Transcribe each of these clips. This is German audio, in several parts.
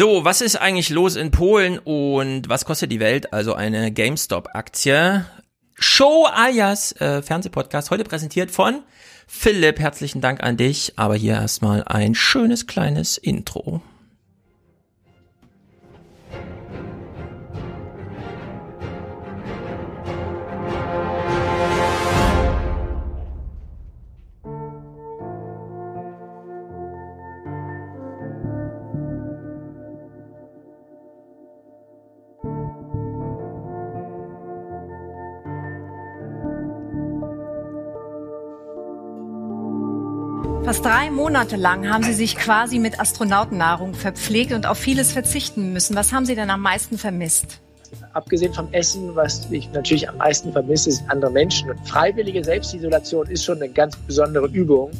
So, was ist eigentlich los in Polen und was kostet die Welt? Also eine GameStop-Aktie. Show alias äh, Fernsehpodcast, heute präsentiert von Philipp. Herzlichen Dank an dich. Aber hier erstmal ein schönes kleines Intro. Fast drei Monate lang haben Sie sich quasi mit Astronautennahrung verpflegt und auf vieles verzichten müssen. Was haben Sie denn am meisten vermisst? Abgesehen vom Essen, was ich natürlich am meisten vermisse, sind andere Menschen. Und freiwillige Selbstisolation ist schon eine ganz besondere Übung,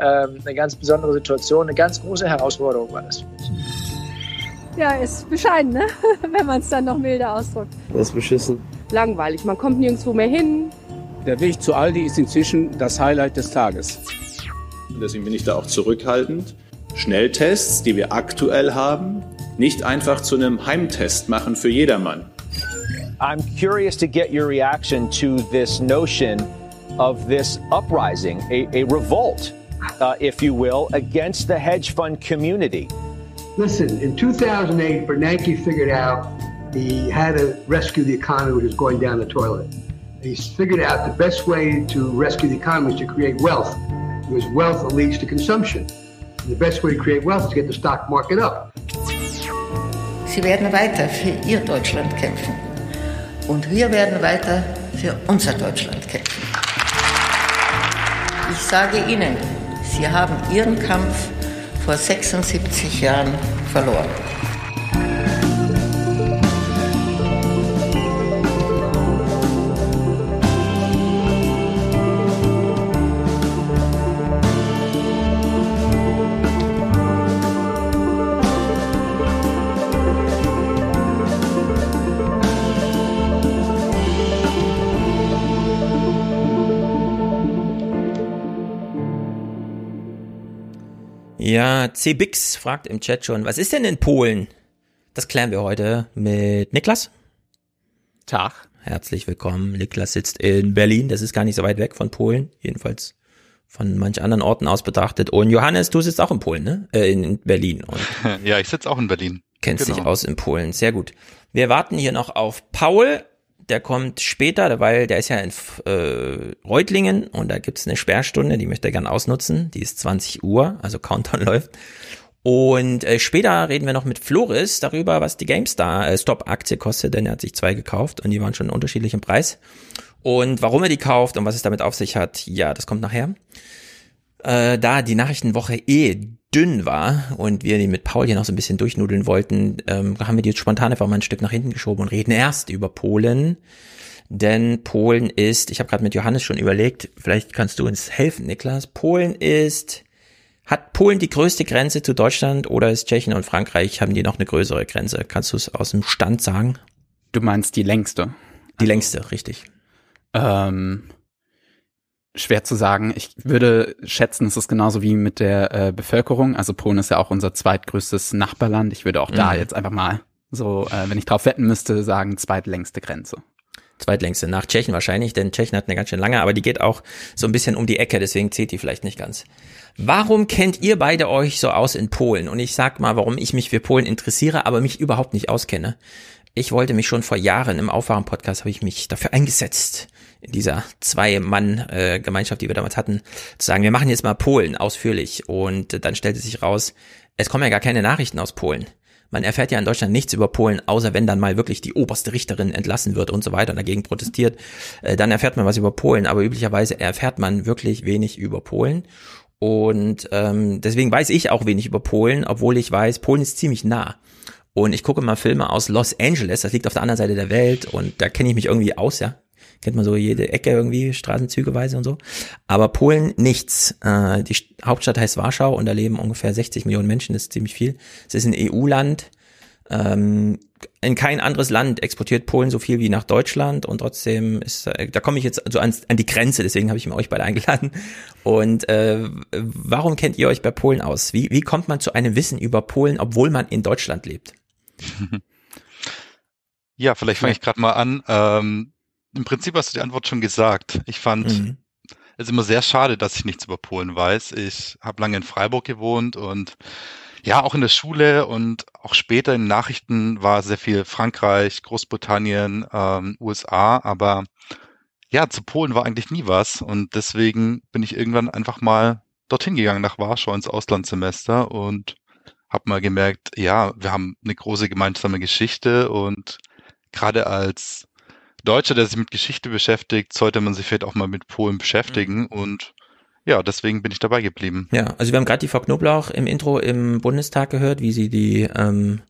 ähm, eine ganz besondere Situation, eine ganz große Herausforderung war das für mich. Ja, ist bescheiden, ne? wenn man es dann noch milder ausdrückt. Das ist beschissen. Langweilig, man kommt nirgendwo mehr hin. Der Weg zu Aldi ist inzwischen das Highlight des Tages. Deswegen bin ich da auch zurückhaltend. Schnelltests, die wir aktuell haben, nicht einfach zu einem Heimtest machen für jedermann. I'm curious to get your reaction to this notion of this uprising, a, a revolt, uh, if you will, against the hedge fund community. Listen, in 2008, Bernanke figured out he had to rescue the economy, which was going down the toilet. He figured out the best way to rescue the economy is to create wealth. Because wealth leads to consumption. And the best way to create wealth is to get the stock market up. Sie werden weiter für Ihr Deutschland kämpfen. Und wir werden weiter für unser Deutschland kämpfen. Ich sage Ihnen, Sie haben Ihren Kampf vor 76 Jahren verloren. Ja, CBix fragt im Chat schon, was ist denn in Polen? Das klären wir heute mit Niklas. Tag. Herzlich willkommen. Niklas sitzt in Berlin. Das ist gar nicht so weit weg von Polen. Jedenfalls von manch anderen Orten aus betrachtet. Und Johannes, du sitzt auch in Polen, ne? Äh, in Berlin. Und ja, ich sitze auch in Berlin. Kennst genau. dich aus in Polen. Sehr gut. Wir warten hier noch auf Paul der kommt später, weil der ist ja in äh, Reutlingen und da gibt's eine Sperrstunde, die möchte er gern ausnutzen. Die ist 20 Uhr, also Countdown läuft. Und äh, später reden wir noch mit Floris darüber, was die GameStar äh, Stop-Aktie kostet, denn er hat sich zwei gekauft und die waren schon unterschiedlich im Preis. Und warum er die kauft und was es damit auf sich hat, ja, das kommt nachher. Äh, da die Nachrichtenwoche eh dünn war und wir die mit Paul hier noch so ein bisschen durchnudeln wollten, ähm, haben wir die jetzt spontan einfach mal ein Stück nach hinten geschoben und reden erst über Polen. Denn Polen ist, ich habe gerade mit Johannes schon überlegt, vielleicht kannst du uns helfen, Niklas. Polen ist, hat Polen die größte Grenze zu Deutschland oder ist Tschechien und Frankreich, haben die noch eine größere Grenze? Kannst du es aus dem Stand sagen? Du meinst die längste? Die also, längste, richtig. Ähm, schwer zu sagen. Ich würde schätzen, es ist genauso wie mit der äh, Bevölkerung. Also Polen ist ja auch unser zweitgrößtes Nachbarland. Ich würde auch mhm. da jetzt einfach mal so, äh, wenn ich drauf wetten müsste, sagen zweitlängste Grenze. Zweitlängste nach Tschechien wahrscheinlich, denn Tschechien hat eine ganz schön lange, aber die geht auch so ein bisschen um die Ecke, deswegen zählt die vielleicht nicht ganz. Warum kennt ihr beide euch so aus in Polen? Und ich sag mal, warum ich mich für Polen interessiere, aber mich überhaupt nicht auskenne. Ich wollte mich schon vor Jahren im Aufwachen-Podcast habe ich mich dafür eingesetzt, in dieser Zwei-Mann-Gemeinschaft, die wir damals hatten, zu sagen, wir machen jetzt mal Polen ausführlich. Und dann stellte sich raus, es kommen ja gar keine Nachrichten aus Polen. Man erfährt ja in Deutschland nichts über Polen, außer wenn dann mal wirklich die oberste Richterin entlassen wird und so weiter und dagegen protestiert. Äh, dann erfährt man was über Polen, aber üblicherweise erfährt man wirklich wenig über Polen. Und ähm, deswegen weiß ich auch wenig über Polen, obwohl ich weiß, Polen ist ziemlich nah. Und ich gucke mal Filme aus Los Angeles, das liegt auf der anderen Seite der Welt und da kenne ich mich irgendwie aus, ja kennt man so jede Ecke irgendwie, Straßenzügeweise und so. Aber Polen nichts. Äh, die Hauptstadt heißt Warschau und da leben ungefähr 60 Millionen Menschen, das ist ziemlich viel. Es ist ein EU-Land. Ähm, in kein anderes Land exportiert Polen so viel wie nach Deutschland und trotzdem ist, äh, da komme ich jetzt so an, an die Grenze, deswegen habe ich euch beide eingeladen. Und äh, warum kennt ihr euch bei Polen aus? Wie, wie kommt man zu einem Wissen über Polen, obwohl man in Deutschland lebt? Ja, vielleicht fange ich gerade mal an. Ähm, Im Prinzip hast du die Antwort schon gesagt. Ich fand mhm. es immer sehr schade, dass ich nichts über Polen weiß. Ich habe lange in Freiburg gewohnt und ja, auch in der Schule und auch später in Nachrichten war sehr viel Frankreich, Großbritannien, ähm, USA, aber ja, zu Polen war eigentlich nie was und deswegen bin ich irgendwann einfach mal dorthin gegangen nach Warschau ins Auslandssemester und habe mal gemerkt, ja, wir haben eine große gemeinsame Geschichte und gerade als Deutscher, der sich mit Geschichte beschäftigt, sollte man sich vielleicht auch mal mit Polen beschäftigen mhm. und ja, deswegen bin ich dabei geblieben. Ja, also wir haben gerade die Frau Knoblauch im Intro im Bundestag gehört, wie sie die, ähm,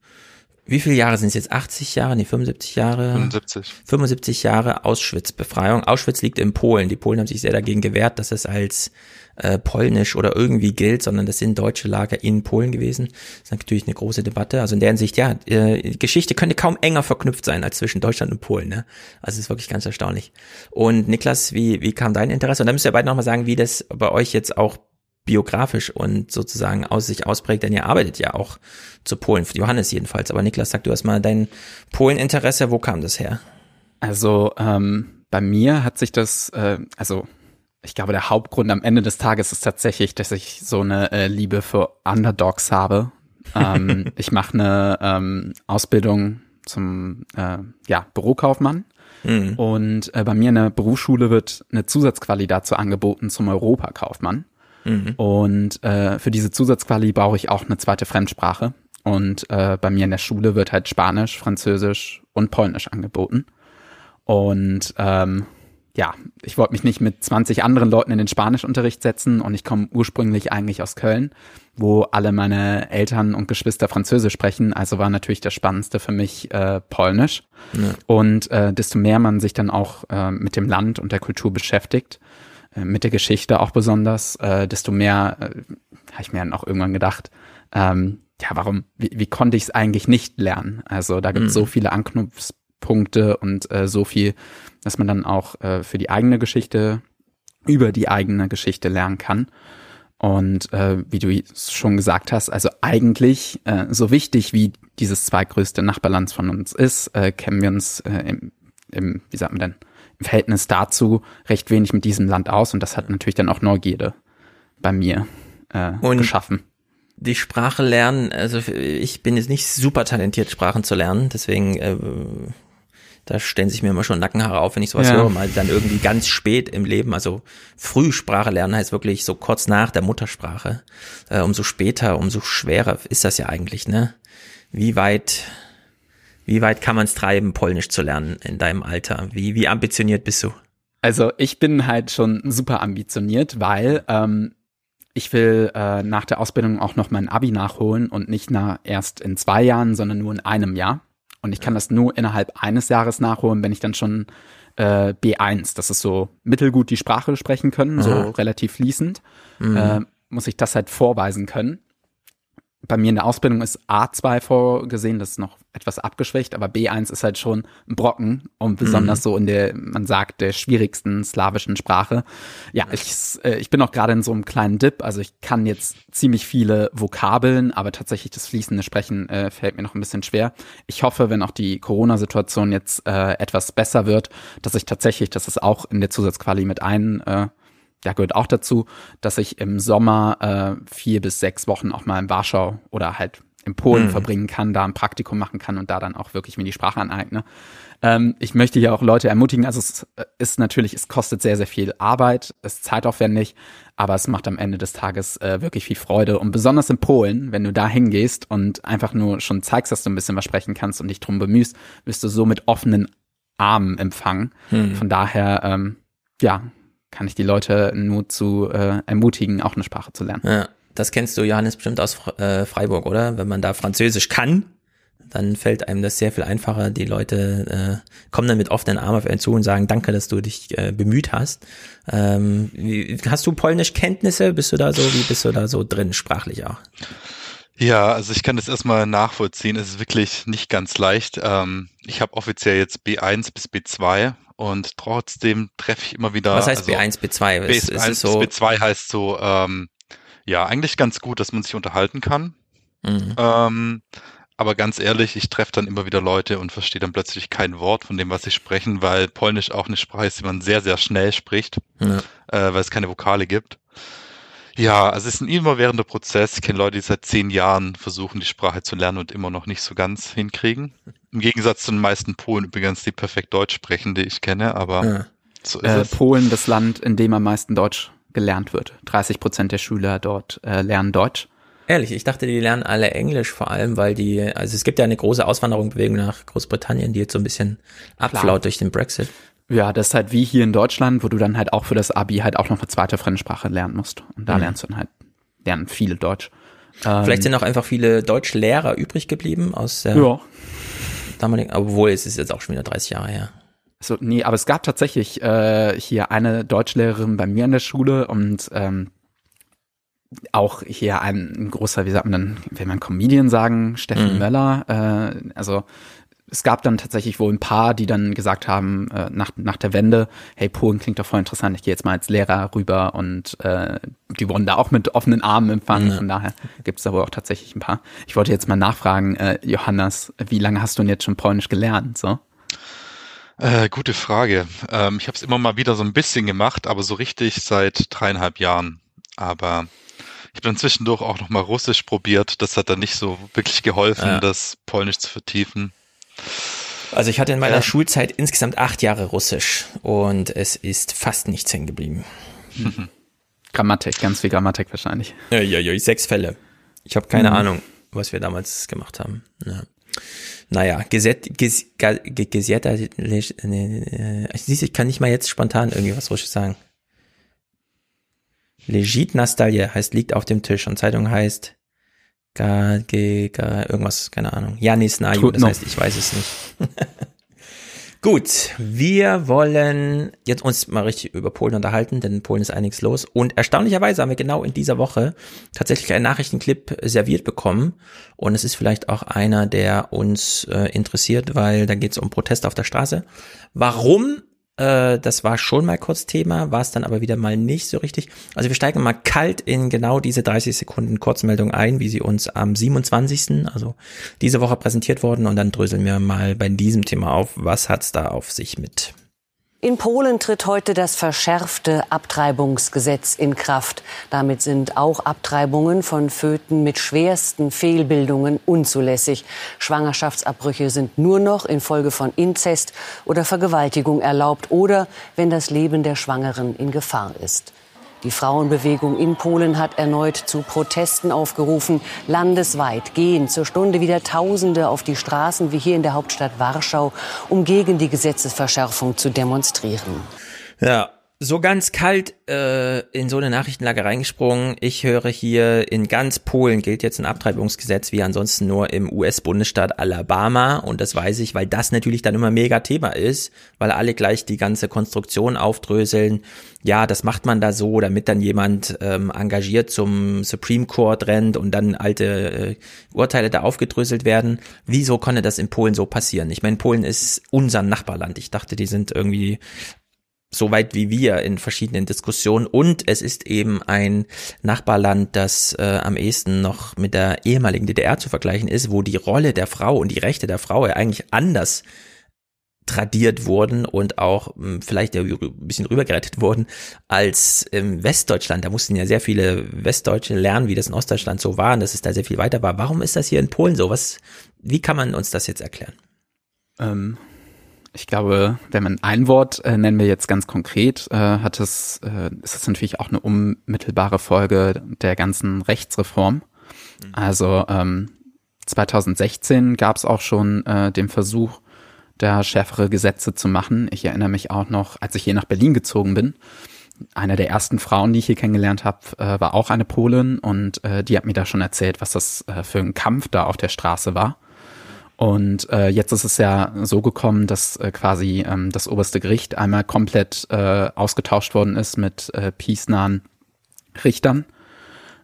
wie viele Jahre sind es jetzt? 80 Jahre? Nee, 75 Jahre? 75. 75 Jahre Auschwitz-Befreiung. Auschwitz liegt in Polen. Die Polen haben sich sehr dagegen gewehrt, dass es als äh, polnisch oder irgendwie gilt, sondern das sind deutsche Lager in Polen gewesen. Das ist natürlich eine große Debatte. Also in der Hinsicht, ja, äh, Geschichte könnte kaum enger verknüpft sein als zwischen Deutschland und Polen. Ne? Also ist wirklich ganz erstaunlich. Und Niklas, wie, wie kam dein Interesse? Und dann müsst ihr beide nochmal sagen, wie das bei euch jetzt auch biografisch und sozusagen aus sich ausprägt, denn ihr arbeitet ja auch zu Polen, für Johannes jedenfalls. Aber Niklas, sag du erstmal dein Polen-Interesse, wo kam das her? Also ähm, bei mir hat sich das, äh, also ich glaube, der Hauptgrund am Ende des Tages ist tatsächlich, dass ich so eine äh, Liebe für Underdogs habe. ähm, ich mache eine ähm, Ausbildung zum äh, ja, Bürokaufmann. Mhm. Und äh, bei mir in der Berufsschule wird eine Zusatzquali dazu angeboten zum Europakaufmann. Mhm. Und äh, für diese Zusatzquali brauche ich auch eine zweite Fremdsprache. Und äh, bei mir in der Schule wird halt Spanisch, Französisch und Polnisch angeboten. Und ähm, ja, ich wollte mich nicht mit 20 anderen Leuten in den Spanischunterricht setzen und ich komme ursprünglich eigentlich aus Köln, wo alle meine Eltern und Geschwister Französisch sprechen. Also war natürlich das Spannendste für mich äh, Polnisch. Ja. Und äh, desto mehr man sich dann auch äh, mit dem Land und der Kultur beschäftigt, äh, mit der Geschichte auch besonders, äh, desto mehr äh, habe ich mir dann auch irgendwann gedacht, ähm, ja, warum, wie, wie konnte ich es eigentlich nicht lernen? Also da gibt es mhm. so viele Anknüpfpunkte und äh, so viel dass man dann auch äh, für die eigene Geschichte über die eigene Geschichte lernen kann. Und äh, wie du schon gesagt hast, also eigentlich äh, so wichtig wie dieses zweitgrößte Nachbarland von uns ist, äh, kennen wir uns äh, im, im, wie sagt man denn, im Verhältnis dazu recht wenig mit diesem Land aus. Und das hat natürlich dann auch Neugierde bei mir äh, und geschaffen. Die Sprache lernen, also ich bin jetzt nicht super talentiert, Sprachen zu lernen, deswegen äh, da stellen sich mir immer schon Nackenhaare auf, wenn ich sowas ja. höre, mal dann irgendwie ganz spät im Leben, also früh Sprache lernen heißt wirklich so kurz nach der Muttersprache. Äh, umso später, umso schwerer ist das ja eigentlich, ne? Wie weit, wie weit kann man es treiben, Polnisch zu lernen in deinem Alter? Wie, wie ambitioniert bist du? Also ich bin halt schon super ambitioniert, weil ähm, ich will äh, nach der Ausbildung auch noch mein Abi nachholen und nicht na, erst in zwei Jahren, sondern nur in einem Jahr. Und ich kann das nur innerhalb eines Jahres nachholen, wenn ich dann schon äh, B1, das ist so mittelgut die Sprache sprechen können, Aha. so relativ fließend, mhm. äh, muss ich das halt vorweisen können bei mir in der Ausbildung ist A2 vorgesehen, das ist noch etwas abgeschwächt, aber B1 ist halt schon ein Brocken und besonders mhm. so in der, man sagt, der schwierigsten slawischen Sprache. Ja, ich, äh, ich bin auch gerade in so einem kleinen Dip, also ich kann jetzt ziemlich viele Vokabeln, aber tatsächlich das fließende Sprechen äh, fällt mir noch ein bisschen schwer. Ich hoffe, wenn auch die Corona-Situation jetzt äh, etwas besser wird, dass ich tatsächlich, das ist auch in der Zusatzquali mit ein, äh, da gehört auch dazu, dass ich im Sommer äh, vier bis sechs Wochen auch mal in Warschau oder halt in Polen mhm. verbringen kann, da ein Praktikum machen kann und da dann auch wirklich mir die Sprache aneigne. Ähm, ich möchte hier auch Leute ermutigen, also es äh, ist natürlich, es kostet sehr, sehr viel Arbeit, es ist zeitaufwendig, aber es macht am Ende des Tages äh, wirklich viel Freude. Und besonders in Polen, wenn du da hingehst und einfach nur schon zeigst, dass du ein bisschen was sprechen kannst und dich drum bemühst, wirst du so mit offenen Armen empfangen. Mhm. Von daher, ähm, ja, kann ich die Leute nur zu äh, ermutigen, auch eine Sprache zu lernen. Ja, das kennst du, Johannes, bestimmt aus äh, Freiburg, oder? Wenn man da Französisch kann, dann fällt einem das sehr viel einfacher. Die Leute äh, kommen dann mit offenen Armen auf einen zu und sagen, danke, dass du dich äh, bemüht hast. Ähm, wie, hast du Polnisch Kenntnisse? Bist du da so, wie bist du da so drin, sprachlich auch? Ja, also ich kann das erstmal nachvollziehen. Es ist wirklich nicht ganz leicht. Ähm, ich habe offiziell jetzt B1 bis B2 und trotzdem treffe ich immer wieder. Was heißt also, B1, B2? B1 bis so? B2 heißt so, ähm, ja, eigentlich ganz gut, dass man sich unterhalten kann. Mhm. Ähm, aber ganz ehrlich, ich treffe dann immer wieder Leute und verstehe dann plötzlich kein Wort von dem, was sie sprechen, weil Polnisch auch eine Sprache ist, die man sehr, sehr schnell spricht, ja. äh, weil es keine Vokale gibt. Ja, also es ist ein immerwährender Prozess. Ich kenne Leute, die seit zehn Jahren versuchen, die Sprache zu lernen und immer noch nicht so ganz hinkriegen. Im Gegensatz zu den meisten Polen übrigens, die perfekt Deutsch sprechen, die ich kenne, aber ja. so ist äh, es. Polen, das Land, in dem am meisten Deutsch gelernt wird. 30 Prozent der Schüler dort äh, lernen Deutsch. Ehrlich, ich dachte, die lernen alle Englisch vor allem, weil die, also es gibt ja eine große Auswanderungsbewegung nach Großbritannien, die jetzt so ein bisschen abflaut durch den Brexit. Ja, das ist halt wie hier in Deutschland, wo du dann halt auch für das Abi halt auch noch eine zweite Fremdsprache lernen musst. Und da mhm. lernst du dann halt, lernen viele Deutsch. Vielleicht ähm, sind auch einfach viele Deutschlehrer übrig geblieben aus der ja. damaligen, obwohl es ist jetzt auch schon wieder 30 Jahre her. So, nee, aber es gab tatsächlich äh, hier eine Deutschlehrerin bei mir in der Schule und ähm, auch hier ein, ein großer, wie sagt man dann, will man Comedian sagen, Steffen mhm. Möller, äh, also es gab dann tatsächlich wohl ein paar, die dann gesagt haben, äh, nach, nach der Wende, hey, Polen klingt doch voll interessant, ich gehe jetzt mal als Lehrer rüber und äh, die wurden da auch mit offenen Armen empfangen. Ja. Von daher gibt es da wohl auch tatsächlich ein paar. Ich wollte jetzt mal nachfragen, äh, Johannes, wie lange hast du denn jetzt schon Polnisch gelernt? So? Äh, gute Frage. Ähm, ich habe es immer mal wieder so ein bisschen gemacht, aber so richtig seit dreieinhalb Jahren. Aber ich habe dann zwischendurch auch noch mal Russisch probiert. Das hat dann nicht so wirklich geholfen, ja. das Polnisch zu vertiefen. Also ich hatte in meiner ja. Schulzeit insgesamt acht Jahre Russisch und es ist fast nichts hängen geblieben. Grammatik, ganz viel Grammatik wahrscheinlich. Ja, ja, ja, sechs Fälle. Ich habe keine mhm. Ahnung, was wir damals gemacht haben. Ja. Naja, Geset, ges, Geseta, äh, siehst ich kann nicht mal jetzt spontan irgendwie was Russisch sagen. Legit Nastalje heißt liegt auf dem Tisch und Zeitung heißt Ga, ge, ga, irgendwas, keine Ahnung. Janis Naju, das heißt, ich weiß es nicht. Gut, wir wollen jetzt uns mal richtig über Polen unterhalten, denn in Polen ist einiges los. Und erstaunlicherweise haben wir genau in dieser Woche tatsächlich einen Nachrichtenclip serviert bekommen. Und es ist vielleicht auch einer, der uns äh, interessiert, weil da geht es um Protest auf der Straße. Warum äh, das war schon mal kurz Thema, war es dann aber wieder mal nicht so richtig. Also wir steigen mal kalt in genau diese 30 Sekunden Kurzmeldung ein, wie sie uns am 27., also diese Woche präsentiert wurden und dann dröseln wir mal bei diesem Thema auf, was hat's da auf sich mit. In Polen tritt heute das verschärfte Abtreibungsgesetz in Kraft. Damit sind auch Abtreibungen von Föten mit schwersten Fehlbildungen unzulässig. Schwangerschaftsabbrüche sind nur noch infolge von Inzest oder Vergewaltigung erlaubt oder wenn das Leben der Schwangeren in Gefahr ist. Die Frauenbewegung in Polen hat erneut zu Protesten aufgerufen. Landesweit gehen zur Stunde wieder Tausende auf die Straßen wie hier in der Hauptstadt Warschau, um gegen die Gesetzesverschärfung zu demonstrieren. Ja, so ganz kalt äh, in so eine Nachrichtenlage reingesprungen. Ich höre hier, in ganz Polen gilt jetzt ein Abtreibungsgesetz wie ansonsten nur im US-Bundesstaat Alabama. Und das weiß ich, weil das natürlich dann immer mega Thema ist, weil alle gleich die ganze Konstruktion aufdröseln. Ja, das macht man da so, damit dann jemand ähm, engagiert zum Supreme Court rennt und dann alte äh, Urteile da aufgedröselt werden. Wieso konnte das in Polen so passieren? Ich meine, Polen ist unser Nachbarland. Ich dachte, die sind irgendwie so weit wie wir in verschiedenen Diskussionen und es ist eben ein Nachbarland, das äh, am ehesten noch mit der ehemaligen DDR zu vergleichen ist, wo die Rolle der Frau und die Rechte der Frau eigentlich anders tradiert wurden und auch mh, hm, vielleicht ein bisschen rübergerettet wurden als im Westdeutschland. Da mussten ja sehr viele Westdeutsche lernen, wie das in Ostdeutschland so war und dass es da sehr viel weiter war. Warum ist das hier in Polen so? Was, wie kann man uns das jetzt erklären? Ähm, ich glaube, wenn man ein Wort äh, nennen wir jetzt ganz konkret, äh, hat es, äh, ist es natürlich auch eine unmittelbare Folge der ganzen Rechtsreform. Mhm. Also ähm, 2016 gab es auch schon äh, den Versuch, da schärfere Gesetze zu machen. Ich erinnere mich auch noch, als ich hier nach Berlin gezogen bin, eine der ersten Frauen, die ich hier kennengelernt habe, äh, war auch eine Polin und äh, die hat mir da schon erzählt, was das äh, für ein Kampf da auf der Straße war. Und äh, jetzt ist es ja so gekommen, dass äh, quasi ähm, das oberste Gericht einmal komplett äh, ausgetauscht worden ist mit äh, peace-nahen Richtern.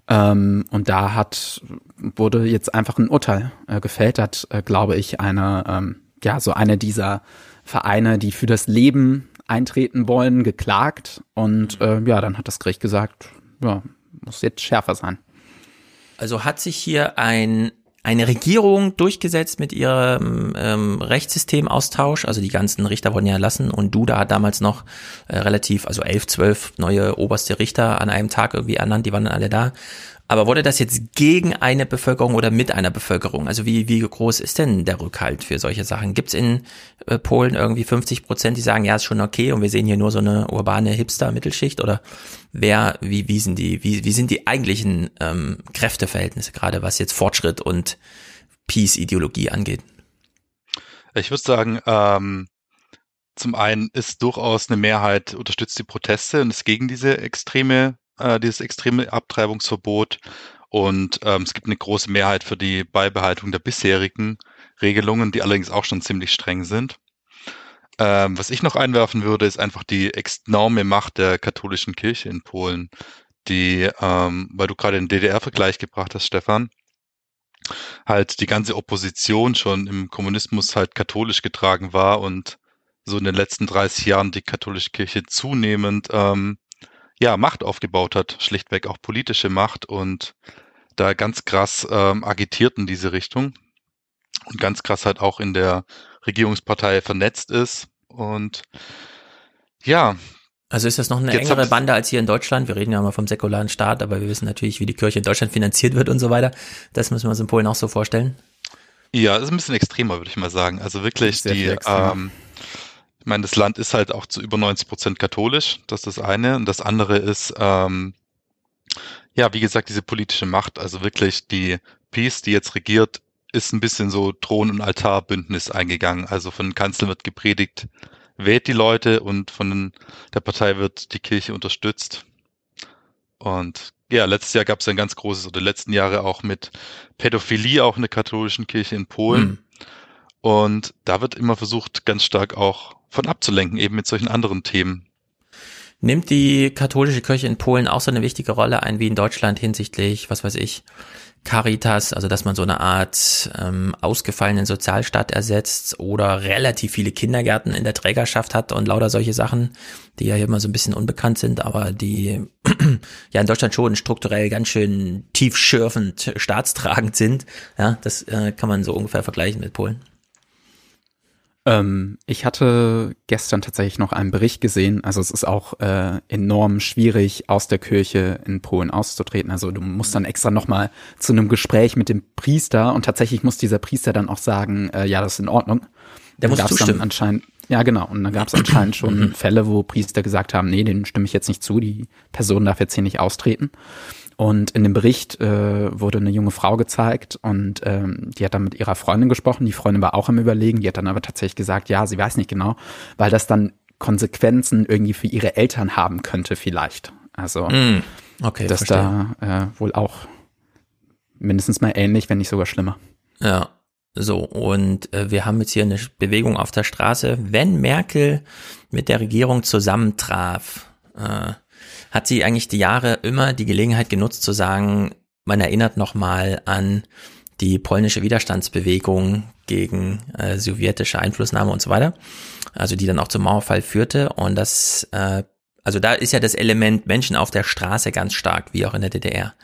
Ähm, und da hat, wurde jetzt einfach ein Urteil äh, gefällt, hat, äh, glaube ich, eine, ähm, ja, so eine dieser Vereine, die für das Leben eintreten wollen, geklagt. Und äh, ja, dann hat das Gericht gesagt, ja, muss jetzt schärfer sein. Also hat sich hier ein eine Regierung durchgesetzt mit ihrem ähm, Rechtssystemaustausch. Also die ganzen Richter wurden ja erlassen und Duda hat damals noch äh, relativ, also elf, zwölf neue oberste Richter an einem Tag irgendwie ernannt, die waren dann alle da. Aber wurde das jetzt gegen eine Bevölkerung oder mit einer Bevölkerung? Also wie, wie groß ist denn der Rückhalt für solche Sachen? Gibt es in äh, Polen irgendwie 50 Prozent, die sagen, ja, ist schon okay und wir sehen hier nur so eine urbane Hipster-Mittelschicht? Oder wer, wie, wie sind die, wie, wie sind die eigentlichen ähm, Kräfteverhältnisse gerade, was jetzt Fortschritt und Peace-Ideologie angeht? Ich würde sagen, ähm, zum einen ist durchaus eine Mehrheit unterstützt die Proteste und ist gegen diese extreme äh, dieses extreme Abtreibungsverbot. Und ähm, es gibt eine große Mehrheit für die Beibehaltung der bisherigen Regelungen, die allerdings auch schon ziemlich streng sind. Ähm, was ich noch einwerfen würde, ist einfach die enorme Macht der katholischen Kirche in Polen, die, ähm, weil du gerade den DDR-Vergleich gebracht hast, Stefan, halt die ganze Opposition schon im Kommunismus halt katholisch getragen war und so in den letzten 30 Jahren die katholische Kirche zunehmend ähm, ja, Macht aufgebaut hat, schlichtweg auch politische Macht und da ganz krass ähm, agitiert in diese Richtung und ganz krass halt auch in der Regierungspartei vernetzt ist und ja. Also ist das noch eine engere Bande als hier in Deutschland? Wir reden ja mal vom säkularen Staat, aber wir wissen natürlich, wie die Kirche in Deutschland finanziert wird und so weiter. Das müssen wir uns in Polen auch so vorstellen. Ja, das ist ein bisschen extremer, würde ich mal sagen. Also wirklich die, ähm, ich meine, das Land ist halt auch zu über 90 Prozent katholisch, das ist das eine. Und das andere ist, ähm, ja, wie gesagt, diese politische Macht, also wirklich die Peace, die jetzt regiert, ist ein bisschen so Thron- und Altarbündnis eingegangen. Also von den Kanzeln wird gepredigt, wählt die Leute und von der Partei wird die Kirche unterstützt. Und ja, letztes Jahr gab es ein ganz großes, oder letzten Jahre auch mit Pädophilie auch in der katholischen Kirche in Polen. Mhm. Und da wird immer versucht, ganz stark auch von abzulenken, eben mit solchen anderen Themen. Nimmt die katholische Kirche in Polen auch so eine wichtige Rolle ein wie in Deutschland hinsichtlich, was weiß ich, Caritas, also dass man so eine Art ähm, ausgefallenen Sozialstaat ersetzt oder relativ viele Kindergärten in der Trägerschaft hat und lauter solche Sachen, die ja hier immer so ein bisschen unbekannt sind, aber die ja in Deutschland schon strukturell ganz schön tiefschürfend staatstragend sind. Ja, das äh, kann man so ungefähr vergleichen mit Polen. Ähm, ich hatte gestern tatsächlich noch einen Bericht gesehen. Also es ist auch äh, enorm schwierig, aus der Kirche in Polen auszutreten. Also du musst dann extra nochmal zu einem Gespräch mit dem Priester und tatsächlich muss dieser Priester dann auch sagen, äh, ja, das ist in Ordnung. Der muss zustimmen. Dann anscheinend, ja, genau. Und dann gab es anscheinend schon mhm. Fälle, wo Priester gesagt haben, nee, den stimme ich jetzt nicht zu, die Person darf jetzt hier nicht austreten. Und in dem Bericht äh, wurde eine junge Frau gezeigt und ähm, die hat dann mit ihrer Freundin gesprochen. Die Freundin war auch am Überlegen, die hat dann aber tatsächlich gesagt, ja, sie weiß nicht genau, weil das dann Konsequenzen irgendwie für ihre Eltern haben könnte vielleicht. Also, mm, okay, dass verstehe. da äh, wohl auch mindestens mal ähnlich, wenn nicht sogar schlimmer. Ja, so, und äh, wir haben jetzt hier eine Bewegung auf der Straße. Wenn Merkel mit der Regierung zusammentraf, äh, hat sie eigentlich die Jahre immer die Gelegenheit genutzt zu sagen, man erinnert nochmal an die polnische Widerstandsbewegung gegen äh, sowjetische Einflussnahme und so weiter, also die dann auch zum Mauerfall führte und das, äh, also da ist ja das Element Menschen auf der Straße ganz stark, wie auch in der DDR.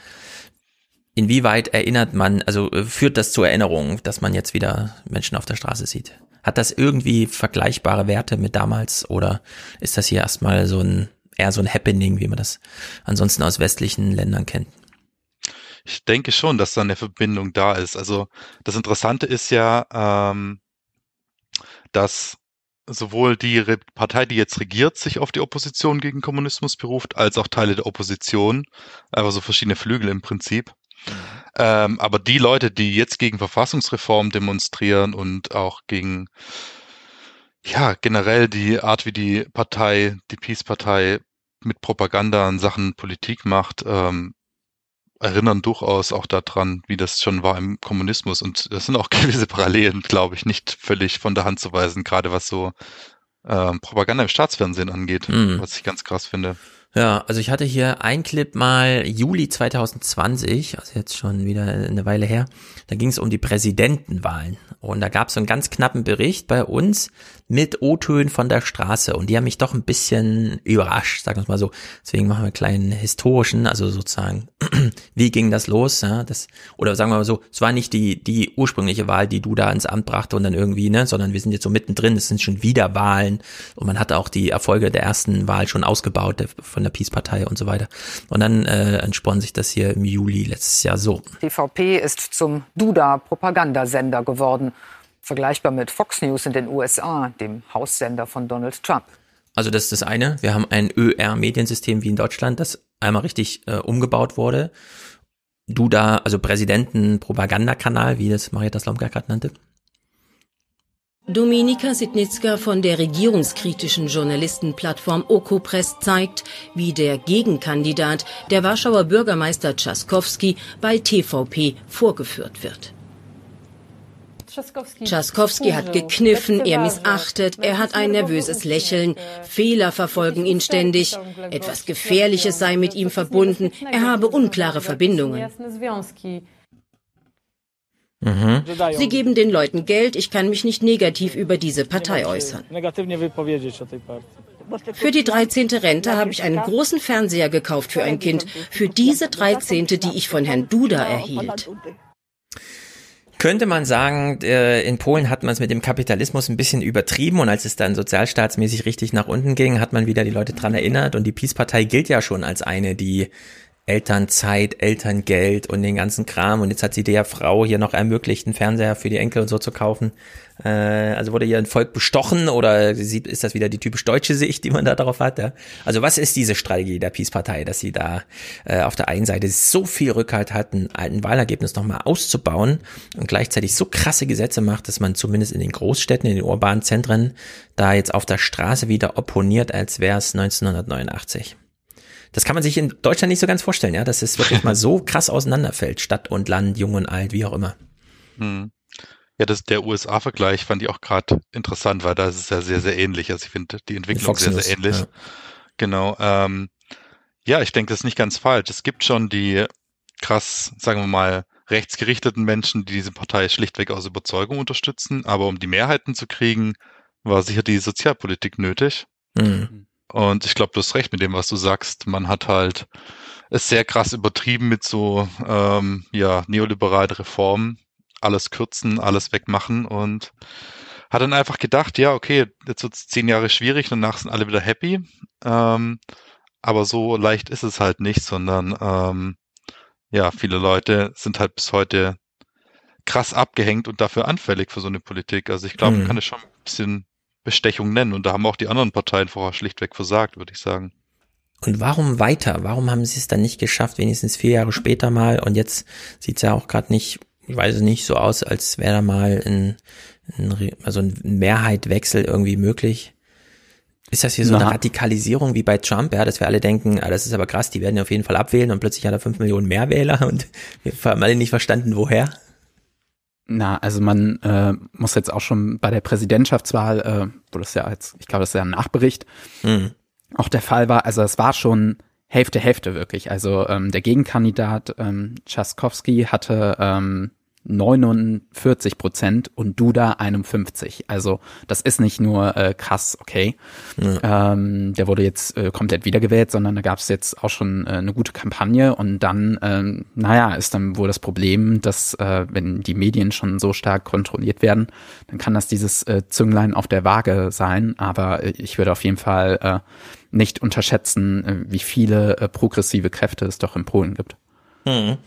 Inwieweit erinnert man, also äh, führt das zur Erinnerung, dass man jetzt wieder Menschen auf der Straße sieht? Hat das irgendwie vergleichbare Werte mit damals oder ist das hier erstmal so ein eher so ein Happening, wie man das ansonsten aus westlichen Ländern kennt. Ich denke schon, dass da eine Verbindung da ist. Also das Interessante ist ja, ähm, dass sowohl die Partei, die jetzt regiert, sich auf die Opposition gegen Kommunismus beruft, als auch Teile der Opposition, aber so verschiedene Flügel im Prinzip. Mhm. Ähm, aber die Leute, die jetzt gegen Verfassungsreform demonstrieren und auch gegen ja generell die Art, wie die Partei, die Peace-Partei mit Propaganda in Sachen Politik macht, ähm, erinnern durchaus auch daran, wie das schon war im Kommunismus. Und das sind auch gewisse Parallelen, glaube ich, nicht völlig von der Hand zu weisen, gerade was so ähm, Propaganda im Staatsfernsehen angeht, mm. was ich ganz krass finde. Ja, also ich hatte hier ein Clip mal Juli 2020, also jetzt schon wieder eine Weile her. Da ging es um die Präsidentenwahlen. Und da gab es so einen ganz knappen Bericht bei uns mit O-Tönen von der Straße. Und die haben mich doch ein bisschen überrascht, sagen wir mal so. Deswegen machen wir einen kleinen historischen, also sozusagen, wie ging das los? Ja, das, oder sagen wir mal so, es war nicht die, die ursprüngliche Wahl, die du da ins Amt brachte und dann irgendwie, ne, sondern wir sind jetzt so mittendrin, es sind schon wieder Wahlen und man hat auch die Erfolge der ersten Wahl schon ausgebaut der, von der Peace-Partei und so weiter. Und dann äh, entspann sich das hier im Juli letztes Jahr so. Die VP ist zum Duda-Propagandasender geworden. Vergleichbar mit Fox News in den USA, dem Haussender von Donald Trump. Also das ist das eine. Wir haben ein ÖR-Mediensystem wie in Deutschland, das einmal richtig äh, umgebaut wurde. Duda, also Präsidenten-Propagandakanal, wie das Marietta Slomka gerade nannte. Dominika Sitnicka von der regierungskritischen Journalistenplattform Okopress zeigt, wie der Gegenkandidat, der Warschauer Bürgermeister Tschaskowski, bei TVP vorgeführt wird. Tschaskowski hat gekniffen, er missachtet, er hat ein nervöses Lächeln, Fehler verfolgen ihn ständig, etwas Gefährliches sei mit ihm verbunden, er habe unklare Verbindungen. Mhm. Sie geben den Leuten Geld, ich kann mich nicht negativ über diese Partei äußern. Für die 13. Rente habe ich einen großen Fernseher gekauft für ein Kind, für diese 13., die ich von Herrn Duda erhielt. Könnte man sagen, äh, in Polen hat man es mit dem Kapitalismus ein bisschen übertrieben und als es dann sozialstaatsmäßig richtig nach unten ging, hat man wieder die Leute dran erinnert und die Peace-Partei gilt ja schon als eine, die Elternzeit, Elterngeld und den ganzen Kram. Und jetzt hat sie der Frau hier noch ermöglicht, einen Fernseher für die Enkel und so zu kaufen. Äh, also wurde hier ein Volk bestochen oder sieht, ist das wieder die typisch deutsche Sicht, die man da darauf hat? Ja? Also was ist diese Strategie der Peace-Partei, dass sie da äh, auf der einen Seite so viel Rückhalt hat, ein, ein Wahlergebnis nochmal auszubauen und gleichzeitig so krasse Gesetze macht, dass man zumindest in den Großstädten, in den urbanen Zentren da jetzt auf der Straße wieder opponiert, als wäre es 1989. Das kann man sich in Deutschland nicht so ganz vorstellen, ja, dass es wirklich mal so krass auseinanderfällt, Stadt und Land, jung und alt, wie auch immer. Hm. Ja, das, der USA-Vergleich fand ich auch gerade interessant, weil da ist es ja sehr, sehr ähnlich. Also ich finde die Entwicklung sehr, sehr ähnlich. Ja. Genau. Ähm, ja, ich denke, das ist nicht ganz falsch. Es gibt schon die krass, sagen wir mal, rechtsgerichteten Menschen, die diese Partei schlichtweg aus Überzeugung unterstützen. Aber um die Mehrheiten zu kriegen, war sicher die Sozialpolitik nötig. Mhm. Und ich glaube, du hast recht mit dem, was du sagst. Man hat halt es sehr krass übertrieben mit so ähm, ja neoliberalen Reformen, alles kürzen, alles wegmachen und hat dann einfach gedacht, ja, okay, jetzt wird es zehn Jahre schwierig, danach sind alle wieder happy. Ähm, aber so leicht ist es halt nicht, sondern ähm, ja, viele Leute sind halt bis heute krass abgehängt und dafür anfällig für so eine Politik. Also ich glaube, mhm. man kann es schon ein bisschen Bestechung nennen. Und da haben auch die anderen Parteien vorher schlichtweg versagt, würde ich sagen. Und warum weiter? Warum haben sie es dann nicht geschafft, wenigstens vier Jahre später mal? Und jetzt sieht es ja auch gerade nicht, ich weiß es nicht, so aus, als wäre da mal ein, ein, also ein Mehrheitwechsel irgendwie möglich. Ist das hier so Na. eine Radikalisierung wie bei Trump, ja, dass wir alle denken, ah, das ist aber krass, die werden ja auf jeden Fall abwählen und plötzlich hat er fünf Millionen mehr Wähler und wir haben alle nicht verstanden, woher? Na, also man äh, muss jetzt auch schon bei der Präsidentschaftswahl, äh, wo das ja als, ich glaube, das ist ja ein Nachbericht, mhm. auch der Fall war, also es war schon Hälfte, Hälfte wirklich. Also ähm, der Gegenkandidat ähm, Tschaskowski hatte ähm, 49 Prozent und Duda 51. Also das ist nicht nur äh, krass, okay. Ja. Ähm, der wurde jetzt äh, komplett wiedergewählt, sondern da gab es jetzt auch schon äh, eine gute Kampagne und dann, ähm, naja, ist dann wohl das Problem, dass äh, wenn die Medien schon so stark kontrolliert werden, dann kann das dieses äh, Zünglein auf der Waage sein. Aber äh, ich würde auf jeden Fall äh, nicht unterschätzen, äh, wie viele äh, progressive Kräfte es doch in Polen gibt. Hm.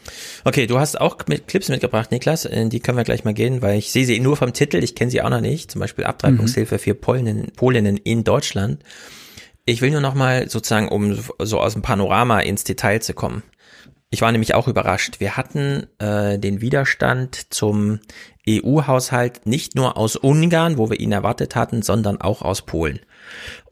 Okay, du hast auch mit Clips mitgebracht, Niklas. In die können wir gleich mal gehen, weil ich sehe sie nur vom Titel. Ich kenne sie auch noch nicht. Zum Beispiel Abtreibungshilfe mhm. für Polinnen, Polinnen in Deutschland. Ich will nur noch mal sozusagen, um so aus dem Panorama ins Detail zu kommen. Ich war nämlich auch überrascht. Wir hatten äh, den Widerstand zum EU-Haushalt nicht nur aus Ungarn, wo wir ihn erwartet hatten, sondern auch aus Polen.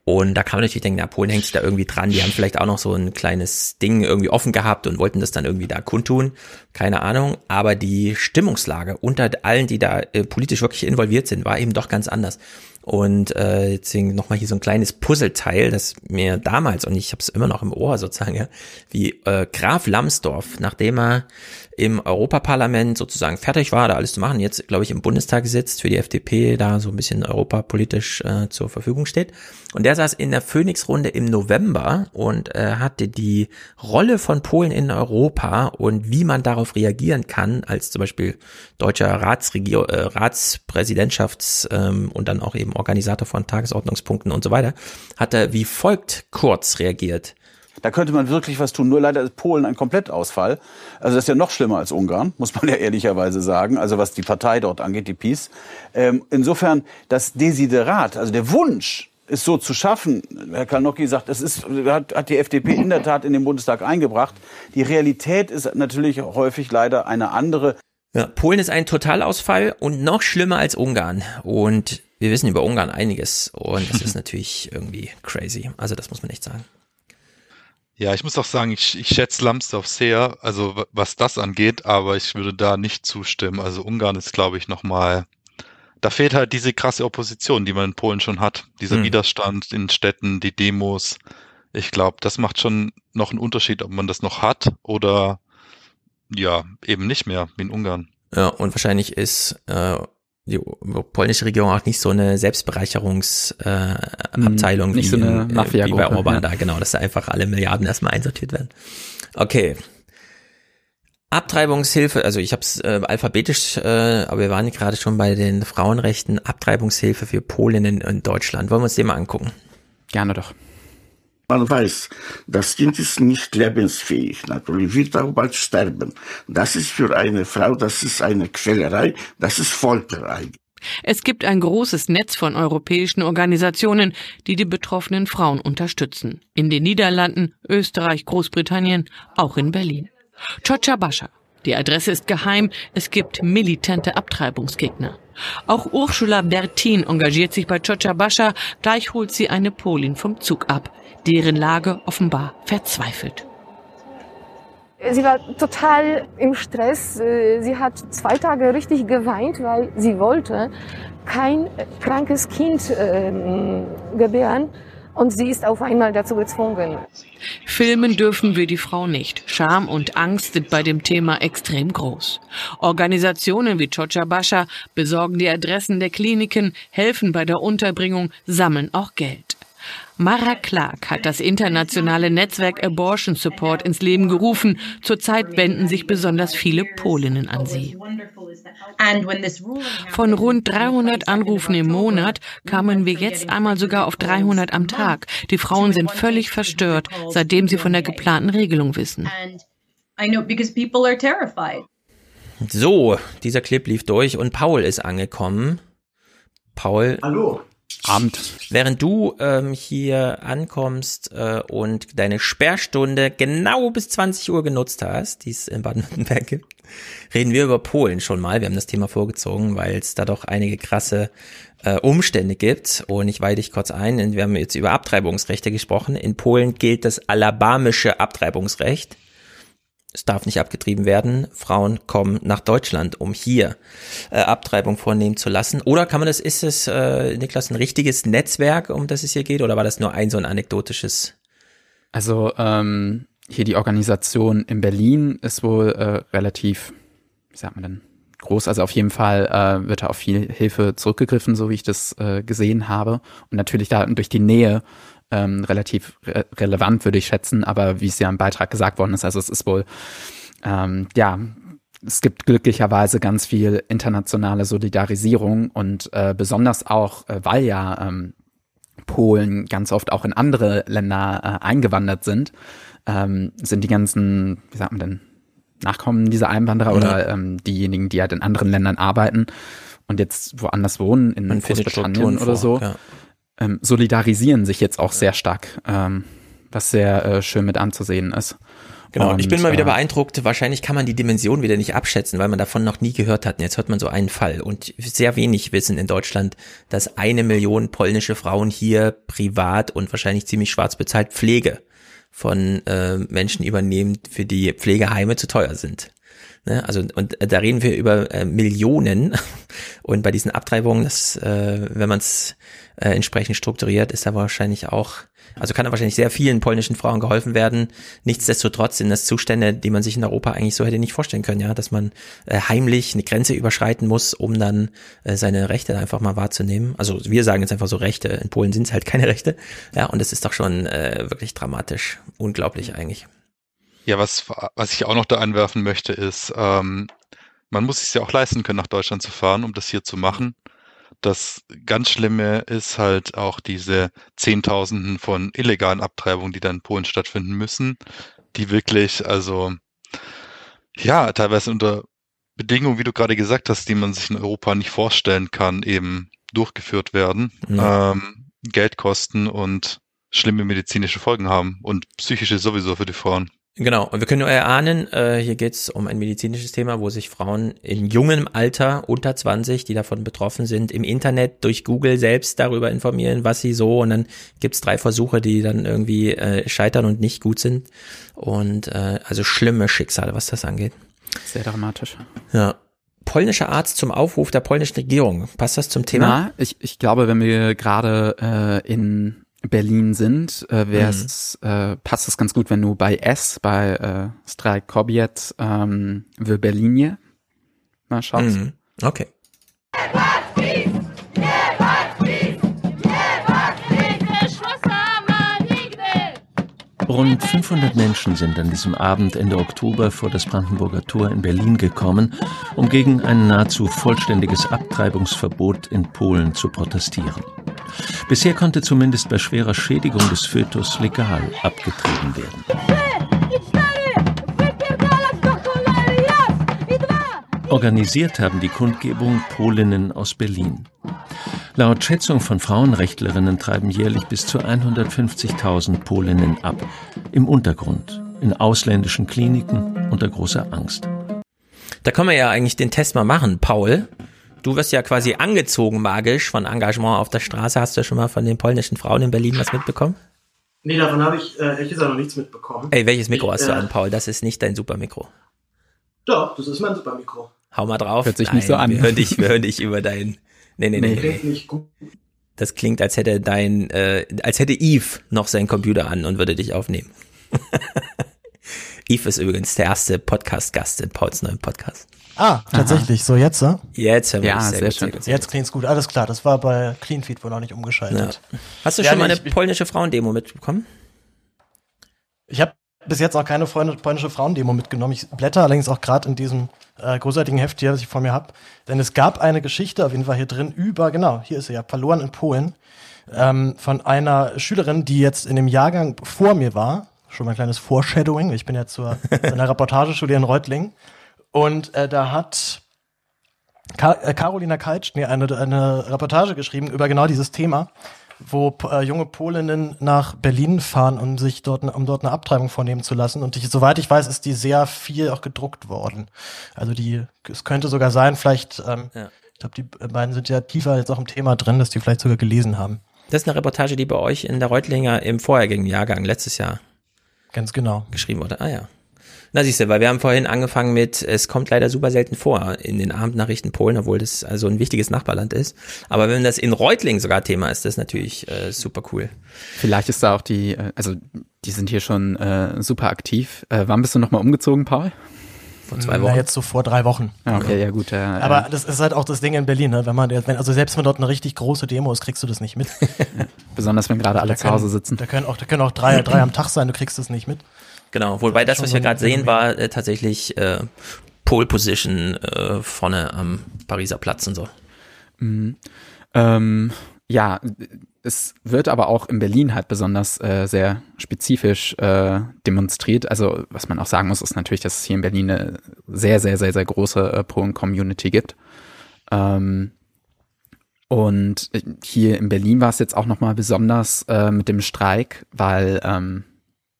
Und da kann man natürlich denken, ja, Polen hängt sich da irgendwie dran. Die haben vielleicht auch noch so ein kleines Ding irgendwie offen gehabt und wollten das dann irgendwie da kundtun. Keine Ahnung. Aber die Stimmungslage unter allen, die da äh, politisch wirklich involviert sind, war eben doch ganz anders. Und äh, deswegen nochmal hier so ein kleines Puzzleteil, das mir damals, und ich habe es immer noch im Ohr sozusagen, ja, wie äh, Graf Lambsdorff, nachdem er im Europaparlament sozusagen fertig war, da alles zu machen, jetzt glaube ich im Bundestag sitzt, für die FDP da so ein bisschen europapolitisch äh, zur Verfügung steht. Und der saß in der Phoenix-Runde im November und äh, hatte die Rolle von Polen in Europa und wie man darauf reagieren kann, als zum Beispiel deutscher Ratsregier äh, Ratspräsidentschafts ähm, und dann auch eben Organisator von Tagesordnungspunkten und so weiter, hat er wie folgt kurz reagiert. Da könnte man wirklich was tun. Nur leider ist Polen ein Komplettausfall. Also das ist ja noch schlimmer als Ungarn, muss man ja ehrlicherweise sagen. Also was die Partei dort angeht, die PiS. Ähm, insofern das Desiderat, also der Wunsch, es so zu schaffen, Herr Kalnocki sagt, es ist, hat, hat die FDP in der Tat in den Bundestag eingebracht. Die Realität ist natürlich häufig leider eine andere. Ja, Polen ist ein Totalausfall und noch schlimmer als Ungarn. Und wir wissen über Ungarn einiges. Und das ist natürlich irgendwie crazy. Also das muss man echt sagen. Ja, ich muss auch sagen, ich, ich schätze Lambsdorff sehr, also was das angeht, aber ich würde da nicht zustimmen. Also Ungarn ist, glaube ich, nochmal, da fehlt halt diese krasse Opposition, die man in Polen schon hat. Dieser hm. Widerstand in Städten, die Demos. Ich glaube, das macht schon noch einen Unterschied, ob man das noch hat oder ja, eben nicht mehr, wie in Ungarn. Ja, und wahrscheinlich ist äh, die polnische Regierung auch nicht so eine Selbstbereicherungsabteilung äh, wie, so eine Mafia wie bei Orban ja. da, genau, dass da einfach alle Milliarden erstmal einsortiert werden. Okay. Abtreibungshilfe, also ich habe es äh, alphabetisch, äh, aber wir waren gerade schon bei den Frauenrechten, Abtreibungshilfe für Polen in, in Deutschland. Wollen wir uns den mal angucken? Gerne doch. Man weiß, das Kind ist nicht lebensfähig, natürlich wird auch bald sterben. Das ist für eine Frau, das ist eine Quälerei, das ist Folterei. Es gibt ein großes Netz von europäischen Organisationen, die die betroffenen Frauen unterstützen. In den Niederlanden, Österreich, Großbritannien, auch in Berlin. Chocha Bascha. Die Adresse ist geheim, es gibt militante Abtreibungsgegner. Auch Ursula Bertin engagiert sich bei Chocha Bascha, gleich holt sie eine Polin vom Zug ab deren Lage offenbar verzweifelt. Sie war total im Stress. Sie hat zwei Tage richtig geweint, weil sie wollte kein krankes Kind äh, gebären. Und sie ist auf einmal dazu gezwungen. Filmen dürfen wir die Frau nicht. Scham und Angst sind bei dem Thema extrem groß. Organisationen wie Chocha Bascha besorgen die Adressen der Kliniken, helfen bei der Unterbringung, sammeln auch Geld. Mara Clark hat das internationale Netzwerk Abortion Support ins Leben gerufen. Zurzeit wenden sich besonders viele Polinnen an sie. Von rund 300 Anrufen im Monat kamen wir jetzt einmal sogar auf 300 am Tag. Die Frauen sind völlig verstört, seitdem sie von der geplanten Regelung wissen. So, dieser Clip lief durch und Paul ist angekommen. Paul. Hallo. Abend. Während du ähm, hier ankommst äh, und deine Sperrstunde genau bis 20 Uhr genutzt hast, die es in Baden-Württemberg gibt, reden wir über Polen schon mal. Wir haben das Thema vorgezogen, weil es da doch einige krasse äh, Umstände gibt. Und ich weide dich kurz ein. Wir haben jetzt über Abtreibungsrechte gesprochen. In Polen gilt das alabamische Abtreibungsrecht es darf nicht abgetrieben werden. Frauen kommen nach Deutschland, um hier äh, Abtreibung vornehmen zu lassen. Oder kann man das, ist es, äh, Niklas, ein richtiges Netzwerk, um das es hier geht, oder war das nur ein so ein anekdotisches? Also ähm, hier die Organisation in Berlin ist wohl äh, relativ, wie sagt man denn, groß. Also auf jeden Fall äh, wird da auf viel Hilfe zurückgegriffen, so wie ich das äh, gesehen habe. Und natürlich da durch die Nähe ähm, relativ re relevant, würde ich schätzen, aber wie es ja im Beitrag gesagt worden ist, also es ist wohl, ähm, ja, es gibt glücklicherweise ganz viel internationale Solidarisierung und äh, besonders auch, äh, weil ja ähm, Polen ganz oft auch in andere Länder äh, eingewandert sind, ähm, sind die ganzen, wie sagt man denn, Nachkommen dieser Einwanderer mhm. oder ähm, diejenigen, die halt in anderen Ländern arbeiten und jetzt woanders wohnen, in Großbritannien oder so, ja ähm, solidarisieren sich jetzt auch sehr stark, ähm, was sehr äh, schön mit anzusehen ist. Genau, und, ich bin mal wieder äh, beeindruckt. Wahrscheinlich kann man die Dimension wieder nicht abschätzen, weil man davon noch nie gehört hat. Und jetzt hört man so einen Fall. Und sehr wenig wissen in Deutschland, dass eine Million polnische Frauen hier privat und wahrscheinlich ziemlich schwarz bezahlt Pflege von äh, Menschen übernehmen, für die Pflegeheime zu teuer sind. Ne? Also und da reden wir über äh, Millionen und bei diesen Abtreibungen, das, äh, wenn man es äh, entsprechend strukturiert, ist da wahrscheinlich auch, also kann da wahrscheinlich sehr vielen polnischen Frauen geholfen werden. Nichtsdestotrotz sind das Zustände, die man sich in Europa eigentlich so hätte nicht vorstellen können, ja, dass man äh, heimlich eine Grenze überschreiten muss, um dann äh, seine Rechte einfach mal wahrzunehmen. Also wir sagen jetzt einfach so Rechte, in Polen sind es halt keine Rechte, ja, und das ist doch schon äh, wirklich dramatisch, unglaublich eigentlich. Ja, was, was ich auch noch da anwerfen möchte, ist, ähm, man muss es ja auch leisten können, nach Deutschland zu fahren, um das hier zu machen. Das ganz Schlimme ist halt auch diese Zehntausenden von illegalen Abtreibungen, die dann in Polen stattfinden müssen, die wirklich, also ja, teilweise unter Bedingungen, wie du gerade gesagt hast, die man sich in Europa nicht vorstellen kann, eben durchgeführt werden, ja. ähm, Geld kosten und schlimme medizinische Folgen haben und psychische sowieso für die Frauen. Genau, und wir können nur erahnen, äh, hier geht es um ein medizinisches Thema, wo sich Frauen in jungem Alter, unter 20, die davon betroffen sind, im Internet durch Google selbst darüber informieren, was sie so, und dann gibt's drei Versuche, die dann irgendwie äh, scheitern und nicht gut sind. Und äh, also schlimme Schicksale, was das angeht. Sehr dramatisch. Ja. Polnischer Arzt zum Aufruf der polnischen Regierung. Passt das zum Thema? Na, ich, ich glaube, wenn wir gerade äh, in Berlin sind, äh, wär's, mhm. äh, passt es ganz gut, wenn du bei S, bei äh, Strajk Kobiet, ähm, w Berlinie mal schaust. Mhm. Okay. Rund 500 Menschen sind an diesem Abend Ende Oktober vor das Brandenburger Tor in Berlin gekommen, um gegen ein nahezu vollständiges Abtreibungsverbot in Polen zu protestieren. Bisher konnte zumindest bei schwerer Schädigung des Fötus legal abgetrieben werden. Organisiert haben die Kundgebung Polinnen aus Berlin. Laut Schätzung von Frauenrechtlerinnen treiben jährlich bis zu 150.000 Polinnen ab. Im Untergrund, in ausländischen Kliniken unter großer Angst. Da können wir ja eigentlich den Test mal machen, Paul. Du wirst ja quasi angezogen magisch von Engagement auf der Straße. Hast du schon mal von den polnischen Frauen in Berlin was mitbekommen? Nee, davon habe ich äh, ehrlich gesagt noch nichts mitbekommen. Ey, welches Mikro ich, hast du äh, an, Paul? Das ist nicht dein Supermikro. Doch, das ist mein Supermikro. Hau mal drauf. Hört sich Nein, nicht so an. Wir hören dich, wir hören dich über dein Nee, nee, nee. Klingt nicht gut. Das klingt, als hätte dein, äh, als hätte Eve noch seinen Computer an und würde dich aufnehmen. Eve ist übrigens der erste Podcast-Gast in Pauls neuen Podcast. Ah, tatsächlich. Aha. So jetzt, ne? Jetzt hören wir ja, sehr, sehr gut, schön. Sehr jetzt klingt's gut. Alles klar. Das war bei Cleanfeed wohl noch nicht umgeschaltet. Ja. Hast du ja, schon mal eine polnische Frauendemo mitbekommen? Ich habe bis jetzt auch keine polnische Frauendemo mitgenommen. Ich blätter allerdings auch gerade in diesem äh, großartigen Heft hier, was ich vor mir habe. Denn es gab eine Geschichte, auf jeden Fall hier drin, über, genau, hier ist sie ja, verloren in Polen, ähm, von einer Schülerin, die jetzt in dem Jahrgang vor mir war. Schon mal ein kleines Foreshadowing. Ich bin ja zur einer Reportageschule in Reutlingen. Und äh, da hat Ka äh, Carolina Kaltsch nee, eine, eine Reportage geschrieben über genau dieses Thema wo äh, junge Polinnen nach Berlin fahren, um sich dort, um dort eine Abtreibung vornehmen zu lassen. Und ich, soweit ich weiß, ist die sehr viel auch gedruckt worden. Also die, es könnte sogar sein, vielleicht, ähm, ja. ich glaube, die beiden sind ja tiefer jetzt auch im Thema drin, dass die vielleicht sogar gelesen haben. Das ist eine Reportage, die bei euch in der Reutlinger im vorherigen Jahrgang letztes Jahr ganz genau geschrieben wurde. Ah ja. Na siehst du, weil wir haben vorhin angefangen mit, es kommt leider super selten vor in den Abendnachrichten Polen, obwohl das also ein wichtiges Nachbarland ist. Aber wenn das in Reutlingen sogar Thema ist, das ist natürlich äh, super cool. Vielleicht ist da auch die, äh, also die sind hier schon äh, super aktiv. Äh, wann bist du nochmal umgezogen, Paul? Vor zwei Wochen. Na, jetzt so vor drei Wochen. Ah, okay, ja gut. Äh, Aber das ist halt auch das Ding in Berlin, ne? wenn man, wenn, also selbst wenn dort eine richtig große Demo ist, kriegst du das nicht mit. Besonders wenn gerade alle zu Hause sitzen. Da können auch, da können auch drei, drei am Tag sein, du kriegst das nicht mit. Genau, wobei das, was wir gerade sehen, war äh, tatsächlich äh, Pole Position äh, vorne am Pariser Platz und so. Mhm. Ähm, ja, es wird aber auch in Berlin halt besonders äh, sehr spezifisch äh, demonstriert. Also was man auch sagen muss, ist natürlich, dass es hier in Berlin eine sehr, sehr, sehr, sehr große äh, Polen-Community gibt. Ähm, und hier in Berlin war es jetzt auch nochmal besonders äh, mit dem Streik, weil ähm,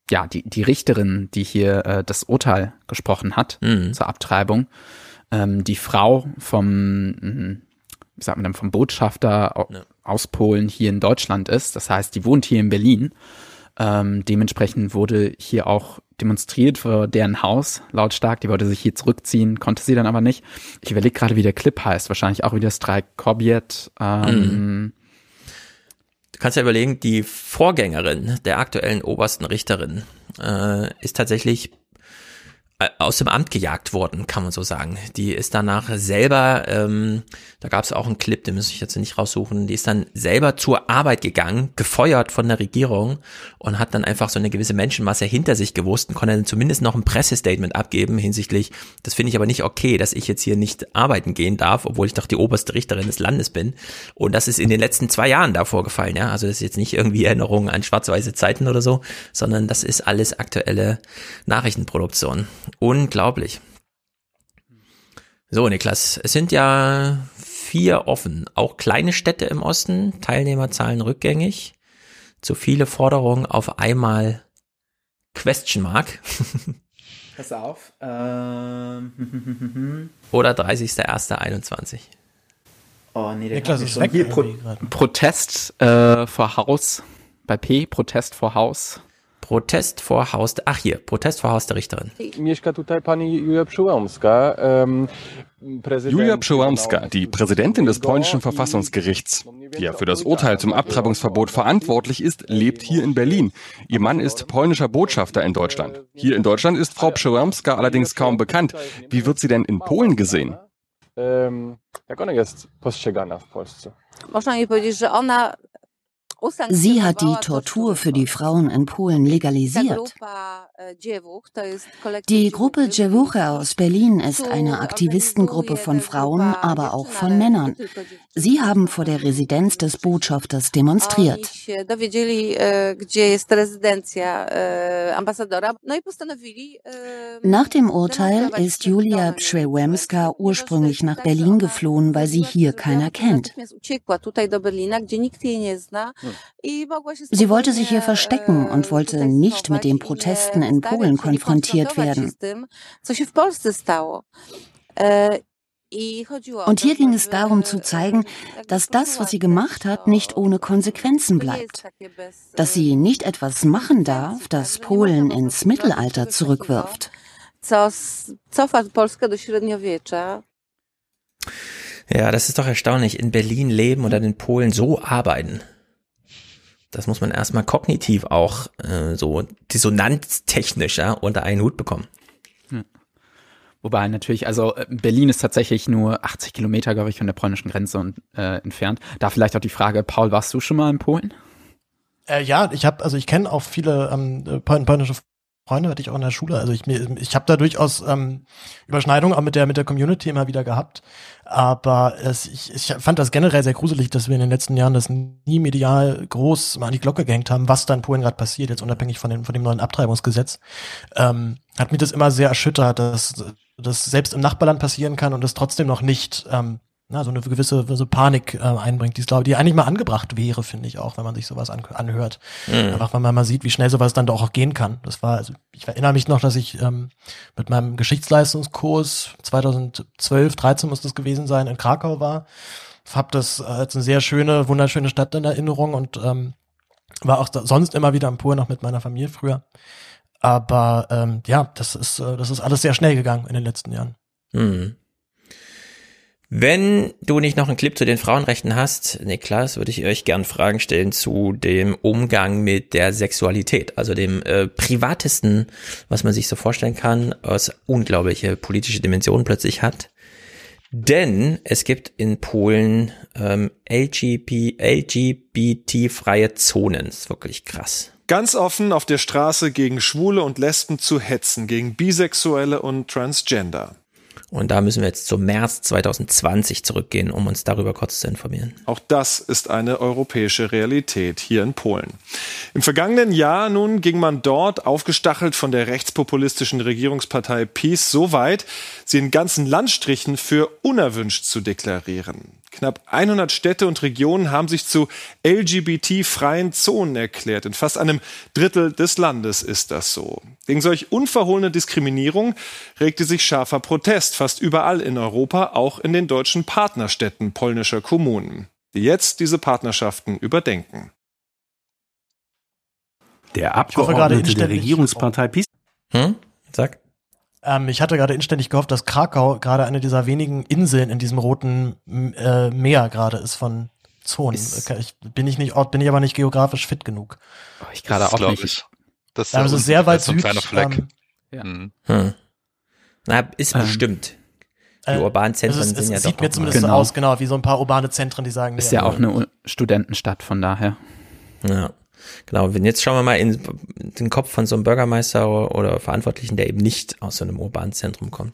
ja, die, die Richterin, die hier äh, das Urteil gesprochen hat mhm. zur Abtreibung, ähm, die Frau vom, mh, wie sagt man dann, vom Botschafter ja. aus Polen hier in Deutschland ist. Das heißt, die wohnt hier in Berlin. Ähm, dementsprechend wurde hier auch demonstriert vor deren Haus lautstark. Die wollte sich hier zurückziehen, konnte sie dann aber nicht. Ich überlege gerade, wie der Clip heißt. Wahrscheinlich auch wieder Strike Kobiet. Ähm, mhm. Du kannst ja überlegen, die Vorgängerin der aktuellen obersten Richterin äh, ist tatsächlich aus dem Amt gejagt worden, kann man so sagen. Die ist danach selber, ähm, da gab es auch einen Clip, den muss ich jetzt nicht raussuchen, die ist dann selber zur Arbeit gegangen, gefeuert von der Regierung und hat dann einfach so eine gewisse Menschenmasse hinter sich gewusst und konnte dann zumindest noch ein Pressestatement abgeben hinsichtlich, das finde ich aber nicht okay, dass ich jetzt hier nicht arbeiten gehen darf, obwohl ich doch die oberste Richterin des Landes bin. Und das ist in den letzten zwei Jahren da vorgefallen, ja. Also das ist jetzt nicht irgendwie Erinnerungen an schwarz-weiße Zeiten oder so, sondern das ist alles aktuelle Nachrichtenproduktion. Unglaublich. So, Niklas, es sind ja vier offen. Auch kleine Städte im Osten, Teilnehmerzahlen rückgängig. Zu viele Forderungen auf einmal Question Mark. Pass auf. Ähm. Oder 30.01.21. Oh nee, der Niklas ist weg. Pro Protest äh, vor Haus. Bei P, Protest vor Haus. Protest vor Haus, ach hier, Protest vor Haus der Richterin. Mieszka tutaj pani Julia Przyłębska. Julia Przyłębska, die Präsidentin des polnischen Verfassungsgerichts, die ja für das Urteil zum Abtreibungsverbot verantwortlich ist, lebt hier in Berlin. Ihr Mann ist polnischer Botschafter in Deutschland. Hier in Deutschland ist Frau Przyłębska allerdings kaum bekannt. Wie wird sie denn in Polen gesehen? Jak ona jest postrzegana w Polsce? Można mi powiedzieć, że ona Sie hat die Tortur für die Frauen in Polen legalisiert. Die Gruppe Dziewuche aus Berlin ist eine Aktivistengruppe von Frauen, aber auch von Männern. Sie haben vor der Residenz des Botschafters demonstriert. Nach dem Urteil ist Julia Przewemska ursprünglich nach Berlin geflohen, weil sie hier keiner kennt. Sie wollte sich hier verstecken und wollte nicht mit den Protesten in Polen konfrontiert werden. Und hier ging es darum zu zeigen, dass das, was sie gemacht hat, nicht ohne Konsequenzen bleibt. Dass sie nicht etwas machen darf, das Polen ins Mittelalter zurückwirft. Ja, das ist doch erstaunlich. In Berlin leben oder in Polen so arbeiten. Das muss man erstmal kognitiv auch äh, so dissonanztechnisch ja, unter einen Hut bekommen. Ja. Wobei natürlich, also äh, Berlin ist tatsächlich nur 80 Kilometer, glaube ich, von der polnischen Grenze und, äh, entfernt. Da vielleicht auch die Frage, Paul, warst du schon mal in Polen? Äh, ja, ich habe, also ich kenne auch viele ähm, polnische Freunde, hatte ich auch in der Schule. Also ich, ich habe da durchaus ähm, Überschneidungen auch mit der mit der Community immer wieder gehabt. Aber es, ich, ich fand das generell sehr gruselig, dass wir in den letzten Jahren das nie medial groß mal an die Glocke gehängt haben, was da in Polen gerade passiert, jetzt unabhängig von dem, von dem neuen Abtreibungsgesetz. Ähm, hat mich das immer sehr erschüttert, dass das selbst im Nachbarland passieren kann und es trotzdem noch nicht ähm, na, so eine gewisse so Panik äh, einbringt, die, glaub, die eigentlich mal angebracht wäre, finde ich auch, wenn man sich sowas an, anhört. Mhm. Einfach, wenn man mal sieht, wie schnell sowas dann doch auch gehen kann. Das war, also ich erinnere mich noch, dass ich ähm, mit meinem Geschichtsleistungskurs 2012, 13 muss das gewesen sein, in Krakau war. Hab das als eine sehr schöne, wunderschöne Stadt in Erinnerung und ähm, war auch sonst immer wieder am Pur noch mit meiner Familie früher. Aber ähm, ja, das ist, äh, das ist alles sehr schnell gegangen in den letzten Jahren. Mhm. Wenn du nicht noch einen Clip zu den Frauenrechten hast, Niklas, würde ich euch gern Fragen stellen zu dem Umgang mit der Sexualität, also dem äh, privatesten, was man sich so vorstellen kann, was unglaubliche politische Dimensionen plötzlich hat. Denn es gibt in Polen ähm, LGBT, LGBT-freie Zonen. Das ist wirklich krass. Ganz offen auf der Straße gegen Schwule und Lesben zu hetzen, gegen Bisexuelle und Transgender. Und da müssen wir jetzt zum März 2020 zurückgehen, um uns darüber kurz zu informieren. Auch das ist eine europäische Realität hier in Polen. Im vergangenen Jahr nun ging man dort, aufgestachelt von der rechtspopulistischen Regierungspartei PiS, so weit, sie in ganzen Landstrichen für unerwünscht zu deklarieren. Knapp 100 Städte und Regionen haben sich zu LGBT-freien Zonen erklärt. In fast einem Drittel des Landes ist das so. Gegen solch unverhohlene Diskriminierung regte sich scharfer Protest fast überall in Europa, auch in den deutschen Partnerstädten polnischer Kommunen, die jetzt diese Partnerschaften überdenken. Der Abgeordnete der Regierungspartei PiS Hm? Sag. Ähm, ich hatte gerade inständig gehofft, dass Krakau gerade eine dieser wenigen Inseln in diesem roten äh, Meer gerade ist von Zonen. Ist, ich, bin ich nicht, bin ich aber nicht geografisch fit genug. Oh, ich gerade auch nicht. Ich. Das ist also sehr weit süd. Ein Fleck. Ähm, ja. Mhm. Hm. Na, ist ähm, bestimmt. Die äh, urbanen Zentren es, es, sind ja es sieht mir zumindest genau. so aus, genau, wie so ein paar urbane Zentren, die sagen. Ist ja, ja auch eine Studentenstadt, von daher. Ja. Genau, wenn jetzt schauen wir mal in den Kopf von so einem Bürgermeister oder Verantwortlichen, der eben nicht aus so einem urbanen Zentrum kommt.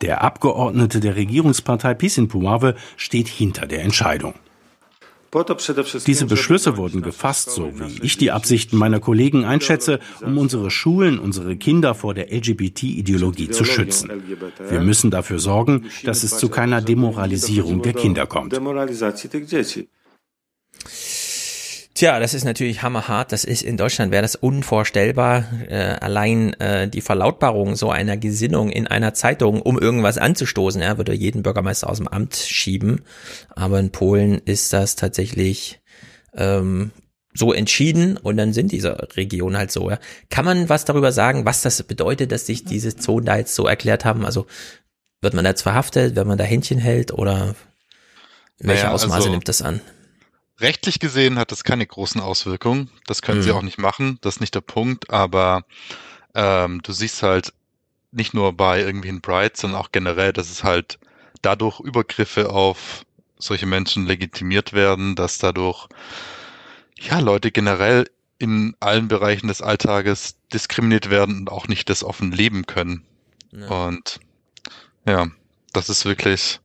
Der Abgeordnete der Regierungspartei PiS in Puławy steht hinter der Entscheidung. Diese Beschlüsse wurden gefasst, so wie ich die Absichten meiner Kollegen einschätze, um unsere Schulen, unsere Kinder vor der LGBT-Ideologie zu schützen. Wir müssen dafür sorgen, dass es zu keiner Demoralisierung der Kinder kommt. Tja, das ist natürlich hammerhart. Das ist in Deutschland wäre das unvorstellbar. Äh, allein äh, die Verlautbarung so einer Gesinnung in einer Zeitung, um irgendwas anzustoßen, ja, würde jeden Bürgermeister aus dem Amt schieben. Aber in Polen ist das tatsächlich ähm, so entschieden und dann sind diese Regionen halt so. Ja. Kann man was darüber sagen, was das bedeutet, dass sich diese Zonen da jetzt so erklärt haben? Also wird man da jetzt verhaftet, wenn man da Händchen hält oder welche naja, Ausmaße also nimmt das an? Rechtlich gesehen hat das keine großen Auswirkungen. Das können mhm. sie auch nicht machen. Das ist nicht der Punkt. Aber ähm, du siehst halt nicht nur bei irgendwie in Bright, sondern auch generell, dass es halt dadurch Übergriffe auf solche Menschen legitimiert werden, dass dadurch ja Leute generell in allen Bereichen des Alltages diskriminiert werden und auch nicht das offen leben können. Ja. Und ja, das ist wirklich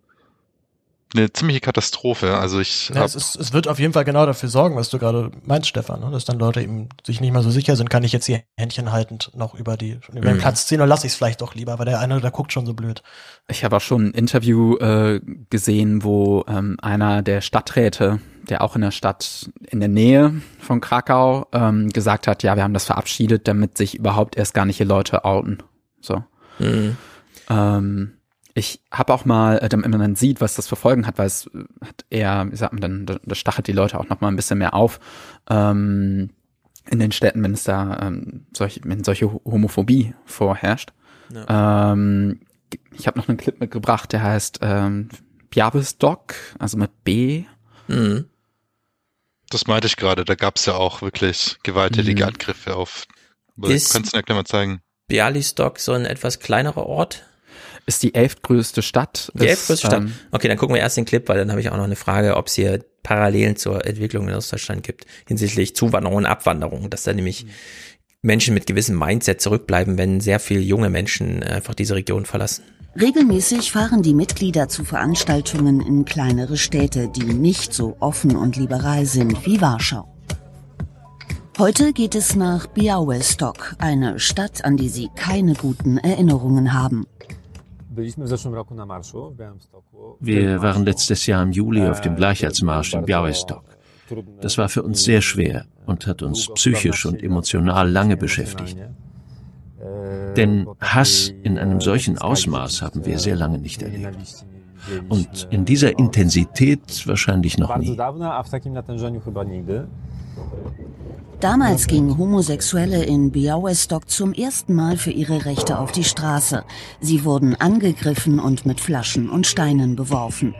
eine ziemliche Katastrophe. Also ich ja, es, ist, es wird auf jeden Fall genau dafür sorgen, was du gerade meinst, Stefan, ne? dass dann Leute eben sich nicht mehr so sicher sind, kann ich jetzt hier Händchen haltend noch über die über den mhm. Platz ziehen oder lasse ich es vielleicht doch lieber, weil der eine, der guckt schon so blöd. Ich habe auch schon ein Interview äh, gesehen, wo ähm, einer der Stadträte, der auch in der Stadt in der Nähe von Krakau ähm, gesagt hat, ja, wir haben das verabschiedet, damit sich überhaupt erst gar nicht hier Leute outen. So. Mhm. Ähm, ich habe auch mal, äh, wenn man sieht, was das für Folgen hat, weil es äh, hat eher, wie sagt man dann, das stachelt die Leute auch noch mal ein bisschen mehr auf. Ähm, in den Städten, wenn es da ähm, solche, wenn solche Homophobie vorherrscht. Ja. Ähm, ich habe noch einen Clip mitgebracht, der heißt ähm, Biabelsdog, also mit B. Mhm. Das meinte ich gerade, da gab es ja auch wirklich gewalttätige mhm. Angriffe auf. Ist kannst du gleich mal zeigen? Bialystok so ein etwas kleinerer Ort? Ist die elftgrößte Stadt. Die elftgrößte Stadt. Ähm, okay, dann gucken wir erst den Clip, weil dann habe ich auch noch eine Frage, ob es hier Parallelen zur Entwicklung in Ostdeutschland gibt hinsichtlich Zuwanderung und Abwanderung, dass da nämlich mhm. Menschen mit gewissem Mindset zurückbleiben, wenn sehr viele junge Menschen einfach diese Region verlassen. Regelmäßig fahren die Mitglieder zu Veranstaltungen in kleinere Städte, die nicht so offen und liberal sind wie Warschau. Heute geht es nach Białystok, eine Stadt, an die sie keine guten Erinnerungen haben. Wir waren letztes Jahr im Juli auf dem Gleichheitsmarsch in Białystok. Das war für uns sehr schwer und hat uns psychisch und emotional lange beschäftigt. Denn Hass in einem solchen Ausmaß haben wir sehr lange nicht erlebt. Und in dieser Intensität wahrscheinlich noch nie. Damals gingen Homosexuelle in Białystok zum ersten Mal für ihre Rechte auf die Straße. Sie wurden angegriffen und mit Flaschen und Steinen beworfen.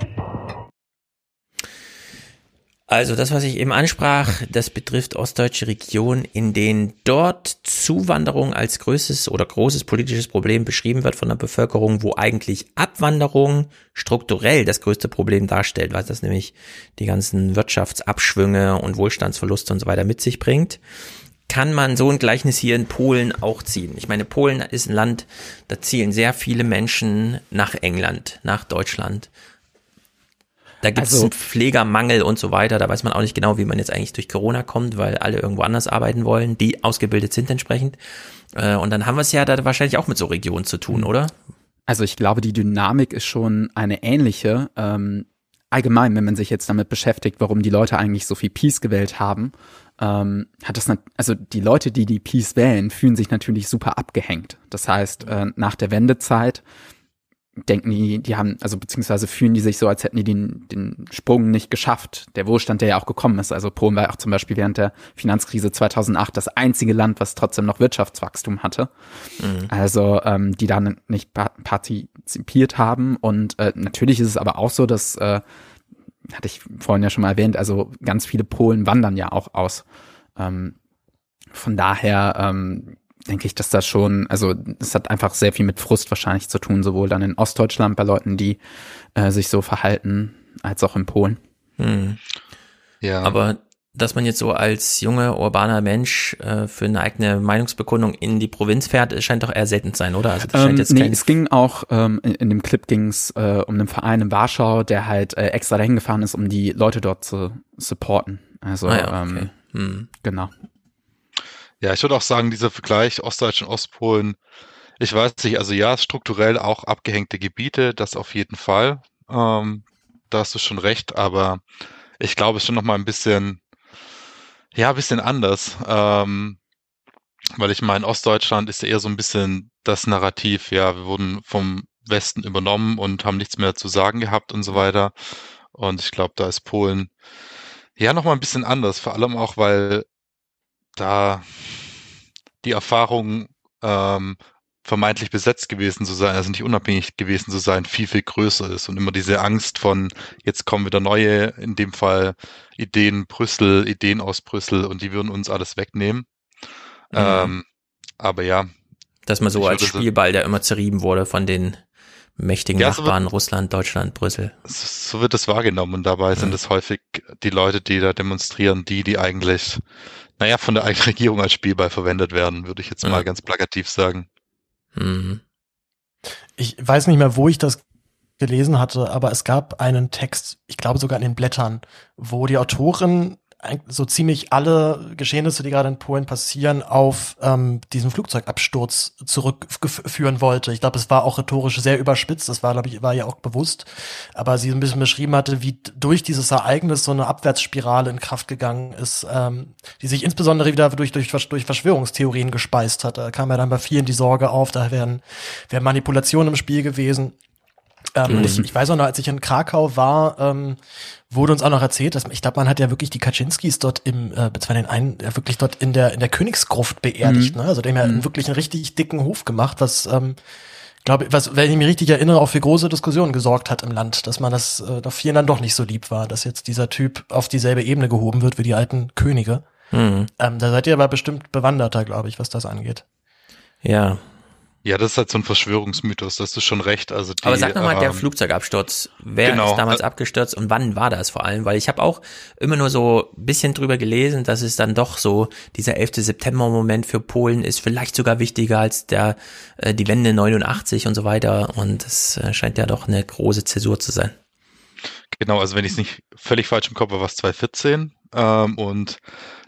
Also das, was ich eben ansprach, das betrifft ostdeutsche Regionen, in denen dort Zuwanderung als größtes oder großes politisches Problem beschrieben wird von der Bevölkerung, wo eigentlich Abwanderung strukturell das größte Problem darstellt, weil das nämlich die ganzen Wirtschaftsabschwünge und Wohlstandsverluste und so weiter mit sich bringt kann man so ein Gleichnis hier in Polen auch ziehen. Ich meine, Polen ist ein Land, da zielen sehr viele Menschen nach England, nach Deutschland, da gibt es also, einen Pflegermangel und so weiter. Da weiß man auch nicht genau, wie man jetzt eigentlich durch Corona kommt, weil alle irgendwo anders arbeiten wollen, die ausgebildet sind entsprechend. Äh, und dann haben wir es ja da wahrscheinlich auch mit so Regionen zu tun, oder? Also ich glaube, die Dynamik ist schon eine ähnliche. Ähm, allgemein, wenn man sich jetzt damit beschäftigt, warum die Leute eigentlich so viel Peace gewählt haben, ähm, hat das, also die Leute, die die Peace wählen, fühlen sich natürlich super abgehängt. Das heißt, äh, nach der Wendezeit denken die, die haben, also beziehungsweise fühlen die sich so, als hätten die den, den Sprung nicht geschafft. Der Wohlstand, der ja auch gekommen ist. Also Polen war ja auch zum Beispiel während der Finanzkrise 2008 das einzige Land, was trotzdem noch Wirtschaftswachstum hatte. Mhm. Also ähm, die dann nicht partizipiert haben. Und äh, natürlich ist es aber auch so, dass, äh, hatte ich vorhin ja schon mal erwähnt, also ganz viele Polen wandern ja auch aus. Ähm, von daher ähm, denke ich, dass das schon, also es hat einfach sehr viel mit Frust wahrscheinlich zu tun, sowohl dann in Ostdeutschland bei Leuten, die äh, sich so verhalten, als auch in Polen. Hm. Ja. Aber dass man jetzt so als junger urbaner Mensch äh, für eine eigene Meinungsbekundung in die Provinz fährt, scheint doch eher selten zu sein, oder? Also das scheint ähm, nee, es ging auch, ähm, in, in dem Clip ging es äh, um einen Verein in Warschau, der halt äh, extra dahin gefahren ist, um die Leute dort zu supporten. Also ah ja, okay. ähm, hm. genau. Ja, ich würde auch sagen, dieser Vergleich Ostdeutsch und Ostpolen, ich weiß nicht, also ja, strukturell auch abgehängte Gebiete, das auf jeden Fall. Ähm, da hast du schon recht, aber ich glaube, es ist schon nochmal ein bisschen, ja, ein bisschen anders. Ähm, weil ich meine, Ostdeutschland ist eher so ein bisschen das Narrativ, ja, wir wurden vom Westen übernommen und haben nichts mehr zu sagen gehabt und so weiter. Und ich glaube, da ist Polen ja nochmal ein bisschen anders, vor allem auch, weil da die Erfahrung, ähm, vermeintlich besetzt gewesen zu sein, also nicht unabhängig gewesen zu sein, viel, viel größer ist und immer diese Angst von, jetzt kommen wieder neue, in dem Fall Ideen Brüssel, Ideen aus Brüssel und die würden uns alles wegnehmen. Mhm. Ähm, aber ja. Dass man so als Spielball, der immer zerrieben wurde von den mächtigen ja, Nachbarn, so wird, Russland, Deutschland, Brüssel. So wird es wahrgenommen und dabei mhm. sind es häufig die Leute, die da demonstrieren, die, die eigentlich naja, von der eigenen Regierung als Spielball verwendet werden, würde ich jetzt ja. mal ganz plakativ sagen. Mhm. Ich weiß nicht mehr, wo ich das gelesen hatte, aber es gab einen Text, ich glaube sogar in den Blättern, wo die Autorin so ziemlich alle Geschehnisse, die gerade in Polen passieren, auf ähm, diesen Flugzeugabsturz zurückführen wollte. Ich glaube, es war auch rhetorisch sehr überspitzt, das war, glaube ich, war ja auch bewusst, aber sie ein bisschen beschrieben hatte, wie durch dieses Ereignis so eine Abwärtsspirale in Kraft gegangen ist, ähm, die sich insbesondere wieder durch, durch, durch Verschwörungstheorien gespeist hat. Da kam ja dann bei vielen die Sorge auf, da wären, wären Manipulationen im Spiel gewesen. Ähm, mhm. ich, ich, weiß auch noch, als ich in Krakau war, ähm, wurde uns auch noch erzählt, dass ich glaube, man hat ja wirklich die Kaczynskis dort im, äh, beziehungsweise den einen, ja wirklich dort in der in der Königsgruft beerdigt, mhm. ne? Also dem ja mhm. wirklich einen richtig dicken Hof gemacht, was ähm, glaube was, wenn ich mich richtig erinnere, auch für große Diskussionen gesorgt hat im Land, dass man das äh, doch vielen dann doch nicht so lieb war, dass jetzt dieser Typ auf dieselbe Ebene gehoben wird wie die alten Könige. Mhm. Ähm, da seid ihr aber bestimmt bewanderter, glaube ich, was das angeht. Ja, ja, das ist halt so ein Verschwörungsmythos, das ist schon recht. Also die, Aber sag nochmal, ähm, der Flugzeugabsturz, wer genau. ist damals abgestürzt und wann war das vor allem? Weil ich habe auch immer nur so ein bisschen drüber gelesen, dass es dann doch so, dieser 11. September-Moment für Polen ist vielleicht sogar wichtiger als der äh, die Wende 89 und so weiter. Und es äh, scheint ja doch eine große Zäsur zu sein. Genau, also wenn ich es nicht völlig falsch im Kopf habe, war es 2014. Ähm, und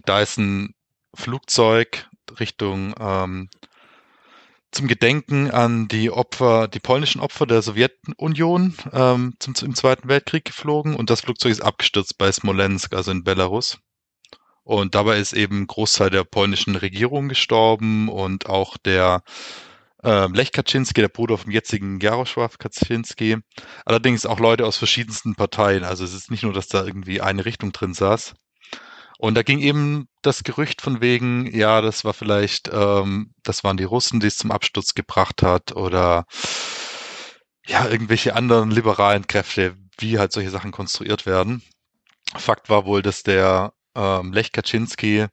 da ist ein Flugzeug Richtung ähm, zum Gedenken an die Opfer, die polnischen Opfer der Sowjetunion ähm, zum, im Zweiten Weltkrieg geflogen und das Flugzeug ist abgestürzt bei Smolensk, also in Belarus. Und dabei ist eben Großteil der polnischen Regierung gestorben und auch der äh, Lech Kaczynski, der Bruder vom jetzigen Jarosław Kaczynski. Allerdings auch Leute aus verschiedensten Parteien. Also es ist nicht nur, dass da irgendwie eine Richtung drin saß. Und da ging eben das Gerücht von wegen, ja, das war vielleicht, ähm, das waren die Russen, die es zum Absturz gebracht hat oder ja, irgendwelche anderen liberalen Kräfte, wie halt solche Sachen konstruiert werden. Fakt war wohl, dass der ähm, Lech Kaczynski äh,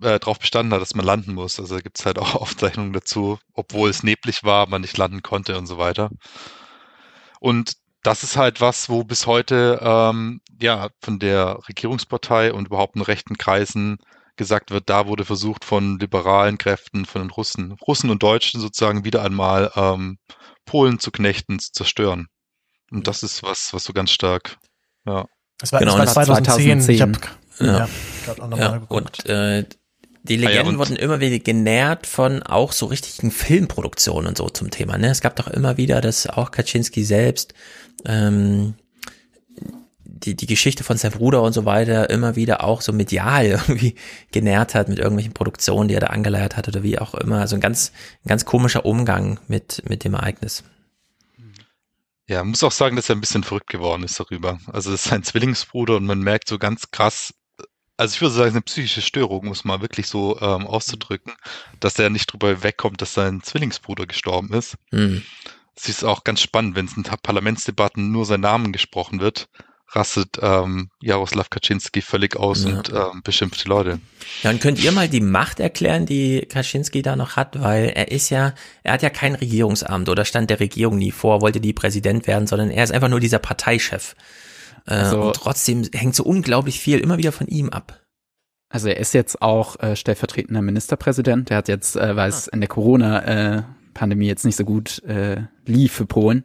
darauf bestanden hat, dass man landen muss. Also gibt es halt auch Aufzeichnungen dazu, obwohl es neblig war, man nicht landen konnte und so weiter. Und das ist halt was, wo bis heute ähm, ja von der Regierungspartei und überhaupt in rechten Kreisen gesagt wird, da wurde versucht von liberalen Kräften, von den Russen, Russen und Deutschen sozusagen wieder einmal ähm, Polen zu knechten, zu zerstören. Und das ist was, was so ganz stark, ja. Das war, genau, das war 2010. 2010. Ich hab, ja. Ja, ja. Und äh, die Legenden ah ja, wurden immer wieder genährt von auch so richtigen Filmproduktionen und so zum Thema. Ne? Es gab doch immer wieder, dass auch Kaczynski selbst ähm, die, die Geschichte von seinem Bruder und so weiter immer wieder auch so medial irgendwie genährt hat mit irgendwelchen Produktionen, die er da angeleiert hat oder wie auch immer. Also ein ganz, ein ganz komischer Umgang mit, mit dem Ereignis. Ja, muss auch sagen, dass er ein bisschen verrückt geworden ist darüber. Also es ist sein Zwillingsbruder und man merkt so ganz krass, also ich würde sagen, eine psychische Störung, muss man wirklich so ähm, auszudrücken, dass er nicht drüber wegkommt, dass sein Zwillingsbruder gestorben ist. Mhm. Es ist auch ganz spannend, wenn es in Parlamentsdebatten nur sein Namen gesprochen wird, rastet ähm, Jaroslav Kaczynski völlig aus ja. und ähm, beschimpft die Leute. Ja, und könnt ihr mal die Macht erklären, die Kaczynski da noch hat, weil er ist ja, er hat ja kein Regierungsamt oder stand der Regierung nie vor, wollte die Präsident werden, sondern er ist einfach nur dieser Parteichef. Äh, also, und trotzdem hängt so unglaublich viel immer wieder von ihm ab. Also er ist jetzt auch äh, stellvertretender Ministerpräsident. Er hat jetzt, äh, weil es ah. in der Corona-Pandemie jetzt nicht so gut äh, lief für Polen,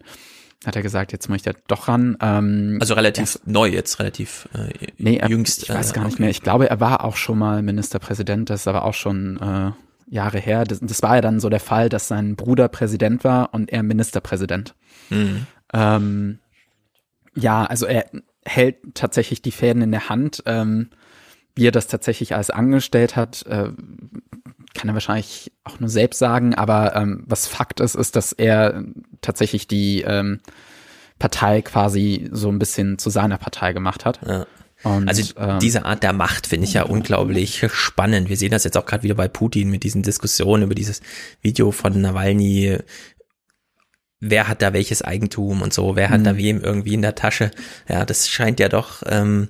hat er gesagt, jetzt möchte er doch ran. Ähm, also relativ neu jetzt, relativ äh, nee, er, jüngst. Ich weiß äh, gar nicht mehr. Ich glaube, er war auch schon mal Ministerpräsident. Das ist aber auch schon äh, Jahre her. Das, das war ja dann so der Fall, dass sein Bruder Präsident war und er Ministerpräsident. Mhm. Ähm, ja, also er hält tatsächlich die Fäden in der Hand. Ähm, wie er das tatsächlich alles angestellt hat, äh, kann er wahrscheinlich auch nur selbst sagen, aber ähm, was Fakt ist, ist, dass er tatsächlich die ähm, Partei quasi so ein bisschen zu seiner Partei gemacht hat. Ja. Und, also ähm, diese Art der Macht finde ich ja unglaublich spannend. Wir sehen das jetzt auch gerade wieder bei Putin mit diesen Diskussionen über dieses Video von Nawalny. Wer hat da welches Eigentum und so? Wer hat mhm. da wem irgendwie in der Tasche? Ja, das scheint ja doch ähm,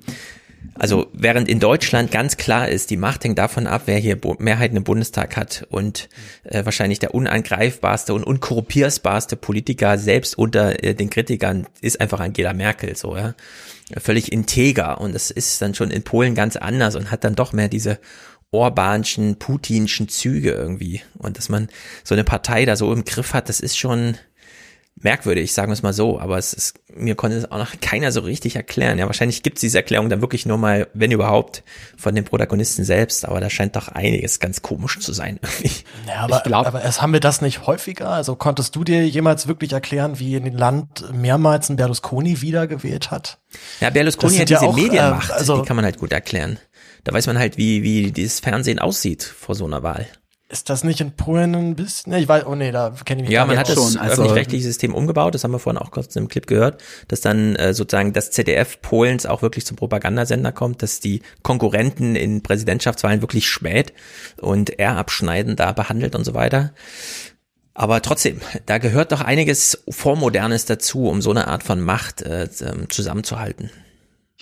also während in Deutschland ganz klar ist, die Macht hängt davon ab, wer hier Mehrheiten im Bundestag hat und äh, wahrscheinlich der unangreifbarste und unkorrupierbarste Politiker selbst unter äh, den Kritikern ist einfach Angela Merkel so, ja. Völlig integer und das ist dann schon in Polen ganz anders und hat dann doch mehr diese Orbanschen, Putinschen Züge irgendwie und dass man so eine Partei da so im Griff hat, das ist schon merkwürdig, sagen wir es mal so, aber es ist, mir konnte es auch noch keiner so richtig erklären. Ja, wahrscheinlich gibt es diese Erklärung dann wirklich nur mal, wenn überhaupt, von den Protagonisten selbst, aber da scheint doch einiges ganz komisch zu sein. ja, aber, glaub, aber es haben wir das nicht häufiger? Also konntest du dir jemals wirklich erklären, wie in dem Land mehrmals ein Berlusconi wiedergewählt hat? Ja, Berlusconi hat diese ja auch, Medienmacht, äh, also, die kann man halt gut erklären. Da weiß man halt, wie, wie dieses Fernsehen aussieht vor so einer Wahl. Ist das nicht in Polen ein bisschen? Ne, ich weiß, oh nee, da kenne ich mich Ja, man hat das schon, also öffentlich-rechtliche System umgebaut, das haben wir vorhin auch kurz im Clip gehört, dass dann äh, sozusagen das ZDF Polens auch wirklich zum Propagandasender kommt, dass die Konkurrenten in Präsidentschaftswahlen wirklich schmäht und er abschneiden da behandelt und so weiter. Aber trotzdem, da gehört doch einiges Vormodernes dazu, um so eine Art von Macht äh, ähm, zusammenzuhalten.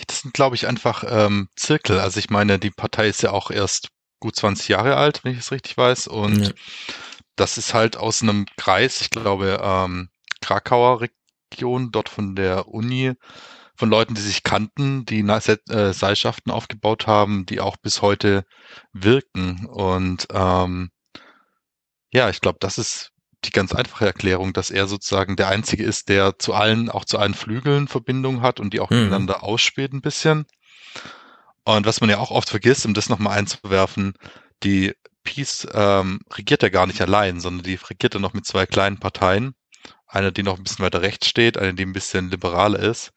Das sind, glaube ich, einfach ähm, Zirkel. Also ich meine, die Partei ist ja auch erst gut 20 Jahre alt, wenn ich es richtig weiß. Und ja. das ist halt aus einem Kreis, ich glaube, ähm, Krakauer Region, dort von der Uni, von Leuten, die sich kannten, die äh, Seilschaften aufgebaut haben, die auch bis heute wirken. Und ähm, ja, ich glaube, das ist die ganz einfache Erklärung, dass er sozusagen der Einzige ist, der zu allen, auch zu allen Flügeln Verbindungen hat und die auch mhm. miteinander ausspielt ein bisschen. Und was man ja auch oft vergisst, um das nochmal einzuwerfen, die Peace ähm, regiert ja gar nicht allein, sondern die regiert ja noch mit zwei kleinen Parteien. Eine, die noch ein bisschen weiter rechts steht, eine, die ein bisschen liberaler ist.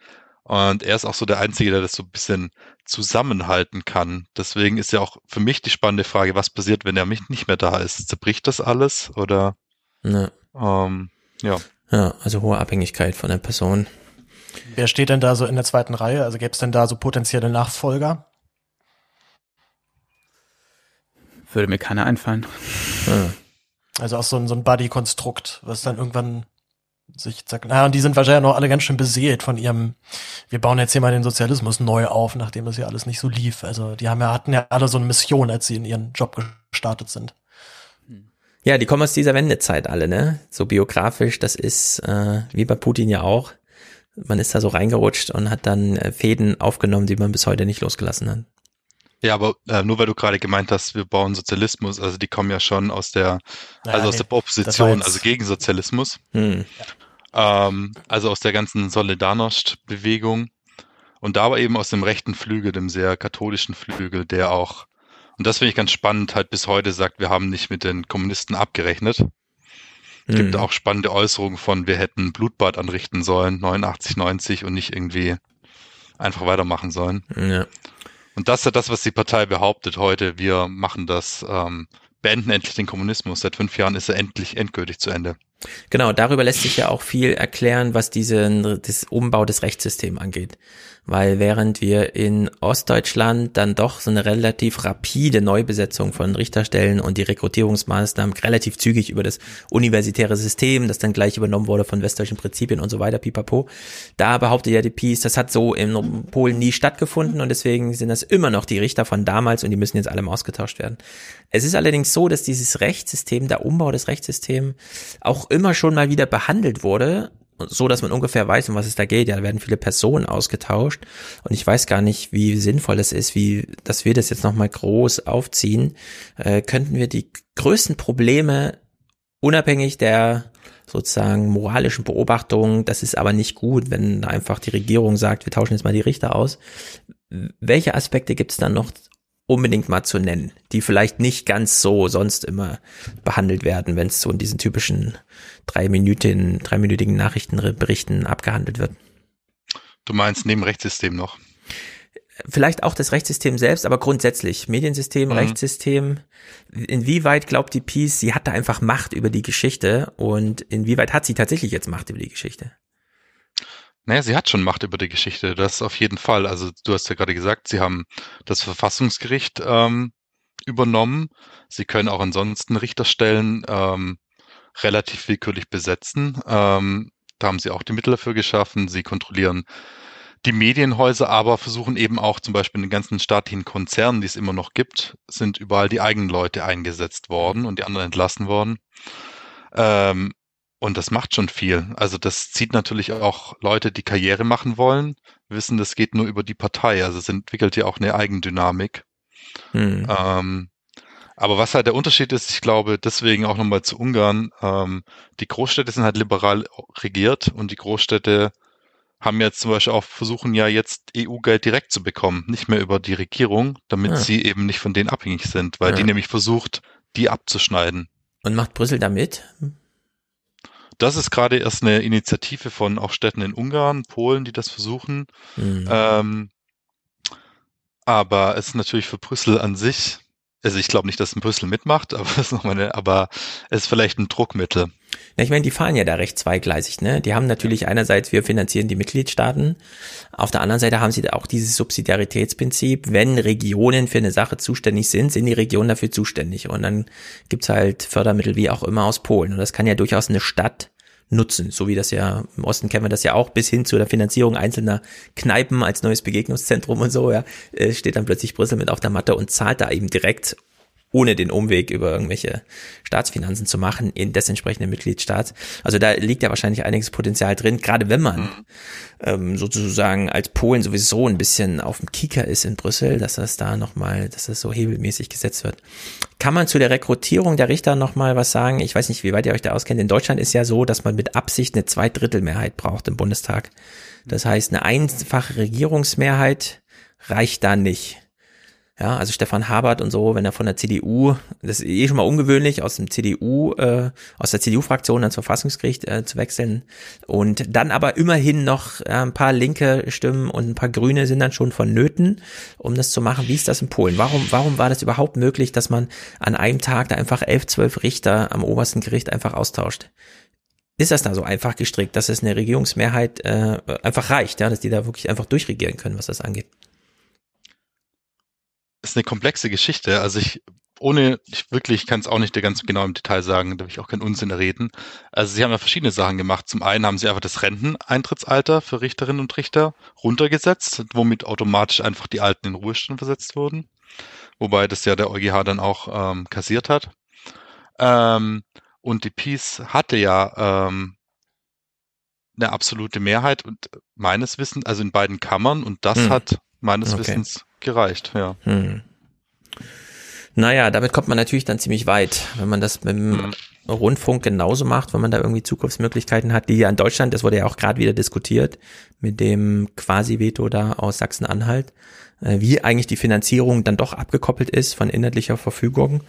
Und er ist auch so der Einzige, der das so ein bisschen zusammenhalten kann. Deswegen ist ja auch für mich die spannende Frage, was passiert, wenn er mich nicht mehr da ist? Zerbricht das alles oder? Ja. Ähm, ja. Ja, also hohe Abhängigkeit von der Person. Wer steht denn da so in der zweiten Reihe? Also gäbe es denn da so potenzielle Nachfolger? Würde mir keiner einfallen. Ja. Also auch so ein, so ein Buddy-Konstrukt, was dann irgendwann sich sagt, na, und die sind wahrscheinlich noch alle ganz schön beseelt von ihrem, wir bauen jetzt hier mal den Sozialismus neu auf, nachdem das ja alles nicht so lief. Also die haben ja, hatten ja alle so eine Mission, als sie in ihren Job gestartet sind. Ja, die kommen aus dieser Wendezeit alle, ne? So biografisch, das ist äh, wie bei Putin ja auch. Man ist da so reingerutscht und hat dann äh, Fäden aufgenommen, die man bis heute nicht losgelassen hat. Ja, aber äh, nur weil du gerade gemeint hast, wir bauen Sozialismus, also die kommen ja schon aus der, also ja, aus nee, der Opposition, also gegen Sozialismus. Hm. Ähm, also aus der ganzen Solidarność-Bewegung. Und da aber eben aus dem rechten Flügel, dem sehr katholischen Flügel, der auch, und das finde ich ganz spannend, halt bis heute sagt, wir haben nicht mit den Kommunisten abgerechnet. Es hm. gibt auch spannende Äußerungen von, wir hätten Blutbad anrichten sollen, 89, 90 und nicht irgendwie einfach weitermachen sollen. Ja. Und das ist ja das, was die Partei behauptet heute. Wir machen das, ähm, beenden endlich den Kommunismus. Seit fünf Jahren ist er endlich endgültig zu Ende. Genau, darüber lässt sich ja auch viel erklären, was diesen das Umbau des Rechtssystems angeht weil während wir in Ostdeutschland dann doch so eine relativ rapide Neubesetzung von Richterstellen und die Rekrutierungsmaßnahmen relativ zügig über das universitäre System, das dann gleich übernommen wurde von westdeutschen Prinzipien und so weiter, pipapo, da behauptet ja die Peace, das hat so in Polen nie stattgefunden und deswegen sind das immer noch die Richter von damals und die müssen jetzt alle mal ausgetauscht werden. Es ist allerdings so, dass dieses Rechtssystem, der Umbau des Rechtssystems auch immer schon mal wieder behandelt wurde so, dass man ungefähr weiß, um was es da geht. Ja, da werden viele Personen ausgetauscht und ich weiß gar nicht, wie sinnvoll es ist, wie, dass wir das jetzt nochmal groß aufziehen. Äh, könnten wir die größten Probleme unabhängig der sozusagen moralischen Beobachtung, das ist aber nicht gut, wenn einfach die Regierung sagt, wir tauschen jetzt mal die Richter aus. Welche Aspekte gibt es dann noch unbedingt mal zu nennen, die vielleicht nicht ganz so sonst immer behandelt werden, wenn es so in diesen typischen drei Minuten, dreiminütigen Nachrichtenberichten abgehandelt wird. Du meinst neben Rechtssystem noch? Vielleicht auch das Rechtssystem selbst, aber grundsätzlich Mediensystem, mhm. Rechtssystem. Inwieweit glaubt die Peace, sie hatte einfach Macht über die Geschichte und inwieweit hat sie tatsächlich jetzt Macht über die Geschichte? Naja, sie hat schon Macht über die Geschichte, das auf jeden Fall. Also du hast ja gerade gesagt, sie haben das Verfassungsgericht ähm, übernommen. Sie können auch ansonsten Richterstellen ähm, relativ willkürlich besetzen. Ähm, da haben sie auch die Mittel dafür geschaffen. Sie kontrollieren die Medienhäuser, aber versuchen eben auch zum Beispiel in den ganzen staatlichen Konzernen, die es immer noch gibt, sind überall die eigenen Leute eingesetzt worden und die anderen entlassen worden. Ähm, und das macht schon viel. Also das zieht natürlich auch Leute, die Karriere machen wollen, wissen, das geht nur über die Partei. Also es entwickelt ja auch eine Eigendynamik. Hm. Ähm, aber was halt der Unterschied ist, ich glaube, deswegen auch nochmal zu Ungarn, ähm, die Großstädte sind halt liberal regiert und die Großstädte haben jetzt zum Beispiel auch versuchen ja jetzt EU-Geld direkt zu bekommen, nicht mehr über die Regierung, damit ja. sie eben nicht von denen abhängig sind, weil ja. die nämlich versucht, die abzuschneiden. Und macht Brüssel damit? Das ist gerade erst eine Initiative von auch Städten in Ungarn, Polen, die das versuchen. Mhm. Ähm, aber es ist natürlich für Brüssel an sich, also ich glaube nicht, dass ein Brüssel mitmacht, aber es ist noch aber es ist vielleicht ein Druckmittel. Ja, ich meine, die fahren ja da recht zweigleisig, ne? Die haben natürlich einerseits, wir finanzieren die Mitgliedstaaten, auf der anderen Seite haben sie da auch dieses Subsidiaritätsprinzip, wenn Regionen für eine Sache zuständig sind, sind die Regionen dafür zuständig. Und dann gibt's halt Fördermittel wie auch immer aus Polen. Und das kann ja durchaus eine Stadt nutzen, so wie das ja im Osten kennen wir das ja auch bis hin zu der Finanzierung einzelner Kneipen als neues Begegnungszentrum und so, ja, äh, steht dann plötzlich Brüssel mit auf der Matte und zahlt da eben direkt ohne den Umweg über irgendwelche Staatsfinanzen zu machen in des entsprechenden Mitgliedstaats. Also da liegt ja wahrscheinlich einiges Potenzial drin, gerade wenn man mhm. ähm, sozusagen als Polen sowieso ein bisschen auf dem Kieker ist in Brüssel, dass das da nochmal, dass das so hebelmäßig gesetzt wird. Kann man zu der Rekrutierung der Richter nochmal was sagen? Ich weiß nicht, wie weit ihr euch da auskennt. In Deutschland ist ja so, dass man mit Absicht eine Zweidrittelmehrheit braucht im Bundestag. Das heißt, eine einfache Regierungsmehrheit reicht da nicht. Ja, also Stefan Habert und so, wenn er von der CDU, das ist eh schon mal ungewöhnlich, aus dem CDU, äh, aus der CDU-Fraktion ans Verfassungsgericht äh, zu wechseln. Und dann aber immerhin noch äh, ein paar linke Stimmen und ein paar Grüne sind dann schon vonnöten, um das zu machen. Wie ist das in Polen? Warum, warum war das überhaupt möglich, dass man an einem Tag da einfach elf, zwölf Richter am obersten Gericht einfach austauscht? Ist das da so einfach gestrickt, dass es eine Regierungsmehrheit äh, einfach reicht, ja, dass die da wirklich einfach durchregieren können, was das angeht? Ist eine komplexe Geschichte. Also ich, ohne, ich wirklich kann es auch nicht ganz genau im Detail sagen, da will ich auch keinen Unsinn reden. Also sie haben ja verschiedene Sachen gemacht. Zum einen haben sie einfach das Renteneintrittsalter für Richterinnen und Richter runtergesetzt, womit automatisch einfach die Alten in Ruhestand versetzt wurden. Wobei das ja der EuGH dann auch ähm, kassiert hat. Ähm, und die Peace hatte ja ähm, eine absolute Mehrheit und meines Wissens, also in beiden Kammern, und das hm. hat meines okay. Wissens gereicht, ja. Hm. Naja, damit kommt man natürlich dann ziemlich weit, wenn man das mit dem hm. Rundfunk genauso macht, wenn man da irgendwie Zukunftsmöglichkeiten hat, die ja in Deutschland, das wurde ja auch gerade wieder diskutiert, mit dem Quasi-Veto da aus Sachsen-Anhalt, äh, wie eigentlich die Finanzierung dann doch abgekoppelt ist von inhaltlicher Verfügung.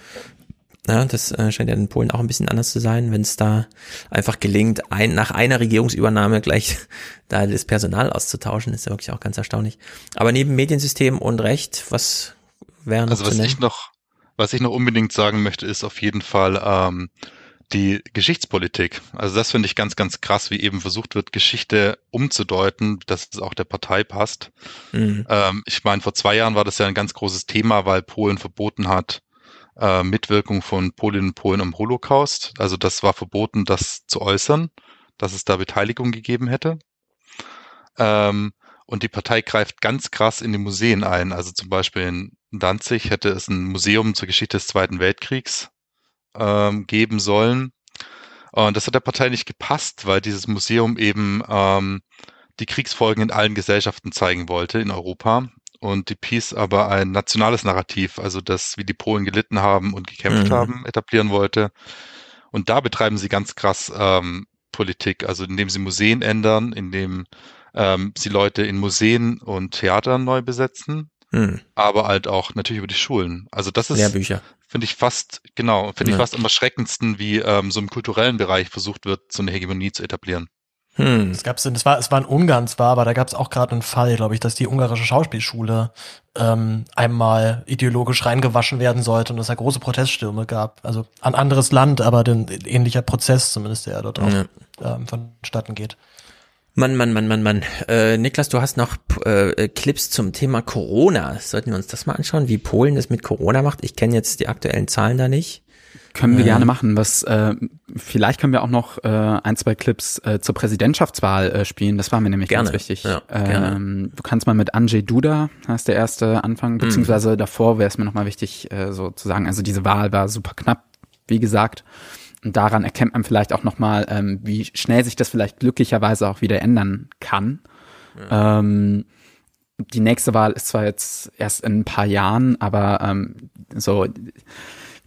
Ja, das äh, scheint ja in Polen auch ein bisschen anders zu sein, wenn es da einfach gelingt, ein, nach einer Regierungsübernahme gleich da das Personal auszutauschen, ist ja wirklich auch ganz erstaunlich. Aber neben Mediensystem und Recht, was wäre noch Also was ich noch, was ich noch unbedingt sagen möchte, ist auf jeden Fall, ähm, die Geschichtspolitik. Also das finde ich ganz, ganz krass, wie eben versucht wird, Geschichte umzudeuten, dass es auch der Partei passt. Mhm. Ähm, ich meine, vor zwei Jahren war das ja ein ganz großes Thema, weil Polen verboten hat, äh, Mitwirkung von Polinnen und Polen am Holocaust. Also das war verboten, das zu äußern, dass es da Beteiligung gegeben hätte. Ähm, und die Partei greift ganz krass in die Museen ein. Also zum Beispiel in Danzig hätte es ein Museum zur Geschichte des Zweiten Weltkriegs ähm, geben sollen. Und das hat der Partei nicht gepasst, weil dieses Museum eben ähm, die Kriegsfolgen in allen Gesellschaften zeigen wollte in Europa und die Peace aber ein nationales Narrativ, also das, wie die Polen gelitten haben und gekämpft mhm. haben, etablieren wollte. Und da betreiben sie ganz krass ähm, Politik, also indem sie Museen ändern, indem ähm, sie Leute in Museen und Theatern neu besetzen, mhm. aber halt auch natürlich über die Schulen. Also das ist, Lehrbücher. finde ich fast, genau, finde ja. ich fast am erschreckendsten, wie ähm, so im kulturellen Bereich versucht wird, so eine Hegemonie zu etablieren. Hm. Es gab's, es war, es war in Ungarn zwar, aber da gab es auch gerade einen Fall, glaube ich, dass die ungarische Schauspielschule ähm, einmal ideologisch reingewaschen werden sollte und es da große Proteststürme gab. Also ein anderes Land, aber ein ähnlicher Prozess zumindest, der dort auch ja. ähm, vonstatten geht. Mann, Mann, Mann, Mann, Mann. Äh, Niklas, du hast noch äh, Clips zum Thema Corona. Sollten wir uns das mal anschauen, wie Polen das mit Corona macht? Ich kenne jetzt die aktuellen Zahlen da nicht. Können wir äh, gerne machen. Was äh, vielleicht können wir auch noch äh, ein, zwei Clips äh, zur Präsidentschaftswahl äh, spielen. Das war mir nämlich gerne. ganz wichtig. Ja, ähm, du kannst mal mit Andrzej Duda, das ist der erste Anfang, mhm. beziehungsweise mhm. davor wäre es mir nochmal wichtig, äh, so zu sagen, also diese Wahl war super knapp, wie gesagt. Und daran erkennt man vielleicht auch nochmal, ähm, wie schnell sich das vielleicht glücklicherweise auch wieder ändern kann. Ja. Ähm, die nächste Wahl ist zwar jetzt erst in ein paar Jahren, aber ähm, so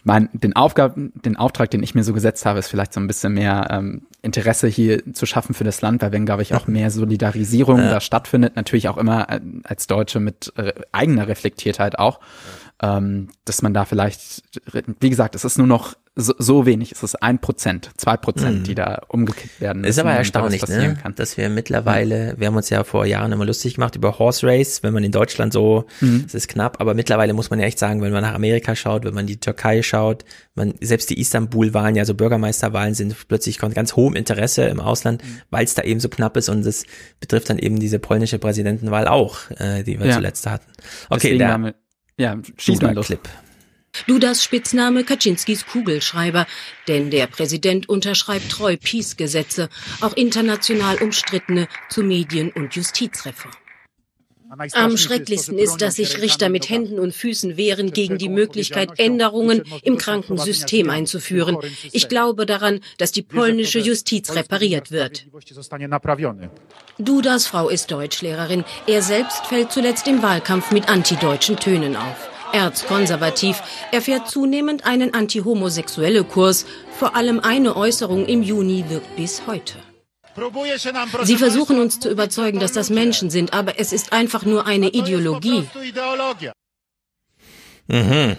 mein, den Aufgaben, den Auftrag, den ich mir so gesetzt habe, ist vielleicht so ein bisschen mehr ähm, Interesse hier zu schaffen für das Land, weil wenn, glaube ich, auch mehr Solidarisierung ja. da stattfindet, natürlich auch immer äh, als Deutsche mit äh, eigener Reflektiertheit auch, ähm, dass man da vielleicht, wie gesagt, es ist nur noch so, so wenig, es ist ein Prozent, zwei Prozent, mhm. die da umgekippt werden. Müssen, ist aber erstaunlich, ne? dass wir mittlerweile, wir haben uns ja vor Jahren immer lustig gemacht über Horse Race, wenn man in Deutschland so, mhm. es ist knapp, aber mittlerweile muss man ja echt sagen, wenn man nach Amerika schaut, wenn man die Türkei schaut, man, selbst die Istanbul-Wahlen, ja so Bürgermeisterwahlen sind plötzlich von ganz hohem Interesse im Ausland, mhm. weil es da eben so knapp ist und es betrifft dann eben diese polnische Präsidentenwahl auch, äh, die wir ja. zuletzt hatten. Okay, der, ja, schieß mal los. Clip. Dudas Spitzname Kaczynskis Kugelschreiber, denn der Präsident unterschreibt treu Peace-Gesetze, auch international umstrittene zu Medien- und Justizreform. Am schrecklichsten ist, dass sich Richter mit Händen und Füßen wehren gegen die Möglichkeit, Änderungen im Krankensystem einzuführen. Ich glaube daran, dass die polnische Justiz repariert wird. Dudas Frau ist Deutschlehrerin. Er selbst fällt zuletzt im Wahlkampf mit antideutschen Tönen auf. Erzkonservativ. Er fährt zunehmend einen antihomosexuelle Kurs. Vor allem eine Äußerung im Juni wirkt bis heute. Sie versuchen uns zu überzeugen, dass das Menschen sind, aber es ist einfach nur eine Ideologie. Mhm.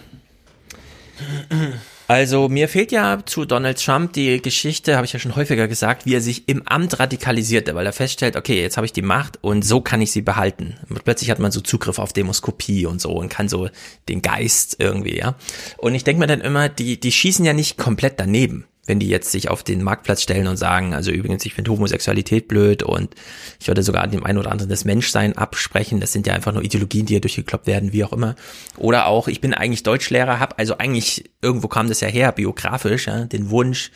Also mir fehlt ja zu Donald Trump die Geschichte, habe ich ja schon häufiger gesagt, wie er sich im Amt radikalisierte, weil er feststellt, okay, jetzt habe ich die Macht und so kann ich sie behalten. Und plötzlich hat man so Zugriff auf Demoskopie und so und kann so den Geist irgendwie, ja. Und ich denke mir dann immer, die, die schießen ja nicht komplett daneben wenn die jetzt sich auf den Marktplatz stellen und sagen, also übrigens, ich finde Homosexualität blöd und ich würde sogar dem einen oder anderen das Menschsein absprechen, das sind ja einfach nur Ideologien, die hier durchgekloppt werden, wie auch immer. Oder auch, ich bin eigentlich Deutschlehrer, habe also eigentlich, irgendwo kam das ja her, biografisch, ja, den Wunsch,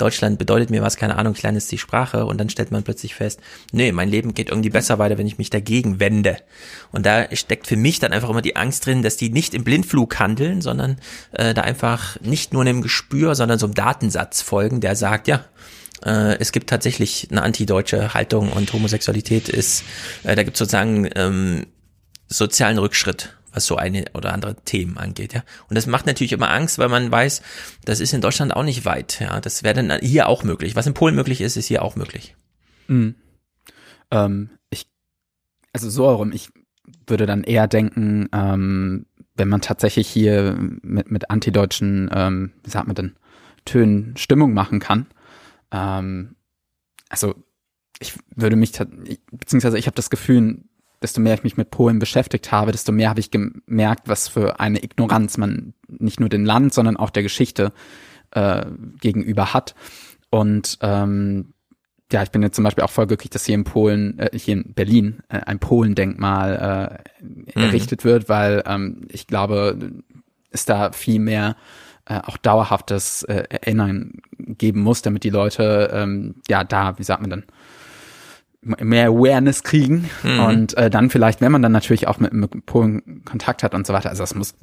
Deutschland bedeutet mir was, keine Ahnung, lerne jetzt die Sprache und dann stellt man plötzlich fest, nee, mein Leben geht irgendwie besser weiter, wenn ich mich dagegen wende. Und da steckt für mich dann einfach immer die Angst drin, dass die nicht im Blindflug handeln, sondern äh, da einfach nicht nur einem Gespür, sondern so einem Datensatz folgen, der sagt, ja, äh, es gibt tatsächlich eine antideutsche Haltung und Homosexualität ist, äh, da gibt sozusagen ähm, sozialen Rückschritt was so eine oder andere Themen angeht, ja. Und das macht natürlich immer Angst, weil man weiß, das ist in Deutschland auch nicht weit, ja. Das wäre dann hier auch möglich. Was in Polen möglich ist, ist hier auch möglich. Mhm. Ähm, ich, also so herum, ich würde dann eher denken, ähm, wenn man tatsächlich hier mit, mit antideutschen, ähm, wie sagt man denn, Tönen Stimmung machen kann. Ähm, also ich würde mich, beziehungsweise ich habe das Gefühl, desto mehr ich mich mit Polen beschäftigt habe, desto mehr habe ich gemerkt, was für eine Ignoranz man nicht nur dem Land, sondern auch der Geschichte äh, gegenüber hat. Und ähm, ja, ich bin jetzt zum Beispiel auch voll glücklich, dass hier in Polen, äh, hier in Berlin äh, ein Polendenkmal äh, mhm. errichtet wird, weil ähm, ich glaube, es da viel mehr äh, auch dauerhaftes äh, Erinnern geben muss, damit die Leute ähm, ja da, wie sagt man denn, mehr Awareness kriegen. Mhm. und äh, dann vielleicht, wenn man dann natürlich auch mit, mit Polen Kontakt hat und so weiter, also es muss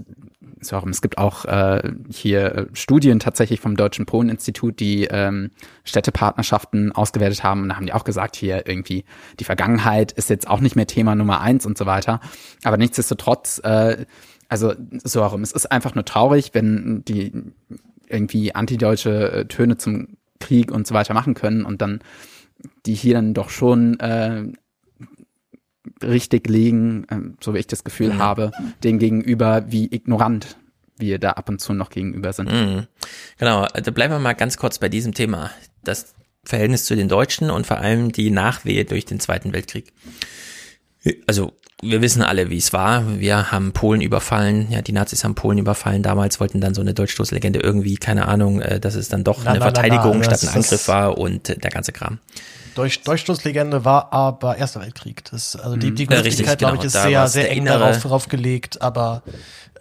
sorry, es gibt auch äh, hier äh, Studien tatsächlich vom Deutschen Polen-Institut, die ähm, Städtepartnerschaften ausgewertet haben. Und da haben die auch gesagt, hier irgendwie die Vergangenheit ist jetzt auch nicht mehr Thema Nummer eins und so weiter, aber nichtsdestotrotz, äh, also so warum, es ist einfach nur traurig, wenn die irgendwie antideutsche äh, Töne zum Krieg und so weiter machen können. Und dann die hier dann doch schon äh, richtig liegen, ähm, so wie ich das Gefühl mhm. habe, dem gegenüber, wie ignorant wir da ab und zu noch gegenüber sind. Mhm. Genau, da bleiben wir mal ganz kurz bei diesem Thema. Das Verhältnis zu den Deutschen und vor allem die Nachwehe durch den Zweiten Weltkrieg. Also wir wissen alle, wie es war. Wir haben Polen überfallen, ja, die Nazis haben Polen überfallen damals, wollten dann so eine Deutschstoßlegende irgendwie, keine Ahnung, äh, dass es dann doch na, eine na, Verteidigung na, statt ein Angriff war und der ganze Kram. Durch, Durchstoßlegende war aber Erster Weltkrieg. Das, also die, die mhm. Gerechtigkeit, glaube ich, ist sehr, sehr eng darauf, darauf gelegt, aber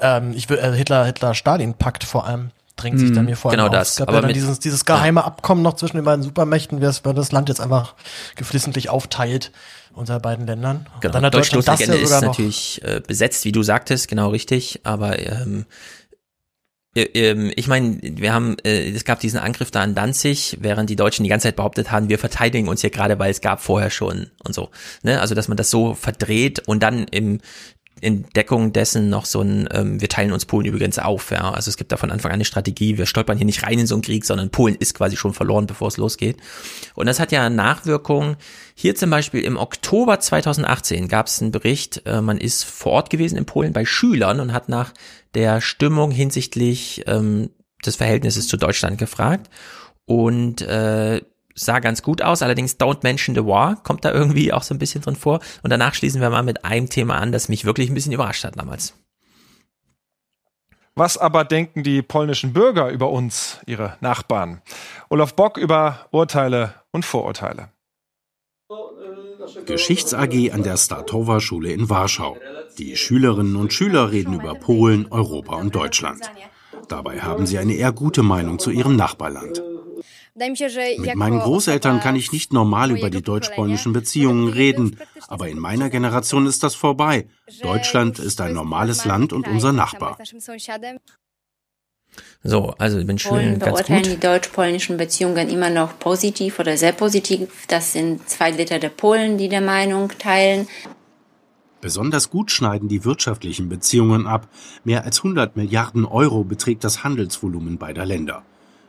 ähm, ich will, äh, Hitler, Hitler-Stalin-Pakt vor allem drängt sich da mhm. mir vor genau auf. das. Es gab aber ja dann dieses, dieses geheime ja. Abkommen noch zwischen den beiden Supermächten, man das Land jetzt einfach geflissentlich aufteilt unter beiden Ländern. Genau. dann hat Deutschland das ja ist natürlich äh, besetzt, wie du sagtest, genau richtig, aber ähm, ähm, ich meine, wir haben, äh, es gab diesen Angriff da an Danzig, während die Deutschen die ganze Zeit behauptet haben, wir verteidigen uns hier gerade, weil es gab vorher schon und so. Ne? Also dass man das so verdreht und dann im in Deckung dessen noch so ein, ähm, wir teilen uns Polen übrigens auf, ja. Also es gibt da von Anfang an eine Strategie, wir stolpern hier nicht rein in so einen Krieg, sondern Polen ist quasi schon verloren, bevor es losgeht. Und das hat ja Nachwirkungen. Hier zum Beispiel im Oktober 2018 gab es einen Bericht, äh, man ist vor Ort gewesen in Polen bei Schülern und hat nach der Stimmung hinsichtlich ähm, des Verhältnisses zu Deutschland gefragt. Und äh, sah ganz gut aus, allerdings Don't Mention the War kommt da irgendwie auch so ein bisschen drin vor. Und danach schließen wir mal mit einem Thema an, das mich wirklich ein bisschen überrascht hat damals. Was aber denken die polnischen Bürger über uns, ihre Nachbarn? Olaf Bock über Urteile und Vorurteile. Geschichts AG an der Statowa Schule in Warschau. Die Schülerinnen und Schüler reden über Polen, Europa und Deutschland. Dabei haben sie eine eher gute Meinung zu ihrem Nachbarland. Mit meinen Großeltern kann ich nicht normal über die deutsch-polnischen Beziehungen reden, aber in meiner Generation ist das vorbei. Deutschland ist ein normales Land und unser Nachbar. So, also ich bin schön ganz beurteilen gut. die deutsch-polnischen Beziehungen immer noch positiv oder sehr positiv. Das sind zwei Drittel der Polen, die der Meinung teilen. Besonders gut schneiden die wirtschaftlichen Beziehungen ab. Mehr als 100 Milliarden Euro beträgt das Handelsvolumen beider Länder.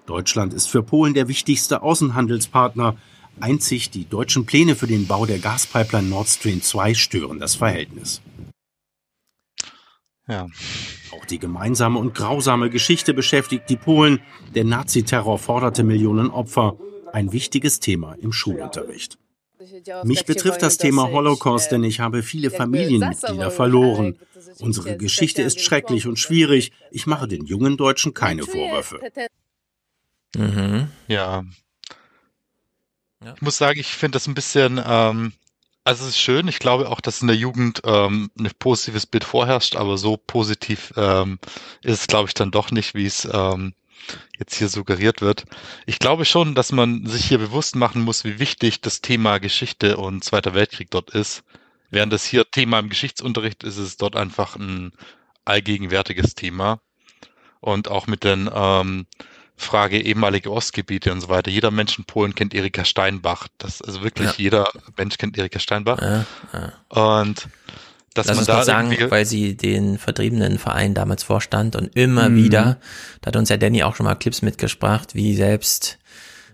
Deutschland ist für Polen der wichtigste Außenhandelspartner. Einzig die deutschen Pläne für den Bau der Gaspipeline Nord Stream 2 stören das Verhältnis. Ja. Auch die gemeinsame und grausame Geschichte beschäftigt die Polen. Der Naziterror forderte Millionen Opfer. Ein wichtiges Thema im Schulunterricht. Mich betrifft das Thema Holocaust, denn ich habe viele Familienmitglieder verloren. Unsere Geschichte ist schrecklich und schwierig. Ich mache den jungen Deutschen keine Vorwürfe. Mhm. Ja. Ich muss sagen, ich finde das ein bisschen, ähm, also es ist schön. Ich glaube auch, dass in der Jugend ähm, ein positives Bild vorherrscht, aber so positiv ähm, ist es, glaube ich, dann doch nicht, wie es ähm, jetzt hier suggeriert wird. Ich glaube schon, dass man sich hier bewusst machen muss, wie wichtig das Thema Geschichte und Zweiter Weltkrieg dort ist. Während das hier Thema im Geschichtsunterricht ist, ist es dort einfach ein allgegenwärtiges Thema. Und auch mit den ähm, Frage ehemalige Ostgebiete und so weiter. Jeder Mensch in Polen kennt Erika Steinbach. Das also wirklich ja. jeder Mensch kennt Erika Steinbach. Ja, ja. Und dass Lass man da sagen, weil sie den vertriebenen Verein damals vorstand und immer mhm. wieder, da hat uns ja Danny auch schon mal Clips mitgespracht, wie selbst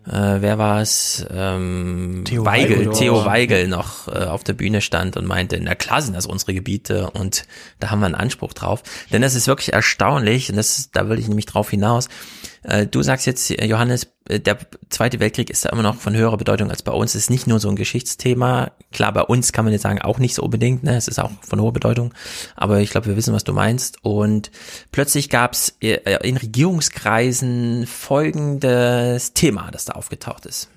äh, wer war es? Ähm, Theo Weigel, Weigel Theo Weigel noch äh, auf der Bühne stand und meinte, na klar sind das unsere Gebiete und da haben wir einen Anspruch drauf. Denn das ist wirklich erstaunlich und das, da will ich nämlich drauf hinaus Äh, du sagst jetzt, Johannes, äh, der Zweite Weltkrieg ist da immer noch von höherer Bedeutung als bei uns. Es ist nicht nur so ein Geschichtsthema. Klar, bei uns kann man jetzt sagen, auch nicht so unbedingt. Ne? Es ist auch von hoher Bedeutung. Aber ich glaube, wir wissen, was du meinst. Und plötzlich gab es äh, in Regierungskreisen folgendes Thema, das da aufgetaucht ist.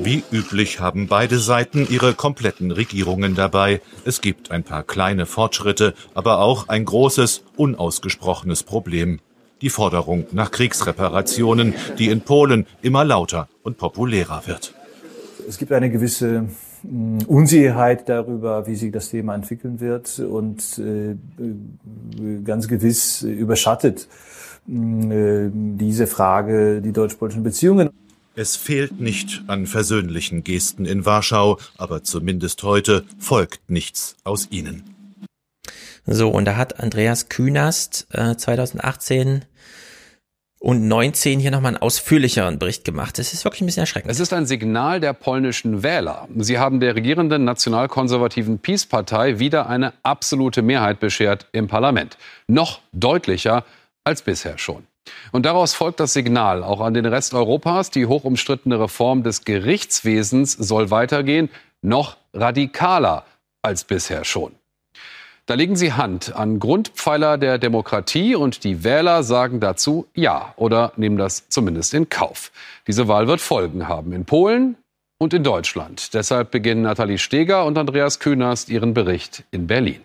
Wie üblich haben beide Seiten ihre kompletten Regierungen dabei. Es gibt ein paar kleine Fortschritte, aber auch ein großes, unausgesprochenes Problem. Die Forderung nach Kriegsreparationen, die in Polen immer lauter und populärer wird. Es gibt eine gewisse hm, Unsicherheit darüber, wie sich das Thema entwickeln wird und äh, ganz gewiss überschattet hm, äh, diese Frage die deutsch-polnischen Beziehungen. Es fehlt nicht an versöhnlichen Gesten in Warschau, aber zumindest heute folgt nichts aus ihnen. So, und da hat Andreas Künast äh, 2018 und 19 hier nochmal einen ausführlicheren Bericht gemacht. Das ist wirklich ein bisschen erschreckend. Es ist ein Signal der polnischen Wähler. Sie haben der regierenden nationalkonservativen PiS-Partei wieder eine absolute Mehrheit beschert im Parlament. Noch deutlicher als bisher schon. Und daraus folgt das Signal auch an den Rest Europas, die hochumstrittene Reform des Gerichtswesens soll weitergehen, noch radikaler als bisher schon. Da legen sie Hand an Grundpfeiler der Demokratie und die Wähler sagen dazu Ja oder nehmen das zumindest in Kauf. Diese Wahl wird Folgen haben in Polen und in Deutschland. Deshalb beginnen Nathalie Steger und Andreas Künast ihren Bericht in Berlin.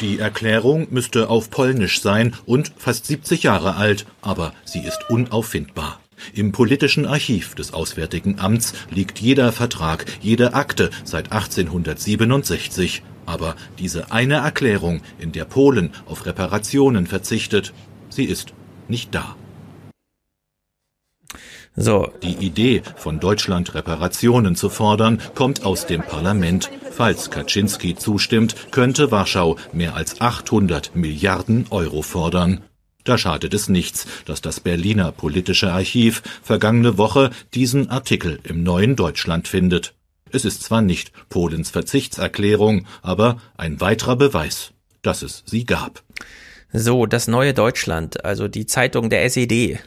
Die Erklärung müsste auf Polnisch sein und fast 70 Jahre alt, aber sie ist unauffindbar. Im politischen Archiv des Auswärtigen Amts liegt jeder Vertrag, jede Akte seit 1867. Aber diese eine Erklärung, in der Polen auf Reparationen verzichtet, sie ist nicht da. So. Die Idee, von Deutschland Reparationen zu fordern, kommt aus dem Parlament. Falls Kaczynski zustimmt, könnte Warschau mehr als 800 Milliarden Euro fordern. Da schadet es nichts, dass das Berliner politische Archiv vergangene Woche diesen Artikel im neuen Deutschland findet. Es ist zwar nicht Polens Verzichtserklärung, aber ein weiterer Beweis, dass es sie gab. So, das neue Deutschland, also die Zeitung der SED,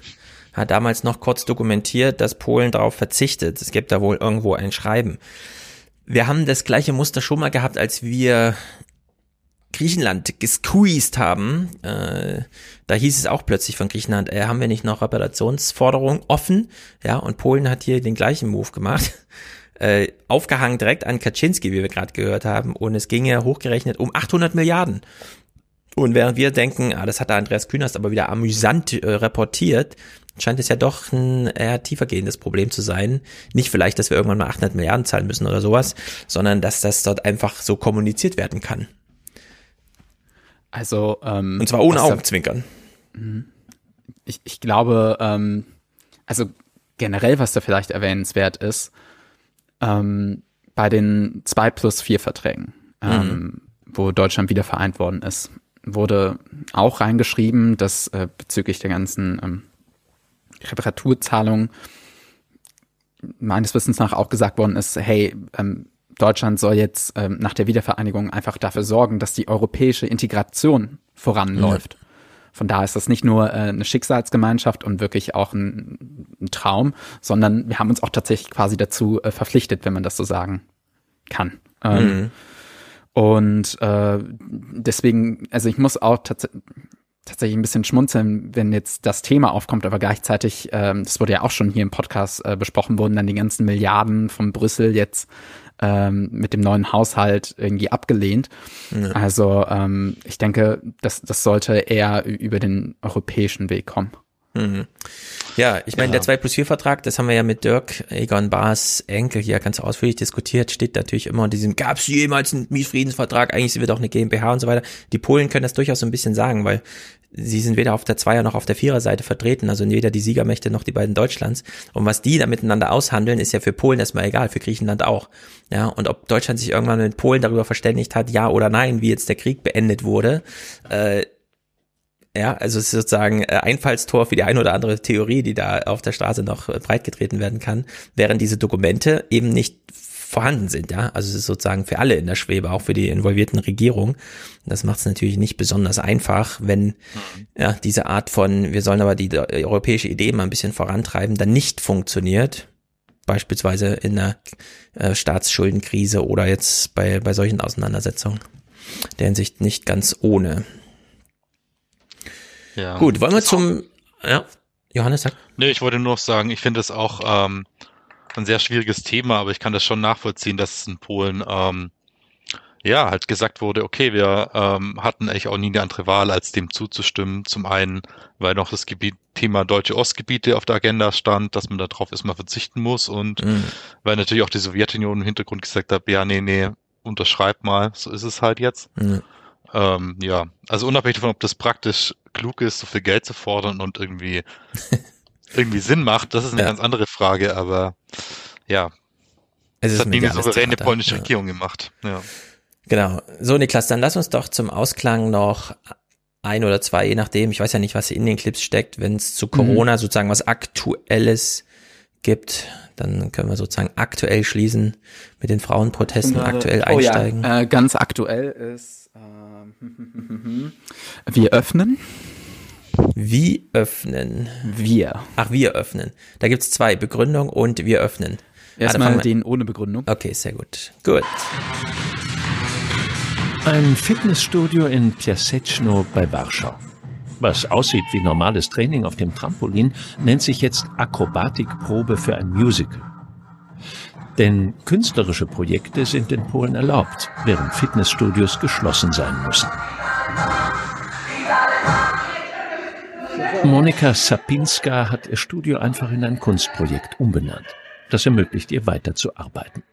hat damals noch kurz dokumentiert, dass Polen darauf verzichtet. Es gibt da wohl irgendwo ein Schreiben. Wir haben das gleiche Muster schon mal gehabt, als wir Griechenland gesqueezed haben. Äh, da hieß es auch plötzlich von Griechenland, äh, haben wir nicht noch Reparationsforderungen offen? Ja, und Polen hat hier den gleichen Move gemacht. Äh, aufgehangen direkt an Kaczynski, wie wir gerade gehört haben. Und es ging ja hochgerechnet um 800 Milliarden. Und während wir denken, ah, das hat der Andreas Künast aber wieder amüsant äh, reportiert, scheint es ja doch ein eher tiefergehendes Problem zu sein. Nicht vielleicht, dass wir irgendwann mal 800 Milliarden zahlen müssen oder sowas, sondern dass das dort einfach so kommuniziert werden kann. Also ähm, und zwar ohne Augenzwinkern. Mhm. Ich, ich glaube, ähm, also generell, was da vielleicht erwähnenswert ist, ähm, bei den zwei plus vier Verträgen, ähm, mhm. wo Deutschland wieder vereint worden ist, wurde auch reingeschrieben, dass äh, bezüglich der ganzen ähm, Reparaturzahlung meines Wissens nach auch gesagt worden ist, hey, ähm, Deutschland soll jetzt ähm, nach der Wiedervereinigung einfach dafür sorgen, dass die europäische Integration voranläuft. Von daher ist das nicht nur äh, eine Schicksalsgemeinschaft und wirklich auch ein, ein, Traum, sondern wir haben uns auch tatsächlich quasi dazu äh, verpflichtet, wenn man das so sagen kann. Ähm, mhm. Und äh, deswegen, also ich muss auch tatsächlich tatsächlich ein bisschen schmunzeln, wenn jetzt das Thema aufkommt, aber gleichzeitig, ähm, das wurde ja auch schon hier im Podcast äh, besprochen, wurden dann die ganzen Milliarden von Brüssel jetzt ähm, mit dem neuen Haushalt irgendwie abgelehnt. Ja. Also ähm, ich denke, das, das sollte eher über den europäischen Weg kommen. Mhm. Ja, ich meine, ja. der 2 plus 4 Vertrag, das haben wir ja mit Dirk Egon Bars Enkel hier ganz ausführlich diskutiert, steht natürlich immer in diesem, gab es jemals einen Mietfriedensvertrag, eigentlich sind wir doch eine GmbH und so weiter. Die Polen können das durchaus so ein bisschen sagen, weil sie sind weder auf der Zweier noch auf der Vierer Seite vertreten, also weder die Siegermächte noch die beiden Deutschlands. Und was die da miteinander aushandeln, ist ja für Polen erstmal egal, für Griechenland auch. Ja, und ob Deutschland sich irgendwann mit Polen darüber verständigt hat, ja oder nein, wie jetzt der Krieg beendet wurde, äh, ja, also es ist sozusagen äh, Einfallstor für die eine oder andere Theorie, die da auf der Straße noch äh, breitgetreten werden kann, während diese Dokumente eben nicht vorhanden sind, ja. Also es ist sozusagen für alle in der Schwebe, auch für die involvierten Regierungen. Das macht es natürlich nicht besonders einfach, wenn mhm. ja diese Art von, wir sollen aber die europäische Idee mal ein bisschen vorantreiben, dann nicht funktioniert. Beispielsweise in einer äh, Staatsschuldenkrise oder jetzt bei, bei solchen Auseinandersetzungen. Der Hinsicht nicht ganz ohne. Ja. Gut, wollen wir zum, ja, Johannes sagt. Nee, ich wollte nur noch sagen, ich finde es auch ähm, ein sehr schwieriges Thema, aber ich kann das schon nachvollziehen, dass es in Polen ähm, ja halt gesagt wurde, okay, wir ähm, hatten eigentlich auch nie eine andere Wahl, als dem zuzustimmen. Zum einen, weil noch das Gebiet, Thema deutsche Ostgebiete auf der Agenda stand, dass man darauf erstmal verzichten muss und mhm. weil natürlich auch die Sowjetunion im Hintergrund gesagt hat, ja, nee, nee, unterschreib mal, so ist es halt jetzt. Mhm. Ähm, ja, also unabhängig davon, ob das praktisch klug ist, so viel Geld zu fordern und irgendwie irgendwie Sinn macht, das ist eine ja. ganz andere Frage, aber ja. Es das hat nie eine souveräne polnische ja. Regierung gemacht. Ja. Genau. So, Niklas, dann lass uns doch zum Ausklang noch ein oder zwei, je nachdem, ich weiß ja nicht, was in den Clips steckt, wenn es zu Corona mhm. sozusagen was Aktuelles gibt, dann können wir sozusagen aktuell schließen mit den Frauenprotesten, aktuell oh, einsteigen. Ja. Äh, ganz aktuell ist, äh, wir öffnen. Wie öffnen? Wir. Ach, wir öffnen. Da gibt's zwei, Begründung und wir öffnen. Erstmal ah, den ohne Begründung. Okay, sehr gut. Gut. Ein Fitnessstudio in Piaseczno bei Warschau. Was aussieht wie normales Training auf dem Trampolin, nennt sich jetzt Akrobatikprobe für ein Musical. Denn künstlerische Projekte sind in Polen erlaubt, während Fitnessstudios geschlossen sein müssen. Monika Sapinska hat ihr Studio einfach in ein Kunstprojekt umbenannt. Das ermöglicht ihr weiterzuarbeiten.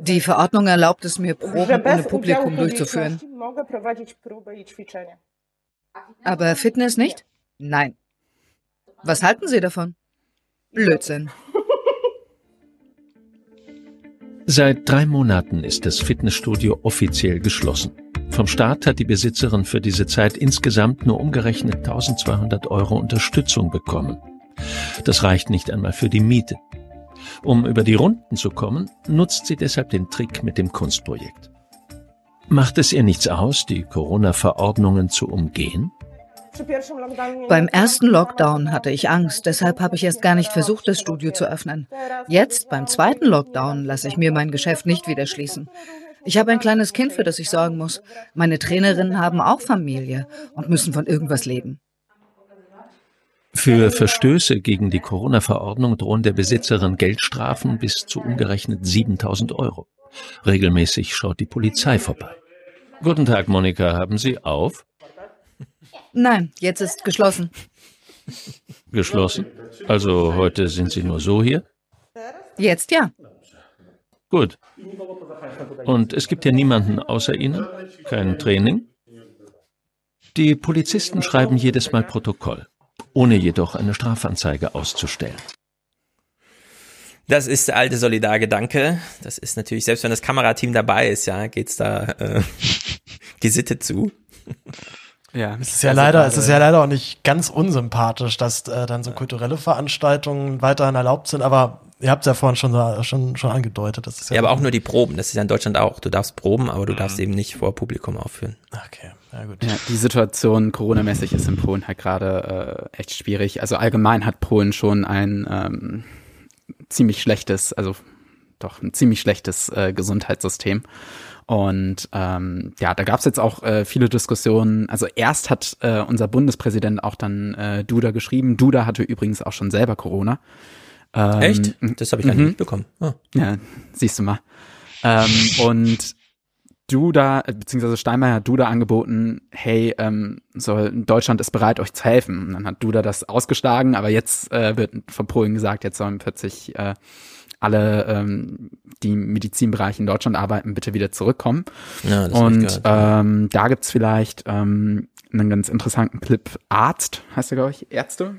Die Verordnung erlaubt es mir, Proben ohne Publikum durchzuführen. Aber Fitness nicht? Nein. Was halten Sie davon? Blödsinn. Seit drei Monaten ist das Fitnessstudio offiziell geschlossen. Vom Staat hat die Besitzerin für diese Zeit insgesamt nur umgerechnet 1200 Euro Unterstützung bekommen. Das reicht nicht einmal für die Miete. Um über die Runden zu kommen, nutzt sie deshalb den Trick mit dem Kunstprojekt. Macht es ihr nichts aus, die Corona-Verordnungen zu umgehen? Beim ersten Lockdown hatte ich Angst, deshalb habe ich erst gar nicht versucht, das Studio zu öffnen. Jetzt, beim zweiten Lockdown, lasse ich mir mein Geschäft nicht wieder schließen. Ich habe ein kleines Kind, für das ich sorgen muss. Meine Trainerinnen haben auch Familie und müssen von irgendwas leben. Für Verstöße gegen die Corona-Verordnung drohen der Besitzerin Geldstrafen bis zu umgerechnet 7000 Euro. Regelmäßig schaut die Polizei vorbei. Guten Tag, Monika. Haben Sie auf? Nein, jetzt ist geschlossen. Geschlossen? Also heute sind Sie nur so hier? Jetzt ja. Gut. Und es gibt ja niemanden außer Ihnen? Kein Training? Die Polizisten schreiben jedes Mal Protokoll, ohne jedoch eine Strafanzeige auszustellen. Das ist der alte Solidargedanke. Das ist natürlich, selbst wenn das Kamerateam dabei ist, ja, geht's da äh, gesittet zu. Ja, es ist ja leider, es ist ja leider auch nicht ganz unsympathisch, dass äh, dann so kulturelle Veranstaltungen weiterhin erlaubt sind, aber ihr habt es ja vorhin schon, schon, schon angedeutet. Das ist ja, ja aber auch nur die Proben. Das ist ja in Deutschland auch. Du darfst proben, aber du darfst mhm. eben nicht vor Publikum aufführen. Okay, ja gut. Ja, die Situation Corona-mäßig ist in Polen halt gerade äh, echt schwierig. Also allgemein hat Polen schon ein ähm, ziemlich schlechtes, also doch ein ziemlich schlechtes äh, Gesundheitssystem. Und ähm, ja, da gab es jetzt auch äh, viele Diskussionen. Also erst hat äh, unser Bundespräsident auch dann äh, Duda geschrieben. Duda hatte übrigens auch schon selber Corona. Ähm, Echt? Das habe ich gar nicht mhm. mitbekommen. Oh. Ja, siehst du mal. Ähm, und Duda, beziehungsweise Steinmeier hat Duda angeboten, hey, ähm, so, Deutschland ist bereit, euch zu helfen. Und dann hat Duda das ausgeschlagen, aber jetzt äh, wird von Polen gesagt, jetzt sollen plötzlich äh, alle, ähm, die im Medizinbereich in Deutschland arbeiten, bitte wieder zurückkommen. Ja, das Und ähm, da gibt's vielleicht ähm, einen ganz interessanten Clip. Arzt, heißt er, glaube ich, Ärzte?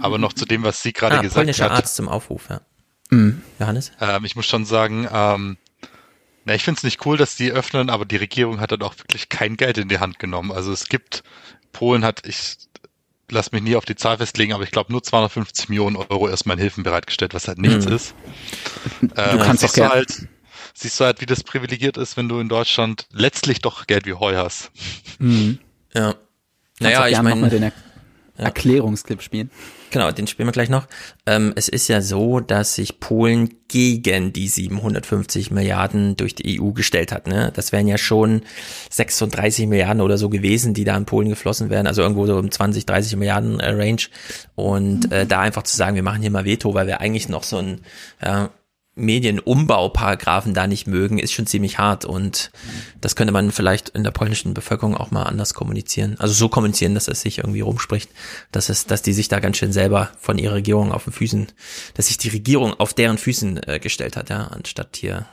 Aber noch zu dem, was sie gerade ah, gesagt hat. Arzt zum Aufruf, ja. Mhm. Johannes? Ähm, ich muss schon sagen, ähm, na, ich finde es nicht cool, dass die öffnen, aber die Regierung hat dann auch wirklich kein Geld in die Hand genommen. Also es gibt, Polen hat, ich lass mich nie auf die Zahl festlegen, aber ich glaube nur 250 Millionen Euro erstmal in Hilfen bereitgestellt, was halt nichts mhm. ist. Du äh, kannst auch gerne. Halt, siehst du halt, wie das privilegiert ist, wenn du in Deutschland letztlich doch Geld wie Heu hast. Mhm. Ja. Naja, ich meine. den er ja. Erklärungsclip spielen. Genau, den spielen wir gleich noch. Ähm, es ist ja so, dass sich Polen gegen die 750 Milliarden durch die EU gestellt hat. Ne? Das wären ja schon 36 Milliarden oder so gewesen, die da in Polen geflossen wären. Also irgendwo so um 20, 30 Milliarden äh, Range. Und äh, da einfach zu sagen, wir machen hier mal Veto, weil wir eigentlich noch so ein ja, Medienumbauparagraphen da nicht mögen, ist schon ziemlich hart und das könnte man vielleicht in der polnischen Bevölkerung auch mal anders kommunizieren. Also so kommunizieren, dass es sich irgendwie rumspricht, dass es, dass die sich da ganz schön selber von ihrer Regierung auf den Füßen, dass sich die Regierung auf deren Füßen äh, gestellt hat, ja, anstatt hier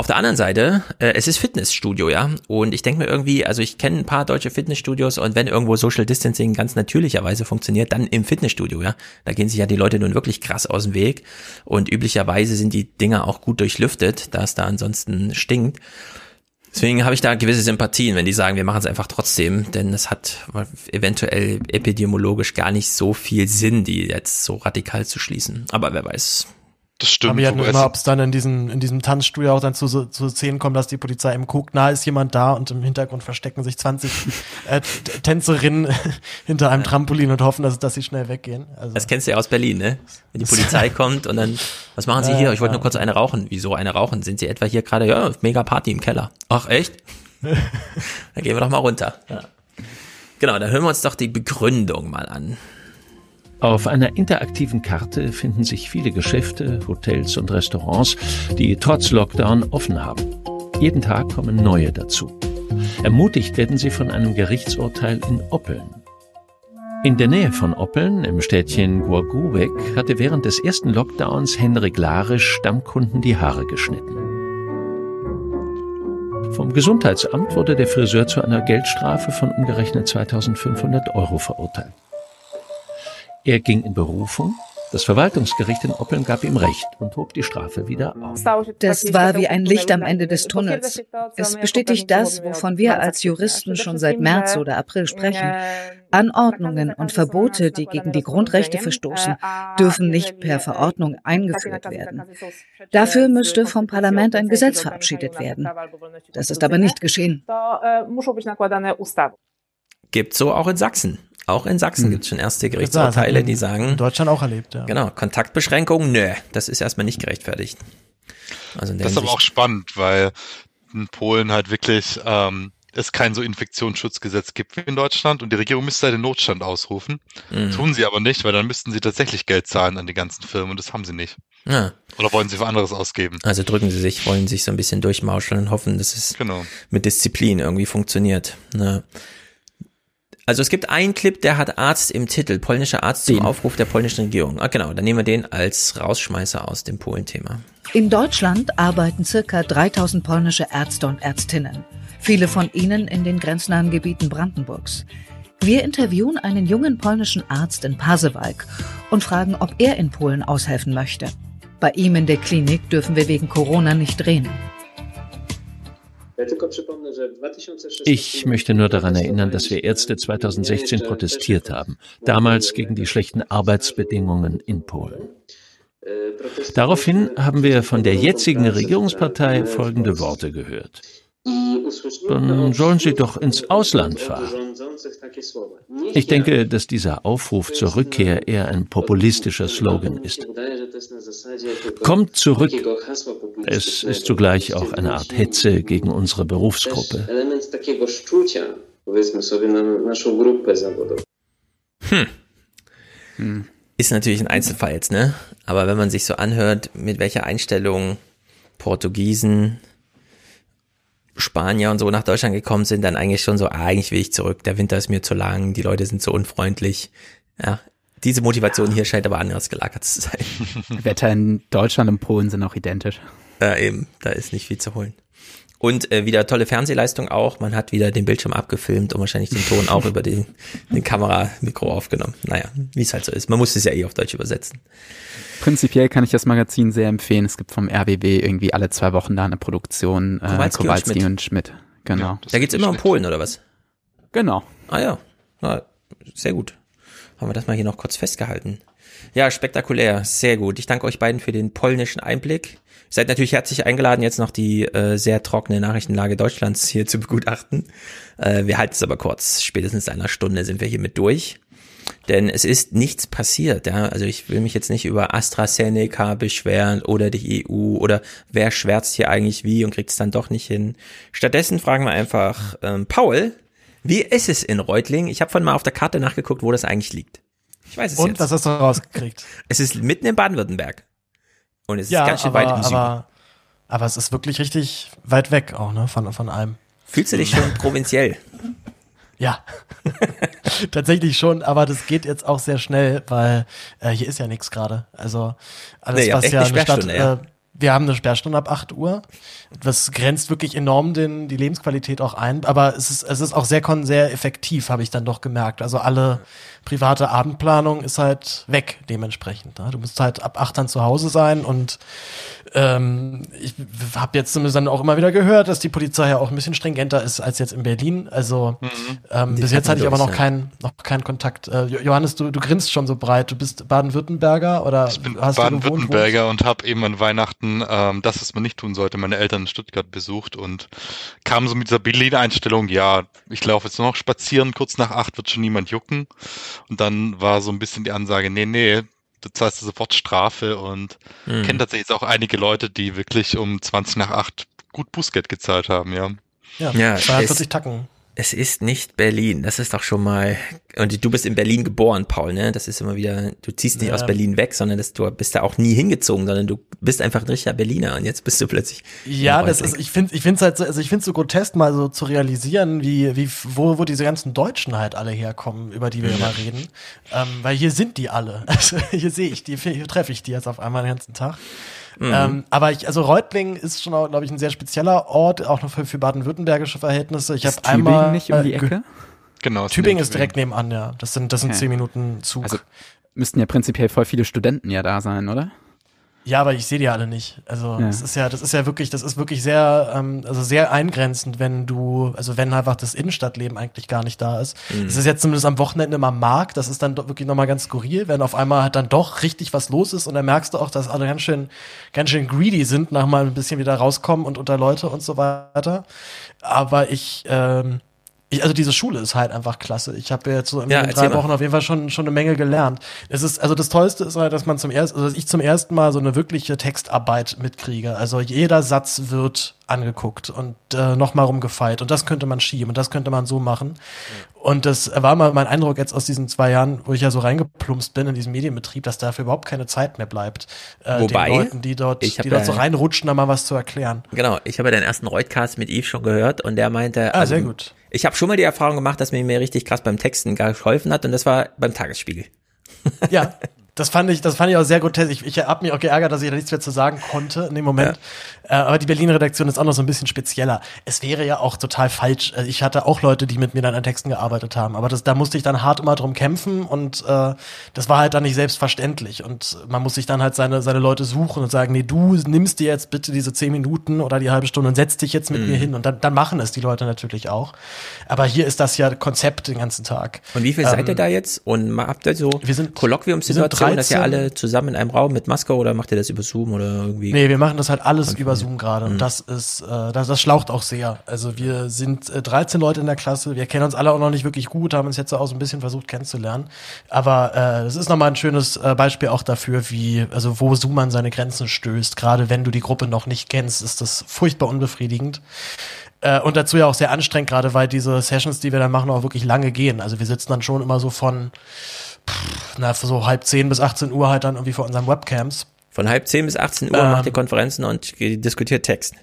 auf der anderen Seite, äh, es ist Fitnessstudio, ja. Und ich denke mir irgendwie, also ich kenne ein paar deutsche Fitnessstudios und wenn irgendwo Social Distancing ganz natürlicherweise funktioniert, dann im Fitnessstudio, ja. Da gehen sich ja die Leute nun wirklich krass aus dem Weg. Und üblicherweise sind die Dinger auch gut durchlüftet, da es da ansonsten stinkt. Deswegen habe ich da gewisse Sympathien, wenn die sagen, wir machen es einfach trotzdem, denn es hat eventuell epidemiologisch gar nicht so viel Sinn, die jetzt so radikal zu schließen. Aber wer weiß, das stimmt. Aber ja nur immer, ob es dann in diesem, in diesem Tanzstudio auch dann zu, zu Szenen kommt, dass die Polizei im guckt, na, ist jemand da und im Hintergrund verstecken sich 20 äh, Tänzerinnen hinter einem Trampolin und hoffen, dass, dass sie schnell weggehen. Also. Das kennst du ja aus Berlin, ne? Wenn die Polizei kommt und dann, was machen sie hier? Ich wollte nur kurz eine rauchen. Wieso eine rauchen? Sind sie etwa hier gerade, ja, mega Party im Keller. Ach, echt? dann gehen wir doch mal runter. Ja. Genau, dann hören wir uns doch die Begründung mal an. Auf einer interaktiven Karte finden sich viele Geschäfte, Hotels und Restaurants, die trotz Lockdown offen haben. Jeden Tag kommen neue dazu. Ermutigt werden sie von einem Gerichtsurteil in Oppeln. In der Nähe von Oppeln, im Städtchen Głogówek, hatte während des ersten Lockdowns Henrik Larisch Stammkunden die Haare geschnitten. Vom Gesundheitsamt wurde der Friseur zu einer Geldstrafe von umgerechnet 2500 Euro verurteilt. Er ging in Berufung. Das Verwaltungsgericht in Oppeln gab ihm Recht und hob die Strafe wieder auf. Das war wie ein Licht am Ende des Tunnels. Es bestätigt das, wovon wir als Juristen schon seit März oder April sprechen. Anordnungen und Verbote, die gegen die Grundrechte verstoßen, dürfen nicht per Verordnung eingeführt werden. Dafür müsste vom Parlament ein Gesetz verabschiedet werden. Das ist aber nicht geschehen. Gibt so auch in Sachsen. Auch in Sachsen hm. gibt es schon erste Gerichtsurteile, die sagen. In Deutschland auch erlebt, ja. Genau, Kontaktbeschränkungen, nö, das ist erstmal nicht gerechtfertigt. Also das ist aber auch spannend, weil in Polen halt wirklich ähm, es kein so Infektionsschutzgesetz gibt wie in Deutschland und die Regierung müsste halt den Notstand ausrufen. Mhm. Tun sie aber nicht, weil dann müssten sie tatsächlich Geld zahlen an die ganzen Firmen und das haben sie nicht. Ja. Oder wollen sie für anderes ausgeben? Also drücken sie sich, wollen sich so ein bisschen durchmauscheln und hoffen, dass es genau. mit Disziplin irgendwie funktioniert. Ne? Also es gibt einen Clip, der hat Arzt im Titel, polnischer Arzt zum Aufruf der polnischen Regierung. Ah, genau, dann nehmen wir den als Rausschmeißer aus dem Polen-Thema. In Deutschland arbeiten circa 3000 polnische Ärzte und Ärztinnen. Viele von ihnen in den grenznahen Gebieten Brandenburgs. Wir interviewen einen jungen polnischen Arzt in Pasewalk und fragen, ob er in Polen aushelfen möchte. Bei ihm in der Klinik dürfen wir wegen Corona nicht drehen. Ich möchte nur daran erinnern, dass wir Ärzte 2016 protestiert haben, damals gegen die schlechten Arbeitsbedingungen in Polen. Daraufhin haben wir von der jetzigen Regierungspartei folgende Worte gehört. Dann sollen sie doch ins Ausland fahren. Ich denke, dass dieser Aufruf zur Rückkehr eher ein populistischer Slogan ist. Kommt zurück. Es ist zugleich auch eine Art Hetze gegen unsere Berufsgruppe. Hm. hm. Ist natürlich ein Einzelfall jetzt, ne? Aber wenn man sich so anhört, mit welcher Einstellung Portugiesen, Spanier und so nach Deutschland gekommen sind, dann eigentlich schon so, ah, eigentlich will ich zurück, der Winter ist mir zu lang, die Leute sind so unfreundlich. Ja, diese Motivation ja. hier scheint aber anders gelagert zu sein. Wetter in Deutschland und Polen sind auch identisch. Ja, eben, da ist nicht viel zu holen. Und äh, wieder tolle Fernsehleistung auch. Man hat wieder den Bildschirm abgefilmt und wahrscheinlich den Ton auch über den, den Kameramikro aufgenommen. Naja, wie es halt so ist. Man muss es ja eh auf Deutsch übersetzen. Prinzipiell kann ich das Magazin sehr empfehlen. Es gibt vom RBB irgendwie alle zwei Wochen da eine Produktion. Äh, Kowalski, Kowalski und, Schmidt. und Schmidt. Genau. Ja, da geht's immer um Polen oder was? Genau. Ah ja. ja sehr gut. Haben wir das mal hier noch kurz festgehalten. Ja, spektakulär, sehr gut. Ich danke euch beiden für den polnischen Einblick. Seid natürlich herzlich eingeladen, jetzt noch die äh, sehr trockene Nachrichtenlage Deutschlands hier zu begutachten. Äh, wir halten es aber kurz. Spätestens einer Stunde sind wir hier mit durch. Denn es ist nichts passiert. Ja? Also ich will mich jetzt nicht über AstraZeneca beschweren oder die EU oder wer schwärzt hier eigentlich wie und kriegt es dann doch nicht hin. Stattdessen fragen wir einfach ähm, Paul, wie ist es in Reutling? Ich habe von mal auf der Karte nachgeguckt, wo das eigentlich liegt. Ich weiß es Und jetzt. was hast du rausgekriegt? Es ist mitten in Baden-Württemberg. Und es ja, ist ganz schön aber, weit im Süden. aber, aber es ist wirklich richtig weit weg auch, ne, von, von allem. Fühlst du dich schon provinziell? Ja, tatsächlich schon, aber das geht jetzt auch sehr schnell, weil äh, hier ist ja nichts gerade. Also alles, Nee, was ja eine eine Stadt, ja. äh, wir haben eine Sperrstunde ab 8 Uhr. Das grenzt wirklich enorm den, die Lebensqualität auch ein, aber es ist, es ist auch sehr, sehr effektiv, habe ich dann doch gemerkt. Also alle private Abendplanung ist halt weg dementsprechend. Ne? Du musst halt ab 8 dann zu Hause sein und ähm, ich habe jetzt zumindest dann auch immer wieder gehört, dass die Polizei ja auch ein bisschen stringenter ist als jetzt in Berlin. Also ähm, Die bis jetzt hatte ich aber noch keinen noch keinen Kontakt. Äh, Jo- Johannes, du, du grinst schon so breit. Du bist Baden-Württemberger oder hast du gewohnt? Baden-Württemberger und habe eben an Weihnachten ähm, das, was man nicht tun sollte, meine Eltern in Stuttgart besucht und kam so mit dieser Berlin-Einstellung, ja, ich laufe jetzt nur noch spazieren, kurz nach acht wird schon niemand jucken. Und dann war so ein bisschen die Ansage, nee, nee, du zahlst sofort Strafe und Mhm. kenne tatsächlich jetzt auch einige Leute, die wirklich um 20 nach acht gut Bußgeld gezahlt haben, ja. Ja, Ja, 42 es- Tacken. Es ist nicht Berlin. Das ist doch schon mal. Und du bist in Berlin geboren, Paul, ne? Das ist immer wieder. Du ziehst nicht Ja. aus Berlin weg, sondern das, du bist da auch nie hingezogen, sondern du bist einfach ein richtiger Berliner und jetzt bist du plötzlich. Ja, das ist, ich finde, ich finde halt, so, also ich finde so grotesk mal so zu realisieren, wie, wie, wo, wo diese ganzen Deutschen halt alle herkommen, über die wir immer reden, ähm, weil hier sind die alle. Also hier sehe ich die, hier treffe ich die jetzt auf einmal den ganzen Tag. Mhm. Ähm, aber ich, also Reutlingen ist schon, glaube ich, ein sehr spezieller Ort, auch noch für, für baden-württembergische Verhältnisse. Ich habe einmal nicht um die äh, ge- Ecke? Genau. Tübingen ist direkt nebenan, ja. Das sind, das sind Okay. zehn Minuten Zug. Also müssten ja prinzipiell voll viele Studenten ja da sein, oder? Ja, aber ich sehe die alle nicht. Also Ja. das ist ja, das ist ja wirklich, das ist wirklich sehr, ähm, also sehr eingrenzend, wenn du, also wenn einfach das Innenstadtleben eigentlich gar nicht da ist. Mhm. Es ist jetzt zumindest am Wochenende mal Markt, das ist dann doch wirklich nochmal ganz skurril, wenn auf einmal halt dann doch richtig was los ist und dann merkst du auch, dass alle ganz schön, ganz schön greedy sind, nach mal ein bisschen wieder rauskommen und unter Leute und so weiter. Aber ich, ähm, ich, also diese Schule ist halt einfach klasse. Ich habe jetzt so in Ja, drei mal. Wochen auf jeden Fall schon schon eine Menge gelernt. Es ist also das Tollste ist halt, dass man zum ersten, also dass ich zum ersten Mal so eine wirkliche Textarbeit mitkriege. Also jeder Satz wird angeguckt und äh, nochmal rumgefeilt und das könnte man schieben und das könnte man so machen. Und das war mal mein Eindruck jetzt aus diesen zwei Jahren, wo ich ja so reingeplumpst bin in diesem Medienbetrieb, dass dafür überhaupt keine Zeit mehr bleibt, äh, Wobei, den Leuten, die dort, die dort so reinrutschen, da mal was zu erklären. Genau, ich habe ja den ersten Reutcast mit Yves schon gehört und der meinte, Ah, also, sehr gut. Ich habe schon mal die Erfahrung gemacht, dass mir mir richtig krass beim Texten geholfen hat und das war beim Tagesspiegel. Ja, das fand ich, das fand ich auch sehr grotesk. Ich, ich habe mich auch geärgert, dass ich da nichts mehr zu sagen konnte in dem Moment. Äh, aber die Berlin-Redaktion ist auch noch so ein bisschen spezieller. Es wäre ja auch total falsch. Äh, Ich hatte auch Leute, die mit mir dann an Texten gearbeitet haben, aber das, da musste ich dann hart immer drum kämpfen und äh, das war halt dann nicht selbstverständlich. Und man muss sich dann halt seine, seine Leute suchen und sagen, nee, du nimmst dir jetzt bitte diese zehn Minuten oder die halbe Stunde und setzt dich jetzt mit Mhm. mir hin. Und dann, dann machen es die Leute natürlich auch. Aber hier ist das ja Konzept den ganzen Tag. Und wie viel Ähm, seid ihr da jetzt? Und habt ihr so wir sind, Kolloquiumsituationen, dass ihr 13. alle zusammen in einem Raum mit Maske oder macht ihr das über Zoom oder irgendwie? Nee, wir machen das halt alles über Zoom gerade Mhm. und das ist, äh, das, das schlaucht auch sehr. Also wir sind äh, 13 Leute in der Klasse, wir kennen uns alle auch noch nicht wirklich gut, haben uns jetzt auch so ein bisschen versucht kennenzulernen. Aber äh, das ist nochmal ein schönes äh, Beispiel auch dafür, wie, also wo Zoom an seine Grenzen stößt. Gerade wenn du die Gruppe noch nicht kennst, ist das furchtbar unbefriedigend. Äh, und dazu ja auch sehr anstrengend, gerade weil diese Sessions, die wir dann machen, auch wirklich lange gehen. Also wir sitzen dann schon immer so von, pff, na, so halb zehn bis 18 Uhr halt dann irgendwie vor unseren Webcams. Von halb zehn bis 18 Uhr Ähm, macht ihr Konferenzen und diskutiert Text.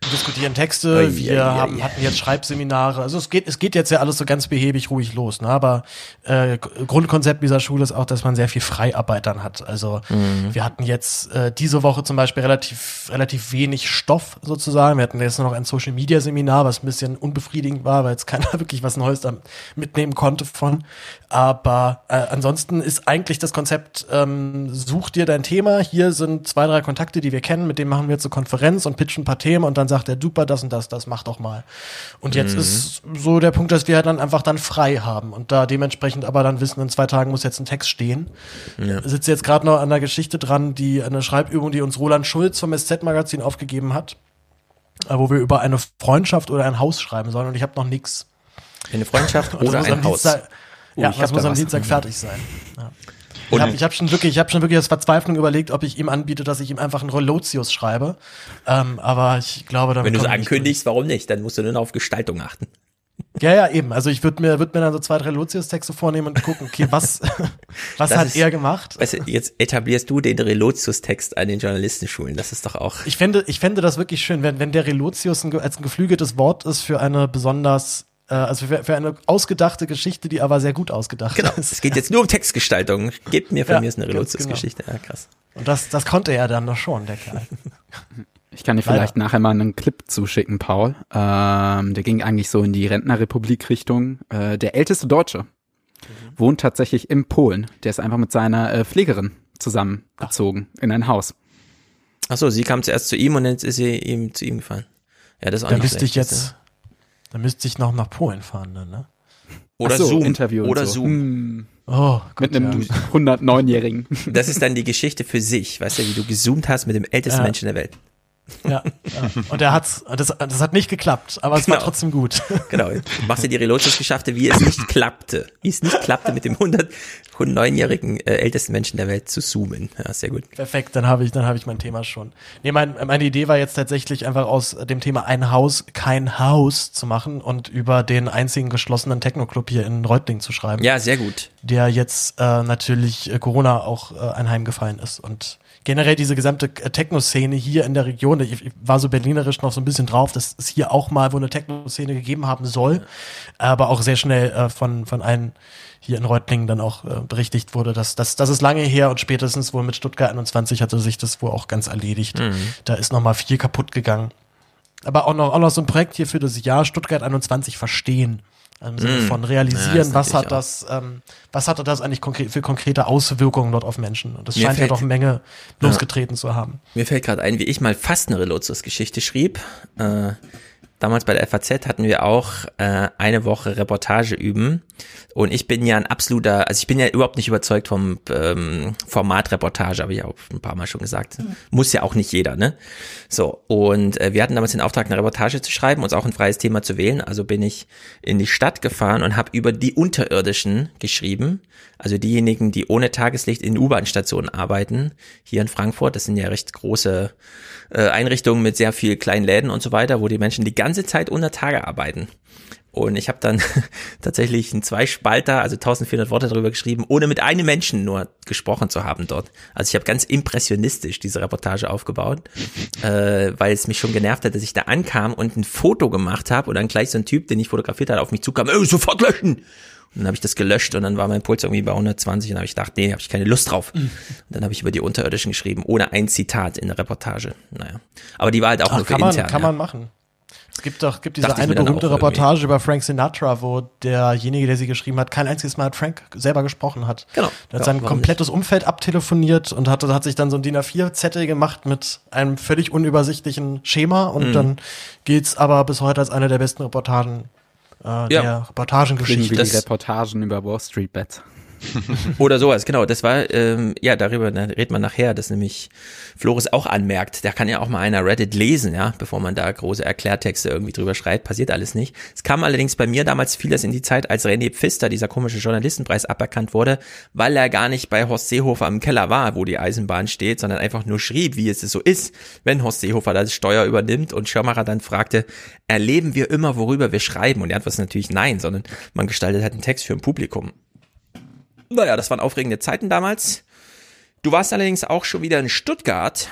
Wir diskutieren Texte, Ui, wir ui, haben, ui. hatten jetzt Schreibseminare. Also es geht, es geht jetzt ja alles so ganz behäbig ruhig los. Ne? Aber äh, Grundkonzept dieser Schule ist auch, dass man sehr viel Freiarbeit dann hat. Also Mhm. wir hatten jetzt äh, diese Woche zum Beispiel relativ, relativ wenig Stoff sozusagen. Wir hatten jetzt nur noch ein Social Media Seminar, was ein bisschen unbefriedigend war, weil jetzt keiner wirklich was Neues mitnehmen konnte von. Aber äh, ansonsten ist eigentlich das Konzept, ähm, such dir dein Thema. Hier sind zwei, drei Kontakte, die wir kennen, mit denen machen wir jetzt eine Konferenz und pitchen ein paar Themen und dann sagt er, super, das und das, das mach doch mal. Und jetzt mhm. ist so der Punkt, dass wir dann einfach dann frei haben und da dementsprechend aber dann wissen, in zwei Tagen muss jetzt ein Text stehen. Ja. Sitze jetzt gerade noch an der Geschichte dran, die eine Schreibübung, die uns Roland Schulz vom SZ-Magazin aufgegeben hat, äh, wo wir über eine Freundschaft oder ein Haus schreiben sollen und ich habe noch nix. Eine Freundschaft oder ein Haus. Dienstag, oh, ja, das muss am Dienstag fertig sein. Ja. Ich habe hab schon wirklich, ich habe schon wirklich aus Verzweiflung überlegt, ob ich ihm anbiete, dass ich ihm einfach einen Relotius schreibe. Ähm, aber ich glaube, dann wenn du es ankündigst, warum nicht? Dann musst du nur noch auf Gestaltung achten. Ja, ja, eben. Also ich würde mir, würd mir dann so zwei, drei Relotius-Texte vornehmen und gucken, okay, was, was hat ist, er gemacht? Weißt du, jetzt etablierst du den Relotius-Text an den Journalistenschulen. Das ist doch auch. Ich fände, ich fände das wirklich schön, wenn, wenn der Relotius ein, als ein geflügeltes Wort ist für eine besonders also für, für, eine ausgedachte Geschichte, die aber sehr gut ausgedacht genau. ist. Es geht jetzt nur um Textgestaltung. Gebt mir von ja, mir eine Relotius-Geschichte. Genau. Ja, krass. Und das, das konnte er dann doch schon, der Kerl. Ich kann dir vielleicht Leider. nachher mal einen Clip zuschicken, Paul. Ähm, der ging eigentlich so in die Rentnerrepublik-Richtung. Äh, der älteste Deutsche mhm. wohnt tatsächlich in Polen. Der ist einfach mit seiner äh, Pflegerin zusammengezogen Ach. in ein Haus. Ach so, sie kam zuerst zu ihm und jetzt ist sie ihm zu ihm gefallen. Ja, das ist auch da nicht müsste ich jetzt, da müsste ich noch nach Polen fahren, dann, ne? Oder so, Zoom. Interview oder so. Zoom. Hm. Oh, Gott, mit einem ja. 109-Jährigen. Das ist dann die Geschichte für sich, weißt du, wie du gezoomt hast mit dem ältesten ja. Menschen der Welt. Ja, ja. und er hat's, das, das hat nicht geklappt, aber es genau. war trotzdem gut. Genau, du machst dir die Relotius-Geschichte, wie es nicht klappte, wie es nicht klappte, mit dem 109-jährigen äh, ältesten Menschen der Welt zu zoomen. Ja, sehr gut. Perfekt, dann habe ich, dann habe ich mein Thema schon. Nee, mein, meine Idee war jetzt tatsächlich einfach aus dem Thema ein Haus, kein Haus zu machen und über den einzigen geschlossenen Techno-Club hier in Reutling zu schreiben. Ja, sehr gut. Der jetzt äh, natürlich äh, Corona auch äh, anheimgefallen ist und generell diese gesamte äh, Techno-Szene hier in der Region, ich, ich, war so berlinerisch noch so ein bisschen drauf, dass es hier auch mal wo eine Techno-Szene gegeben haben soll, aber auch sehr schnell äh, von, von allen hier in Reutlingen dann auch äh, berichtigt wurde, dass das, das ist lange her und spätestens wohl mit Stuttgart 21 hatte sich das wohl auch ganz erledigt. Mhm. Da ist noch mal viel kaputt gegangen. Aber auch noch, auch noch so ein Projekt hier für das Jahr Stuttgart 21 verstehen. Im Sinne mm. von realisieren, ja, was hat das, ähm, was hatte das eigentlich konkret für konkrete Auswirkungen dort auf Menschen? Und das Mir scheint fällt, ja doch eine Menge losgetreten ja. zu haben. Mir fällt gerade ein, wie ich mal fast eine Relotius-Geschichte schrieb. Äh, damals bei der FAZ hatten wir auch äh, eine Woche Reportage üben. Und ich bin ja ein absoluter, also ich bin ja überhaupt nicht überzeugt vom ähm, Format Reportage, habe ich auch ein paar Mal schon gesagt. Mhm. Muss ja auch nicht jeder, ne? So, und äh, wir hatten damals den Auftrag, eine Reportage zu schreiben, uns auch ein freies Thema zu wählen. Also bin ich in die Stadt gefahren und habe über die Unterirdischen geschrieben. Also diejenigen, die ohne Tageslicht in U-Bahn-Stationen arbeiten, hier in Frankfurt. Das sind ja recht große äh, Einrichtungen mit sehr viel kleinen Läden und so weiter, wo die Menschen die ganze Zeit unter Tage arbeiten. Und ich habe dann tatsächlich ein Zweispalter, also 1400 Worte darüber geschrieben, ohne mit einem Menschen nur gesprochen zu haben dort. Also ich habe ganz impressionistisch diese Reportage aufgebaut, äh, weil es mich schon genervt hat, dass ich da ankam und ein Foto gemacht habe und dann gleich so ein Typ, den ich fotografiert hatte, auf mich zukam, sofort löschen! Dann habe ich das gelöscht und dann war mein Puls irgendwie bei 120 und dann habe ich gedacht, nee, habe ich keine Lust drauf. Mhm. Und dann habe ich über die Unterirdischen geschrieben, ohne ein Zitat in der Reportage. Naja. Aber die war halt auch Ach, nur für kann man, intern. Kann ja. man machen. Es gibt doch gibt diese eine berühmte Reportage über Frank Sinatra, wo derjenige, der sie geschrieben hat, kein einziges Mal Frank selber gesprochen hat. Genau. Der hat ja, sein komplettes nicht. Umfeld abtelefoniert und hat, hat sich dann so ein DIN A4-Zettel gemacht mit einem völlig unübersichtlichen Schema und mhm. dann gilt's aber bis heute als eine der besten Reportagen äh, ja. der Reportagengeschichte. Wie die Reportagen über Wall Street Bets. Oder sowas, genau. Das war, ähm, ja, darüber da redet man nachher, dass nämlich Flores auch anmerkt, da kann ja auch mal einer Reddit lesen, ja, bevor man da große Erklärtexte irgendwie drüber schreibt, passiert alles nicht. Es kam allerdings bei mir damals vieles in die Zeit, als René Pfister, dieser komische Journalistenpreis, aberkannt wurde, weil er gar nicht bei Horst Seehofer im Keller war, wo die Eisenbahn steht, sondern einfach nur schrieb, wie es so ist, wenn Horst Seehofer das Steuer übernimmt und Schirmacher dann fragte, erleben wir immer, worüber wir schreiben? Und die Antwort ist natürlich nein, sondern man gestaltet halt einen Text für ein Publikum. Naja, das waren aufregende Zeiten damals. Du warst allerdings auch schon wieder in Stuttgart.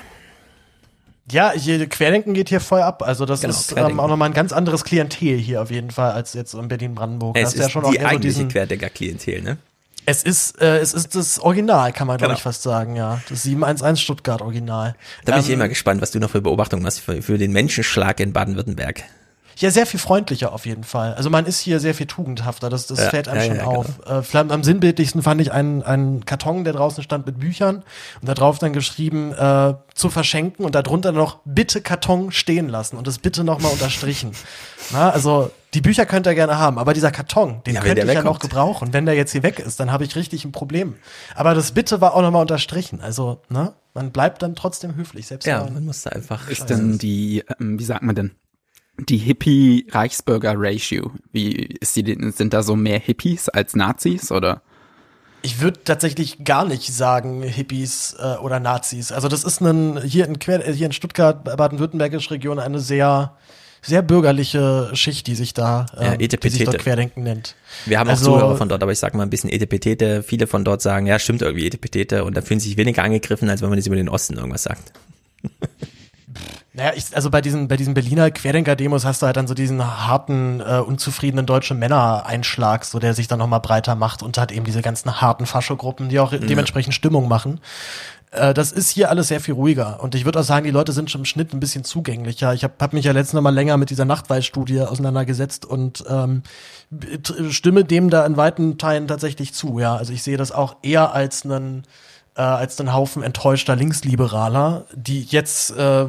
Ja, hier, Querdenken geht hier voll ab. Also das genau, ist ähm, auch nochmal ein ganz anderes Klientel hier auf jeden Fall als jetzt in Berlin-Brandenburg. Es ist ja schon die eigentliche so Querdenker-Klientel, ne? Es ist, äh, es ist das Original, kann man glaube genau. ich fast sagen, ja. Das 711 Stuttgart Original. Da bin ähm, ich immer gespannt, was du noch für Beobachtungen hast für, für den Menschenschlag in Baden-Württemberg. Ja, sehr viel freundlicher auf jeden Fall. Also man ist hier sehr viel tugendhafter, das, das ja, fällt einem ja, schon ja, auf. Genau. Äh, vielleicht am sinnbildlichsten fand ich einen, einen Karton, der draußen stand mit Büchern und da drauf dann geschrieben, äh, zu verschenken und darunter noch bitte Karton stehen lassen und das bitte nochmal unterstrichen. Na, also die Bücher könnt ihr gerne haben, aber dieser Karton, den ja, könnte ich ja noch gebrauchen. Wenn der jetzt hier weg ist, dann habe ich richtig ein Problem. Aber das bitte war auch nochmal unterstrichen. Also, ne? Man bleibt dann trotzdem höflich, selbst Ja, man muss da einfach. Ist denn die, ähm, wie sagt man denn? Die Hippie-Reichsbürger-Ratio, wie ist die, sind da so mehr Hippies als Nazis oder? Ich würde tatsächlich gar nicht sagen Hippies äh, oder Nazis. Also das ist ein hier in Quer, hier in Stuttgart, baden-württembergische Region eine sehr sehr bürgerliche Schicht, die sich da ähm, ja, die sich dort Querdenken nennt. Wir haben auch also, Zuhörer von dort, aber ich sage mal ein bisschen Etepetete. Viele von dort sagen, ja, stimmt irgendwie Etepetete und da fühlen sich weniger angegriffen, als wenn man jetzt über den Osten irgendwas sagt. Naja, ich, also bei diesen, bei diesen Berliner Querdenker-Demos hast du halt dann so diesen harten, äh, unzufriedenen deutschen Männer-Einschlag, so der sich dann nochmal breiter macht und hat eben diese ganzen harten Faschogruppen, die auch ja. dementsprechend Stimmung machen. Äh, das ist hier alles sehr viel ruhiger. Und ich würde auch sagen, die Leute sind schon im Schnitt ein bisschen zugänglicher. Ich habe hab mich ja letztens Mal länger mit dieser Nachtweißstudie auseinandergesetzt und ähm, stimme dem da in weiten Teilen tatsächlich zu. Ja, also ich sehe das auch eher als einen äh, als einen Haufen enttäuschter Linksliberaler, die jetzt äh,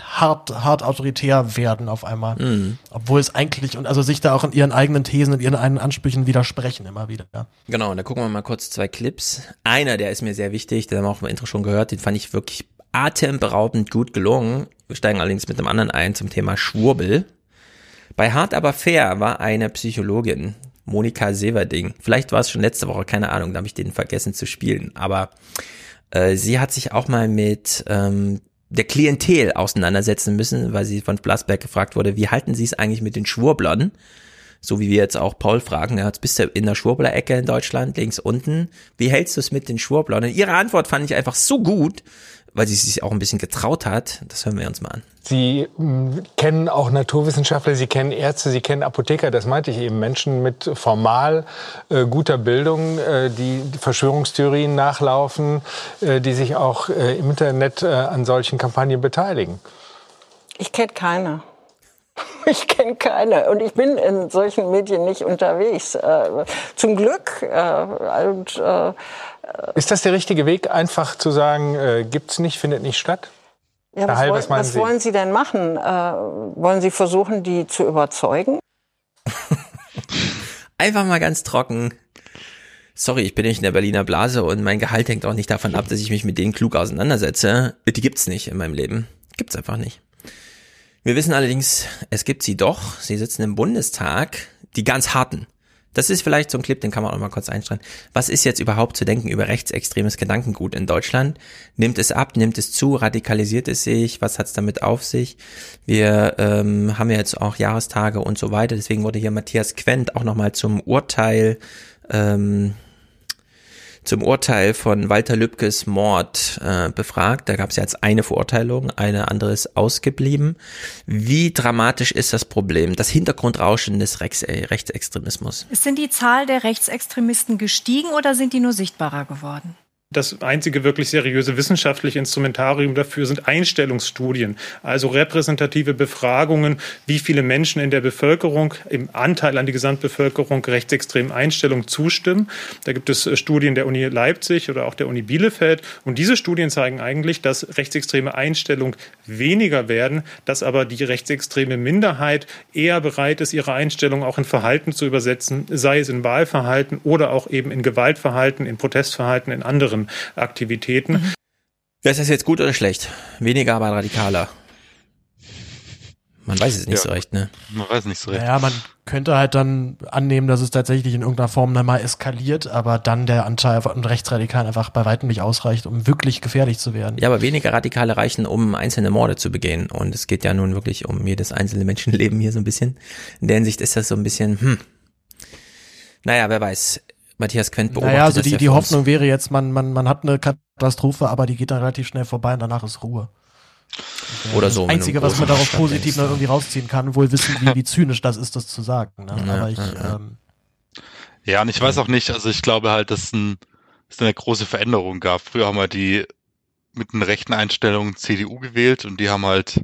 hart, hart autoritär werden auf einmal. Mhm. Obwohl es eigentlich, und also sich da auch in ihren eigenen Thesen und ihren eigenen Ansprüchen widersprechen immer wieder. Ja. Genau, und da gucken wir mal kurz zwei Clips. Einer, der ist mir sehr wichtig, den haben wir auch im Intro schon gehört, den fand ich wirklich atemberaubend gut gelungen. Wir steigen allerdings mit einem anderen ein zum Thema Schwurbel. Bei Hart aber fair war eine Psychologin, Monika Severding. Vielleicht war es schon letzte Woche, keine Ahnung, da habe ich den vergessen zu spielen. Aber äh, sie hat sich auch mal mit ähm, der Klientel auseinandersetzen müssen, weil sie von Blasberg gefragt wurde, wie halten Sie es eigentlich mit den Schwurblern? So wie wir jetzt auch Paul fragen, ja, jetzt bist in der Schwurbler-Ecke in Deutschland, links unten. Wie hältst du es mit den Schwurblern? Ihre Antwort fand ich einfach so gut, weil sie sich auch ein bisschen getraut hat. Das hören wir uns mal an. Sie mh, hm, kennen auch Naturwissenschaftler, Sie kennen Ärzte, Sie kennen Apotheker, das meinte ich eben, Menschen mit formal äh, guter Bildung, äh, die Verschwörungstheorien nachlaufen, äh, die sich auch äh, im Internet äh, an solchen Kampagnen beteiligen. Ich kenne keine. Ich kenne keine und ich bin in solchen Medien nicht unterwegs. Äh, zum Glück. und, ist das der richtige Weg, einfach zu sagen, äh, gibt's nicht, findet nicht statt? Ja, was, Heil, was, wollen, was wollen Sie denn machen? Äh, wollen Sie versuchen, die zu überzeugen? einfach mal ganz trocken. Sorry, ich bin nicht in der Berliner Blase und mein Gehalt hängt auch nicht davon ab, dass ich mich mit denen klug auseinandersetze. Die gibt's nicht in meinem Leben. Gibt's einfach nicht. Wir wissen allerdings, es gibt sie doch. Sie sitzen im Bundestag, die ganz harten. Das ist vielleicht so ein Clip, den kann man auch mal kurz einstellen. Was ist jetzt überhaupt zu denken über rechtsextremes Gedankengut in Deutschland? Nimmt es ab, nimmt es zu, radikalisiert es sich? Was hat es damit auf sich? Wir ähm, haben ja jetzt auch Jahrestage und so weiter. Deswegen wurde hier Matthias Quent auch nochmal zum Urteil ähm, zum Urteil von Walter Lübkes Mord äh, befragt. Da gab es jetzt eine Verurteilung, eine andere ist ausgeblieben. Wie dramatisch ist das Problem, das Hintergrundrauschen des Rechts, äh, Rechtsextremismus? Sind die Zahl der Rechtsextremisten gestiegen oder sind die nur sichtbarer geworden? Das einzige wirklich seriöse wissenschaftliche Instrumentarium dafür sind Einstellungsstudien, also repräsentative Befragungen, wie viele Menschen in der Bevölkerung im Anteil an die Gesamtbevölkerung rechtsextremen Einstellungen zustimmen. Da gibt es äh, Studien der Uni Leipzig oder auch der Uni Bielefeld und diese Studien zeigen eigentlich, dass rechtsextreme Einstellungen weniger werden, dass aber die rechtsextreme Minderheit eher bereit ist, ihre Einstellung auch in Verhalten zu übersetzen, sei es in Wahlverhalten oder auch eben in Gewaltverhalten, in Protestverhalten, in anderen Aktivitäten. Mhm. Ist das jetzt gut oder schlecht? Weniger, aber radikaler. Man weiß es nicht ja. so recht, ne? Man weiß nicht so recht. Ja, man könnte halt dann annehmen, dass es tatsächlich in irgendeiner Form dann mal eskaliert, aber dann der Anteil von Rechtsradikalen einfach bei weitem nicht ausreicht, um wirklich gefährlich zu werden. Ja, aber weniger Radikale reichen, um einzelne Morde zu begehen. Und es geht ja nun wirklich um jedes einzelne Menschenleben hier so ein bisschen. In der Hinsicht ist das so ein bisschen, hm. Naja, wer weiß. Matthias Quent beobachtet. Naja, also die, die Hoffnung wäre jetzt, man, man, man hat eine Katastrophe, aber die geht dann relativ schnell vorbei und danach ist Ruhe. Oder so. Das Einzige, was man darauf positiv noch irgendwie rausziehen kann, wohl wissen, wie, wie zynisch das ist, das zu sagen. Ne? Ja, aber ich, ja. Ähm, ja, und ich weiß auch nicht, also ich glaube halt, dass es ein, dass eine große Veränderung gab. Früher haben wir die mit den rechten Einstellungen CDU gewählt und die haben halt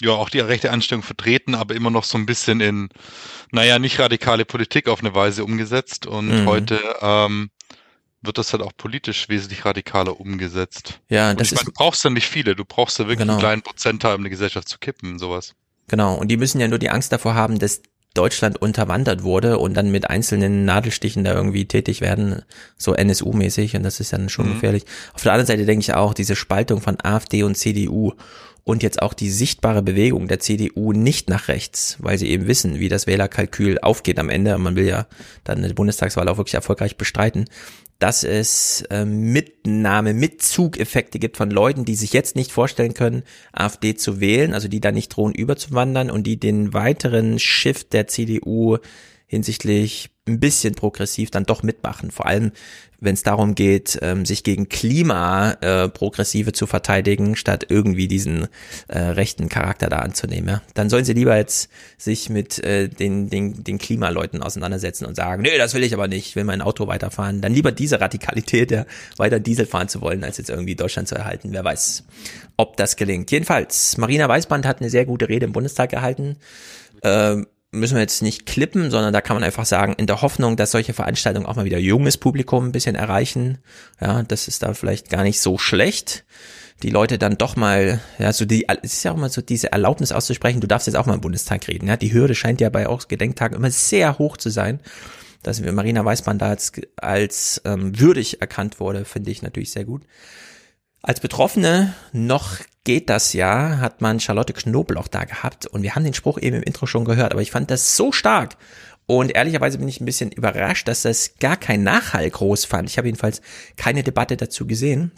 ja auch die rechte Anstellung vertreten, aber immer noch so ein bisschen in, naja, nicht radikale Politik auf eine Weise umgesetzt. Und mhm. heute ähm, wird das halt auch politisch wesentlich radikaler umgesetzt. Ja, und das ich ist. Meine, du brauchst ja nicht viele, du brauchst ja wirklich Genau. einen kleinen Prozentteil, um eine Gesellschaft zu kippen, sowas. Genau. Und die müssen ja nur die Angst davor haben, dass Deutschland unterwandert wurde und dann mit einzelnen Nadelstichen da irgendwie tätig werden, so NSU-mäßig. Und das ist dann schon Mhm. gefährlich. Auf der anderen Seite denke ich auch, diese Spaltung von AfD und CDU und jetzt auch die sichtbare Bewegung der CDU nicht nach rechts, weil sie eben wissen, wie das Wählerkalkül aufgeht am Ende. Und man will ja dann eine Bundestagswahl auch wirklich erfolgreich bestreiten dass es äh, Mitnahme, Mitzugeffekte gibt von Leuten, die sich jetzt nicht vorstellen können, AfD zu wählen, also die da nicht drohen überzuwandern und die den weiteren Shift der CDU hinsichtlich ein bisschen progressiv dann doch mitmachen. Vor allem, wenn es darum geht, ähm, sich gegen Klima äh, zu verteidigen, statt irgendwie diesen äh, rechten Charakter da anzunehmen. Ja? Dann sollen sie lieber jetzt sich mit äh, den, den, den Klimaleuten auseinandersetzen und sagen, nee, das will ich aber nicht, ich will mein Auto weiterfahren. Dann lieber diese Radikalität, ja, weiter Diesel fahren zu wollen, als jetzt irgendwie Deutschland zu erhalten. Wer weiß, ob das gelingt. Jedenfalls, Marina Weißband hat eine sehr gute Rede im Bundestag gehalten. Ähm, müssen wir jetzt nicht klippen, sondern da kann man einfach sagen, in der Hoffnung, dass solche Veranstaltungen auch mal wieder junges Publikum ein bisschen erreichen. Ja, das ist da vielleicht gar nicht so schlecht. Die Leute dann doch mal, ja, so die, es ist ja auch mal so diese Erlaubnis auszusprechen, du darfst jetzt auch mal im Bundestag reden. Ja, die Hürde scheint ja bei auch Gedenktagen immer sehr hoch zu sein. Dass wir Marina Weißband da als, als ähm, würdig erkannt wurde, finde ich natürlich sehr gut. Als Betroffene noch geht das ja, hat man Charlotte Knobloch da gehabt und wir haben den Spruch eben im Intro schon gehört, aber ich fand das so stark und ehrlicherweise bin ich ein bisschen überrascht, dass das gar kein Nachhall groß fand. Ich habe jedenfalls keine Debatte dazu gesehen.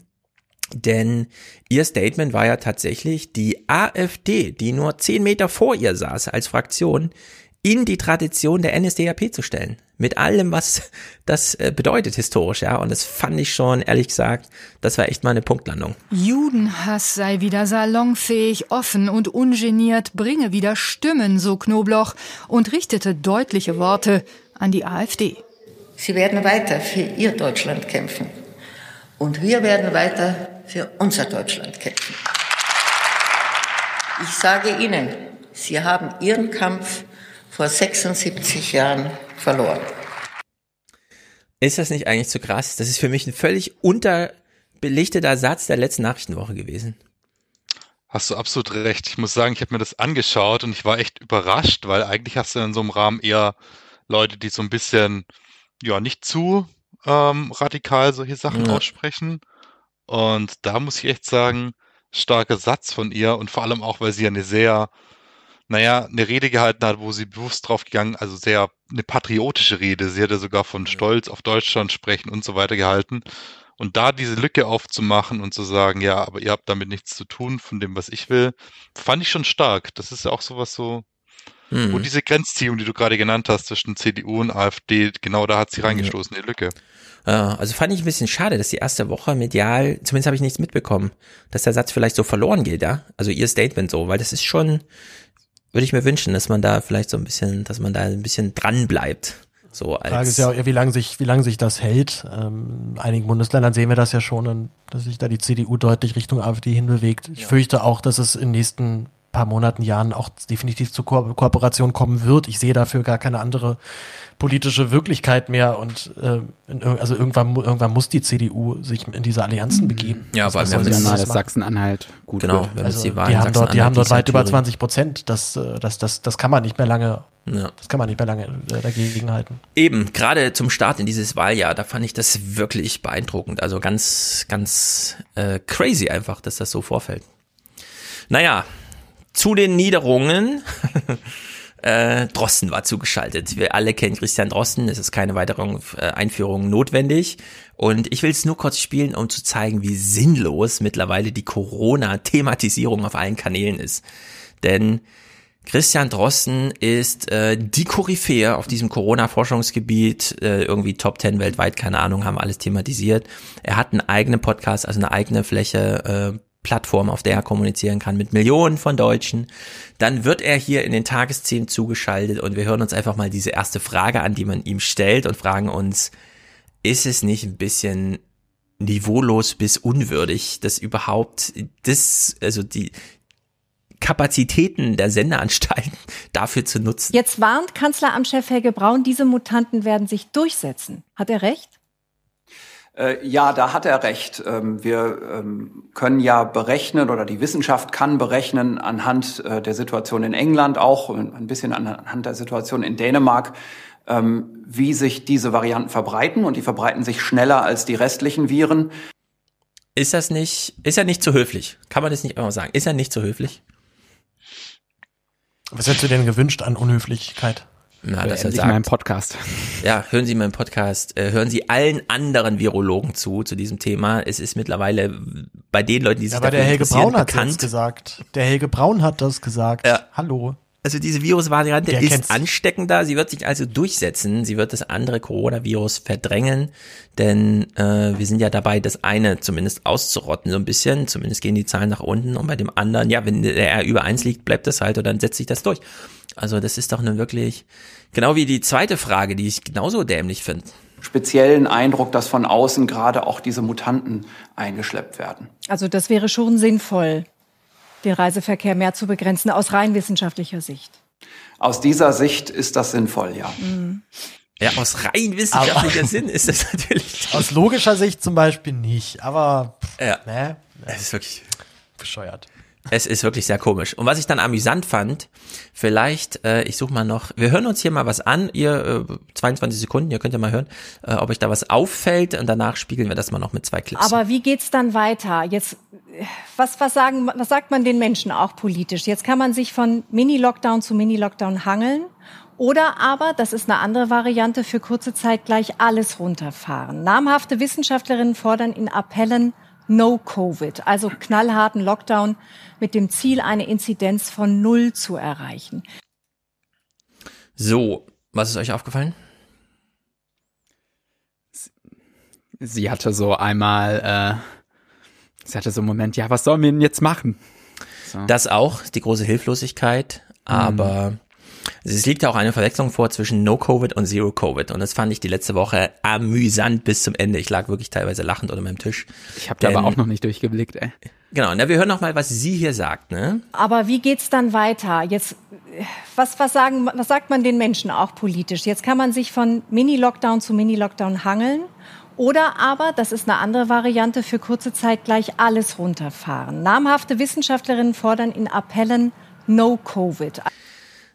Denn ihr Statement war ja tatsächlich, die AfD, die nur zehn Meter vor ihr saß als Fraktion, in die Tradition der NSDAP zu stellen. Mit allem, was das äh, bedeutet historisch, ja. Und das fand ich schon, ehrlich gesagt, das war echt mal eine Punktlandung. Judenhass sei wieder salonfähig, offen und ungeniert, bringe wieder Stimmen, so Knobloch, und richtete deutliche Worte an die AfD. Sie werden weiter für ihr Deutschland kämpfen. Und wir werden weiter für unser Deutschland kämpfen. Ich sage Ihnen, Sie haben Ihren Kampf vor 76 Jahren verloren. Ist das nicht eigentlich zu krass? Das ist für mich ein völlig unterbelichteter Satz der letzten Nachrichtenwoche gewesen. Hast du absolut recht. Ich muss sagen, ich habe mir das angeschaut und ich war echt überrascht, weil eigentlich hast du in so einem Rahmen eher Leute, die so ein bisschen, ja, nicht zu ähm, radikal solche Sachen Ja. aussprechen. Und da muss ich echt sagen, starker Satz von ihr und vor allem auch, weil sie ja eine sehr, naja, eine Rede gehalten hat, wo sie bewusst drauf gegangen, also sehr eine patriotische Rede. Sie hat ja sogar von Stolz auf Deutschland sprechen und so weiter gehalten. Und da diese Lücke aufzumachen und zu sagen, ja, aber ihr habt damit nichts zu tun von dem, was ich will, fand ich schon stark. Das ist ja auch sowas so, wo Mhm. diese Grenzziehung, die du gerade genannt hast zwischen CDU und AfD, genau da hat sie reingestoßen, die Lücke. Also fand ich ein bisschen schade, dass die erste Woche medial, zumindest habe ich nichts mitbekommen, dass der Satz vielleicht so verloren geht, ja. Also ihr Statement so, weil das ist schon, würde ich mir wünschen, dass man da vielleicht so ein bisschen, dass man da ein bisschen dran bleibt. So als. Frage ist ja auch wie lange sich, wie lange sich das hält. Ähm, in einigen Bundesländern sehen wir das ja schon, dass sich da die CDU deutlich Richtung AfD hinbewegt. Ich fürchte auch, dass es in den nächsten paar Monaten, Jahren auch definitiv zur Ko Kooperation kommen wird. Ich sehe dafür gar keine andere politische Wirklichkeit mehr und äh, in, also irgendwann, irgendwann muss die CDU sich in diese Allianzen begeben. Ja, aber anders dass machen? Sachsen-Anhalt gut Genau, wird. wenn Also, es die Wahl die haben dort, die haben dort weit über Thüringen. 20 Prozent. Das, äh, das, das, das kann man nicht mehr lange, Ja. das kann man nicht mehr lange äh, dagegen halten. Eben, gerade zum Start in dieses Wahljahr, da fand ich das wirklich beeindruckend. Also ganz, ganz äh, crazy einfach, dass das so vorfällt. Naja, zu den Niederungen. äh, Drosten war zugeschaltet. Wir alle kennen Christian Drosten, es ist keine weitere äh, Einführung notwendig. Und ich will es nur kurz spielen, um zu zeigen, wie sinnlos mittlerweile die Corona-Thematisierung auf allen Kanälen ist. Denn Christian Drosten ist äh, die Koryphäe auf diesem Corona-Forschungsgebiet, äh, irgendwie Top 10 weltweit, keine Ahnung, haben alles thematisiert. Er hat einen eigenen Podcast, also eine eigene Fläche, äh, Plattform, auf der er kommunizieren kann mit Millionen von Deutschen. Dann wird er hier in den Tagesthemen zugeschaltet und wir hören uns einfach mal diese erste Frage an, die man ihm stellt und fragen uns, ist es nicht ein bisschen niveaulos bis unwürdig, dass überhaupt das, also die, Kapazitäten der Sendeanstalten dafür zu nutzen. Jetzt warnt Kanzleramtschef Helge Braun, diese Mutanten werden sich durchsetzen. Hat er recht? Äh, ja, da hat er recht. Ähm, wir ähm, können ja berechnen oder die Wissenschaft kann berechnen anhand äh, der Situation in England, auch ein bisschen anhand der Situation in Dänemark, ähm, wie sich diese Varianten verbreiten und die verbreiten sich schneller als die restlichen Viren. Ist das nicht, ist er nicht zu höflich? Kann man das nicht immer sagen? Ist er nicht zu höflich? Was hättest du denn gewünscht an Unhöflichkeit? Na, dass er sagt, meinen Podcast. Ja, hören Sie meinen Podcast, äh, hören Sie allen anderen Virologen zu, zu diesem Thema. Es ist mittlerweile bei den Leuten, die sich ja, aber der Helge Braun hat das gesagt. Der Helge Braun hat das gesagt. Ja. Hallo. Also diese Virusvariante ist kennt's. ansteckender, sie wird sich also durchsetzen, sie wird das andere Coronavirus verdrängen, denn äh, wir sind ja dabei, das eine zumindest auszurotten, so ein bisschen, zumindest gehen die Zahlen nach unten und bei dem anderen, ja, wenn der R über eins liegt, bleibt das halt und dann setzt sich das durch. Also das ist doch eine wirklich, genau wie die zweite Frage, die ich genauso dämlich finde. Speziellen Eindruck, dass von außen gerade auch diese Mutanten eingeschleppt werden. Also das wäre schon sinnvoll, den Reiseverkehr mehr zu begrenzen, aus rein wissenschaftlicher Sicht. Aus dieser Sicht ist das sinnvoll, ja. Mhm. Ja, aus rein wissenschaftlicher Sinn ist das natürlich. Aus logischer Sicht zum Beispiel nicht, aber ja. ne? Es ist wirklich bescheuert. Es ist wirklich sehr komisch. Und was ich dann amüsant fand, vielleicht, äh, ich suche mal noch, wir hören uns hier mal was an, ihr äh, 22 Sekunden, ihr könnt ja mal hören, äh, ob euch da was auffällt und danach spiegeln wir das mal noch mit zwei Clips. Aber wie geht's dann weiter? Jetzt, was, was, sagen, was sagt man den Menschen auch politisch? Jetzt kann man sich von Mini-Lockdown zu Mini-Lockdown hangeln. Oder aber, das ist eine andere Variante, für kurze Zeit gleich alles runterfahren. Namhafte Wissenschaftlerinnen fordern in Appellen No Covid, also knallharten Lockdown mit dem Ziel, eine Inzidenz von null zu erreichen. So, was ist euch aufgefallen? Sie hatte so einmal, äh, sie hatte so einen Moment, ja, was sollen wir denn jetzt machen? So. Das auch, die große Hilflosigkeit, aber mhm. Es liegt ja auch eine Verwechslung vor zwischen No-Covid und Zero-Covid. Und das fand ich die letzte Woche amüsant bis zum Ende. Ich lag wirklich teilweise lachend unter meinem Tisch. Ich habe da aber auch noch nicht durchgeblickt, ey. Genau, na, wir hören noch mal, was sie hier sagt, ne? Aber wie geht's dann weiter? Jetzt, was, was sagen, was sagt man den Menschen auch politisch? Jetzt kann man sich von Mini-Lockdown zu Mini-Lockdown hangeln. Oder aber, das ist eine andere Variante, für kurze Zeit gleich alles runterfahren. Namhafte Wissenschaftlerinnen fordern in Appellen No Covid.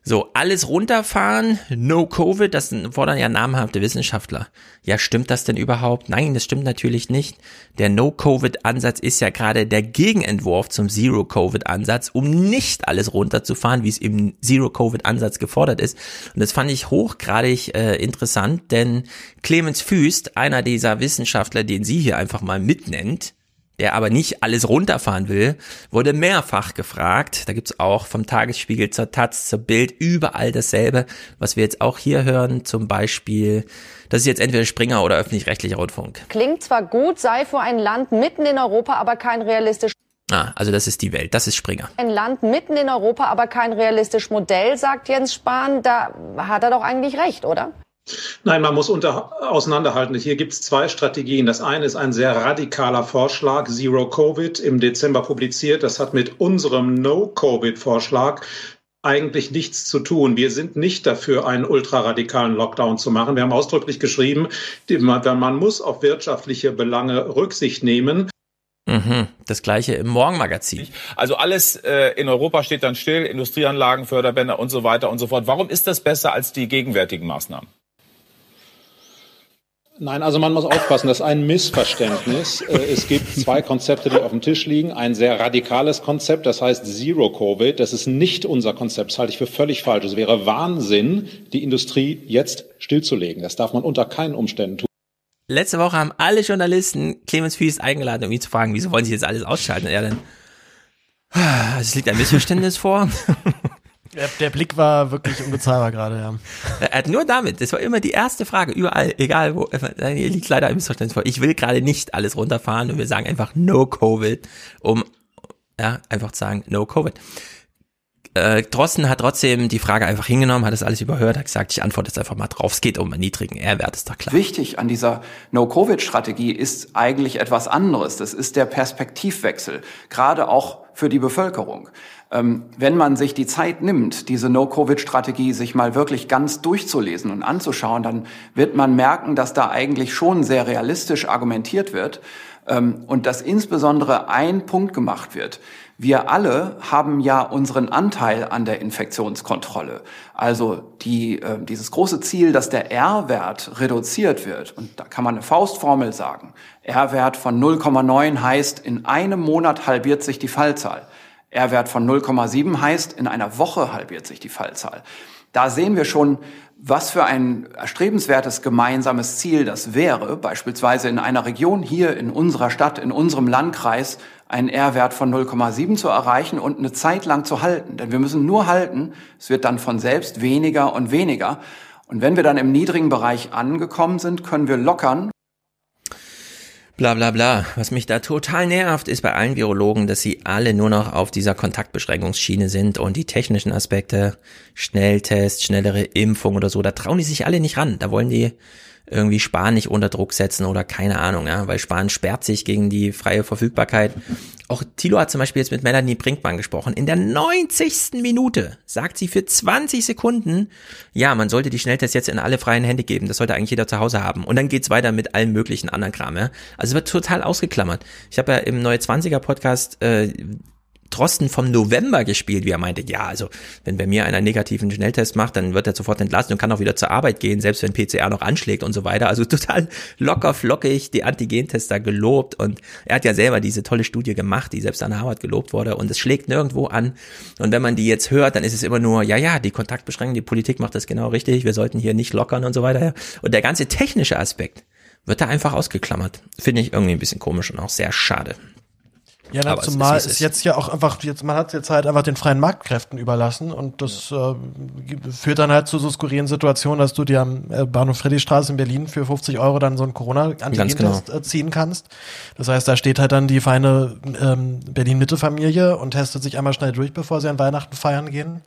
So, alles runterfahren, no Covid, das fordern ja namhafte Wissenschaftler. Ja, stimmt das denn überhaupt? Nein, das stimmt natürlich nicht. Der No-Covid-Ansatz ist ja gerade der Gegenentwurf zum Zero-Covid-Ansatz, um nicht alles runterzufahren, wie es im Zero-Covid-Ansatz gefordert ist. Und das fand ich hochgradig äh, interessant, denn Clemens Füst, einer dieser Wissenschaftler, den sie hier einfach mal mitnennt, der aber nicht alles runterfahren will, wurde mehrfach gefragt. Da gibt's auch vom Tagesspiegel zur Taz, zur Bild, überall dasselbe, was wir jetzt auch hier hören, zum Beispiel, das ist jetzt entweder Springer oder öffentlich-rechtlicher Rundfunk. Klingt zwar gut, sei für ein Land mitten in Europa aber kein realistisch Ah, also das ist die Welt, das ist Springer. Ein Land mitten in Europa, aber kein realistisches Modell, sagt Jens Spahn. Da hat er doch eigentlich recht, oder? Nein, man muss unter, auseinanderhalten. Hier gibt es zwei Strategien. Das eine ist ein sehr radikaler Vorschlag, Zero Covid, im Dezember publiziert. Das hat mit unserem No-Covid-Vorschlag eigentlich nichts zu tun. Wir sind nicht dafür, einen ultraradikalen Lockdown zu machen. Wir haben ausdrücklich geschrieben, man muss auf wirtschaftliche Belange Rücksicht nehmen. Mhm. Das gleiche im Morgenmagazin. Also alles äh, in Europa steht dann still, Industrieanlagen, Förderbänder und so weiter und so fort. Warum ist das besser als die gegenwärtigen Maßnahmen? Nein, also man muss aufpassen, das ist ein Missverständnis. Äh, es gibt zwei Konzepte, die auf dem Tisch liegen. Ein sehr radikales Konzept, das heißt Zero Covid. Das ist nicht unser Konzept, das halte ich für völlig falsch. Es wäre Wahnsinn, die Industrie jetzt stillzulegen. Das darf man unter keinen Umständen tun. Letzte Woche haben alle Journalisten Clemens Fies eingeladen, um ihn zu fragen, wieso wollen sie jetzt alles ausschalten? Und er dann, es liegt ein Missverständnis vor. Der, der, Blick war wirklich unbezahlbar gerade, ja. Er hat nur damit, das war immer die erste Frage, überall, egal wo, hier liegt leider ein Missverständnis vor. Ich will gerade nicht alles runterfahren und wir sagen einfach No Covid, um ja, einfach zu sagen No Covid. Äh, Drosten hat trotzdem die Frage einfach hingenommen, hat das alles überhört, hat gesagt, ich antworte jetzt einfach mal drauf. Es geht um einen niedrigen R-Wert, ist doch klar. Wichtig an dieser No-Covid-Strategie ist eigentlich etwas anderes. Das ist der Perspektivwechsel, gerade auch für die Bevölkerung. Ähm, wenn man sich die Zeit nimmt, diese No-Covid-Strategie sich mal wirklich ganz durchzulesen und anzuschauen, dann wird man merken, dass da eigentlich schon sehr realistisch argumentiert wird ähm, und dass insbesondere ein Punkt gemacht wird. Wir alle haben ja unseren Anteil an der Infektionskontrolle. Also die, äh, dieses große Ziel, dass der R-Wert reduziert wird. Und da kann man eine Faustformel sagen. R-Wert von 0,9 heißt, in einem Monat halbiert sich die Fallzahl. R-Wert von 0,7 heißt, in einer Woche halbiert sich die Fallzahl. Da sehen wir schon, was für ein erstrebenswertes gemeinsames Ziel das wäre, beispielsweise in einer Region hier in unserer Stadt, in unserem Landkreis, einen R-Wert von 0,7 zu erreichen und eine Zeit lang zu halten. Denn wir müssen nur halten, es wird dann von selbst weniger und weniger. Und wenn wir dann im niedrigen Bereich angekommen sind, können wir lockern Bla bla bla. Was mich da total nervt, ist bei allen Virologen, dass sie alle nur noch auf dieser Kontaktbeschränkungsschiene sind und die technischen Aspekte, Schnelltest, schnellere Impfung oder so, da trauen die sich alle nicht ran. Da wollen die irgendwie Spahn nicht unter Druck setzen oder keine Ahnung, ja, weil Spahn sperrt sich gegen die freie Verfügbarkeit. Auch Thilo hat zum Beispiel jetzt mit Melanie Brinkmann gesprochen. In der 90. Minute sagt sie für 20 Sekunden, ja, man sollte die Schnelltests jetzt in alle freien Hände geben. Das sollte eigentlich jeder zu Hause haben. Und dann geht's weiter mit allen möglichen anderen Kram. Ja? Also wird total ausgeklammert. Ich habe ja im Neue 20er Podcast äh, Drosten vom November gespielt, wie er meinte, ja, also wenn bei mir einer negativen Schnelltest macht, dann wird er sofort entlassen und kann auch wieder zur Arbeit gehen, selbst wenn PCR noch anschlägt und so weiter. Also total locker flockig die Antigentester gelobt und er hat ja selber diese tolle Studie gemacht, die selbst an Harvard gelobt wurde und es schlägt nirgendwo an. Und wenn man die jetzt hört, dann ist es immer nur, ja, ja, die Kontaktbeschränkung, die Politik macht das genau richtig, wir sollten hier nicht lockern und so weiter. Und der ganze technische Aspekt wird da einfach ausgeklammert. Finde ich irgendwie ein bisschen komisch und auch sehr schade. Ja, na, zumal es ist, ist, jetzt ja auch einfach, jetzt, man hat jetzt halt einfach den freien Marktkräften überlassen und das ja. äh, führt dann halt zu so skurrilen Situationen, dass du dir am äh, Bahnhof Friedrichstraße in Berlin für 50 Euro dann so einen Corona-Antigen-Test genau. Äh, ziehen kannst. Das heißt, da steht halt dann die feine ähm, Berlin-Mitte-Familie und testet sich einmal schnell durch, bevor sie an Weihnachten feiern gehen.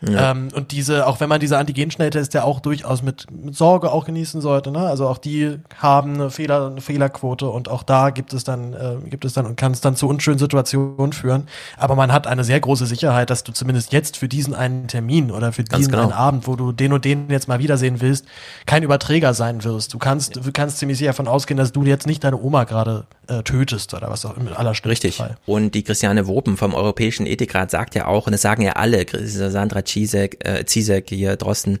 Ja. Ähm, und diese, auch wenn man diese Antigen-Schnelltests ja auch durchaus mit, mit Sorge auch genießen sollte, ne? Also auch die haben eine Fehler, eine Fehlerquote und auch da gibt es dann, äh, gibt es dann und kann es dann zu unschönen Situationen führen. Aber man hat eine sehr große Sicherheit, dass du zumindest jetzt für diesen einen Termin oder für diesen genau. einen Abend, wo du den und den jetzt mal wiedersehen willst, kein Überträger sein wirst. Du kannst, du kannst ziemlich sicher davon ausgehen, dass du jetzt nicht deine Oma gerade äh, tötest oder was auch im allerschlimmsten Richtig. Fall. Und die Christiane Wopen vom Europäischen Ethikrat sagt ja auch, und das sagen ja alle, Sandra Zizek, äh, Zizek hier Drosten,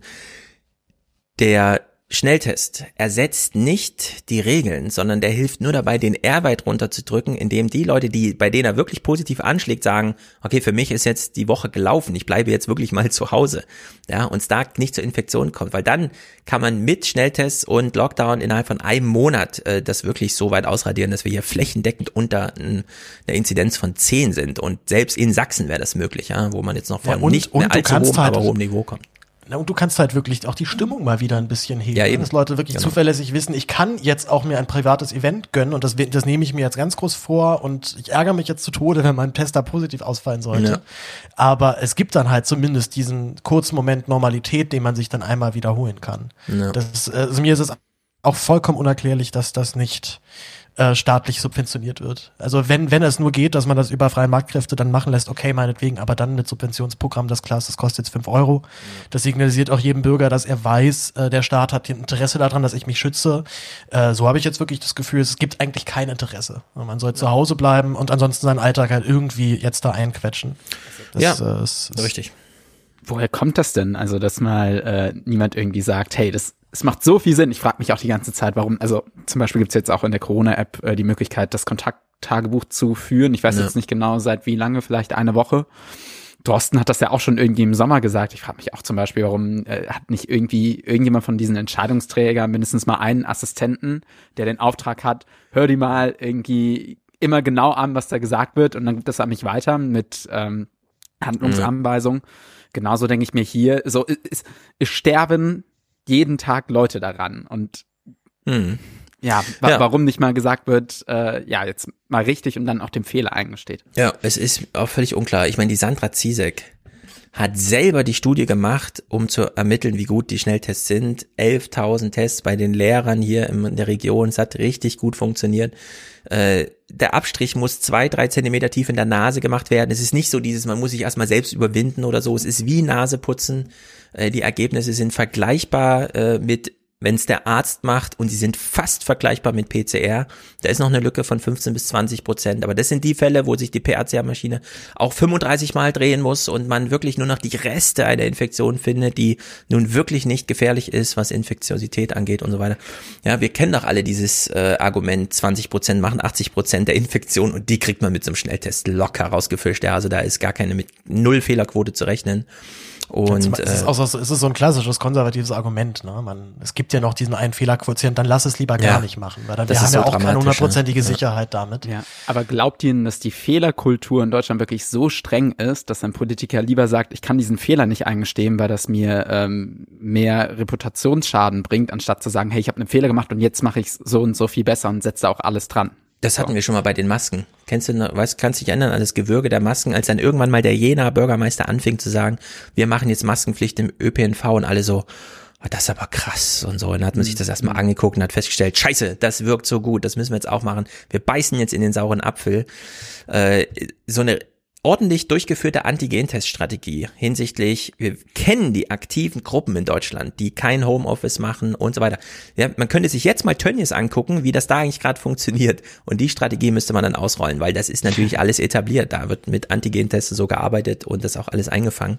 der Schnelltest ersetzt nicht die Regeln, sondern der hilft nur dabei, den R weit runterzudrücken, indem die Leute, die, bei denen er wirklich positiv anschlägt, sagen, okay, für mich ist jetzt die Woche gelaufen, ich bleibe jetzt wirklich mal zu Hause. Ja, und es da nicht zur Infektion kommt, weil dann kann man mit Schnelltests und Lockdown innerhalb von einem Monat äh, das wirklich so weit ausradieren, dass wir hier flächendeckend unter einer Inzidenz von 10 sind. Und selbst in Sachsen wäre das möglich, ja, wo man jetzt noch von ja, und, nicht mehr allzu hohem, halt aber hohem Niveau kommt. Na, und du kannst halt wirklich auch die Stimmung mal wieder ein bisschen heben. Ja, eben. Dass Leute wirklich genau. zuverlässig wissen, ich kann jetzt auch mir ein privates Event gönnen und das, das nehme ich mir jetzt ganz groß vor und ich ärgere mich jetzt zu Tode, wenn mein Test da positiv ausfallen sollte. Ja. Aber es gibt dann halt zumindest diesen kurzen Moment Normalität, den man sich dann einmal wiederholen kann. Ja. Das, also mir ist es auch vollkommen unerklärlich, dass das nicht äh, staatlich subventioniert wird. Also wenn, wenn es nur geht, dass man das über freie Marktkräfte dann machen lässt, okay, meinetwegen, aber dann mit Subventionsprogramm, das klar das kostet jetzt fünf Euro. Das signalisiert auch jedem Bürger, dass er weiß, äh, der Staat hat Interesse daran, dass ich mich schütze. Äh, so habe ich jetzt wirklich das Gefühl, es gibt eigentlich kein Interesse. Man soll zu Hause bleiben und ansonsten seinen Alltag halt irgendwie jetzt da einquetschen. Das, ja, äh, ist, ist richtig. Woher kommt das denn? Also, dass mal äh, niemand irgendwie sagt, hey, das es macht so viel Sinn. Ich frage mich auch die ganze Zeit, warum. Also zum Beispiel gibt's jetzt auch in der Corona-App äh, die Möglichkeit, das Kontakttagebuch zu führen. Ich weiß ja. jetzt nicht genau, seit wie lange, vielleicht eine Woche. Drosten hat das ja auch schon irgendwie im Sommer gesagt. Ich frage mich auch zum Beispiel, warum äh, hat nicht irgendwie irgendjemand von diesen Entscheidungsträgern mindestens mal einen Assistenten, der den Auftrag hat, hör die mal irgendwie immer genau an, was da gesagt wird und dann gibt es an mich weiter mit ähm, Handlungsanweisungen. Ja. Genauso denke ich mir hier, so es, es sterben jeden Tag Leute daran und hm. Ja, wa ja, warum nicht mal gesagt wird, äh, ja, jetzt mal richtig und dann auch dem Fehler eingesteht. Ja, es ist auch völlig unklar. Ich meine, die Sandra Ziesek hat selber die Studie gemacht, um zu ermitteln, wie gut die Schnelltests sind. 11.000 Tests bei den Lehrern hier in der Region. Es hat richtig gut funktioniert. Äh, der Abstrich muss zwei, drei Zentimeter tief in der Nase gemacht werden. Es ist nicht so dieses, man muss sich erstmal selbst überwinden oder so. Es ist wie Naseputzen. Äh, die Ergebnisse sind vergleichbar äh, mit wenn es der Arzt macht und sie sind fast vergleichbar mit PCR. Da ist noch eine Lücke von 15 bis 20 Prozent. Aber das sind die Fälle, wo sich die PCR-Maschine auch 35 Mal drehen muss und man wirklich nur noch die Reste einer Infektion findet, die nun wirklich nicht gefährlich ist, was Infektiosität angeht und so weiter. Ja, wir kennen doch alle dieses äh, Argument, 20 Prozent machen 80 Prozent der Infektion und die kriegt man mit so einem Schnelltest locker rausgefischt. Ja, also da ist gar keine mit Null Fehlerquote zu rechnen. Und es ist, auch so, es ist so ein klassisches konservatives Argument. Ne? Man, es gibt ja noch diesen einen Fehlerquotient, dann lass es lieber gar ja, nicht machen, weil dann wir haben so ja auch keine hundertprozentige ja. Sicherheit damit. Ja. Aber glaubt ihr, dass die Fehlerkultur in Deutschland wirklich so streng ist, dass ein Politiker lieber sagt, ich kann diesen Fehler nicht eingestehen, weil das mir ähm, mehr Reputationsschaden bringt, anstatt zu sagen, hey, ich habe einen Fehler gemacht und jetzt mache ich so und so viel besser und setze auch alles dran. Das hatten wir schon mal bei den Masken. Kennst du, weißt, kannst dich erinnern an das Gewürge der Masken, als dann irgendwann mal der Jena Bürgermeister anfing zu sagen, wir machen jetzt Maskenpflicht im ÖPNV und alle so, oh, das ist aber krass und so. Und dann hat man sich das erstmal angeguckt und hat festgestellt, scheiße, das wirkt so gut, das müssen wir jetzt auch machen. Wir beißen jetzt in den sauren Apfel. Äh, so eine ordentlich durchgeführte Antigenteststrategie hinsichtlich, wir kennen die aktiven Gruppen in Deutschland, die kein Homeoffice machen und so weiter. Ja, man könnte sich jetzt mal Tönnies angucken, wie das da eigentlich gerade funktioniert. Und die Strategie müsste man dann ausrollen, weil das ist natürlich alles etabliert. Da wird mit Antigentests so gearbeitet und das auch alles eingefangen.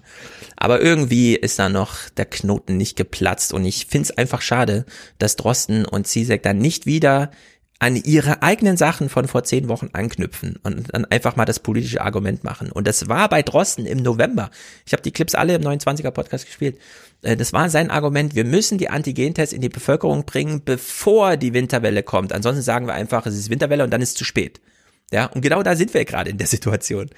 Aber irgendwie ist da noch der Knoten nicht geplatzt und ich finde es einfach schade, dass Drosten und Zizek dann nicht wieder an ihre eigenen Sachen von vor zehn Wochen anknüpfen und dann einfach mal das politische Argument machen. Und das war bei Drosten im November. Ich habe die Clips alle im 29er Podcast gespielt. Äh, das war sein Argument, wir müssen die Antigentests in die Bevölkerung bringen, bevor die Winterwelle kommt. Ansonsten sagen wir einfach, es ist Winterwelle und dann ist es zu spät. Ja, und genau da sind wir gerade in der Situation.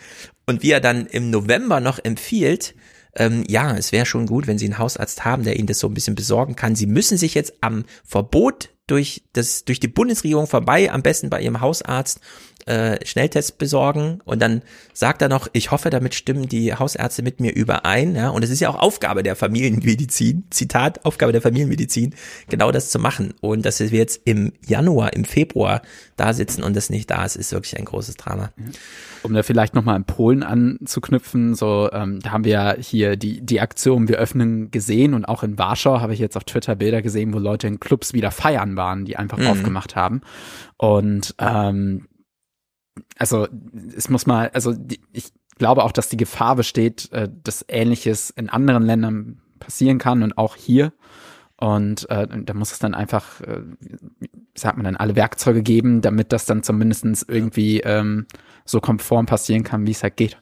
Und wie er dann im November noch empfiehlt, ähm, ja, es wäre schon gut, wenn Sie einen Hausarzt haben, der Ihnen das so ein bisschen besorgen kann. Sie müssen sich jetzt am Verbot durch das durch die Bundesregierung vorbei, am besten bei ihrem Hausarzt äh, Schnelltests besorgen und dann sagt er noch, ich hoffe, damit stimmen die Hausärzte mit mir überein, ja, und es ist ja auch Aufgabe der Familienmedizin, Zitat, Aufgabe der Familienmedizin, genau das zu machen und dass wir jetzt im Januar, im Februar da sitzen und das nicht da ist, ist wirklich ein großes Drama. Um da vielleicht nochmal in Polen anzuknüpfen, so, ähm, da haben wir ja hier die, die Aktion Wir öffnen gesehen und auch in Warschau habe ich jetzt auf Twitter Bilder gesehen, wo Leute in Clubs wieder feiern waren, die einfach mhm. aufgemacht haben. Und ähm, also es muss mal, also die, ich glaube auch, dass die Gefahr besteht, äh, dass Ähnliches in anderen Ländern passieren kann und auch hier. Und äh, da muss es dann einfach, äh, wie sagt man dann, alle Werkzeuge geben, damit das dann zumindestens irgendwie ähm, so konform passieren kann, wie es halt geht.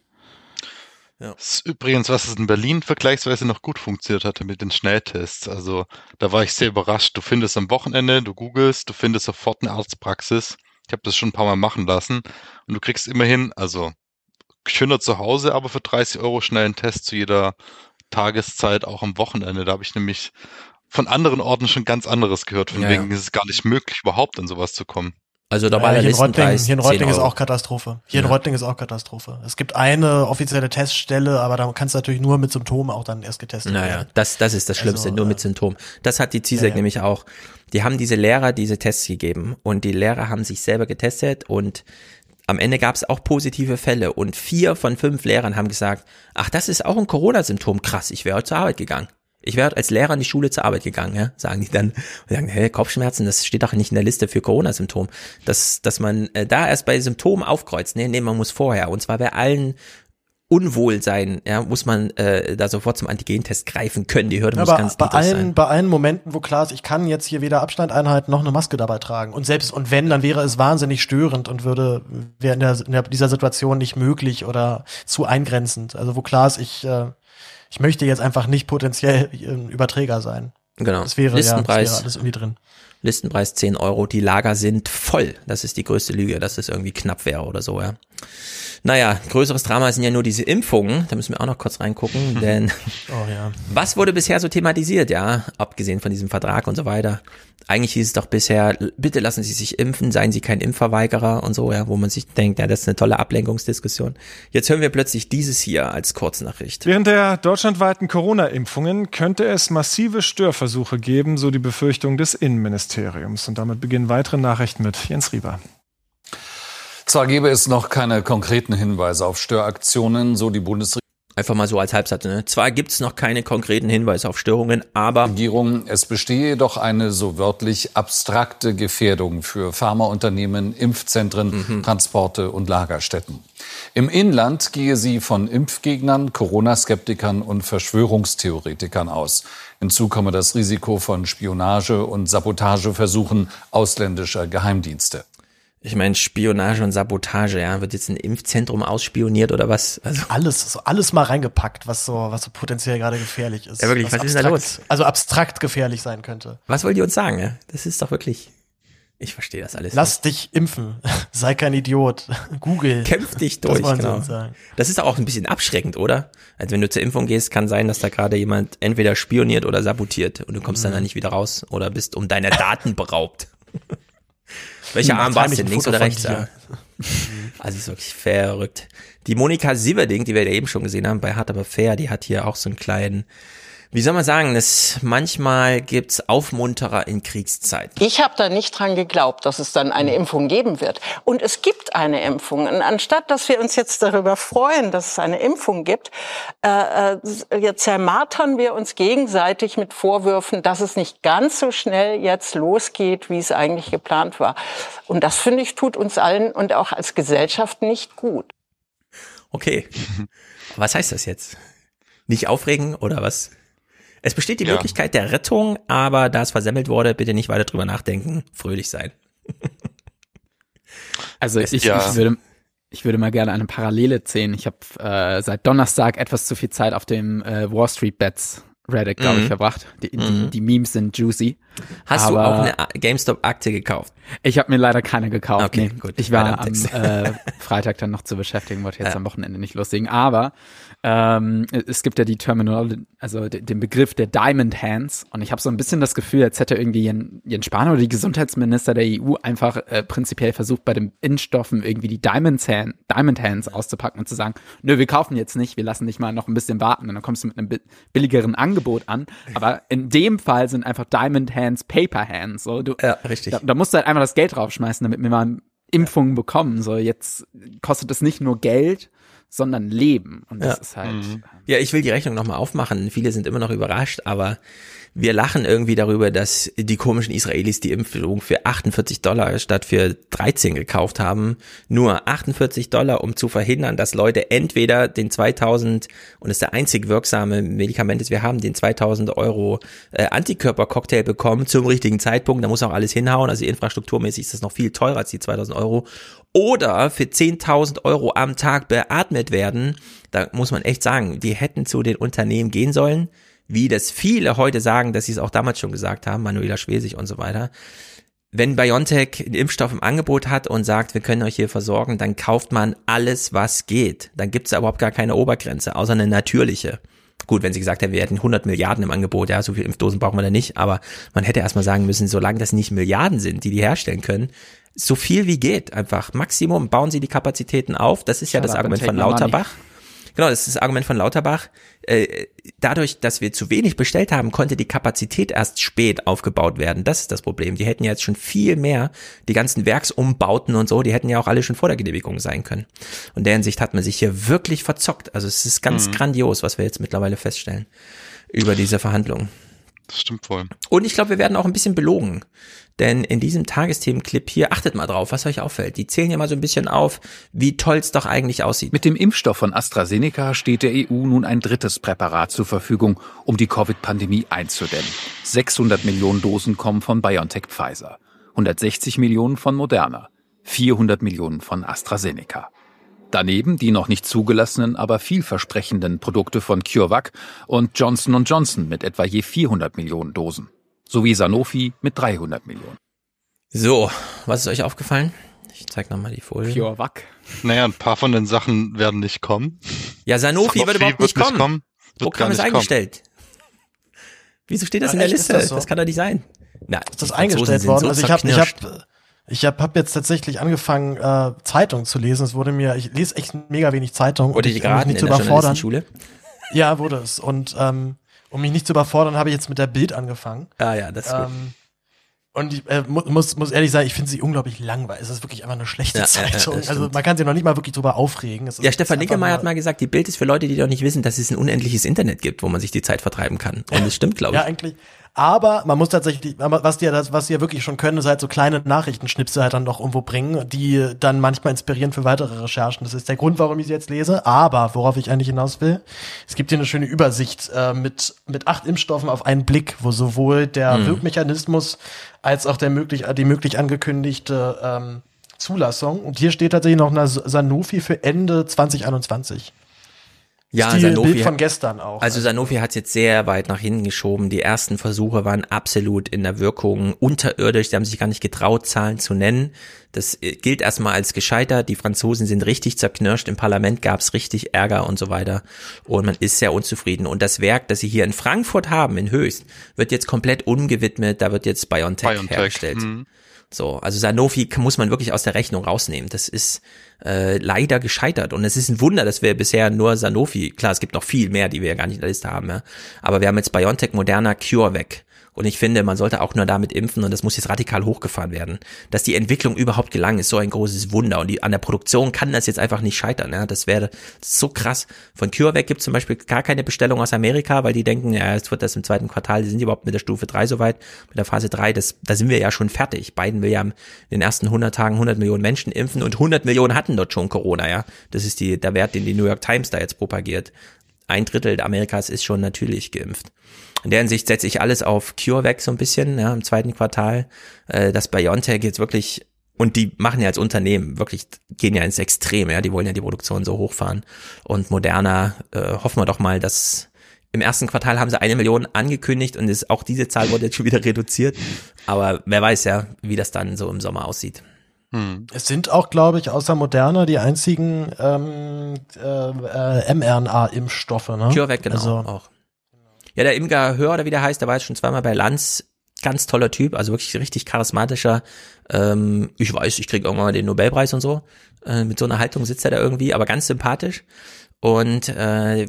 Ja. Das ist übrigens, was es in Berlin vergleichsweise noch gut funktioniert hatte mit den Schnelltests. Also da war ich sehr überrascht. Du findest am Wochenende, du googelst, du findest sofort eine Arztpraxis. Ich habe das schon ein paar Mal machen lassen und du kriegst immerhin, also schöner zu Hause, aber für 30 Euro schnell einen Test zu jeder Tageszeit, auch am Wochenende. Da habe ich nämlich von anderen Orten schon ganz anderes gehört. Von ja, wegen ja. ist es gar nicht möglich, überhaupt an sowas zu kommen. Also da war ja, hier, in Reutlingen, hier in Reutlingen ist auch Katastrophe. Hier ja. in Reutlingen ist auch Katastrophe. Es gibt eine offizielle Teststelle, aber da kannst du natürlich nur mit Symptomen auch dann erst getestet naja, werden. Naja, das, das ist das Schlimmste, also, nur mit äh, Symptomen. Das hat die CISEC ja, nämlich auch. Die haben diese Lehrer diese Tests gegeben und die Lehrer haben sich selber getestet und am Ende gab es auch positive Fälle und vier von fünf Lehrern haben gesagt, ach, das ist auch ein Corona-Symptom, krass, ich wäre heute zur Arbeit gegangen. Ich wäre als Lehrer in die Schule zur Arbeit gegangen, ja, sagen die dann. Und sagen, hey, Kopfschmerzen, das steht doch nicht in der Liste für Corona-Symptom. Dass, dass man äh, da erst bei Symptomen aufkreuzt. Nee, nee, man muss vorher. Und zwar bei allen Unwohlsein, ja, muss man äh, da sofort zum Antigentest greifen können. Die Hürde ja, muss ganz bei allen, sein. Bei allen Momenten, wo klar ist, ich kann jetzt hier weder Abstand einhalten noch eine Maske dabei tragen. Und selbst und wenn, dann wäre es wahnsinnig störend und würde wäre in, der, in der, dieser Situation nicht möglich oder zu eingrenzend. Also wo klar ist, ich äh, ich möchte jetzt einfach nicht potenziell ein Überträger sein. Genau. Das wäre Listenpreis, ja wäre alles irgendwie drin. Listenpreis 10 Euro, die Lager sind voll. Das ist die größte Lüge, dass es irgendwie knapp wäre oder so, ja. Naja, größeres Drama sind ja nur diese Impfungen. Da müssen wir auch noch kurz reingucken, denn oh, ja. was wurde bisher so thematisiert, ja, abgesehen von diesem Vertrag und so weiter? Eigentlich hieß es doch bisher, bitte lassen Sie sich impfen, seien Sie kein Impfverweigerer und so, ja, wo man sich denkt, ja, das ist eine tolle Ablenkungsdiskussion. Jetzt hören wir plötzlich dieses hier als Kurznachricht. Während der deutschlandweiten Corona-Impfungen könnte es massive Störversuche geben, so die Befürchtung des Innenministeriums. Und damit beginnen weitere Nachrichten mit Jens Rieber. Zwar gäbe es noch keine konkreten Hinweise auf Störaktionen, so die Bundesregierung. Einfach mal so als Halbsatz. Ne? Zwar gibt es noch keine konkreten Hinweise auf Störungen, aber Regierung, es bestehe jedoch eine so wörtlich abstrakte Gefährdung für Pharmaunternehmen, Impfzentren, mhm. Transporte und Lagerstätten. Im Inland gehe sie von Impfgegnern, Corona-Skeptikern und Verschwörungstheoretikern aus. Hinzu komme das Risiko von Spionage und Sabotageversuchen ausländischer Geheimdienste ich meine, Spionage und Sabotage, ja, wird jetzt ein Impfzentrum ausspioniert oder was? Also alles, so alles mal reingepackt, was so, was so potenziell gerade gefährlich ist. Ja, wirklich, was, was ist da los? Also abstrakt gefährlich sein könnte. Was wollt ihr uns sagen? Ja? Das ist doch wirklich. Ich verstehe das alles. Lass nicht. dich impfen. Sei kein Idiot. Google. Kämpf dich durch. Das, genau. das ist auch ein bisschen abschreckend, oder? Also wenn du zur Impfung gehst, kann sein, dass da gerade jemand entweder spioniert oder sabotiert und du kommst mhm. dann da nicht wieder raus oder bist um deine Daten beraubt. Welcher Arm war es denn? Links oder rechts? Ja. Also ist wirklich verrückt. Die Monika Sieverding, die wir ja eben schon gesehen haben bei Hart aber fair, die hat hier auch so einen kleinen wie soll man sagen, das manchmal gibt's Aufmunterer in Kriegszeit. Ich habe da nicht dran geglaubt, dass es dann eine Impfung geben wird. Und es gibt eine Impfung. Und anstatt dass wir uns jetzt darüber freuen, dass es eine Impfung gibt, äh, äh, jetzt zermartern wir uns gegenseitig mit Vorwürfen, dass es nicht ganz so schnell jetzt losgeht, wie es eigentlich geplant war. Und das finde ich tut uns allen und auch als Gesellschaft nicht gut. Okay. Was heißt das jetzt? Nicht aufregen oder was? Es besteht die ja. Möglichkeit der Rettung, aber da es versemmelt wurde, bitte nicht weiter drüber nachdenken, fröhlich sein. also ich, ja. ich, würde, ich würde mal gerne eine Parallele ziehen. Ich habe äh, seit Donnerstag etwas zu viel Zeit auf dem äh, Wall Street Bets Reddit, glaube mhm. ich, verbracht. Die, mhm. die, die, Memes sind juicy. Hast du auch eine GameStop-Aktie gekauft? Ich habe mir leider keine gekauft. Okay, nee. gut. Ich war am äh, Freitag dann noch zu beschäftigen, wollte jetzt ja. am Wochenende nicht loslegen. Aber ähm, es gibt ja die Terminologie, also den Begriff der Diamond Hands. Und ich habe so ein bisschen das Gefühl, als hätte irgendwie Jens, Jens Spahn oder die Gesundheitsminister der EU einfach äh, prinzipiell versucht, bei den Impfstoffen irgendwie die Diamond, Hand, Diamond Hands auszupacken und zu sagen, nö, wir kaufen jetzt nicht, wir lassen dich mal noch ein bisschen warten und dann kommst du mit einem billigeren Angebot an. Aber in dem Fall sind einfach Diamond Hands Paper Hands. So, du, ja, richtig. Da, da musst du halt einmal das Geld draufschmeißen, damit wir mal Impfungen bekommen. So, jetzt kostet es nicht nur Geld, sondern Leben. Und das ja. ist halt. Mhm. Ja, ich will die Rechnung nochmal aufmachen. Viele sind immer noch überrascht, aber wir lachen irgendwie darüber, dass die komischen Israelis die Impfung für 48 Dollar statt für 13 gekauft haben. Nur 48 Dollar, um zu verhindern, dass Leute entweder den 2000, und das ist der einzig wirksame Medikament, das wir haben, den 2000 Euro äh, Antikörpercocktail bekommen zum richtigen Zeitpunkt. Da muss auch alles hinhauen. Also infrastrukturmäßig ist das noch viel teurer als die 2000 Euro. Oder für 10.000 Euro am Tag beatmet werden. Da muss man echt sagen, die hätten zu den Unternehmen gehen sollen wie das viele heute sagen, dass sie es auch damals schon gesagt haben, Manuela Schwesig und so weiter. Wenn BioNTech einen Impfstoff im Angebot hat und sagt, wir können euch hier versorgen, dann kauft man alles, was geht. Dann gibt es überhaupt gar keine Obergrenze, außer eine natürliche. Gut, wenn sie gesagt hätten, wir hätten 100 Milliarden im Angebot, ja, so viele Impfdosen brauchen wir da nicht, aber man hätte erstmal sagen müssen, solange das nicht Milliarden sind, die die herstellen können, so viel wie geht, einfach Maximum, bauen sie die Kapazitäten auf, das ist ja, ja das Argument von Lauterbach. Genau, das ist das Argument von Lauterbach. Äh, dadurch, dass wir zu wenig bestellt haben, konnte die Kapazität erst spät aufgebaut werden. Das ist das Problem. Die hätten ja jetzt schon viel mehr, die ganzen Werksumbauten und so, die hätten ja auch alle schon vor der Genehmigung sein können. Und in der Hinsicht hat man sich hier wirklich verzockt. Also es ist ganz mhm. grandios, was wir jetzt mittlerweile feststellen über diese Verhandlungen. Das stimmt voll. Und ich glaube, wir werden auch ein bisschen belogen. Denn in diesem Tagesthemenclip hier, achtet mal drauf, was euch auffällt. Die zählen ja mal so ein bisschen auf, wie toll es doch eigentlich aussieht. Mit dem Impfstoff von AstraZeneca steht der EU nun ein drittes Präparat zur Verfügung, um die Covid-Pandemie einzudämmen. 600 Millionen Dosen kommen von BioNTech Pfizer, 160 Millionen von Moderna, 400 Millionen von AstraZeneca. Daneben die noch nicht zugelassenen, aber vielversprechenden Produkte von CureVac und Johnson Johnson mit etwa je 400 Millionen Dosen sowie Sanofi mit 300 Millionen. So, was ist euch aufgefallen? Ich zeig nochmal die Folie. Pure Wack. Naja, ein paar von den Sachen werden nicht kommen. Ja, Sanofi, Sanofi wird überhaupt nicht wird nicht kommen. kommen. Wird Programm ist eingestellt. Wieso steht das in der ist Liste? das Das, so? kann doch nicht sein. Na, ist das eingestellt worden. so also ich habe ich hab, ich hab, hab jetzt tatsächlich angefangen, äh, Zeitung zu lesen. Es wurde mir, ich lese echt mega wenig Zeitung. Wurde die geraten nicht in zu der überfordern. Journalistenschule? Ja, wurde es. Und ähm, um mich nicht zu überfordern, habe ich jetzt mit der Bild angefangen. Ah ja, das ist gut. ähm, Und ich äh, mu muss, muss ehrlich sagen, ich finde sie unglaublich langweilig. Es ist wirklich einfach eine schlechte Ja, ja, ja, Zeitung. das also man kann sich noch nicht mal wirklich drüber aufregen. Ist- Ja, Stefan Nickemeyer hat mal gesagt, die Bild ist für Leute, die doch nicht wissen, dass es ein unendliches Internet gibt, wo man sich die Zeit vertreiben kann. Und das stimmt, glaube ich. Ja, eigentlich. Aber man muss tatsächlich, was die ja, was die ja wirklich schon können, ist halt so kleine Nachrichtenschnipsel halt dann noch irgendwo bringen, die dann manchmal inspirieren für weitere Recherchen. Das ist der Grund, warum ich sie jetzt lese. Aber worauf ich eigentlich hinaus will, es gibt hier eine schöne Übersicht äh, mit mit acht Impfstoffen auf einen Blick, wo sowohl der Mhm. Wirkmechanismus als auch der möglich die möglich angekündigte ähm, Zulassung. Und hier steht tatsächlich noch eine Sanofi für Ende 2021. Ja, Stil Sanofi Bild von gestern auch. Also Sanofi hat es jetzt sehr weit nach hinten geschoben. Die ersten Versuche waren absolut in der Wirkung unterirdisch. Die haben sich gar nicht getraut, Zahlen zu nennen. Das äh, gilt erstmal als gescheitert. Die Franzosen sind richtig zerknirscht. Im Parlament gab es richtig Ärger und so weiter. Und man ist sehr unzufrieden. Und das Werk, das sie hier in Frankfurt haben, in Höchst, wird jetzt komplett umgewidmet. Da wird jetzt BioNTech, BioNTech, hergestellt. mhm. So, also Sanofi muss man wirklich aus der Rechnung rausnehmen. Das ist äh, leider gescheitert und es ist ein Wunder, dass wir bisher nur Sanofi, klar, es gibt noch viel mehr, die wir ja gar nicht in der Liste haben, ja. aber wir haben jetzt BioNTech, Moderna, CureVac und ich finde, man sollte auch nur damit impfen und das muss jetzt radikal hochgefahren werden. Dass die Entwicklung überhaupt gelang, ist so ein großes Wunder und die, an der Produktion kann das jetzt einfach nicht scheitern. Ja? Das wäre so krass. Von CureVac gibt es zum Beispiel gar keine Bestellung aus Amerika, weil die denken, ja, es wird das im zweiten Quartal, die sind überhaupt mit der Stufe 3 soweit, mit der Phase 3, das, da sind wir ja schon fertig. Biden will ja in den ersten 100 Tagen 100 Millionen Menschen impfen und 100 Millionen hatten dort schon Corona, ja. Das ist die, der Wert, den die New York Times da jetzt propagiert. Ein Drittel Amerikas ist schon natürlich geimpft. In der Hinsicht setze ich alles auf CureVac so ein bisschen, ja, im zweiten Quartal, äh, dass BioNTech jetzt wirklich und die machen ja als Unternehmen wirklich, gehen ja ins Extrem, ja, die wollen ja die Produktion so hochfahren. Und Moderna, äh, hoffen wir doch mal, dass im ersten Quartal haben sie eine Million angekündigt und ist, auch diese Zahl wurde jetzt schon wieder reduziert. Aber wer weiß ja, wie das dann so im Sommer aussieht. Es sind auch, glaube ich, außer Moderna die einzigen ähm, äh, äh, mRNA-Impfstoffe. Ne? CureVac, genau, Also, auch. Ja, der Imger Hör oder wie der heißt, der war jetzt schon zweimal bei Lanz. Ganz toller Typ, also wirklich richtig charismatischer. Ähm, ich weiß, ich krieg irgendwann mal den Nobelpreis und so. Äh, mit so einer Haltung sitzt er da irgendwie, aber ganz sympathisch. Und äh,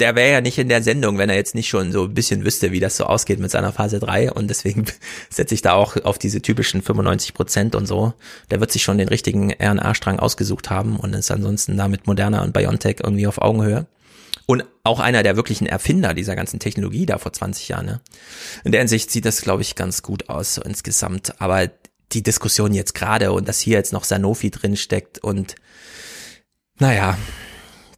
der wäre ja nicht in der Sendung, wenn er jetzt nicht schon so ein bisschen wüsste, wie das so ausgeht mit seiner Phase 3. Und deswegen setze ich da auch auf diese typischen 95 Prozent und so. Der wird sich schon den richtigen RNA-Strang ausgesucht haben und ist ansonsten da mit Moderna und BioNTech irgendwie auf Augenhöhe. Und auch einer der wirklichen Erfinder dieser ganzen Technologie da vor 20 Jahren. Ne? In der Hinsicht sieht das, glaube ich, ganz gut aus so insgesamt. Aber die Diskussion jetzt gerade und dass hier jetzt noch Sanofi drin steckt und naja,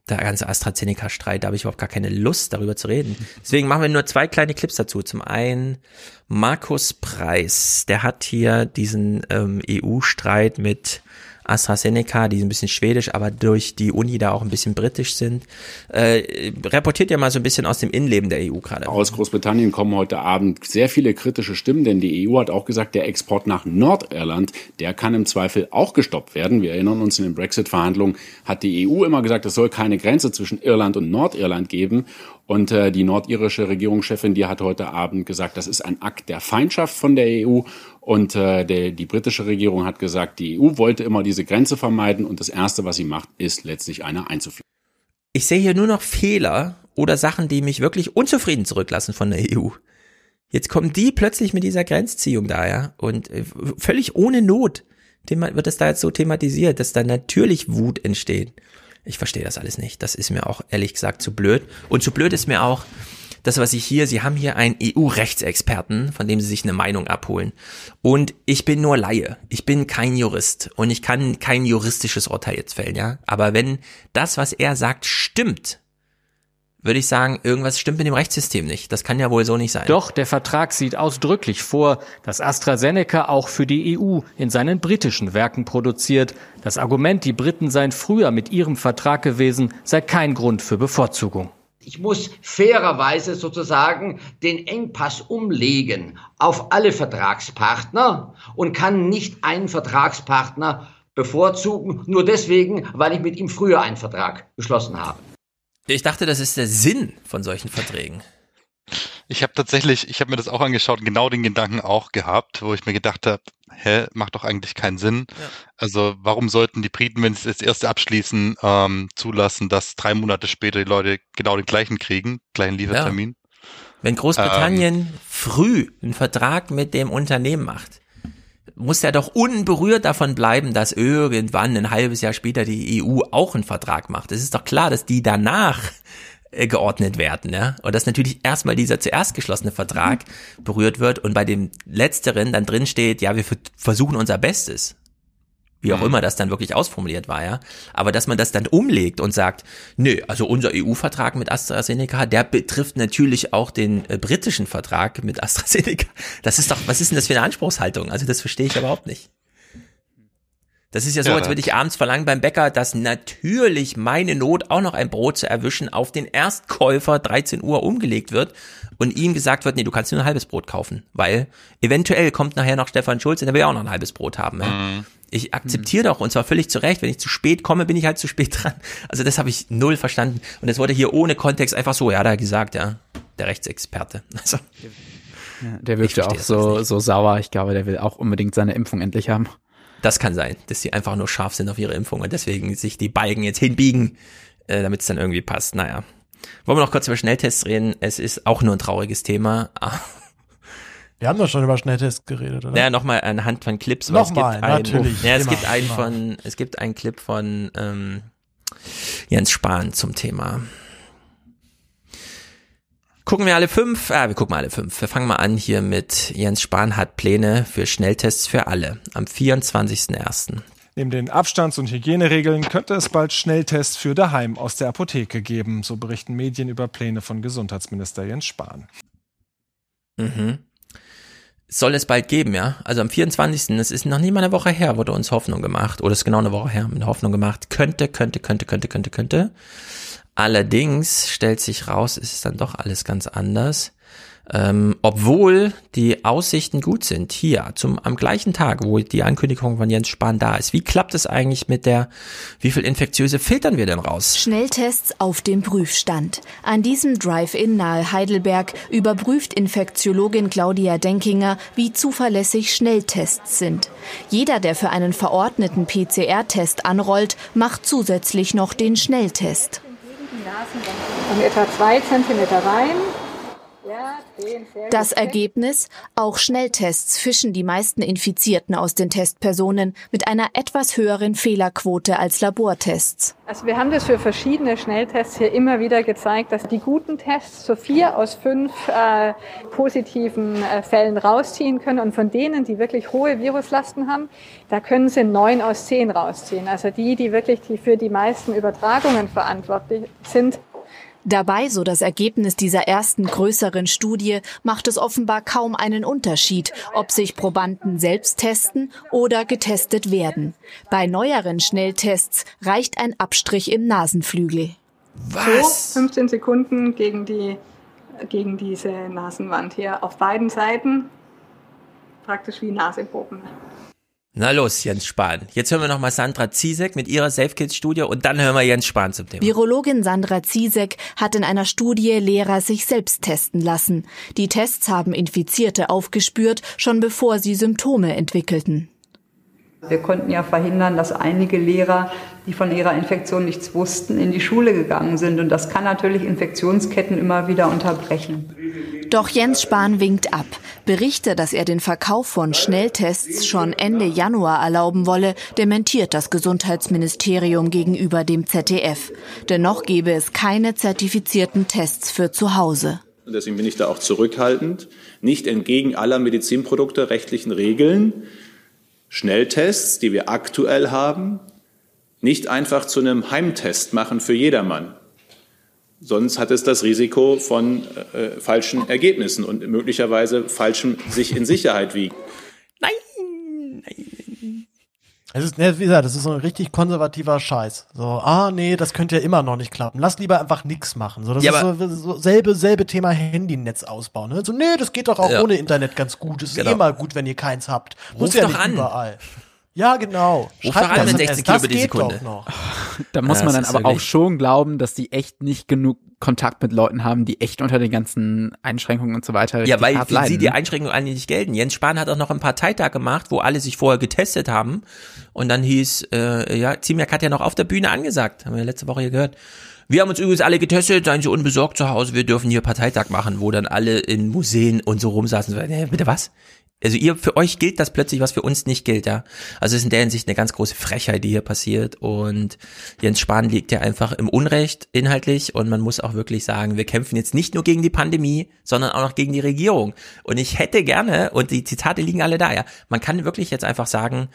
der ganze AstraZeneca-Streit, da habe ich überhaupt gar keine Lust, darüber zu reden. Deswegen machen wir nur zwei kleine Clips dazu. Zum einen Markus Preis, der hat hier diesen ähm, EU-Streit mit AstraZeneca, die ein bisschen schwedisch, aber durch die Uni da auch ein bisschen britisch sind. Äh, reportiert ja mal so ein bisschen aus dem Innenleben der EU gerade. Aus Großbritannien kommen heute Abend sehr viele kritische Stimmen, denn die EU hat auch gesagt, der Export nach Nordirland, der kann im Zweifel auch gestoppt werden. Wir erinnern uns, in den Brexit-Verhandlungen hat die EU immer gesagt, es soll keine Grenze zwischen Irland und Nordirland geben. Und äh, die nordirische Regierungschefin, die hat heute Abend gesagt, das ist ein Akt der Feindschaft von der EU. Und äh, der, die britische Regierung hat gesagt, die EU wollte immer diese Grenze vermeiden und das Erste, was sie macht, ist letztlich eine einzuführen. Ich sehe hier nur noch Fehler oder Sachen, die mich wirklich unzufrieden zurücklassen von der EU. Jetzt kommen die plötzlich mit dieser Grenzziehung da, ja, und äh, völlig ohne Not wird es da jetzt so thematisiert, dass da natürlich Wut entsteht. Ich verstehe das alles nicht. Das ist mir auch ehrlich gesagt zu blöd. Und zu blöd ist mir auch, das, was ich hier, Sie haben hier einen EU-Rechtsexperten, von dem Sie sich eine Meinung abholen. Und ich bin nur Laie. Ich bin kein Jurist. Und ich kann kein juristisches Urteil jetzt fällen, ja. Aber wenn das, was er sagt, stimmt, würde ich sagen, irgendwas stimmt mit dem Rechtssystem nicht. Das kann ja wohl so nicht sein. Doch der Vertrag sieht ausdrücklich vor, dass AstraZeneca auch für die EU in seinen britischen Werken produziert. Das Argument, die Briten seien früher mit ihrem Vertrag gewesen, sei kein Grund für Bevorzugung. Ich muss fairerweise sozusagen den Engpass umlegen auf alle Vertragspartner und kann nicht einen Vertragspartner bevorzugen, nur deswegen, weil ich mit ihm früher einen Vertrag geschlossen habe. Ich dachte, das ist der Sinn von solchen Verträgen. Ich habe tatsächlich, ich habe mir das auch angeschaut, und genau den Gedanken auch gehabt, wo ich mir gedacht habe, hä, macht doch eigentlich keinen Sinn. Ja. Also warum sollten die Briten, wenn sie das erste abschließen, ähm, zulassen, dass drei Monate später die Leute genau den gleichen kriegen, gleichen Liefertermin? Ja. Wenn Großbritannien ähm, früh einen Vertrag mit dem Unternehmen macht, muss er doch unberührt davon bleiben, dass irgendwann ein halbes Jahr später die EU auch einen Vertrag macht. Es ist doch klar, dass die danach geordnet werden, ja. Und dass natürlich erstmal dieser zuerst geschlossene Vertrag mhm. berührt wird und bei dem letzteren dann drin steht, ja, wir versuchen unser Bestes. Wie auch mhm. immer das dann wirklich ausformuliert war, ja. Aber dass man das dann umlegt und sagt, nö, also unser EU-Vertrag mit AstraZeneca, der betrifft natürlich auch den äh, britischen Vertrag mit AstraZeneca. Das ist doch, was ist denn das für eine Anspruchshaltung? Also das verstehe ich überhaupt nicht. Das ist ja so, ja, als würde ich abends verlangen beim Bäcker, dass natürlich meine Not auch noch ein Brot zu erwischen auf den Erstkäufer 13 Uhr umgelegt wird und ihm gesagt wird, nee, du kannst nur ein halbes Brot kaufen, weil eventuell kommt nachher noch Stefan Schulz und der will auch noch ein halbes Brot haben. Ja? Mhm. Ich akzeptiere doch, und zwar völlig zu Recht, wenn ich zu spät komme, bin ich halt zu spät dran. Also das habe ich null verstanden. Und das wurde hier ohne Kontext einfach so, ja, da gesagt, ja, der Rechtsexperte. Also, ja, der wirkte auch so, so sauer. Ich glaube, der will auch unbedingt seine Impfung endlich haben. Das kann sein, dass sie einfach nur scharf sind auf ihre Impfung und deswegen sich die Balken jetzt hinbiegen, äh, damit es dann irgendwie passt. Naja. Wollen wir noch kurz über Schnelltests reden? Es ist auch nur ein trauriges Thema. Wir haben doch schon über Schnelltests geredet, oder? Ja, nochmal anhand von Clips. Nochmal, natürlich. Ja, es gibt einen von, es gibt einen Clip von ähm, Jens Spahn zum Thema. Gucken wir alle fünf? Ah, wir gucken alle fünf. Wir fangen mal an hier mit Jens Spahn hat Pläne für Schnelltests für alle am 24.01. Neben den Abstands- und Hygieneregeln könnte es bald Schnelltests für daheim aus der Apotheke geben, so berichten Medien über Pläne von Gesundheitsminister Jens Spahn. Mhm. Soll es bald geben, ja? Also am 24. Es ist noch nie mal eine Woche her, wurde uns Hoffnung gemacht, oder es ist genau eine Woche her, mit Hoffnung gemacht, könnte, könnte, könnte, könnte, könnte, könnte. Allerdings stellt sich raus, ist es dann doch alles ganz anders. Ähm, obwohl die Aussichten gut sind, hier zum am gleichen Tag, wo die Ankündigung von Jens Spahn da ist. Wie klappt es eigentlich mit der, wie viel Infektiöse filtern wir denn raus? Schnelltests auf dem Prüfstand. An diesem Drive-In nahe Heidelberg überprüft Infektiologin Claudia Denkinger, wie zuverlässig Schnelltests sind. Jeder, der für einen verordneten PCR-Test anrollt, macht zusätzlich noch den Schnelltest. Um etwa zwei Zentimeter rein. Das Ergebnis? Auch Schnelltests fischen die meisten Infizierten aus den Testpersonen mit einer etwas höheren Fehlerquote als Labortests. Also wir haben das für verschiedene Schnelltests hier immer wieder gezeigt, dass die guten Tests so vier aus fünf äh, positiven äh, Fällen rausziehen können und von denen, die wirklich hohe Viruslasten haben, da können sie neun aus zehn rausziehen. Also die, die wirklich die für die meisten Übertragungen verantwortlich sind, Dabei, so das Ergebnis dieser ersten größeren Studie, macht es offenbar kaum einen Unterschied, ob sich Probanden selbst testen oder getestet werden. Bei neueren Schnelltests reicht ein Abstrich im Nasenflügel. Was? So, 15 Sekunden gegen die gegen diese Nasenwand hier auf beiden Seiten, praktisch wie Nasebogen. Na los, Jens Spahn. Jetzt hören wir noch mal Sandra Ziesek mit ihrer Safe Kids Studie und dann hören wir Jens Spahn zum Thema. Virologin Sandra Ziesek hat in einer Studie Lehrer sich selbst testen lassen. Die Tests haben Infizierte aufgespürt, schon bevor sie Symptome entwickelten. Wir konnten ja verhindern, dass einige Lehrer, die von ihrer Infektion nichts wussten, in die Schule gegangen sind. Und das kann natürlich Infektionsketten immer wieder unterbrechen. Doch Jens Spahn winkt ab. Berichte, dass er den Verkauf von Schnelltests schon Ende Januar erlauben wolle, dementiert das Gesundheitsministerium gegenüber dem ZDF. Dennoch gebe es keine zertifizierten Tests für zu Hause. Deswegen bin ich da auch zurückhaltend, nicht entgegen aller Medizinprodukte rechtlichen Regeln Schnelltests, die wir aktuell haben, nicht einfach zu einem Heimtest machen für jedermann. Sonst hat es das Risiko von äh, falschen Ergebnissen und möglicherweise falschem sich in Sicherheit wiegen. Nein. Es ist, wie gesagt, das ist so ein richtig konservativer Scheiß. So, ah, nee, das könnte ja immer noch nicht klappen. Lass lieber einfach nichts machen. So, das ja, ist so, so selbe, selbe Thema Handynetz ausbauen. Ne? So, nee, das geht doch auch ja. ohne Internet ganz gut. Es ist genau. eh mal gut, wenn ihr keins habt. Ruf ja doch an. Überall. Ja, genau. Ruf Schreibt doch an das mit in 60 S. Kilo Das die geht Sekunde. doch noch. Da muss Ja, man dann ist aber auch wirklich- schon glauben, dass die echt nicht genug Kontakt mit Leuten haben, die echt unter den ganzen Einschränkungen und so weiter Ja, weil für leiden. sie die? Einschränkungen eigentlich nicht gelten. Jens Spahn hat auch noch einen Parteitag gemacht, wo alle sich vorher getestet haben. Und dann hieß, äh, ja, Ziemiak hat ja noch auf der Bühne angesagt, haben wir letzte Woche hier gehört. Wir haben uns übrigens alle getestet, seien Sie unbesorgt zu Hause, wir dürfen hier Parteitag machen, wo dann alle in Museen und so rumsaßen. So, bitte was? Also ihr, für euch gilt das plötzlich, was für uns nicht gilt, ja. Also es ist in der Hinsicht eine ganz große Frechheit, die hier passiert und Jens Spahn liegt ja einfach im Unrecht inhaltlich und man muss auch wirklich sagen, wir kämpfen jetzt nicht nur gegen die Pandemie, sondern auch noch gegen die Regierung. Und ich hätte gerne, und die Zitate liegen alle da, ja, man kann wirklich jetzt einfach sagen,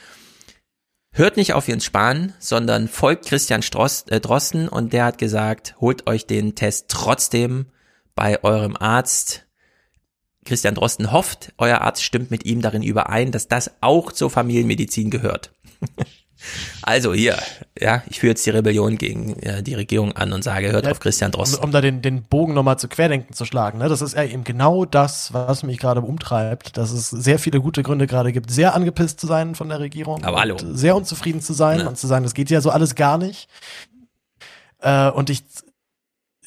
hört nicht auf Jens Spahn, sondern folgt Christian Stross, äh, Drosten und der hat gesagt, holt euch den Test trotzdem bei eurem Arzt. Christian Drosten hofft, euer Arzt stimmt mit ihm darin überein, dass das auch zur Familienmedizin gehört. also hier, ja, ich führe jetzt die Rebellion gegen äh, die Regierung an und sage, hört Ja, auf Christian Um, Drosten. um da den, den Bogen nochmal zu Querdenken zu schlagen. Ne? Das ist ja eben genau das, was mich gerade umtreibt, dass es sehr viele gute Gründe gerade gibt, sehr angepisst zu sein von der Regierung. Aber hallo. und Sehr unzufrieden zu sein Ja. und zu sagen, das geht ja so alles gar nicht. Äh, und ich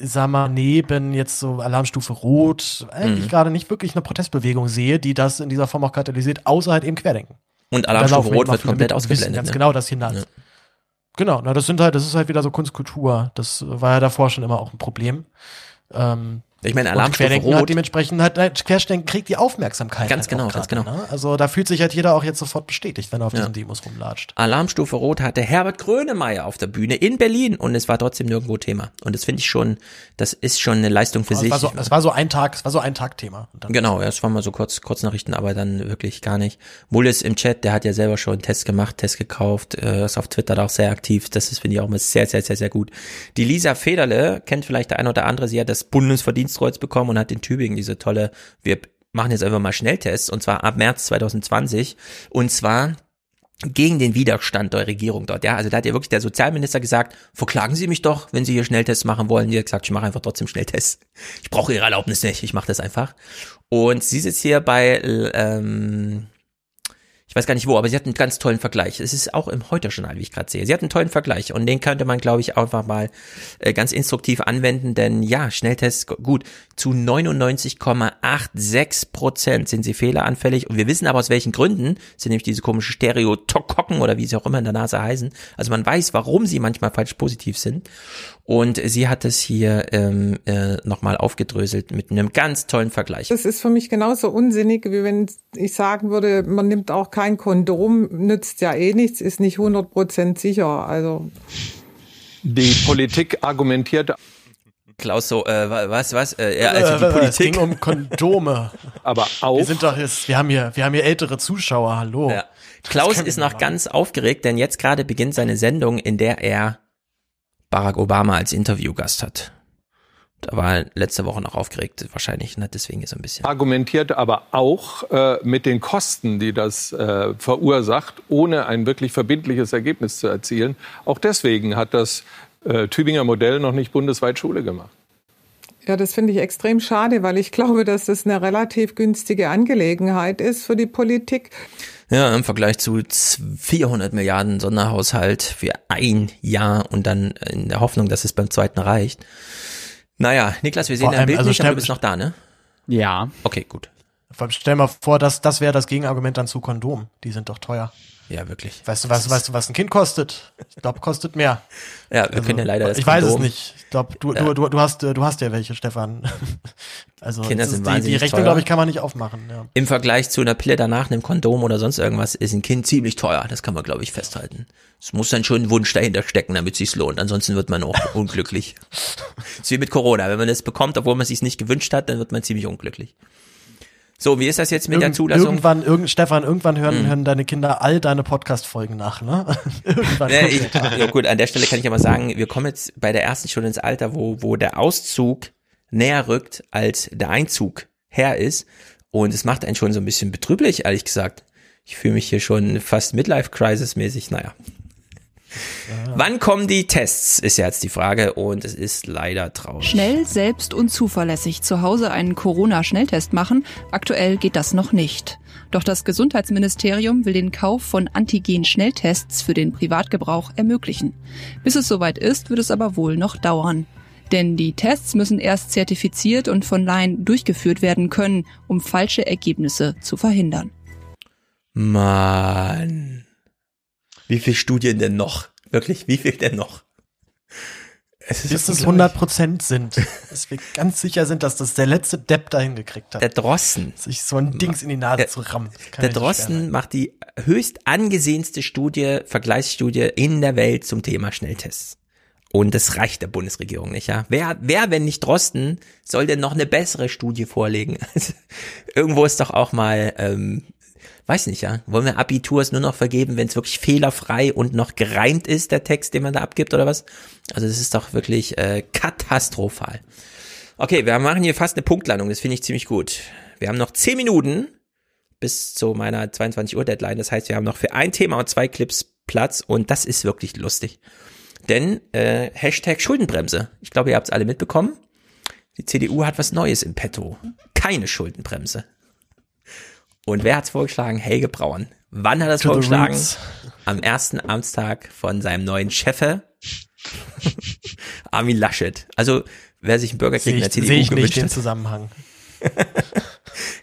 sag mal, neben jetzt so Alarmstufe Rot eigentlich Mhm. gerade nicht wirklich eine Protestbewegung sehe, die das in dieser Form auch katalysiert, außer halt eben Querdenken. Und Alarmstufe Rot wird komplett ausgeblendet. Ganz ne? genau, das hinaus. Ja. Genau, na, das sind halt, das ist halt wieder so Kunstkultur. Das war ja davor schon immer auch ein Problem. Ähm, Ich meine, Alarmstufe Querdenken Rot- hat dementsprechend halt, äh, Querdenken kriegt die Aufmerksamkeit. Ganz halt genau, auch ganz genau. Ne? Also da fühlt sich halt jeder auch jetzt sofort bestätigt, wenn er auf Ja. diesen Demos rumlatscht. Alarmstufe Rot hatte Herbert Grönemeyer auf der Bühne in Berlin und es war trotzdem nirgendwo Thema. Und das finde ich schon, das ist schon eine Leistung für Es sich. war, so, es war so ein Tag, es war so ein Tag-Thema. Und dann- Genau, ja, es waren mal so kurz, Kurznachrichten, aber dann wirklich gar nicht. Mullis im Chat, der hat ja selber schon einen Test gemacht, Test gekauft, äh, ist auf Twitter da auch sehr aktiv. Das ist, finde ich, auch immer sehr, sehr, sehr, sehr gut. Die Lisa Federle kennt vielleicht der ein oder andere, sie hat das Bundesverdienstkreuz bekommen und hat in Tübingen diese tolle, wir machen jetzt einfach mal Schnelltests, und zwar ab März 2020. Und zwar gegen den Widerstand der Regierung dort. Ja, also da hat ja wirklich der Sozialminister gesagt, verklagen Sie mich doch, wenn Sie hier Schnelltests machen wollen. Die hat gesagt, ich mache einfach trotzdem Schnelltests. Ich brauche Ihre Erlaubnis nicht, ich mache das einfach. Und sie sitzt hier bei, ähm, ich weiß gar nicht wo, aber sie hat einen ganz tollen Vergleich. Es ist auch im Heute-Journal, wie ich gerade sehe. Sie hat einen tollen Vergleich und den könnte man, glaube ich, einfach mal äh, ganz instruktiv anwenden, denn ja, Schnelltests, gut, zu 99,86 Prozent sind sie fehleranfällig und wir wissen aber aus welchen Gründen, sind nämlich diese komischen Stereotokokken oder wie sie auch immer in der Nase heißen. Also man weiß, warum sie manchmal falsch positiv sind und sie hat es hier ähm, äh, nochmal aufgedröselt mit einem ganz tollen Vergleich. Das ist für mich genauso unsinnig, wie wenn ich sagen würde, man nimmt auch kein Kondom, nützt ja eh nichts, ist nicht 100 Prozent sicher. Also Die Politik argumentiert Klaus, so, äh, wa- was, was? Äh, ja, Äh, also die Es Politik. ging um Kondome. aber auch. Wir sind doch jetzt, wir haben hier, wir haben hier ältere Zuschauer, hallo. Ja. Klaus ist noch ganz aufgeregt, denn jetzt gerade beginnt seine Sendung, in der er Barack Obama als Interviewgast hat. Da war er letzte Woche noch aufgeregt, wahrscheinlich, ne? deswegen ist er ein bisschen. argumentiert aber auch äh, mit den Kosten, die das äh, verursacht, ohne ein wirklich verbindliches Ergebnis zu erzielen. Auch deswegen hat das äh, Tübinger Modell noch nicht bundesweit Schule gemacht. ja, das finde ich extrem schade, weil ich glaube, dass das eine relativ günstige Angelegenheit ist für die Politik. Ja, im Vergleich zu 400 Milliarden Sonderhaushalt für ein Jahr und dann in der Hoffnung, dass es beim zweiten reicht. Naja, Niklas, wir sehen dein Bild also nicht, aber du bist noch da, ne? Ja. Okay, gut. Vor allem Stell mal vor, das, das wäre das Gegenargument dann zu Kondom. Die sind doch teuer. Ja, wirklich. Weißt du, was, weißt du, was ein Kind kostet? Ich glaube, kostet mehr. Ja, wir können ja leider das Ich weiß es Kondom- nicht. Ich glaube, du, Ja. du, du, hast, äh, du hast ja welche, Stefan. Also Kinder sind die, die Rechnung, glaube ich, kann man nicht aufmachen. Ja. Im Vergleich zu einer Pille danach, einem Kondom oder sonst irgendwas, ist ein Kind ziemlich teuer. Das kann man, glaube ich, festhalten. Es muss dann schon ein Wunsch dahinter stecken, damit es sich lohnt. Ansonsten wird man auch unglücklich. Das ist wie mit Corona. Wenn man das bekommt, obwohl man es sich nicht gewünscht hat, dann wird man ziemlich unglücklich. So, wie ist das jetzt mit der Irgend- Zulassung? Irgendwann, irgend, Stefan, irgendwann hören, Hm. hören deine Kinder all deine Podcast-Folgen nach, ne? irgendwann. Ja, ich, der ja gut, an der Stelle kann ich aber sagen, wir kommen jetzt bei der ersten schon ins Alter, wo, wo der Auszug näher rückt, als der Einzug her ist. Und es macht einen schon so ein bisschen betrüblich, ehrlich gesagt. Ich fühle mich hier schon fast Midlife-Crisis-mäßig, naja. Wann kommen die Tests, ist ja jetzt die Frage und es ist leider traurig. Schnell, selbst und zuverlässig zu Hause einen Corona-Schnelltest machen, aktuell geht das noch nicht. Doch das Gesundheitsministerium will den Kauf von Antigen-Schnelltests für den Privatgebrauch ermöglichen. Bis es soweit ist, wird es aber wohl noch dauern. Denn die Tests müssen erst zertifiziert und von Laien durchgeführt werden können, um falsche Ergebnisse zu verhindern. Mann. Wie viel Studien denn noch? Wirklich, wie viel denn noch? Es Bis es 100 Prozent sind. Dass wir ganz sicher sind, dass das der letzte Depp dahin gekriegt hat. Der Drossen. Sich so ein Dings in die Nase der, zu rammen. Der Drossen macht die höchst angesehenste Studie, Vergleichsstudie in der Welt zum Thema Schnelltests. Und das reicht der Bundesregierung nicht, ja. Wer, wer, wenn nicht Drosten, soll denn noch eine bessere Studie vorlegen? Also, irgendwo ist doch auch mal, ähm, weiß nicht, ja. Wollen wir Abiturs nur noch vergeben, wenn es wirklich fehlerfrei und noch gereimt ist, der Text, den man da abgibt oder was? Also das ist doch wirklich äh, katastrophal. Okay, wir machen hier fast eine Punktlandung, das finde ich ziemlich gut. Wir haben noch zehn Minuten bis zu meiner 22 Uhr Deadline. Das heißt, wir haben noch für ein Thema und zwei Clips Platz und das ist wirklich lustig. Denn äh, Hashtag Schuldenbremse. Ich glaube, ihr habt es alle mitbekommen. Die CDU hat was Neues im Petto. Keine Schuldenbremse. Und wer hat's vorgeschlagen? Helge Braun. Wann hat er es vorgeschlagen? Am ersten Amtstag von seinem neuen Chefe, Armin Laschet. Also, wer sich einen Bürgerkrieg in der CDU sehe ich gewünscht nicht den. Zusammenhang.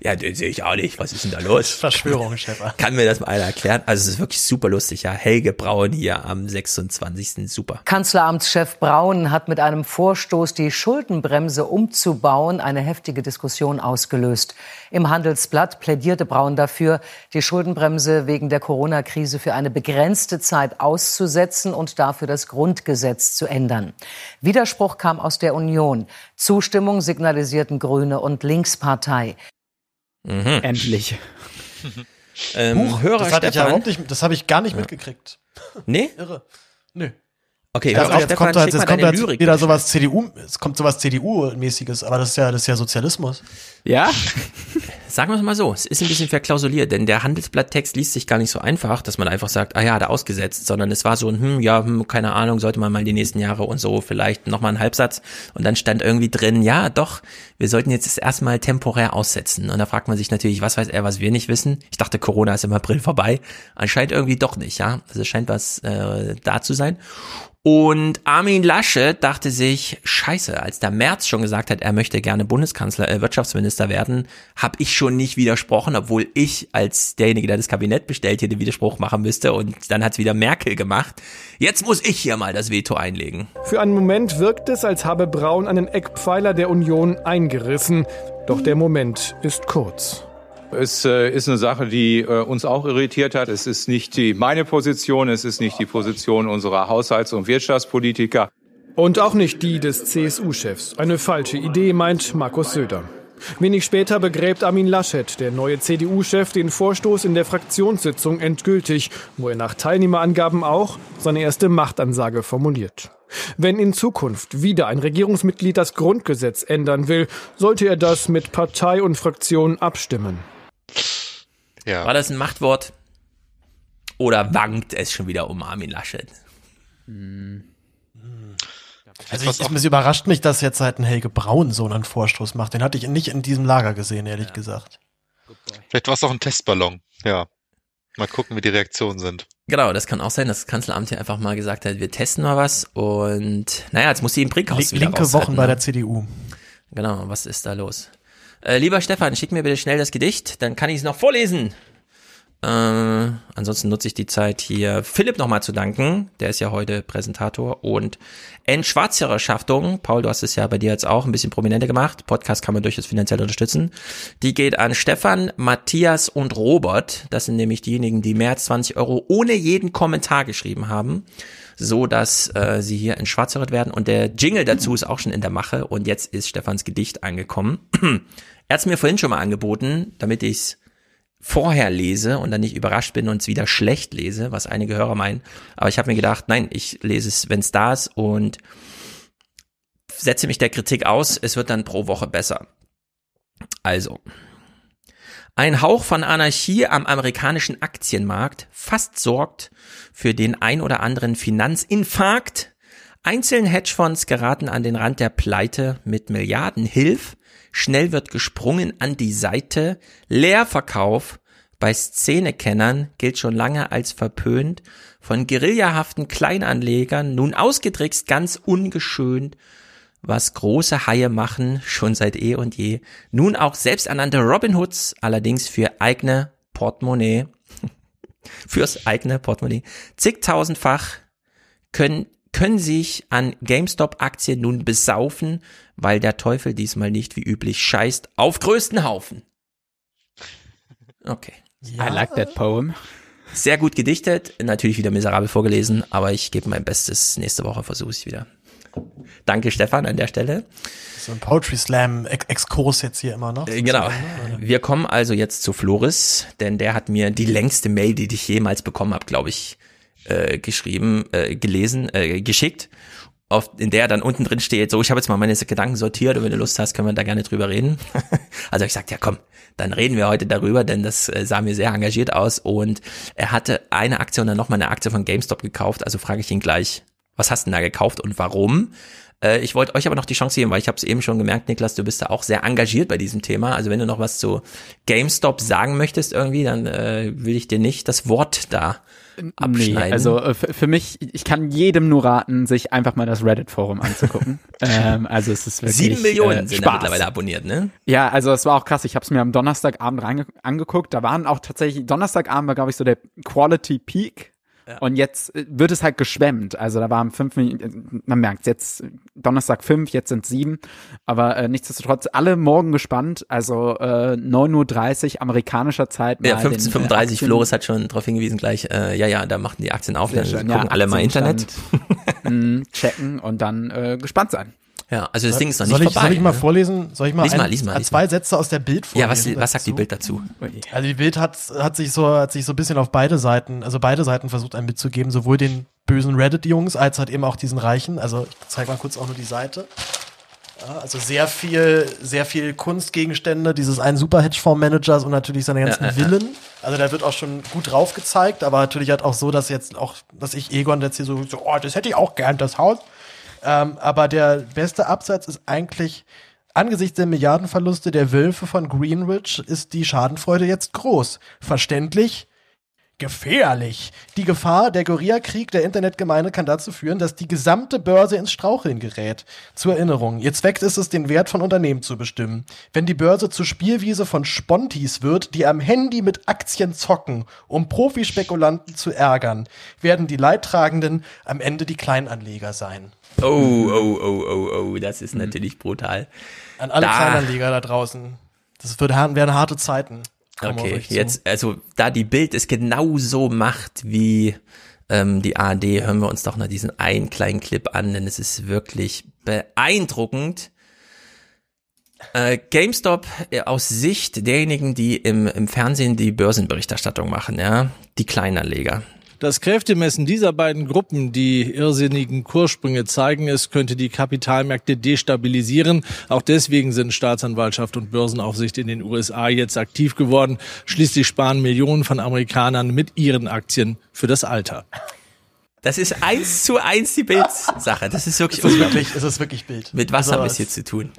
Ja, den sehe ich auch nicht. Was ist denn da los? Verschwörung, Stefan. Kann mir das mal einer erklären? Also es ist wirklich super lustig, ja. Helge Braun hier am 26. Super. Kanzleramtschef Braun hat mit einem Vorstoß, die Schuldenbremse umzubauen, eine heftige Diskussion ausgelöst. Im Handelsblatt plädierte Braun dafür, die Schuldenbremse wegen der Corona-Krise für eine begrenzte Zeit auszusetzen und dafür das Grundgesetz zu ändern. Widerspruch kam aus der Union. Zustimmung signalisierten Grüne und Linkspartei. Mhm. Endlich. ähm, Huch, Hörer das, hat ich ja Stefan. überhaupt nicht, das habe ich gar nicht Ja. mitgekriegt. Nee? Irre. Nö. Okay, Hörer jetzt Stefan, kommt, da- schick jetzt kommt jetzt Lyrik. wieder sowas CDU, es kommt sowas CDU-mäßiges, aber das ist ja, das ist ja Sozialismus. Ja? Sagen wir es mal so, es ist ein bisschen verklausuliert, denn der Handelsblatttext liest sich gar nicht so einfach, dass man einfach sagt, ah ja, er ausgesetzt, sondern es war so ein, hm, ja, hm, keine Ahnung, sollte man mal die nächsten Jahre und so, vielleicht nochmal ein Halbsatz und dann stand irgendwie drin, ja, doch, wir sollten jetzt das erstmal temporär aussetzen und da fragt man sich natürlich, was weiß er, was wir nicht wissen? Ich dachte, Corona ist im April vorbei, anscheinend irgendwie doch nicht, ja, also es scheint was äh, da zu sein und Armin Laschet dachte sich, scheiße, als der Merz schon gesagt hat, er möchte gerne Bundeskanzler, äh, Wirtschaftsminister werden, habe ich schon nicht widersprochen, obwohl ich als derjenige, der das Kabinett bestellt, hier den Widerspruch machen müsste. Und dann hat's wieder Merkel gemacht. Jetzt muss ich hier mal das Veto einlegen. Für einen Moment wirkt es, als habe Braun einen Eckpfeiler der Union eingerissen. Doch der Moment ist kurz. Es äh, ist eine Sache, die äh, uns auch irritiert hat. Es ist nicht die, meine Position, es ist nicht die Position unserer Haushalts- und Wirtschaftspolitiker. Und auch nicht die des CSU-Chefs. Eine falsche Idee, meint Markus Söder. Wenig später begräbt Armin Laschet, der neue CDU-Chef, den Vorstoß in der Fraktionssitzung endgültig, wo er nach Teilnehmerangaben auch seine erste Machtansage formuliert. Wenn in Zukunft wieder ein Regierungsmitglied das Grundgesetz ändern will, sollte er das mit Partei und Fraktion abstimmen. Ja. War das ein Machtwort? Oder wankt es schon wieder um Armin Laschet? Also ich, es überrascht mich, dass jetzt halt ein Helge Braun so einen Vorstoß macht. Den hatte ich nicht in diesem Lager gesehen, ehrlich gesagt. Vielleicht war es auch ein Testballon. Ja. Mal gucken, wie die Reaktionen sind. Genau, das kann auch sein, dass das Kanzleramt hier einfach mal gesagt hat, wir testen mal was und naja, jetzt muss sie im Brinkhaus linke Wochen bei ne? der CDU. Genau, was ist da los? Äh, lieber Stefan, schick mir bitte schnell das Gedicht, dann kann ich es noch vorlesen. Äh, ansonsten nutze ich die Zeit hier Philipp nochmal zu danken, der ist ja heute Präsentator und Entschwarzerschaftung, Paul, du hast es ja bei dir jetzt auch ein bisschen prominenter gemacht, Podcast kann man durchaus finanziell unterstützen, die geht an Stefan, Matthias und Robert, das sind nämlich diejenigen, die mehr als 20 Euro ohne jeden Kommentar geschrieben haben, so dass äh, sie hier entschwarzeret werden und der Jingle dazu ist auch schon in der Mache und jetzt ist Stefans Gedicht angekommen. er hat es mir vorhin schon mal angeboten, damit ich es vorher lese und dann nicht überrascht bin und es wieder schlecht lese, was einige Hörer meinen. Aber ich habe mir gedacht, nein, ich lese es, wenn es da ist und setze mich der Kritik aus. Es wird dann pro Woche besser. Also, Ein Hauch von Anarchie am amerikanischen Aktienmarkt fast sorgt für den ein oder anderen Finanzinfarkt. Einzelne Hedgefonds geraten an den Rand der Pleite mit Milliardenhilf. Schnell wird gesprungen an die Seite. Leerverkauf bei Szenekennern gilt schon lange als verpönt. Von guerillahaften Kleinanlegern nun ausgetrickst, ganz ungeschönt was große Haie machen, schon seit eh und je. Nun auch selbsternannte Robin Hoods, allerdings für eigene Portemonnaie, fürs eigene Portemonnaie, zigtausendfach können, können sich an GameStop-Aktien nun besaufen, weil der Teufel diesmal nicht wie üblich scheißt auf größten Haufen. Okay. Ja. I like that poem. Sehr gut gedichtet, natürlich wieder miserabel vorgelesen, aber ich gebe mein Bestes. Nächste Woche versuche ich wieder. Danke, Stefan, an der Stelle. So ein Poetry Slam Exkurs jetzt hier immer noch. Äh, genau. Wir kommen also jetzt zu Floris, denn der hat mir die längste Mail, die ich jemals bekommen habe, glaube ich, äh, geschrieben, äh, gelesen, äh, geschickt. Auf, in der dann unten drin steht, so, ich habe jetzt mal meine Gedanken sortiert und wenn du Lust hast, können wir da gerne drüber reden. also ich sagte, ja komm, dann reden wir heute darüber, denn das äh, sah mir sehr engagiert aus und er hatte eine Aktie und dann nochmal eine Aktie von GameStop gekauft, also frage ich ihn gleich, was hast du denn da gekauft und warum? Äh, ich wollte euch aber noch die Chance geben, weil ich habe es eben schon gemerkt, Niklas, du bist da auch sehr engagiert bei diesem Thema. Also wenn du noch was zu GameStop sagen möchtest irgendwie, dann äh, will ich dir nicht das Wort da abschneiden. Nee, also äh, für mich, ich kann jedem nur raten, sich einfach mal das Reddit-Forum anzugucken. ähm, also es ist wirklich Sieben Millionen äh, sind da mittlerweile abonniert, ne? Ja, also es war auch krass. Ich habe es mir am Donnerstagabend reinge angeguckt. Da waren auch tatsächlich, Donnerstagabend war, glaube ich, so der Quality Peak und jetzt äh, wird es halt geschwemmt. Also da waren fünf, man merkt jetzt Donnerstag fünf, jetzt sind sieben. Aber äh, nichtsdestotrotz alle morgen gespannt. Also äh, 9.30 Uhr amerikanischer Zeit. ja, 15.35 Uhr, Floris hat schon darauf hingewiesen gleich, äh, ja, ja, da machten die Aktien auf, dann gucken ja, alle mal Internet. checken und dann äh, gespannt sein. Ja, also das soll, Ding ist noch nicht ich, vorbei. Soll ich mal ne? vorlesen? Soll ich mal, lies mal, ein, lies mal, lies zwei Sätze aus der Bild vorlesen? Ja, was, was sagt die Bild dazu? Also die Bild hat, hat sich so, hat sich so ein bisschen auf beide Seiten, also beide Seiten versucht einem mitzugeben, sowohl den bösen Reddit-Jungs als halt eben auch diesen Reichen. Also ich zeige mal kurz auch nur die Seite. Ja, also sehr viel, sehr viel Kunstgegenstände dieses einen Super Hedgefonds-Managers und natürlich seine ganzen ja, Villen. Also da wird auch schon gut drauf gezeigt, aber natürlich halt auch so, dass jetzt auch, dass ich Egon jetzt hier so, so oh, das hätte ich auch gern, das Haus. Ähm, aber der beste Absatz ist eigentlich, angesichts der Milliardenverluste der Wölfe von Greenwich ist die Schadenfreude jetzt groß. Verständlich, gefährlich. Die Gefahr, der Guerillakrieg der Internetgemeinde kann dazu führen, dass die gesamte Börse ins Straucheln gerät. Zur Erinnerung, ihr Zweck ist es, den Wert von Unternehmen zu bestimmen. Wenn die Börse zur Spielwiese von Spontis wird, die am Handy mit Aktien zocken, um Profispekulanten zu ärgern, werden die Leidtragenden am Ende die Kleinanleger sein. Oh, oh, oh, oh, oh, das ist mhm. natürlich brutal. An alle da. Kleinanleger da draußen. Das wird, werden harte Zeiten. Okay, jetzt, also da die Bild es genauso macht wie ähm, die ARD, hören wir uns doch noch diesen einen kleinen Clip an, denn es ist wirklich beeindruckend. Äh, GameStop äh, aus Sicht derjenigen, die im, im Fernsehen die Börsenberichterstattung machen, ja, die Kleinanleger. Das Kräftemessen dieser beiden Gruppen, die irrsinnigen Kurssprünge zeigen, es könnte die Kapitalmärkte destabilisieren. Auch deswegen sind Staatsanwaltschaft und Börsenaufsicht in den USA jetzt aktiv geworden. Schließlich sparen Millionen von Amerikanern mit ihren Aktien für das Alter. Das ist eins zu eins die Bildsache. Das ist wirklich, es ist wirklich, es ist wirklich Bild. Mit was also, haben wir es hier zu tun?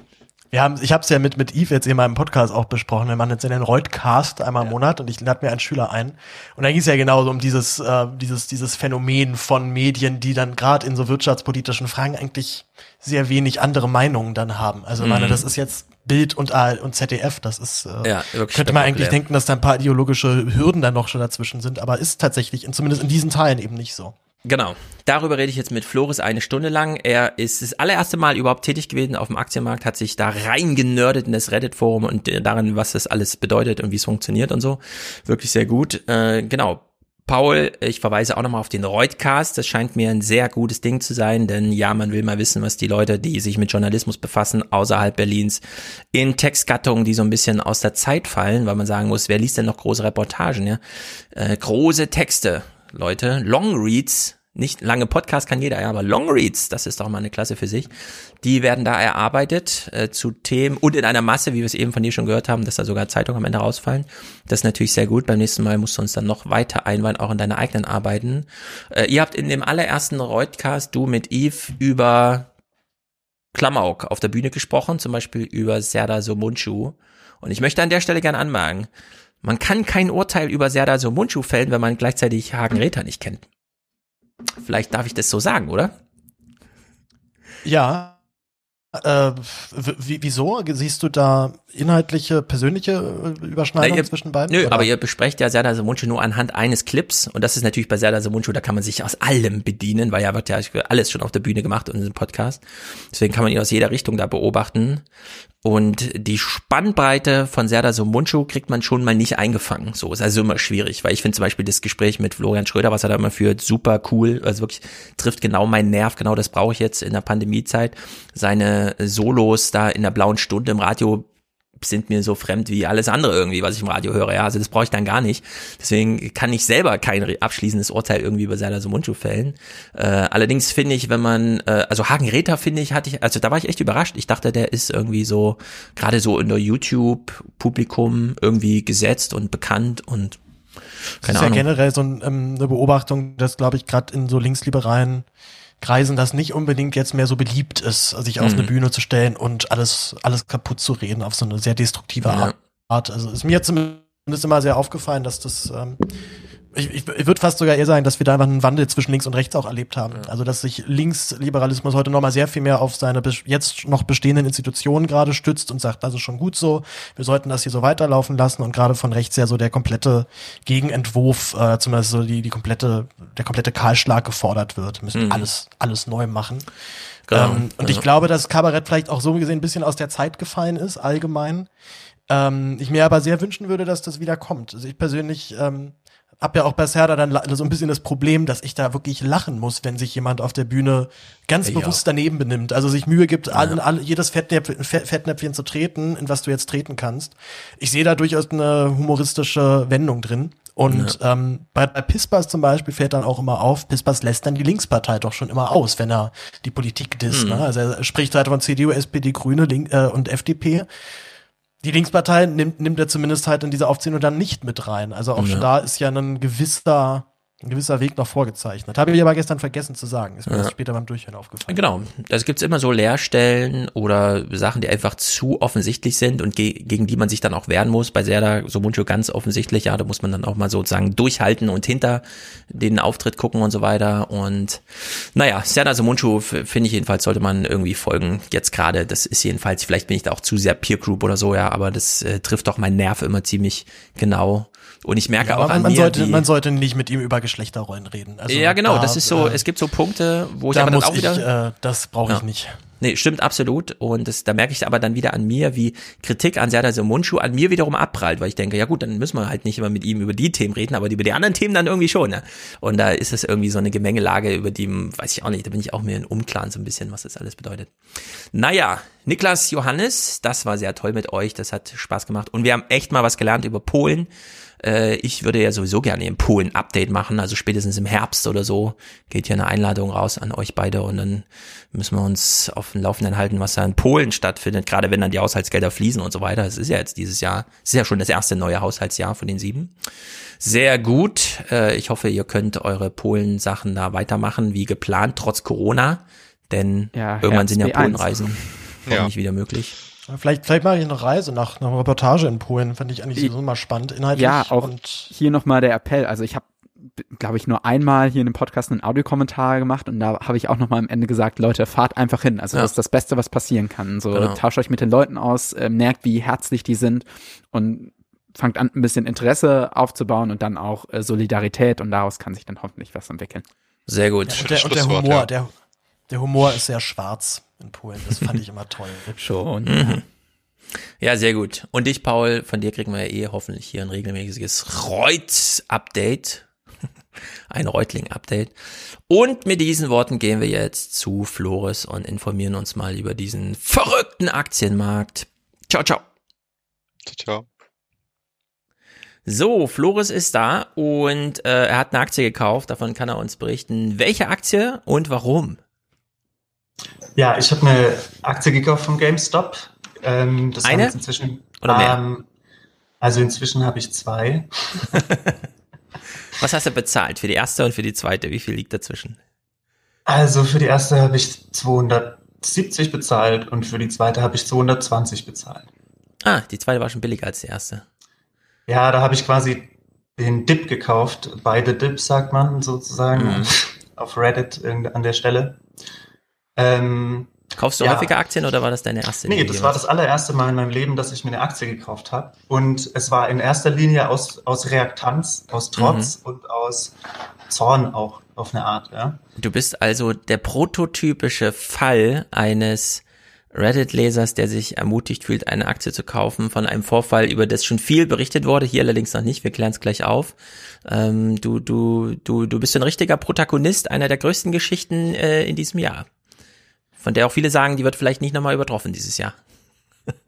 Wir haben, ich habe es ja mit, mit Yves jetzt in meinem Podcast auch besprochen. Wir machen jetzt in den Reutcast einmal im Monat und ich lade mir einen Schüler ein. Und da ging es ja genauso um dieses, äh, dieses, dieses Phänomen von Medien, die dann gerade in so wirtschaftspolitischen Fragen eigentlich sehr wenig andere Meinungen dann haben. Also mhm. meine, das ist jetzt Bild und, und ZDF, das ist, äh, ja, könnte man eigentlich denken, dass da ein paar ideologische Hürden dann noch schon dazwischen sind, aber ist tatsächlich, in, zumindest in diesen Teilen eben nicht so. Genau. Darüber rede ich jetzt mit Floris eine Stunde lang. Er ist das allererste Mal überhaupt tätig gewesen auf dem Aktienmarkt, hat sich da reingenördet in das Reddit-Forum und darin, was das alles bedeutet und wie es funktioniert und so. Wirklich sehr gut. Äh, genau. Paul, ich verweise auch nochmal auf den Reutcast. Das scheint mir ein sehr gutes Ding zu sein, denn ja, man will mal wissen, was die Leute, die sich mit Journalismus befassen, außerhalb Berlins, in Textgattungen, die so ein bisschen aus der Zeit fallen, weil man sagen muss, wer liest denn noch große Reportagen, ja? Äh, große Texte Leute, Long Reads nicht lange Podcast kann jeder, ja, aber Long Reads, das ist doch mal eine Klasse für sich. Die werden da erarbeitet äh, zu Themen und in einer Masse, wie wir es eben von dir schon gehört haben, dass da sogar Zeitungen am Ende rausfallen. Das ist natürlich sehr gut. Beim nächsten Mal musst du uns dann noch weiter einweihen, auch in deine eigenen Arbeiten. Äh, ihr habt in dem allerersten Reutcast, du mit Eve, über Klamauk auf der Bühne gesprochen, zum Beispiel über Serda Somunchu. Und ich möchte an der Stelle gerne anmerken, man kann kein Urteil über Serda Somunchu fällen, wenn man gleichzeitig Hagen Räther nicht kennt. Vielleicht darf ich das so sagen, oder? Ja. Äh, wieso? Siehst du da inhaltliche, persönliche äh, Überschneidungen ihr, zwischen beiden? Nö, oder? aber ihr besprecht ja Serdar Somuncu nur anhand eines Clips und das ist natürlich bei Serdar Somuncu, da kann man sich aus allem bedienen, weil ja wird ja alles schon auf der Bühne gemacht in diesem Podcast. Deswegen kann man ihn aus jeder Richtung da beobachten und die Spannbreite von Serdar Somuncu kriegt man schon mal nicht eingefangen. So ist also immer schwierig, weil ich finde zum Beispiel das Gespräch mit Florian Schröder, was er da immer führt, super cool. Also wirklich trifft genau meinen Nerv. Genau das brauche ich jetzt in der Pandemiezeit. Seine Solos da in der blauen Stunde im Radio sind mir so fremd wie alles andere irgendwie, was ich im Radio höre. Ja, also das brauche ich dann gar nicht. Deswegen kann ich selber kein abschließendes Urteil irgendwie über Serdar Somuncu fällen. Äh, allerdings finde ich, wenn man, äh, also Hagen Räther finde ich, hatte ich, also da war ich echt überrascht. Ich dachte, der ist irgendwie so, gerade so in der YouTube-Publikum irgendwie gesetzt und bekannt und keine das ist Ahnung. ja generell so ein, ähm, eine Beobachtung, dass, glaube ich, gerade in so linksliberalen Kreisen das nicht unbedingt jetzt mehr so beliebt ist, sich auf Mhm. eine Bühne zu stellen und alles, alles kaputt zu reden auf so eine sehr destruktive Ja. Art. Also ist mir zumindest immer sehr aufgefallen, dass das, ähm, ich, ich, ich würde fast sogar eher sagen, dass wir da einfach einen Wandel zwischen links und rechts auch erlebt haben. Also dass sich Linksliberalismus heute nochmal sehr viel mehr auf seine bes- jetzt noch bestehenden Institutionen gerade stützt und sagt, das ist schon gut so, wir sollten das hier so weiterlaufen lassen und gerade von rechts ja so der komplette Gegenentwurf, äh, zumindest so die, die komplette, der komplette Kahlschlag gefordert wird. Wir müssen Mhm. alles, alles neu machen. Genau, Ähm, und ich ja. glaube, dass Kabarett vielleicht auch so gesehen ein bisschen aus der Zeit gefallen ist, allgemein. Ähm, ich mir aber sehr wünschen würde, dass das wieder kommt. Also ich persönlich ähm, habe ja auch bei Serda dann so ein bisschen das Problem, dass ich da wirklich lachen muss, wenn sich jemand auf der Bühne ganz Ich bewusst auch. daneben benimmt. Also sich Mühe gibt, allen, alle, jedes Fettnäpfchen, Fe- Fettnäpfchen zu treten, in was du jetzt treten kannst. Ich sehe da durchaus eine humoristische Wendung drin. Und ähm, bei, bei Pispas zum Beispiel fällt dann auch immer auf, Pispas lässt dann die Linkspartei doch schon immer aus, wenn er die Politik disst. Mhm. Ne? Also er spricht halt von CDU, SPD, Grüne Link, äh, und FDP. Die Linkspartei nimmt, nimmt er zumindest halt in diese Aufzählung dann nicht mit rein. Also auch Ja. da ist ja ein gewisser, ein gewisser Weg noch vorgezeichnet. Habe ich aber gestern vergessen zu sagen. Ist mir Ja. erst später beim Durchhören aufgefallen. Genau. Es gibt immer so Leerstellen oder Sachen, die einfach zu offensichtlich sind und ge gegen die man sich dann auch wehren muss. Bei Serda Somuncu ganz offensichtlich, ja, da muss man dann auch mal sozusagen durchhalten und hinter den Auftritt gucken und so weiter. Und naja, Serda Somuncu finde ich jedenfalls sollte man irgendwie folgen. Jetzt gerade, das ist jedenfalls, vielleicht bin ich da auch zu sehr Peer Group oder so, ja, aber das äh, trifft doch meinen Nerv immer ziemlich genau. Und ich merke Ja, auch aber an man, mir, sollte, man sollte nicht mit ihm über Geschlechterrollen reden. Also ja, genau, da, das ist so, äh, es gibt so Punkte, wo ich aber dann auch wieder. ich, äh, das brauche ich Ja. nicht. Nee, stimmt absolut. Und das, da merke ich aber dann wieder an mir, wie Kritik an Serdar Somuncu an mir wiederum abprallt, weil ich denke, ja gut, dann müssen wir halt nicht immer mit ihm über die Themen reden, aber über die anderen Themen dann irgendwie schon. Ne? Und da ist es irgendwie so eine Gemengelage, über die, weiß ich auch nicht, da bin ich auch mir in Unklaren so ein bisschen, was das alles bedeutet. Naja, Niklas, Johannes, das war sehr toll mit euch, das hat Spaß gemacht. Und wir haben echt mal was gelernt über Polen. Äh, ich würde ja sowieso gerne im Polen-Update machen, also spätestens im Herbst oder so geht hier eine Einladung raus an euch beide und dann müssen wir uns auf dem Laufenden halten, was da in Polen stattfindet, gerade wenn dann die Haushaltsgelder fließen und so weiter. Es ist ja jetzt dieses Jahr, es ist ja schon das erste neue Haushaltsjahr von den sieben. Sehr gut. Äh, ich hoffe, ihr könnt eure Polen-Sachen da weitermachen, wie geplant, trotz Corona. Denn Ja, irgendwann sind ja Herbst B1. Polenreisen Ja. hoffentlich wieder möglich. Vielleicht, vielleicht mache ich eine Reise nach, einer Reportage in Polen. Fände ich eigentlich sowieso mal spannend, inhaltlich. Ja, auch Und hier nochmal der Appell. Also ich habe, glaube ich, nur einmal hier in dem Podcast einen Audiokommentar gemacht und da habe ich auch nochmal am Ende gesagt, Leute, fahrt einfach hin. Also Ja. das ist das Beste, was passieren kann. So Genau. tauscht euch mit den Leuten aus, äh, merkt, wie herzlich die sind und fangt an, ein bisschen Interesse aufzubauen und dann auch äh, Solidarität und daraus kann sich dann hoffentlich was entwickeln. Sehr gut. und der, und der Humor, der, der Humor ist sehr schwarz in Polen. Das fand ich immer toll. Schon. Mhm. Ja, sehr gut. Und dich, Paul, von dir kriegen wir ja eh hoffentlich hier ein regelmäßiges Reutz-Update. Ein Reutling-Update. Und mit diesen Worten gehen wir jetzt zu Flores und informieren uns mal über diesen verrückten Aktienmarkt. Ciao, ciao. Ciao. So, Flores ist da und äh, er hat eine Aktie gekauft. Davon kann er uns berichten. Welche Aktie und warum? Ja, ich habe eine Aktie gekauft von GameStop. Ähm, das eine? Inzwischen, Oder mehr? Ähm, also inzwischen habe ich zwei. Was hast du bezahlt für die erste und für die zweite? Wie viel liegt dazwischen? Also für die erste habe ich 270 bezahlt und für die zweite habe ich 220 bezahlt. Ah, die zweite war schon billiger als die erste. Ja, da habe ich quasi den Dip gekauft. Beide Dips sagt man sozusagen Mhm. auf Reddit an der Stelle. Ähm, Kaufst du ja. häufiger Aktien oder war das deine erste? Nee, das war das allererste Mal in meinem Leben, dass ich mir eine Aktie gekauft habe. Und es war in erster Linie aus, aus Reaktanz, aus Trotz Mhm. und aus Zorn auch auf eine Art, ja. Du bist also der prototypische Fall eines Reddit-Lesers, der sich ermutigt fühlt, eine Aktie zu kaufen von einem Vorfall, über das schon viel berichtet wurde, hier allerdings noch nicht, wir klären es gleich auf. Ähm, du, du, du, du bist ein richtiger Protagonist einer der größten Geschichten äh, in diesem Jahr. Von der auch viele sagen, die wird vielleicht nicht nochmal übertroffen dieses Jahr.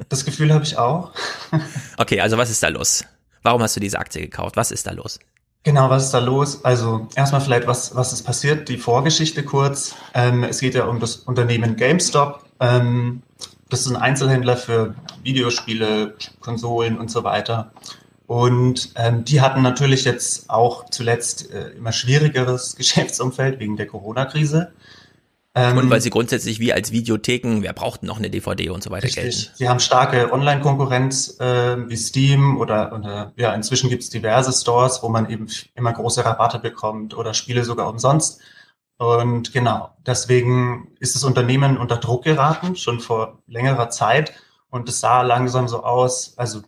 Das Gefühl habe ich auch. Okay, also was ist da los? Warum hast du diese Aktie gekauft? Was ist da los? Genau, was ist da los? Also erstmal vielleicht, was, was ist passiert? Die Vorgeschichte kurz. Ähm, es geht ja um das Unternehmen GameStop. Ähm, das ist ein Einzelhändler für Videospiele, Konsolen und so weiter. Und ähm, die hatten natürlich jetzt auch zuletzt äh, immer schwierigeres Geschäftsumfeld wegen der Corona-Krise. Ähm, und weil sie grundsätzlich wie als Videotheken, wer braucht noch eine DVD und so weiter Richtig. gelten. Sie haben starke Online-Konkurrenz äh, wie Steam oder, oder ja, inzwischen gibt es diverse Stores, wo man eben immer große Rabatte bekommt oder Spiele sogar umsonst. Und genau, deswegen ist das Unternehmen unter Druck geraten, schon vor längerer Zeit. Und es sah langsam so aus, also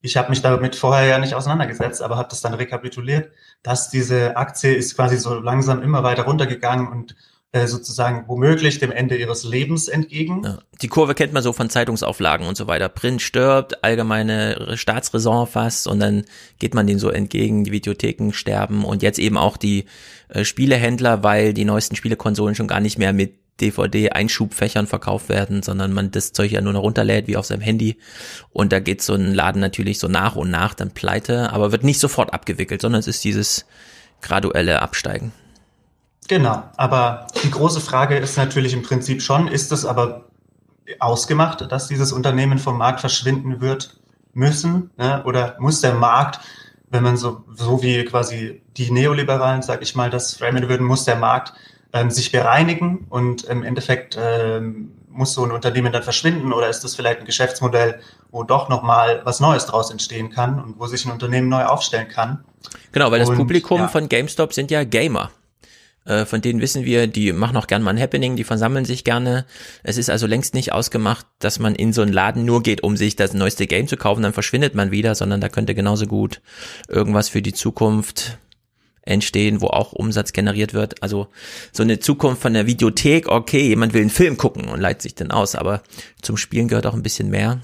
ich habe mich damit vorher ja nicht auseinandergesetzt, aber habe das dann rekapituliert, dass diese Aktie ist quasi so langsam immer weiter runtergegangen und sozusagen womöglich dem Ende ihres Lebens entgegen. Ja. Die Kurve kennt man so von Zeitungsauflagen und so weiter. Print stirbt, allgemeine Staatsräson fast und dann geht man denen so entgegen, die Videotheken sterben und jetzt eben auch die äh, Spielehändler, weil die neuesten Spielekonsolen schon gar nicht mehr mit DVD-Einschubfächern verkauft werden, sondern man das Zeug ja nur noch runterlädt wie auf seinem Handy. Und da geht so ein Laden natürlich so nach und nach dann pleite, aber wird nicht sofort abgewickelt, sondern es ist dieses graduelle Absteigen. Genau, aber die große Frage ist natürlich im Prinzip schon, ist es aber ausgemacht, dass dieses Unternehmen vom Markt verschwinden wird müssen? Ne? Oder muss der Markt, wenn man so, so wie quasi die Neoliberalen, sag ich mal, das framen würden, muss der Markt ähm, sich bereinigen und im Endeffekt ähm, muss so ein Unternehmen dann verschwinden oder ist das vielleicht ein Geschäftsmodell, wo doch nochmal was Neues draus entstehen kann und wo sich ein Unternehmen neu aufstellen kann? Genau, weil das Und, Publikum ja. von GameStop sind ja Gamer. Äh, Von denen wissen wir, die machen auch gern mal ein Happening, die versammeln sich gerne. Es ist also längst nicht ausgemacht, dass man in so einen Laden nur geht, um sich das neueste Game zu kaufen, dann verschwindet man wieder, sondern da könnte genauso gut irgendwas für die Zukunft entstehen, wo auch Umsatz generiert wird. Also so eine Zukunft von der Videothek, okay, jemand will einen Film gucken und leitet sich dann aus, aber zum Spielen gehört auch ein bisschen mehr.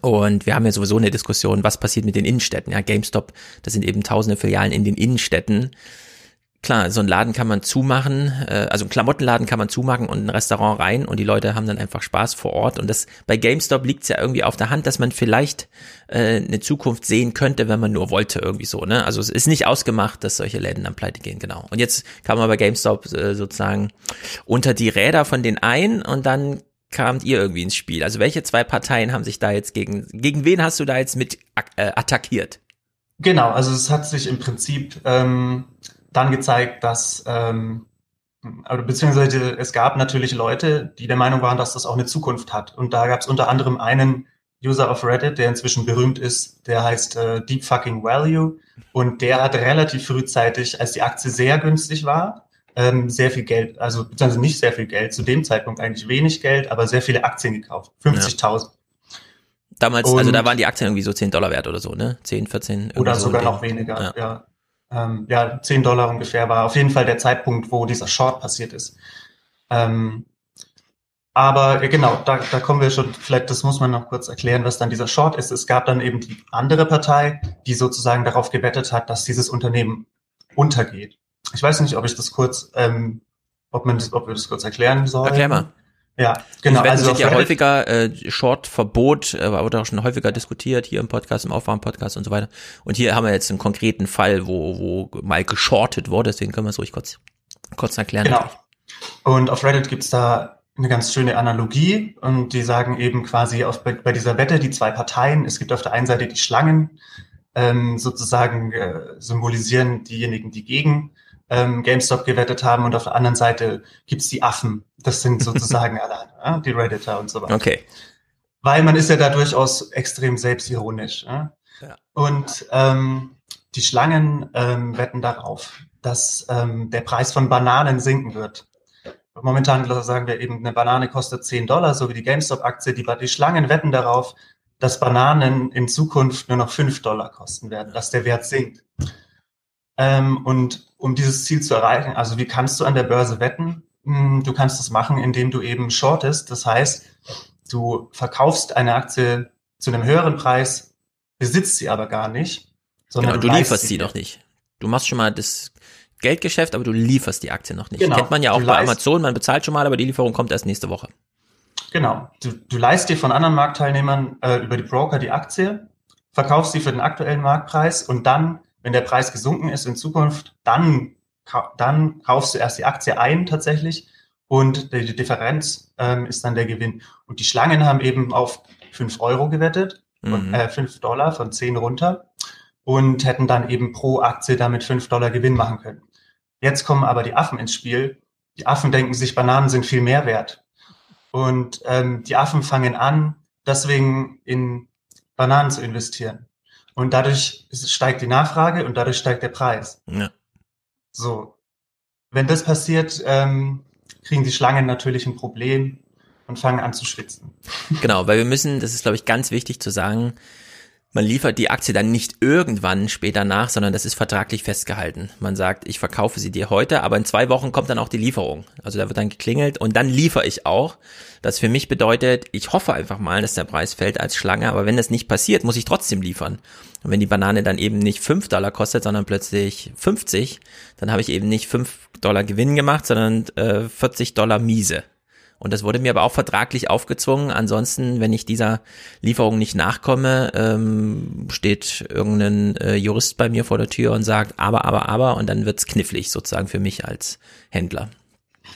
Und wir haben ja sowieso eine Diskussion, was passiert mit den Innenstädten. Ja, GameStop, das sind eben tausende Filialen in den Innenstädten. Klar, so ein Laden kann man zumachen, äh, also ein Klamottenladen kann man zumachen und ein Restaurant rein und die Leute haben dann einfach Spaß vor Ort. Und das bei GameStop liegt es ja irgendwie auf der Hand, dass man vielleicht äh, eine Zukunft sehen könnte, wenn man nur wollte, irgendwie so. Ne? Also es ist nicht ausgemacht, dass solche Läden dann pleite gehen, genau. Und jetzt kam man bei GameStop äh, sozusagen unter die Räder von den einen und dann kamt ihr irgendwie ins Spiel. Also welche zwei Parteien haben sich da jetzt gegen, gegen wen hast du da jetzt mit äh, attackiert? Genau, also es hat sich im Prinzip ähm, dann gezeigt, dass, ähm, beziehungsweise es gab natürlich Leute, die der Meinung waren, dass das auch eine Zukunft hat. Und da gab es unter anderem einen User auf Reddit, der inzwischen berühmt ist, der heißt äh, Deep Fucking Value. Und der hat relativ frühzeitig, als die Aktie sehr günstig war, ähm, sehr viel Geld, also beziehungsweise nicht sehr viel Geld, zu dem Zeitpunkt eigentlich wenig Geld, aber sehr viele Aktien gekauft. 50.000. Damals, also Und- da waren die Aktien irgendwie so 10 Dollar wert oder so, ne? 10, 14. irgendwie Oder so sogar noch weniger, Ja. ja. Ähm, ja, 10 Dollar ungefähr war auf jeden Fall der Zeitpunkt, wo dieser Short passiert ist. Ähm, aber ja, genau, da, da kommen wir schon, vielleicht das muss man noch kurz erklären, was dann dieser Short ist. Es gab dann eben die andere Partei, die sozusagen darauf gewettet hat, dass dieses Unternehmen untergeht. Ich weiß nicht, ob ich das kurz, ähm, ob man das, ob wir das kurz erklären sollen. Erklär mal. Ja, genau. Wetten also sind ja häufiger äh, Short-Verbot, äh, wurde auch schon häufiger diskutiert hier im Podcast, im Aufwärm-Podcast und so weiter. Und hier haben wir jetzt einen konkreten Fall, wo, wo mal geschortet wurde, deswegen können wir es ruhig kurz, kurz erklären. Genau. Und auf Reddit gibt's da eine ganz schöne Analogie und die sagen eben quasi auf, bei, bei dieser Wette die zwei Parteien, es gibt auf der einen Seite die Schlangen, ähm, sozusagen äh, symbolisieren diejenigen, die gegen ähm, GameStop gewettet haben und auf der anderen Seite gibt's die Affen, das sind sozusagen alle, ja, die Redditor und so weiter. Okay. Weil man ist ja da durchaus extrem selbstironisch. Ja? Ja. Und ähm, die Schlangen ähm, wetten darauf, dass ähm, der Preis von Bananen sinken wird. Momentan sagen wir eben, eine Banane kostet 10 Dollar, so wie die GameStop-Aktie. Die, die Schlangen wetten darauf, dass Bananen in Zukunft nur noch 5 Dollar kosten werden, dass der Wert sinkt. Ähm, und um dieses Ziel zu erreichen, also wie kannst du an der Börse wetten? Hm, Du kannst das machen, indem du eben shortest. Das heißt, du verkaufst eine Aktie zu einem höheren Preis, besitzt sie aber gar nicht, sondern Genau, du lieferst sie noch nicht. Du machst schon mal das Geldgeschäft, aber du lieferst die Aktie noch nicht. Genau. Kennt man ja auch bei Amazon, man bezahlt schon mal, aber die Lieferung kommt erst nächste Woche. Genau. Du, du leist dir von anderen Marktteilnehmern äh, über die Broker die Aktie, verkaufst sie für den aktuellen Marktpreis und dann, wenn der Preis gesunken ist in Zukunft, dann, dann kaufst du erst die Aktie ein tatsächlich und die, Differenz ähm, ist dann der Gewinn. Und die Schlangen haben eben auf 5 Euro gewettet, von, Mhm. äh, 5 Dollar von 10 runter und hätten dann eben pro Aktie damit 5 Dollar Gewinn machen können. Jetzt kommen aber die Affen ins Spiel. Die Affen denken sich, Bananen sind viel mehr wert. Und ähm, die Affen fangen an, deswegen in Bananen zu investieren. Und dadurch steigt die Nachfrage und dadurch steigt der Preis. Ja. So. Wenn das passiert, ähm, kriegen die Schlangen natürlich ein Problem und fangen an zu schwitzen. Genau, weil wir müssen, das ist glaube ich ganz wichtig zu sagen, man liefert die Aktie dann nicht irgendwann später nach, sondern das ist vertraglich festgehalten. Man sagt, ich verkaufe sie dir heute, aber in zwei Wochen kommt dann auch die Lieferung. Also da wird dann geklingelt und dann liefere ich auch. Das für mich bedeutet, ich hoffe einfach mal, dass der Preis fällt als Schlange, aber wenn das nicht passiert, muss ich trotzdem liefern. Und wenn die Banane dann eben nicht 5 Dollar kostet, sondern plötzlich 50, dann habe ich eben nicht 5 Dollar Gewinn gemacht, sondern äh, 40 Dollar Miese. Und das wurde mir aber auch vertraglich aufgezwungen. Ansonsten, wenn ich dieser Lieferung nicht nachkomme, ähm, steht irgendein äh, Jurist bei mir vor der Tür und sagt, aber, aber, aber, und dann wird's knifflig sozusagen für mich als Händler.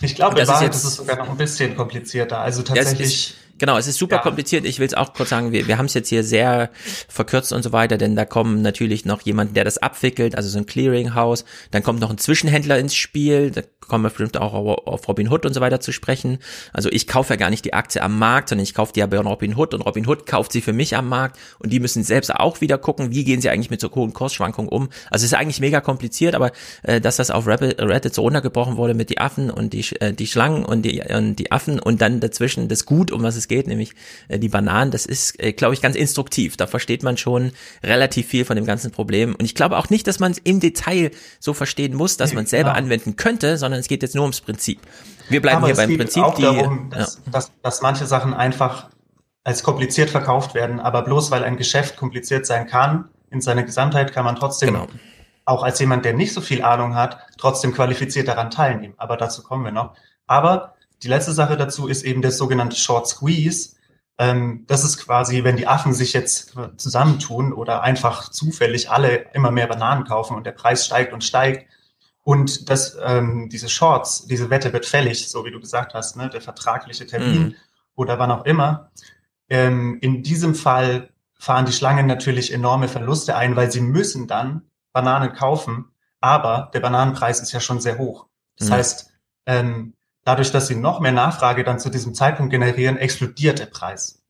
Ich glaube, Das ist jetzt- ist sogar noch ein bisschen komplizierter. Also tatsächlich. Genau, es ist super kompliziert. Ich will es auch kurz sagen, wir, wir haben es jetzt hier sehr verkürzt und so weiter, denn da kommen natürlich noch jemand, der das abwickelt, also so ein Clearinghouse. Dann kommt noch ein Zwischenhändler ins Spiel. Da kommen wir bestimmt auch auf Robin Hood und so weiter zu sprechen. Also ich kaufe ja gar nicht die Aktie am Markt, sondern ich kaufe die ja bei Robin Hood und Robin Hood kauft sie für mich am Markt und die müssen selbst auch wieder gucken, wie gehen sie eigentlich mit so hohen Kursschwankungen um. Also es ist eigentlich mega kompliziert, aber äh, dass das auf Reddit so runtergebrochen wurde mit die Affen und die, äh, die Schlangen und die, und die Affen und dann dazwischen das Gut, um was es geht, nämlich äh, die Bananen, das ist, äh, glaube ich, ganz instruktiv. Da versteht man schon relativ viel von dem ganzen Problem. Und ich glaube auch nicht, dass man es im Detail so verstehen muss, dass man es selber genau. anwenden könnte, sondern es geht jetzt nur ums Prinzip. Wir bleiben Aber hier es beim Prinzip. auch die, darum, ja. dass, dass, dass manche Sachen einfach als kompliziert verkauft werden, aber bloß weil ein Geschäft kompliziert sein kann, in seiner Gesamtheit kann man trotzdem, Genau. auch als jemand, der nicht so viel Ahnung hat, trotzdem qualifiziert daran teilnehmen. Aber dazu kommen wir noch. Aber die letzte Sache dazu ist eben der sogenannte Short Squeeze. Ähm, das ist quasi, wenn die Affen sich jetzt zusammentun oder einfach zufällig alle immer mehr Bananen kaufen und der Preis steigt und steigt, und das, ähm, diese Shorts, diese Wette wird fällig, so wie du gesagt hast, ne, der vertragliche Termin Mhm. oder wann auch immer. Ähm, in diesem Fall fahren die Schlangen natürlich enorme Verluste ein, weil sie müssen dann Bananen kaufen, aber der Bananenpreis ist ja schon sehr hoch. Das Mhm. heißt, ähm, dadurch, dass sie noch mehr Nachfrage dann zu diesem Zeitpunkt generieren, explodiert der Preis.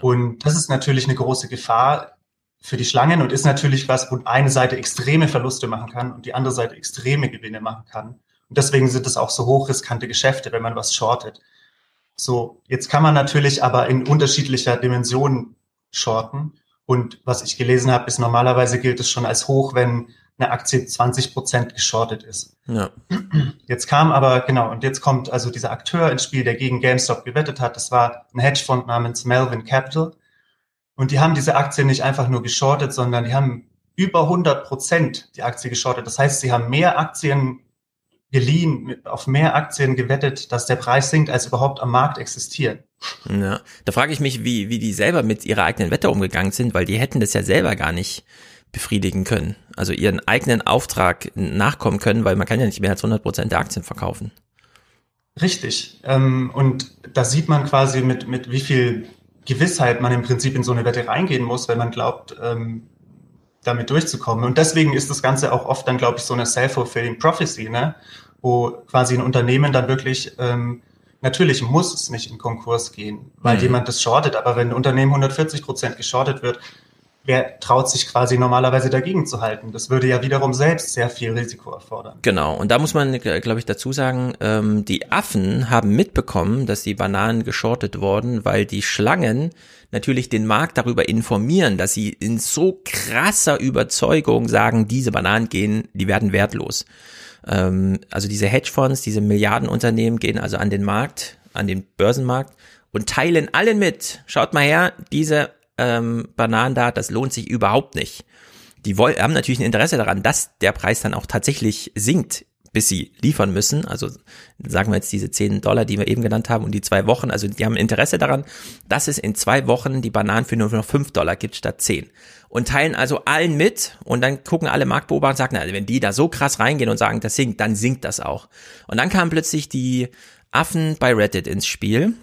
Und das ist natürlich eine große Gefahr für die Schlangen und ist natürlich was, wo eine Seite extreme Verluste machen kann und die andere Seite extreme Gewinne machen kann. Und deswegen sind es auch so hochriskante Geschäfte, wenn man was shortet. So, jetzt kann man natürlich aber in unterschiedlicher Dimension shorten. Und was ich gelesen habe, ist normalerweise gilt es schon als hoch, wenn eine Aktie 20 Prozent geschortet ist. Ja. Jetzt kam aber, genau, und jetzt kommt also dieser Akteur ins Spiel, der gegen GameStop gewettet hat. Das war ein Hedgefonds namens Melvin Capital. Und die haben diese Aktie nicht einfach nur geschortet, sondern die haben über 100 Prozent die Aktie geschortet. Das heißt, sie haben mehr Aktien geliehen, auf mehr Aktien gewettet, dass der Preis sinkt, als überhaupt am Markt existieren. Ja, da frage ich mich, wie, wie die selber mit ihrer eigenen Wette umgegangen sind, weil die hätten das ja selber gar nicht befriedigen können. Also ihren eigenen Auftrag nachkommen können, weil man kann ja nicht mehr als 100 Prozent der Aktien verkaufen. Richtig. Ähm, und da sieht man quasi mit, mit wie viel Gewissheit man im Prinzip in so eine Wette reingehen muss, wenn man glaubt, ähm, damit durchzukommen. Und deswegen ist das Ganze auch oft dann, glaube ich, so eine self-fulfilling prophecy, ne? wo quasi ein Unternehmen dann wirklich, ähm, natürlich muss es nicht in Konkurs gehen, weil mhm. jemand das shortet, aber wenn ein Unternehmen 140 Prozent geschortet wird, wer traut sich quasi normalerweise dagegen zu halten? Das würde ja wiederum selbst sehr viel Risiko erfordern. Genau, und da muss man, äh, glaube ich, dazu sagen, ähm, die Affen haben mitbekommen, dass die Bananen geschortet wurden, weil die Schlangen natürlich den Markt darüber informieren, dass sie in so krasser Überzeugung sagen, diese Bananen gehen, die werden wertlos. Ähm, also diese Hedgefonds, diese Milliardenunternehmen gehen also an den Markt, an den Börsenmarkt und teilen allen mit. Schaut mal her, diese ähm, Bananen da, das lohnt sich überhaupt nicht. Die wollen, haben natürlich ein Interesse daran, dass der Preis dann auch tatsächlich sinkt, bis sie liefern müssen. Also sagen wir jetzt diese 10 Dollar, die wir eben genannt haben und die zwei Wochen. Also die haben Interesse daran, dass es in zwei Wochen die Bananen für nur noch 5 Dollar gibt statt 10. Und teilen also allen mit und dann gucken alle Marktbeobachter und sagen, na, wenn die da so krass reingehen und sagen, das sinkt, dann sinkt das auch. Und dann kamen plötzlich die Affen bei Reddit ins Spiel,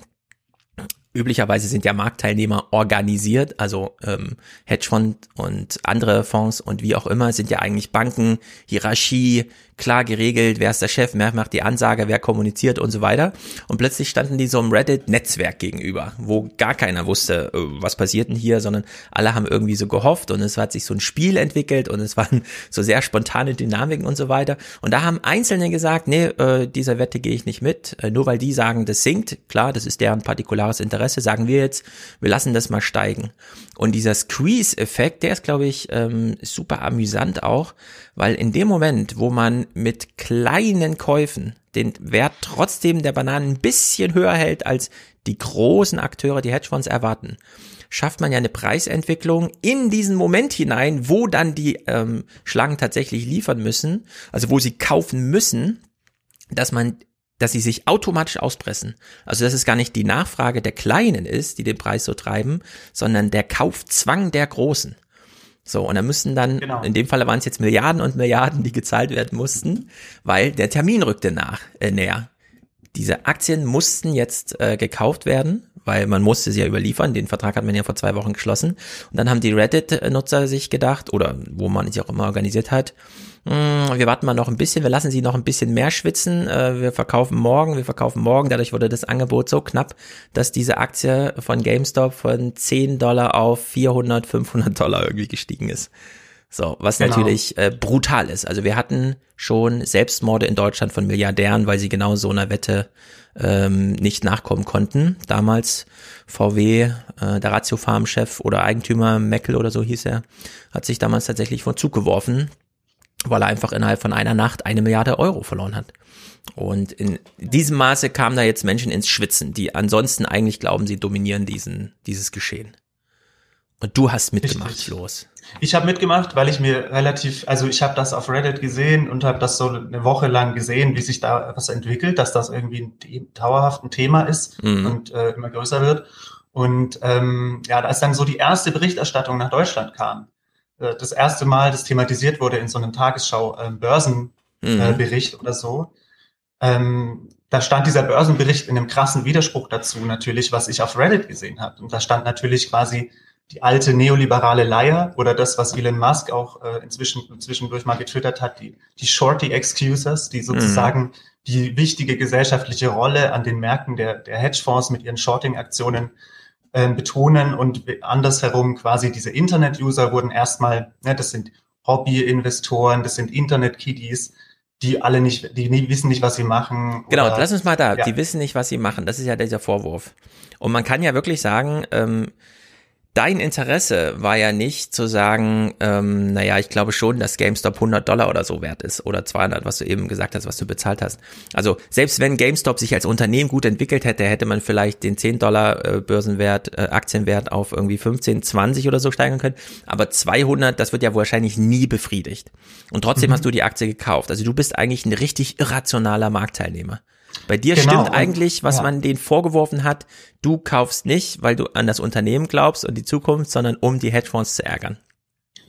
üblicherweise sind ja Marktteilnehmer organisiert, also ähm, Hedgefonds und andere Fonds und wie auch immer sind ja eigentlich Banken, Hierarchie, klar geregelt, wer ist der Chef, wer macht die Ansage, wer kommuniziert und so weiter. Und plötzlich standen die so im Reddit-Netzwerk gegenüber, wo gar keiner wusste, äh, was passiert denn hier, sondern alle haben irgendwie so gehofft und es hat sich so ein Spiel entwickelt und es waren so sehr spontane Dynamiken und so weiter. Und da haben Einzelne gesagt, nee, äh, dieser Wette gehe ich nicht mit, äh, nur weil die sagen, das sinkt, klar, das ist deren partikulares Interesse, sagen wir jetzt, wir lassen das mal steigen. Und dieser Squeeze-Effekt, der ist, glaube ich, ähm, super amüsant auch, weil in dem Moment, wo man mit kleinen Käufen den Wert trotzdem der Bananen ein bisschen höher hält, als die großen Akteure, die Hedgefonds erwarten, schafft man ja eine Preisentwicklung in diesen Moment hinein, wo dann die ähm, Schlangen tatsächlich liefern müssen, also wo sie kaufen müssen, dass man dass sie sich automatisch auspressen. Also dass es gar nicht die Nachfrage der Kleinen ist, die den Preis so treiben, sondern der Kaufzwang der Großen. So, und da müssen dann, genau. in dem Fall waren es jetzt Milliarden und Milliarden, die gezahlt werden mussten, weil der Termin rückte nach, äh, näher. Diese Aktien mussten jetzt äh, gekauft werden, weil man musste sie ja überliefern. Den Vertrag hat man ja vor zwei Wochen geschlossen. Und dann haben die Reddit-Nutzer sich gedacht, oder wo man sich auch immer organisiert hat, hm, wir warten mal noch ein bisschen, wir lassen sie noch ein bisschen mehr schwitzen, äh, wir verkaufen morgen, wir verkaufen morgen, dadurch wurde das Angebot so knapp, dass diese Aktie von GameStop von 10 Dollar auf 400, 500 Dollar irgendwie gestiegen ist. So, was genau. natürlich äh, brutal ist. Also wir hatten schon Selbstmorde in Deutschland von Milliardären, weil sie genau so einer Wette ähm, nicht nachkommen konnten. Damals VW, äh, der Ratio Farm Chef oder Eigentümer Meckel oder so hieß er, hat sich damals tatsächlich vor Zug geworfen weil er einfach innerhalb von einer Nacht eine Milliarde Euro verloren hat. Und in diesem Maße kamen da jetzt Menschen ins Schwitzen, die ansonsten eigentlich glauben, sie dominieren diesen, dieses Geschehen. Und du hast mitgemacht, Richtig. los. Ich habe mitgemacht, weil ich mir relativ, also ich habe das auf Reddit gesehen und habe das so eine Woche lang gesehen, wie sich da was entwickelt, dass das irgendwie ein dauerhaft ein Thema ist mhm. und äh, immer größer wird. Und ähm, ja, als dann so die erste Berichterstattung nach Deutschland kam, das erste Mal das thematisiert wurde in so einem Tagesschau-Börsenbericht ähm, mhm. oder so. Ähm, da stand dieser Börsenbericht in einem krassen Widerspruch dazu natürlich, was ich auf Reddit gesehen habe. Und da stand natürlich quasi die alte neoliberale Leier oder das, was Elon Musk auch äh, inzwischen zwischendurch mal getwittert hat, die, die Shorty Excuses, die sozusagen mhm. die wichtige gesellschaftliche Rolle an den Märkten der, der Hedgefonds mit ihren Shorting-Aktionen äh, betonen und andersherum quasi diese Internet-User wurden erstmal, ne, das sind Hobby-Investoren, das sind Internet-Kiddies, die alle nicht, die nie, wissen nicht, was sie machen. Genau, lass uns mal da, ja. die wissen nicht, was sie machen. Das ist ja dieser Vorwurf. Und man kann ja wirklich sagen, ähm, dein Interesse war ja nicht zu sagen, ähm, naja, ich glaube schon, dass GameStop 100 Dollar oder so wert ist oder 200, was du eben gesagt hast, was du bezahlt hast. Also selbst wenn GameStop sich als Unternehmen gut entwickelt hätte, hätte man vielleicht den 10 Dollar äh, Börsenwert, äh, Aktienwert auf irgendwie 15, 20 oder so steigern können. Aber 200, das wird ja wahrscheinlich nie befriedigt. Und trotzdem mhm. hast du die Aktie gekauft. Also du bist eigentlich ein richtig irrationaler Marktteilnehmer. Bei dir genau. stimmt eigentlich, was ja. man denen vorgeworfen hat. Du kaufst nicht, weil du an das Unternehmen glaubst und die Zukunft, sondern um die Hedgefonds zu ärgern.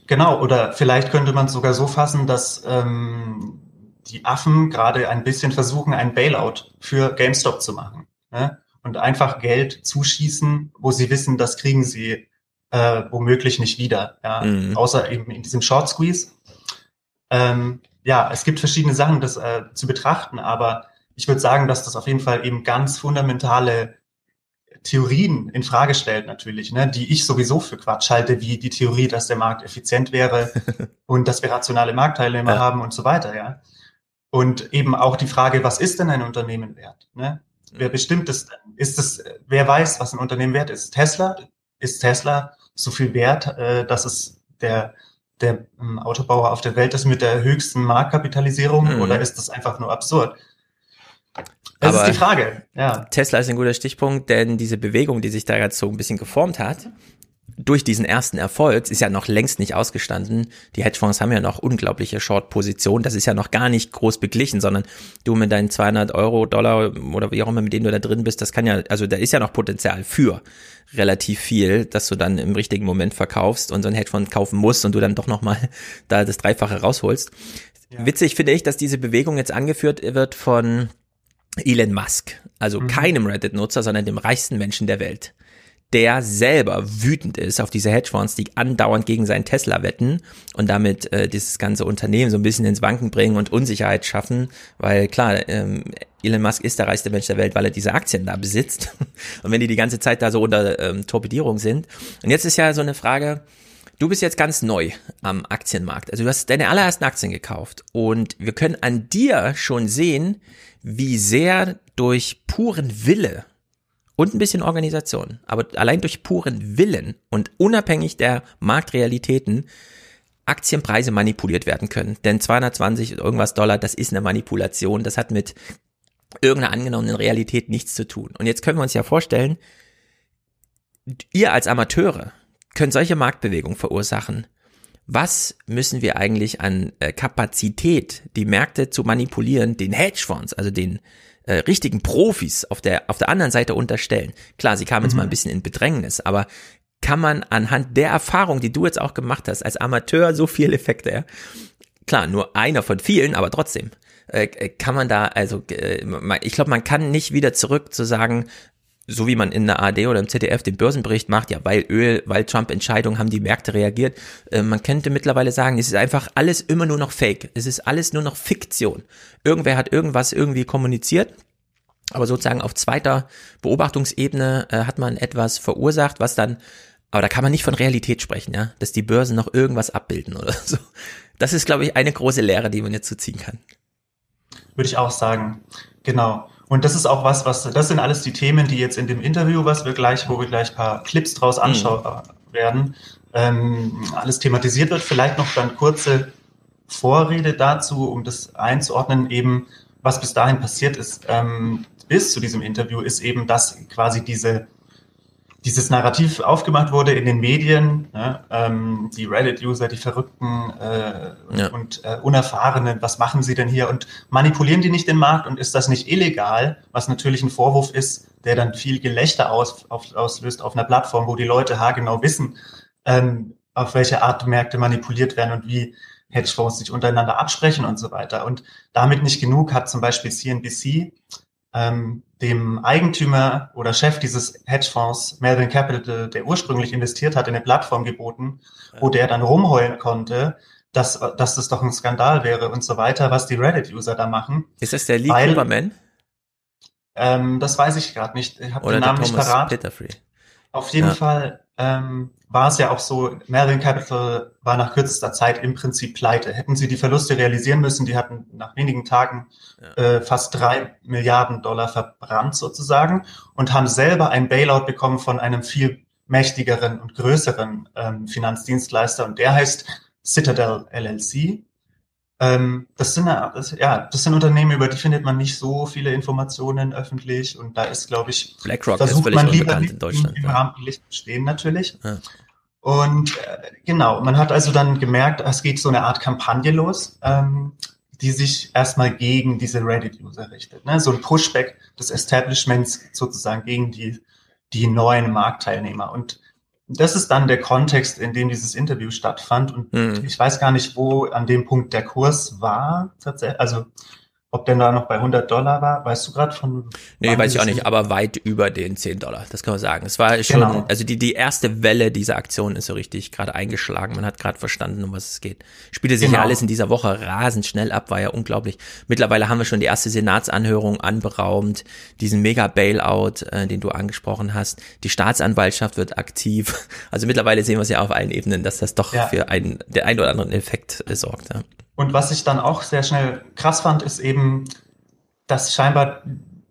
Genau, oder vielleicht könnte man es sogar so fassen, dass ähm, die Affen gerade ein bisschen versuchen, ein Bailout für GameStop zu machen. Ne? Und einfach Geld zuschießen, wo sie wissen, das kriegen sie äh, womöglich nicht wieder. Ja? Mhm. Außer eben in diesem Short Squeeze. Ähm, ja, es gibt verschiedene Sachen, das äh, zu betrachten, aber ich würde sagen, dass das auf jeden Fall eben ganz fundamentale Theorien in Frage stellt natürlich, ne, die ich sowieso für Quatsch halte, wie die Theorie, dass der Markt effizient wäre und dass wir rationale Marktteilnehmer ja. haben und so weiter, ja. Und eben auch die Frage, was ist denn ein Unternehmen wert? Ne? Wer bestimmt es denn? Ist es, wer weiß, was ein Unternehmen wert ist? Tesla? Ist Tesla so viel wert, äh, dass es der, der ähm, Autobauer auf der Welt ist mit der höchsten Marktkapitalisierung mhm. oder ist das einfach nur absurd? Das Aber ist die Frage, ja. Tesla ist ein guter Stichpunkt, denn diese Bewegung, die sich da jetzt so ein bisschen geformt hat, durch diesen ersten Erfolg ist ja noch längst nicht ausgestanden. Die Hedgefonds haben ja noch unglaubliche Short-Positionen. Das ist ja noch gar nicht groß beglichen, sondern du mit deinen 200 Euro, Dollar oder wie auch immer, mit denen du da drin bist, das kann ja, also da ist ja noch Potenzial für relativ viel, dass du dann im richtigen Moment verkaufst und so ein Hedgefonds kaufen musst und du dann doch nochmal da das Dreifache rausholst. Ja. Witzig finde ich, dass diese Bewegung jetzt angeführt wird von Elon Musk, also mhm. keinem Reddit-Nutzer, sondern dem reichsten Menschen der Welt, der selber wütend ist auf diese Hedgefonds, die andauernd gegen seinen Tesla wetten und damit äh, dieses ganze Unternehmen so ein bisschen ins Wanken bringen und Unsicherheit schaffen, weil klar, ähm, Elon Musk ist der reichste Mensch der Welt, weil er diese Aktien da besitzt und wenn die die ganze Zeit da so unter ähm, Torpedierung sind. Und jetzt ist ja so eine Frage, Du bist jetzt ganz neu am Aktienmarkt. Also du hast deine allerersten Aktien gekauft und wir können an dir schon sehen, wie sehr durch puren Wille und ein bisschen Organisation, aber allein durch puren Willen und unabhängig der Marktrealitäten Aktienpreise manipuliert werden können. Denn 220 irgendwas Dollar, das ist eine Manipulation, das hat mit irgendeiner angenommenen Realität nichts zu tun. Und jetzt können wir uns ja vorstellen, ihr als Amateure, können solche Marktbewegungen verursachen. Was müssen wir eigentlich an äh, Kapazität, die Märkte zu manipulieren, den Hedgefonds, also den äh, richtigen Profis auf der, auf der anderen Seite unterstellen? Klar, sie kamen jetzt mhm. mal ein bisschen in Bedrängnis, aber kann man anhand der Erfahrung, die du jetzt auch gemacht hast, als Amateur so viel Effekte, ja? klar, nur einer von vielen, aber trotzdem, äh, kann man da, also äh, ich glaube, man kann nicht wieder zurück zu sagen, so wie man in der AD oder im ZDF den Börsenbericht macht, ja, weil Öl, weil Trump-Entscheidungen haben die Märkte reagiert. Äh, man könnte mittlerweile sagen, es ist einfach alles immer nur noch Fake. Es ist alles nur noch Fiktion. Irgendwer hat irgendwas irgendwie kommuniziert. Aber sozusagen auf zweiter Beobachtungsebene äh, hat man etwas verursacht, was dann, aber da kann man nicht von Realität sprechen, ja, dass die Börsen noch irgendwas abbilden oder so. Das ist, glaube ich, eine große Lehre, die man jetzt so ziehen kann. Würde ich auch sagen. Genau. Und das ist auch was, was, das sind alles die Themen, die jetzt in dem Interview, was wir gleich, wo wir gleich ein paar Clips draus anschauen mhm. werden, ähm, alles thematisiert wird. Vielleicht noch dann kurze Vorrede dazu, um das einzuordnen, eben, was bis dahin passiert ist, ähm, bis zu diesem Interview, ist eben, dass quasi diese dieses Narrativ aufgemacht wurde in den Medien, ne, ähm, die Reddit-User, die Verrückten äh, ja. und äh, Unerfahrenen, was machen sie denn hier und manipulieren die nicht den Markt und ist das nicht illegal, was natürlich ein Vorwurf ist, der dann viel Gelächter aus, auf, auslöst auf einer Plattform, wo die Leute haargenau wissen, ähm, auf welche Art Märkte manipuliert werden und wie Hedgefonds sich untereinander absprechen und so weiter. Und damit nicht genug hat zum Beispiel CNBC ähm, dem Eigentümer oder Chef dieses Hedgefonds, Melvin Capital, der ursprünglich investiert hat, in eine Plattform geboten, wo der dann rumheulen konnte, dass, dass das doch ein Skandal wäre und so weiter, was die Reddit-User da machen. Ist das der Lee Cooperman? Ähm, das weiß ich gerade nicht. Ich habe den Namen nicht. Peterfree. Auf jeden ja. Fall ähm, war es ja auch so, Melvin Capital war nach kürzester Zeit im Prinzip pleite. Hätten sie die Verluste realisieren müssen, die hatten nach wenigen Tagen ja. äh, fast drei Milliarden Dollar verbrannt sozusagen und haben selber ein Bailout bekommen von einem viel mächtigeren und größeren ähm, Finanzdienstleister und der heißt Citadel LLC. Ähm, das sind das, ja, das sind Unternehmen, über die findet man nicht so viele Informationen öffentlich und da ist, glaube ich, BlackRock versucht ist man lieber in Deutschland. im Ja. Rampenlicht stehen natürlich. Ja. Und äh, genau, man hat also dann gemerkt, es geht so eine Art Kampagne los, ähm, die sich erstmal gegen diese Reddit-User richtet. Ne? So ein Pushback des Establishments sozusagen gegen die, die neuen Marktteilnehmer. Und das ist dann der Kontext, in dem dieses Interview stattfand. Und Mhm. ich weiß gar nicht, wo an dem Punkt der Kurs war. Tatsächlich. Also ob der da noch bei 100 Dollar war, weißt du gerade von? Nee, weiß ich auch nicht, aber weit über den 10 Dollar. Das kann man sagen. Es war schon, Genau. also die, die erste Welle dieser Aktion ist so richtig gerade eingeschlagen. Man hat gerade verstanden, um was es geht. Spielte sich ja Genau. alles in dieser Woche rasend schnell ab, war ja unglaublich. Mittlerweile haben wir schon die erste Senatsanhörung anberaumt, diesen Mega-Bailout, äh, den du angesprochen hast. Die Staatsanwaltschaft wird aktiv. Also mittlerweile sehen wir es ja auf allen Ebenen, dass das doch Ja. für einen, der ein oder anderen Effekt äh, sorgt. Ja. Und was ich dann auch sehr schnell krass fand, ist eben, dass scheinbar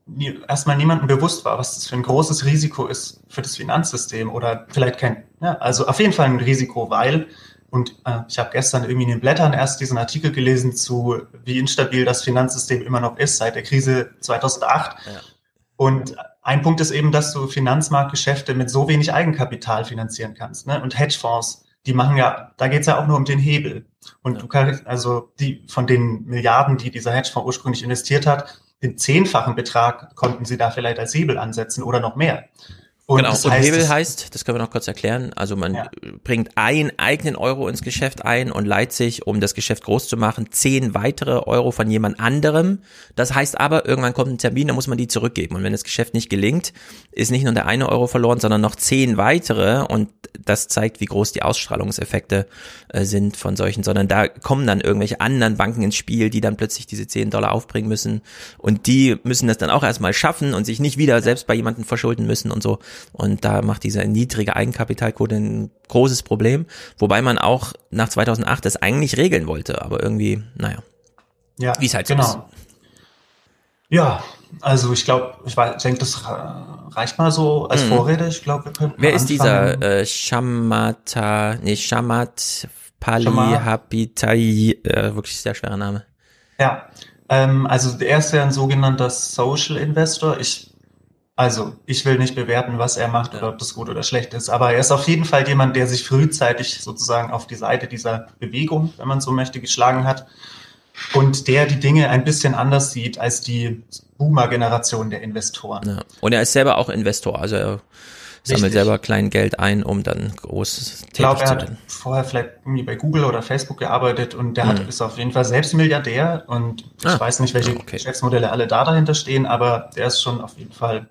nie, erstmal niemandem bewusst war, was das für ein großes Risiko ist für das Finanzsystem oder vielleicht kein, ja, also auf jeden Fall ein Risiko, weil, und äh, ich habe gestern irgendwie in den Blättern erst diesen Artikel gelesen zu, wie instabil das Finanzsystem immer noch ist seit der Krise 2008. Und ein Punkt ist eben, dass du Finanzmarktgeschäfte mit so wenig Eigenkapital finanzieren kannst. Ne? Und Hedgefonds, die machen ja, da geht's ja auch nur um den Hebel. Und du kannst, also die von den Milliarden, die dieser Hedgefonds ursprünglich investiert hat, den zehnfachen Betrag konnten sie da vielleicht als Hebel ansetzen oder noch mehr. Und genau, und heißt, Hebel heißt, das können wir noch kurz erklären, also man bringt einen eigenen Euro ins Geschäft ein und leiht sich, um das Geschäft groß zu machen, zehn weitere Euro von jemand anderem. Das heißt aber, irgendwann kommt ein Termin, da muss man die zurückgeben. Und wenn das Geschäft nicht gelingt, ist nicht nur der eine Euro verloren, sondern noch zehn weitere. Und das zeigt, wie groß die Ausstrahlungseffekte äh, sind von solchen, sondern da kommen dann irgendwelche anderen Banken ins Spiel, die dann plötzlich diese 10 Dollar aufbringen müssen. Und die müssen das dann auch erstmal schaffen und sich nicht wieder selbst bei jemandem verschulden müssen und so. Und da macht diese niedrige Eigenkapitalquote ein großes Problem, wobei man auch nach 2008 das eigentlich regeln wollte, aber irgendwie, naja, ja, wie es halt so genau. ist. Ja, also ich glaube, ich weiß- ich denke, das reicht mal so als Mhm. Vorrede. Ich glaube, wir können Wer ist anfangen. dieser äh, Shamata, nee, Shamat Pali Shamat. Hapitai, äh, wirklich sehr schwerer Name. Ja, ähm, also er ist ja ein sogenannter Social Investor. Ich, also ich will nicht bewerten, was er macht oder ob das gut oder schlecht ist, aber er ist auf jeden Fall jemand, der sich frühzeitig sozusagen auf die Seite dieser Bewegung, wenn man so möchte, geschlagen hat und der die Dinge ein bisschen anders sieht als die Boomer-Generation der Investoren. Ja. Und er ist selber auch Investor, also er sammelt Richtig. selber klein Geld ein, um dann groß Ich glaube, tätig er hat vorher vielleicht irgendwie bei Google oder Facebook gearbeitet und der Mhm. hat, ist auf jeden Fall selbst Milliardär und ich Ah, weiß nicht, welche Geschäftsmodelle alle da dahinter stehen, aber der ist schon auf jeden Fall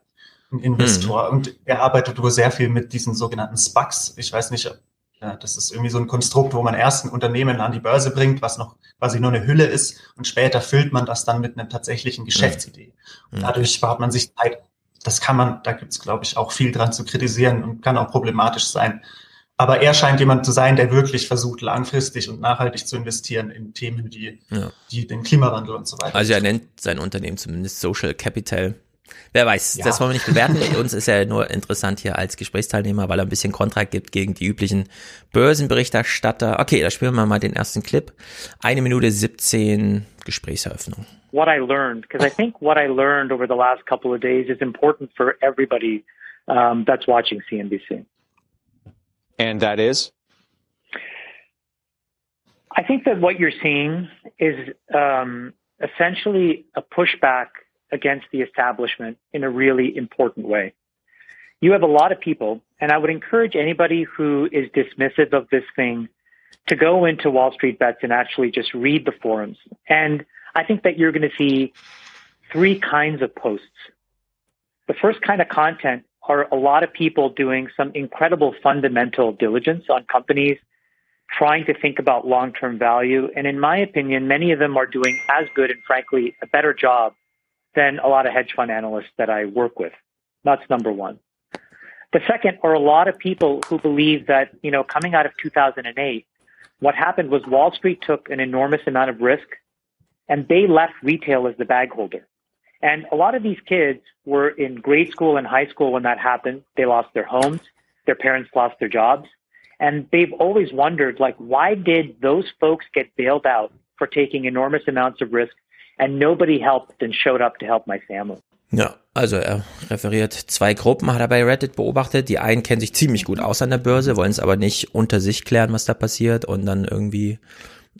ein Investor Mhm. und er arbeitet wohl sehr viel mit diesen sogenannten SPACs. Ich weiß nicht, ob, ja, das ist irgendwie so ein Konstrukt, wo man erst ein Unternehmen an die Börse bringt, was noch quasi nur eine Hülle ist und später füllt man das dann mit einer tatsächlichen Geschäftsidee. Und Mhm. dadurch spart man sich Zeit. Das kann man, da gibt's glaube ich, auch viel dran zu kritisieren und kann auch problematisch sein. Aber er scheint jemand zu sein, der wirklich versucht, langfristig und nachhaltig zu investieren in Themen wie, Ja. die den Klimawandel und so weiter. Also er nennt sein Unternehmen zumindest Social Capital. Wer weiß, Ja. das wollen wir nicht bewerten. Uns ist er nur interessant hier als Gesprächsteilnehmer, weil er ein bisschen Kontra gibt gegen die üblichen Börsenberichterstatter. Okay, da spielen wir mal den ersten Clip. Eine Minute 17 Gesprächseröffnung. what I learned, because I think what I learned over the last couple of days is important for everybody um, that's watching CNBC. And that is? I think that what you're seeing is um, essentially a pushback against the establishment in a really important way. You have a lot of people, and I would encourage anybody who is dismissive of this thing to go into Wall Street Bets and actually just read the forums. And I think that you're going to see three kinds of posts. The first kind of content are a lot of people doing some incredible fundamental diligence on companies, trying to think about long term value. And in my opinion, many of them are doing as good and frankly a better job than a lot of hedge fund analysts that I work with. That's number one. The second are a lot of people who believe that, you know, coming out of 2008, what happened was Wall Street took an enormous amount of risk and they left retail as the bag holder. And a lot of these kids were in grade school and high school when that happened. They lost their homes. their parents lost their jobs. And they've always wondered, like, why did those folks get bailed out for taking enormous amounts of risk and nobody helped and showed up to help my family? Ja, also er referiert zwei Gruppen, hat er bei Reddit beobachtet. Die einen kennen sich ziemlich gut aus an der Börse, wollen es aber nicht unter sich klären, was da passiert und dann irgendwie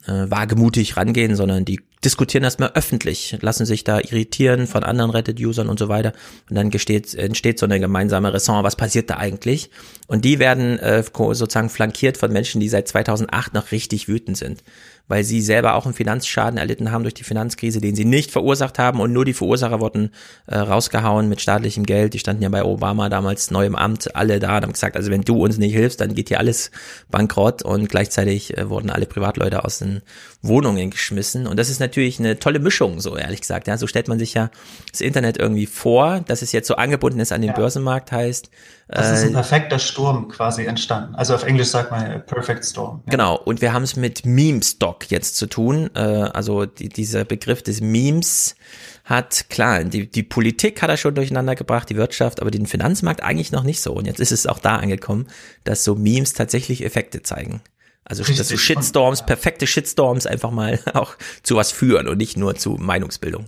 äh, wagemutig rangehen, sondern die diskutieren erstmal öffentlich, lassen sich da irritieren von anderen Reddit-Usern und so weiter. Und dann gesteht, entsteht so eine gemeinsame Ressort, was passiert da eigentlich? Und die werden äh, sozusagen flankiert von Menschen, die seit 2008 noch richtig wütend sind weil sie selber auch einen Finanzschaden erlitten haben durch die Finanzkrise, den sie nicht verursacht haben und nur die Verursacher wurden äh, rausgehauen mit staatlichem Geld. Die standen ja bei Obama damals neu im Amt, alle da und haben gesagt, also wenn du uns nicht hilfst, dann geht hier alles bankrott und gleichzeitig äh, wurden alle Privatleute aus den Wohnungen geschmissen und das ist natürlich eine tolle Mischung, so ehrlich gesagt. Ja, so stellt man sich ja das Internet irgendwie vor, dass es jetzt so angebunden ist an den ja. Börsenmarkt, heißt, das ist ein äh, perfekter Sturm quasi entstanden. Also auf Englisch sagt man Perfect Storm. Ja. Genau, und wir haben es mit Meme-Stock jetzt zu tun. Äh, also die, dieser Begriff des Memes hat, klar, die, die Politik hat er schon durcheinander gebracht, die Wirtschaft, aber den Finanzmarkt eigentlich noch nicht so. Und jetzt ist es auch da angekommen, dass so Memes tatsächlich Effekte zeigen. Also dass so Shitstorms, perfekte Shitstorms einfach mal auch zu was führen und nicht nur zu Meinungsbildung.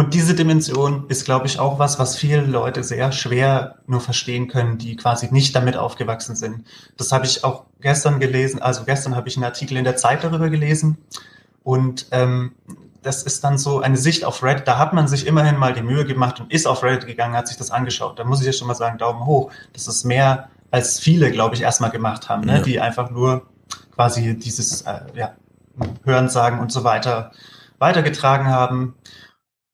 Und diese Dimension ist, glaube ich, auch was, was viele Leute sehr schwer nur verstehen können, die quasi nicht damit aufgewachsen sind. Das habe ich auch gestern gelesen. Also gestern habe ich einen Artikel in der Zeit darüber gelesen. Und ähm, das ist dann so eine Sicht auf Reddit. Da hat man sich immerhin mal die Mühe gemacht und ist auf Reddit gegangen, hat sich das angeschaut. Da muss ich ja schon mal sagen, Daumen hoch. Das ist mehr, als viele, glaube ich, erstmal gemacht haben, ne? Ja. die einfach nur quasi dieses äh, ja, Hören, Sagen und so weiter weitergetragen haben.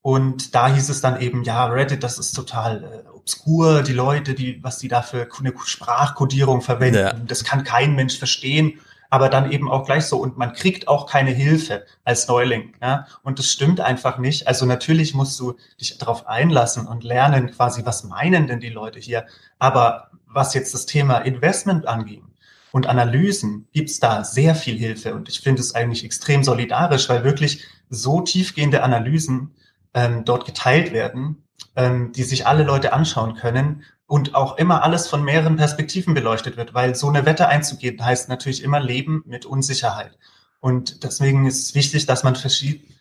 Und da hieß es dann eben, ja, Reddit, das ist total äh, obskur, die Leute, die, was die da für eine Sprachkodierung verwenden, ja. das kann kein Mensch verstehen, aber dann eben auch gleich so. Und man kriegt auch keine Hilfe als Neuling. Ja? Und das stimmt einfach nicht. Also natürlich musst du dich darauf einlassen und lernen, quasi, was meinen denn die Leute hier. Aber was jetzt das Thema Investment angeht und Analysen, gibt's da sehr viel Hilfe. Und ich finde es eigentlich extrem solidarisch, weil wirklich so tiefgehende Analysen ähm, dort geteilt werden, ähm, die sich alle Leute anschauen können und auch immer alles von mehreren Perspektiven beleuchtet wird, weil so eine Wette einzugehen heißt natürlich immer Leben mit Unsicherheit. Und deswegen ist es wichtig, dass man verschiebt,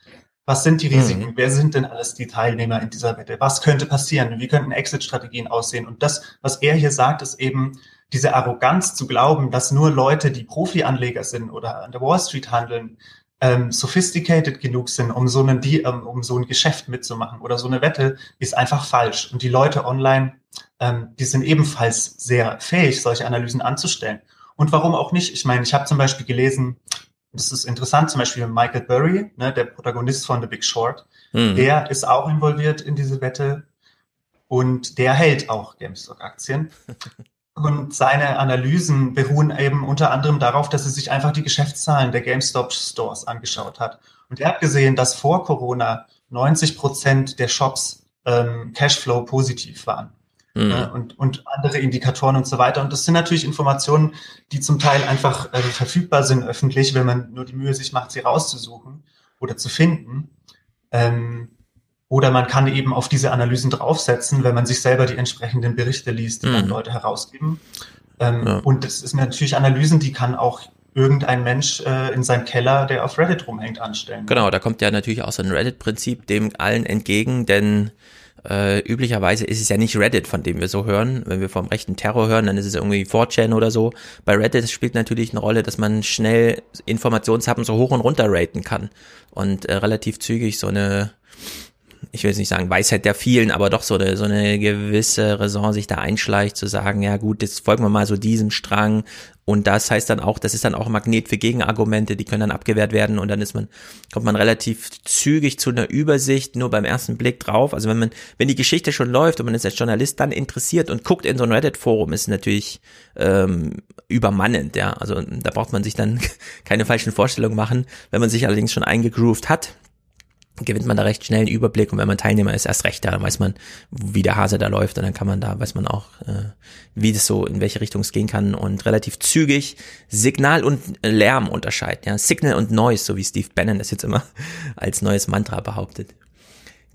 was sind die Risiken? Mhm. Wer sind denn alles die Teilnehmer in dieser Wette? Was könnte passieren? Wie könnten Exit-Strategien aussehen? Und das, was er hier sagt, ist eben diese Arroganz zu glauben, dass nur Leute, die Profi-Anleger sind oder an der Wall Street handeln, ähm, sophisticated genug sind, um so, einen, ähm, um so ein Geschäft mitzumachen oder so eine Wette, ist einfach falsch. Und die Leute online, ähm, die sind ebenfalls sehr fähig, solche Analysen anzustellen. Und warum auch nicht? Ich meine, ich habe zum Beispiel gelesen, das ist interessant, zum Beispiel Michael Burry, ne, der Protagonist von The Big Short, mhm. der ist auch involviert in diese Wette und der hält auch GameStop-Aktien. Und seine Analysen beruhen eben unter anderem darauf, dass er sich einfach die Geschäftszahlen der GameStop Stores angeschaut hat. Und er hat gesehen, dass vor Corona 90 Prozent der Shops ähm, Cashflow positiv waren. Mhm. Äh, und, und andere Indikatoren und so weiter. Und das sind natürlich Informationen, die zum Teil einfach äh, verfügbar sind öffentlich, wenn man nur die Mühe sich macht, sie rauszusuchen oder zu finden. Ähm, oder man kann eben auf diese Analysen draufsetzen, wenn man sich selber die entsprechenden Berichte liest, die mhm. dann Leute herausgeben. Ähm, ja. Und das ist natürlich Analysen, die kann auch irgendein Mensch äh, in seinem Keller, der auf Reddit rumhängt, anstellen. Genau, da kommt ja natürlich auch so ein Reddit-Prinzip dem allen entgegen, denn äh, üblicherweise ist es ja nicht Reddit, von dem wir so hören. Wenn wir vom rechten Terror hören, dann ist es irgendwie 4chan oder so. Bei Reddit spielt natürlich eine Rolle, dass man schnell Informationshappen so hoch und runter raten kann und äh, relativ zügig so eine ich will jetzt nicht sagen Weisheit der vielen, aber doch so eine, so eine gewisse Raison sich da einschleicht, zu sagen, ja gut, jetzt folgen wir mal so diesem Strang und das heißt dann auch, das ist dann auch Magnet für Gegenargumente, die können dann abgewehrt werden und dann ist man, kommt man relativ zügig zu einer Übersicht, nur beim ersten Blick drauf. Also wenn man, wenn die Geschichte schon läuft und man ist als Journalist dann interessiert und guckt in so ein Reddit-Forum, ist natürlich ähm, übermannend, ja. Also da braucht man sich dann keine falschen Vorstellungen machen. Wenn man sich allerdings schon eingegroovt hat, gewinnt man da recht schnell einen Überblick und wenn man Teilnehmer ist, erst recht, da weiß man, wie der Hase da läuft und dann kann man da, weiß man auch, äh, wie das so, in welche Richtung es gehen kann und relativ zügig Signal und Lärm unterscheiden, ja, Signal und Noise, so wie Steve Bannon das jetzt immer als neues Mantra behauptet.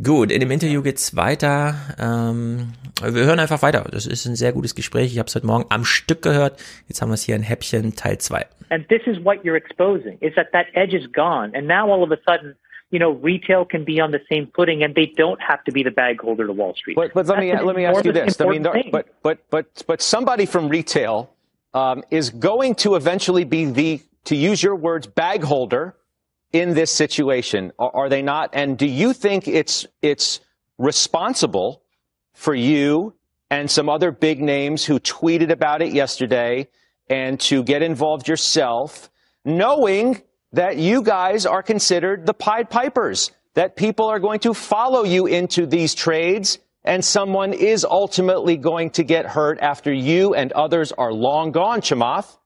Gut, in dem Interview geht's weiter. Ähm, wir hören einfach weiter. Das ist ein sehr gutes Gespräch. Ich habe es heute Morgen am Stück gehört. Jetzt haben wir es hier in Häppchen Teil 2. And this is what you're exposing is that that edge is gone. And now all of a sudden, you know, retail can be on the same footing and they don't have to be the bag holder to Wall Street. But, but let me let me ask you this. I mean, thing. but but but but somebody from retail um, is going to eventually be the, to use your words, bag holder in this situation. Are, are they not? And do you think it's it's responsible for you and some other big names who tweeted about it yesterday and to get involved yourself, knowing that you guys are considered the Pied Pipers, that people are going to follow you into these trades and someone is ultimately going to get hurt after you and others are long gone, Chamath?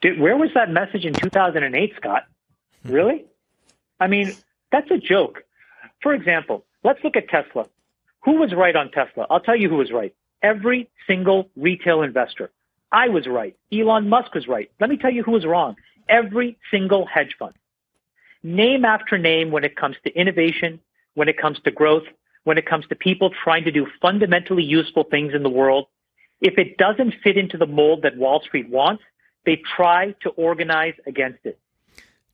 Dude, where was that message in 2008, Scott? Hmm. Really? I mean, that's a joke. For example, let's look at Tesla. Who was right on Tesla? I'll tell you who was right. Every single retail investor. I was right. Elon Musk was right. Let me tell you who was wrong. Every single hedge fund. Name after name when it comes to innovation, when it comes to growth, when it comes to people trying to do fundamentally useful things in the world. If it doesn't fit into the mold that Wall Street wants, they try to organize against it.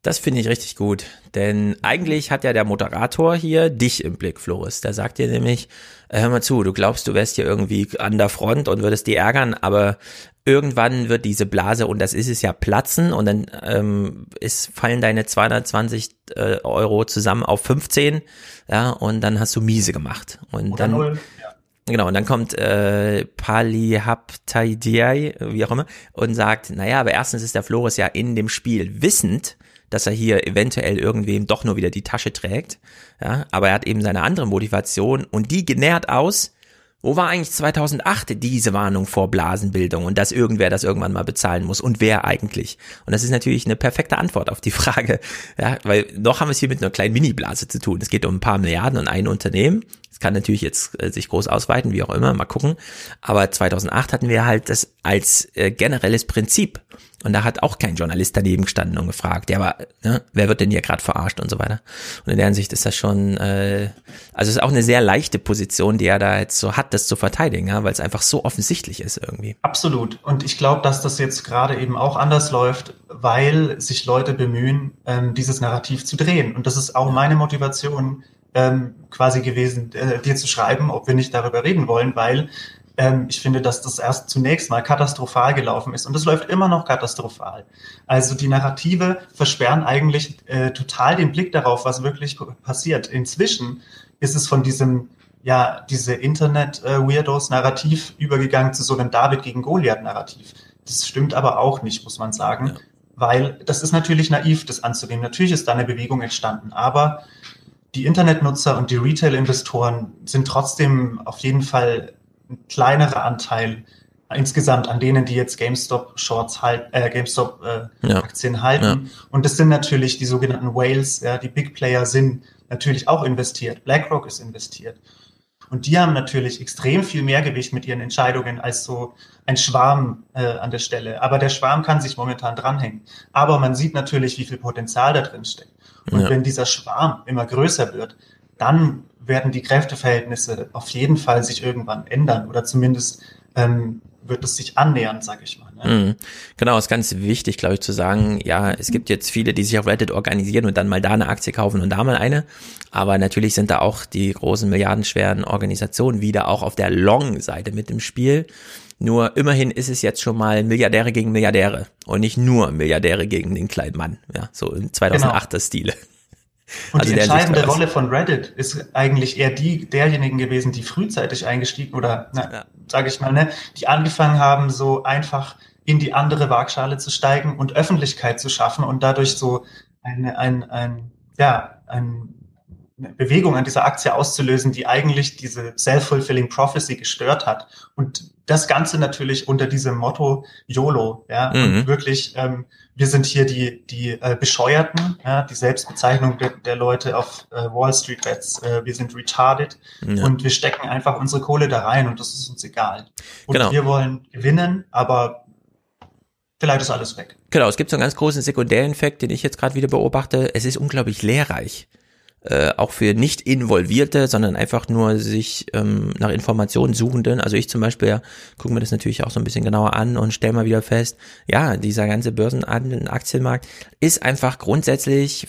Das finde ich richtig gut, denn eigentlich hat ja der Moderator hier dich im Blick, Floris. Der sagt dir nämlich, äh, hör mal zu, du glaubst, du wärst hier irgendwie an der Front und würdest die ärgern, aber irgendwann wird diese Blase, und das ist es ja, platzen und dann ähm, ist, fallen deine 220 äh, Euro zusammen auf 15, ja, und dann hast du miese gemacht. Und Oder dann... null. Genau, und dann kommt äh, Pali Haptaidiai, wie auch immer, und sagt, naja, aber erstens ist der Flores ja in dem Spiel wissend, dass er hier eventuell irgendwem doch nur wieder die Tasche trägt. Ja, aber er hat eben seine andere Motivation und die genährt aus. Wo war eigentlich 2008 diese Warnung vor Blasenbildung und dass irgendwer das irgendwann mal bezahlen muss und wer eigentlich? Und das ist natürlich eine perfekte Antwort auf die Frage, ja, weil noch haben wir es hier mit einer kleinen Mini-Blase zu tun. Es geht um ein paar Milliarden und ein Unternehmen. Es kann natürlich jetzt äh, sich groß ausweiten, wie auch immer, mal gucken. Aber 2008 hatten wir halt das als äh, generelles Prinzip. Und da hat auch kein Journalist daneben gestanden und gefragt, ja, aber ne, wer wird denn hier gerade verarscht und so weiter. Und in der Hinsicht ist das schon, äh, also es ist auch eine sehr leichte Position, die er da jetzt so hat, das zu verteidigen, ja, weil es einfach so offensichtlich ist irgendwie. Absolut. Und ich glaube, dass das jetzt gerade eben auch anders läuft, weil sich Leute bemühen, ähm, dieses Narrativ zu drehen. Und das ist auch meine Motivation ähm, quasi gewesen, äh, dir zu schreiben, ob wir nicht darüber reden wollen, weil ähm, ich finde, dass das erst zunächst mal katastrophal gelaufen ist und es läuft immer noch katastrophal. Also die Narrative versperren eigentlich äh, total den Blick darauf, was wirklich passiert. Inzwischen ist es von diesem ja, diese Internet-Weirdos-Narrativ übergegangen zu so einem David gegen Goliath-Narrativ. Das stimmt aber auch nicht, muss man sagen, weil das ist natürlich naiv, das anzunehmen. Natürlich ist da eine Bewegung entstanden, aber die Internetnutzer und die Retail-Investoren sind trotzdem auf jeden Fall ein kleinerer Anteil insgesamt an denen, die jetzt GameStop Shorts halt, äh, GameStop äh, Ja. Aktien halten. Ja. Und das sind natürlich die sogenannten Whales, ja, die Big Player sind natürlich auch investiert. BlackRock ist investiert. Und die haben natürlich extrem viel mehr Gewicht mit ihren Entscheidungen als so ein Schwarm äh, an der Stelle. Aber der Schwarm kann sich momentan dranhängen. Aber man sieht natürlich, wie viel Potenzial da drin steckt. Und Ja. wenn dieser Schwarm immer größer wird, dann werden die Kräfteverhältnisse auf jeden Fall sich irgendwann ändern oder zumindest ähm, wird es sich annähern, sage ich mal. Ne? Mhm. Genau, ist ganz wichtig, glaube ich, zu sagen, ja, es gibt jetzt viele, die sich auf Reddit organisieren und dann mal da eine Aktie kaufen und da mal eine. Aber natürlich sind da auch die großen milliardenschweren Organisationen wieder auch auf der Long-Seite mit im Spiel. Nur immerhin ist es jetzt schon mal Milliardäre gegen Milliardäre und nicht nur Milliardäre gegen den kleinen Mann. Ja, so in 2008er Stile. Und Also die entscheidende. Rolle von Reddit ist eigentlich eher die derjenigen gewesen, die frühzeitig eingestiegen oder, na, sage ich mal, ne, die angefangen haben, so einfach in die andere Waagschale zu steigen und Öffentlichkeit zu schaffen und dadurch so eine, ein, ein, ja, ein, eine Bewegung an dieser Aktie auszulösen, die eigentlich diese self-fulfilling prophecy gestört hat. Und das Ganze natürlich unter diesem Motto YOLO, ja, Mhm. wirklich, ähm, wir sind hier die, die äh, Bescheuerten, ja, die Selbstbezeichnung der, der Leute auf äh, Wall Street Bets, äh, wir sind retarded Ja. und wir stecken einfach unsere Kohle da rein und das ist uns egal. Und Genau. wir wollen gewinnen, aber vielleicht ist alles weg. Genau, es gibt so einen ganz großen Sekundärinfekt, den ich jetzt gerade wieder beobachte. Es ist unglaublich lehrreich. äh, auch für nicht involvierte, sondern einfach nur sich ähm, nach Informationen suchenden. Also ich zum Beispiel ja, gucke mir das natürlich auch so ein bisschen genauer an und stelle mal wieder fest, ja, dieser ganze Börsen- und Aktienmarkt ist einfach grundsätzlich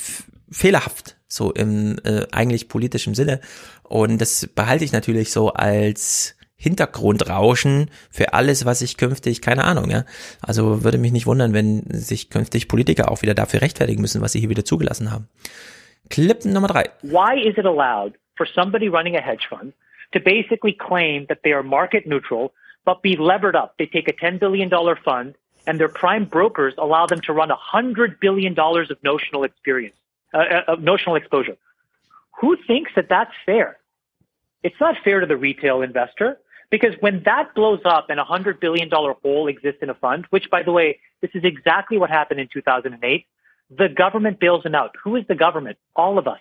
fehlerhaft, so im äh, eigentlich politischen Sinne. Und das behalte ich natürlich so als Hintergrundrauschen für alles, was ich künftig, keine Ahnung, ja. Also würde mich nicht wundern, wenn sich künftig Politiker auch wieder dafür rechtfertigen müssen, was sie hier wieder zugelassen haben. Clip Nummer drei. Why is it allowed for somebody running a hedge fund to basically claim that they are market neutral, but be levered up? They take a $10 billion fund and their prime brokers allow them to run $100 billion of notional experience, uh, uh, notional exposure. Who thinks that that's fair? It's not fair to the retail investor. Because when that blows up and a $100 billion hole exists in a fund, which, by the way, this is exactly what happened in 2008, the government bails them out. Who is the government? All of us.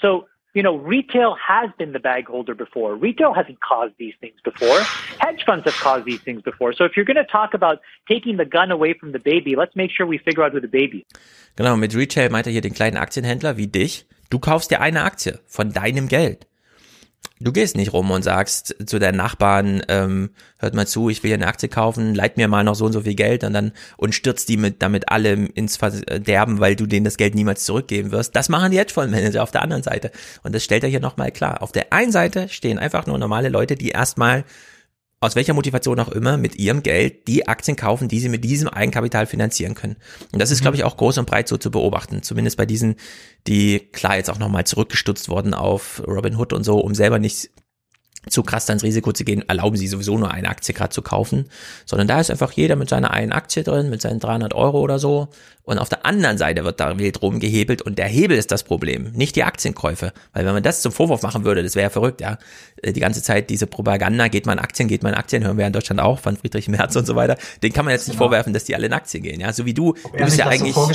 So, you know, retail has been the bag holder before. Retail hasn't caused these things before. Hedge funds have caused these things before. So if you're going to talk about taking the gun away from the baby, let's make sure we figure out who the baby. Genau, mit Retail meint er hier den kleinen Aktienhändler wie dich. Du kaufst dir eine Aktie von deinem Geld. Du gehst nicht rum und sagst zu deinen Nachbarn, ähm, hört mal zu, ich will hier eine Aktie kaufen, leit mir mal noch so und so viel Geld und dann und stürzt die mit damit alle ins Verderben, weil du denen das Geld niemals zurückgeben wirst. Das machen die Hedgefondsmanager auf der anderen Seite. Und das stellt er hier nochmal klar. Auf der einen Seite stehen einfach nur normale Leute, die erstmal aus welcher Motivation auch immer, mit ihrem Geld die Aktien kaufen, die sie mit diesem Eigenkapital finanzieren können. Und das ist, mhm. glaube ich, auch groß und breit so zu beobachten. Zumindest bei diesen, die klar jetzt auch nochmal zurückgestutzt wurden auf Robin Hood und so, um selber nicht zu krass ins Risiko zu gehen, erlauben sie sowieso nur eine Aktie gerade zu kaufen, sondern da ist einfach jeder mit seiner einen Aktie drin, mit seinen 300 Euro oder so. Und auf der anderen Seite wird da wild rumgehebelt. Und der Hebel ist das Problem, nicht die Aktienkäufe, weil wenn man das zum Vorwurf machen würde, das wäre ja verrückt, ja, äh, die ganze Zeit diese Propaganda, geht man Aktien, geht man Aktien, hören wir in Deutschland auch von Friedrich Merz und so weiter, den kann man jetzt nicht genau. vorwerfen, dass die alle in Aktien gehen, ja, so wie du, Ob du bist ja eigentlich, so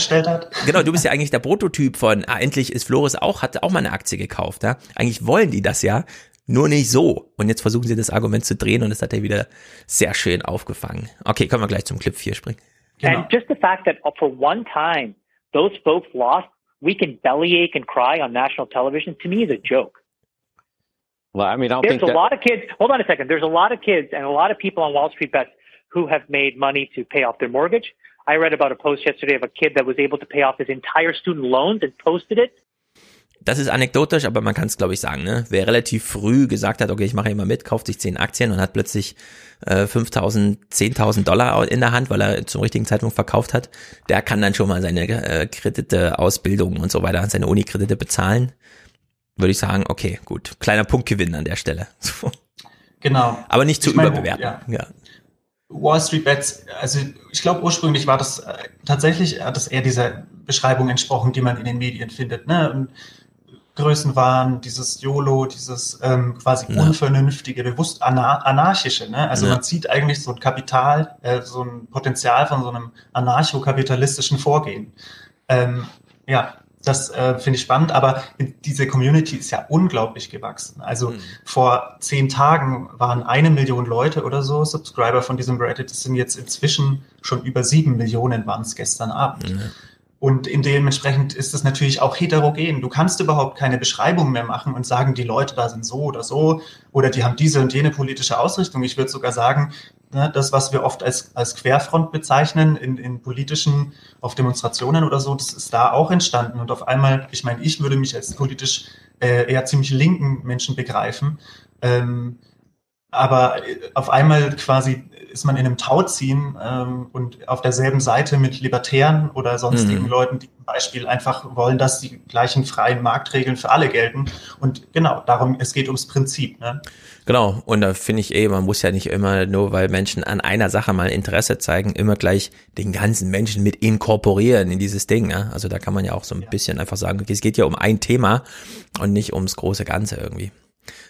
genau, du bist ja eigentlich der Prototyp von, ah, endlich ist Flores auch, hat auch mal eine Aktie gekauft, ja, eigentlich wollen die das ja, nur nicht so. Und jetzt versuchen sie das Argument zu drehen und das hat er wieder sehr schön aufgefangen. Okay, können wir gleich zum Clip 4 springen. Genau. And just the fact that for one time those folks lost, we can bellyache and cry on national television, to me is a joke. Well, I mean, I don't There's think a that... lot of kids. Hold on a second. There's a lot of kids and a lot of people on Wall Street bets who have made money to pay off their mortgage. I read about a post yesterday of a kid that was able to pay off his entire student loans and posted it das ist anekdotisch, aber man kann es, glaube ich, sagen. Ne? Wer relativ früh gesagt hat, okay, ich mache immer mit, kauft sich zehn Aktien und hat plötzlich äh, 5.000, 10.000 Dollar in der Hand, weil er zum richtigen Zeitpunkt verkauft hat, der kann dann schon mal seine äh, Kredite, Ausbildung und so weiter, seine Unikredite bezahlen. Würde ich sagen, okay, gut, kleiner Punktgewinn an der Stelle. Genau. Aber nicht zu meine, überbewerten. Ja. ja. Wall Street Bets, also ich glaube ursprünglich war das äh, tatsächlich, hat das eher dieser Beschreibung entsprochen, die man in den Medien findet. Ne? Und Größenwahn, dieses YOLO, dieses ähm, quasi ja. unvernünftige, bewusst anar anarchische. Ne? Also ja. man sieht eigentlich so ein Kapital, äh, so ein Potenzial von so einem anarchokapitalistischen Vorgehen. Ähm, ja, das äh, finde ich spannend, aber diese Community ist ja unglaublich gewachsen. Also mhm. vor zehn Tagen waren eine Million Leute oder so Subscriber von diesem Reddit. Das sind jetzt inzwischen schon über sieben Millionen waren es gestern Abend. Mhm. Und in dementsprechend ist es natürlich auch heterogen. Du kannst überhaupt keine Beschreibung mehr machen und sagen, die Leute da sind so oder so oder die haben diese und jene politische Ausrichtung. Ich würde sogar sagen, ne, das, was wir oft als, als Querfront bezeichnen in, in politischen, auf Demonstrationen oder so, das ist da auch entstanden. Und auf einmal, ich meine, ich würde mich als politisch äh, eher ziemlich linken Menschen begreifen. Ähm, aber äh, auf einmal quasi ist man in einem Tauziehen ähm, und auf derselben Seite mit Libertären oder sonstigen mhm. Leuten, die zum Beispiel einfach wollen, dass die gleichen freien Marktregeln für alle gelten. Und genau, darum, es geht ums Prinzip. Ne? Genau, und da finde ich eh, man muss ja nicht immer nur, weil Menschen an einer Sache mal Interesse zeigen, immer gleich den ganzen Menschen mit inkorporieren in dieses Ding. Ne? Also da kann man ja auch so ein bisschen einfach sagen, okay, es geht ja um ein Thema und nicht ums große Ganze irgendwie.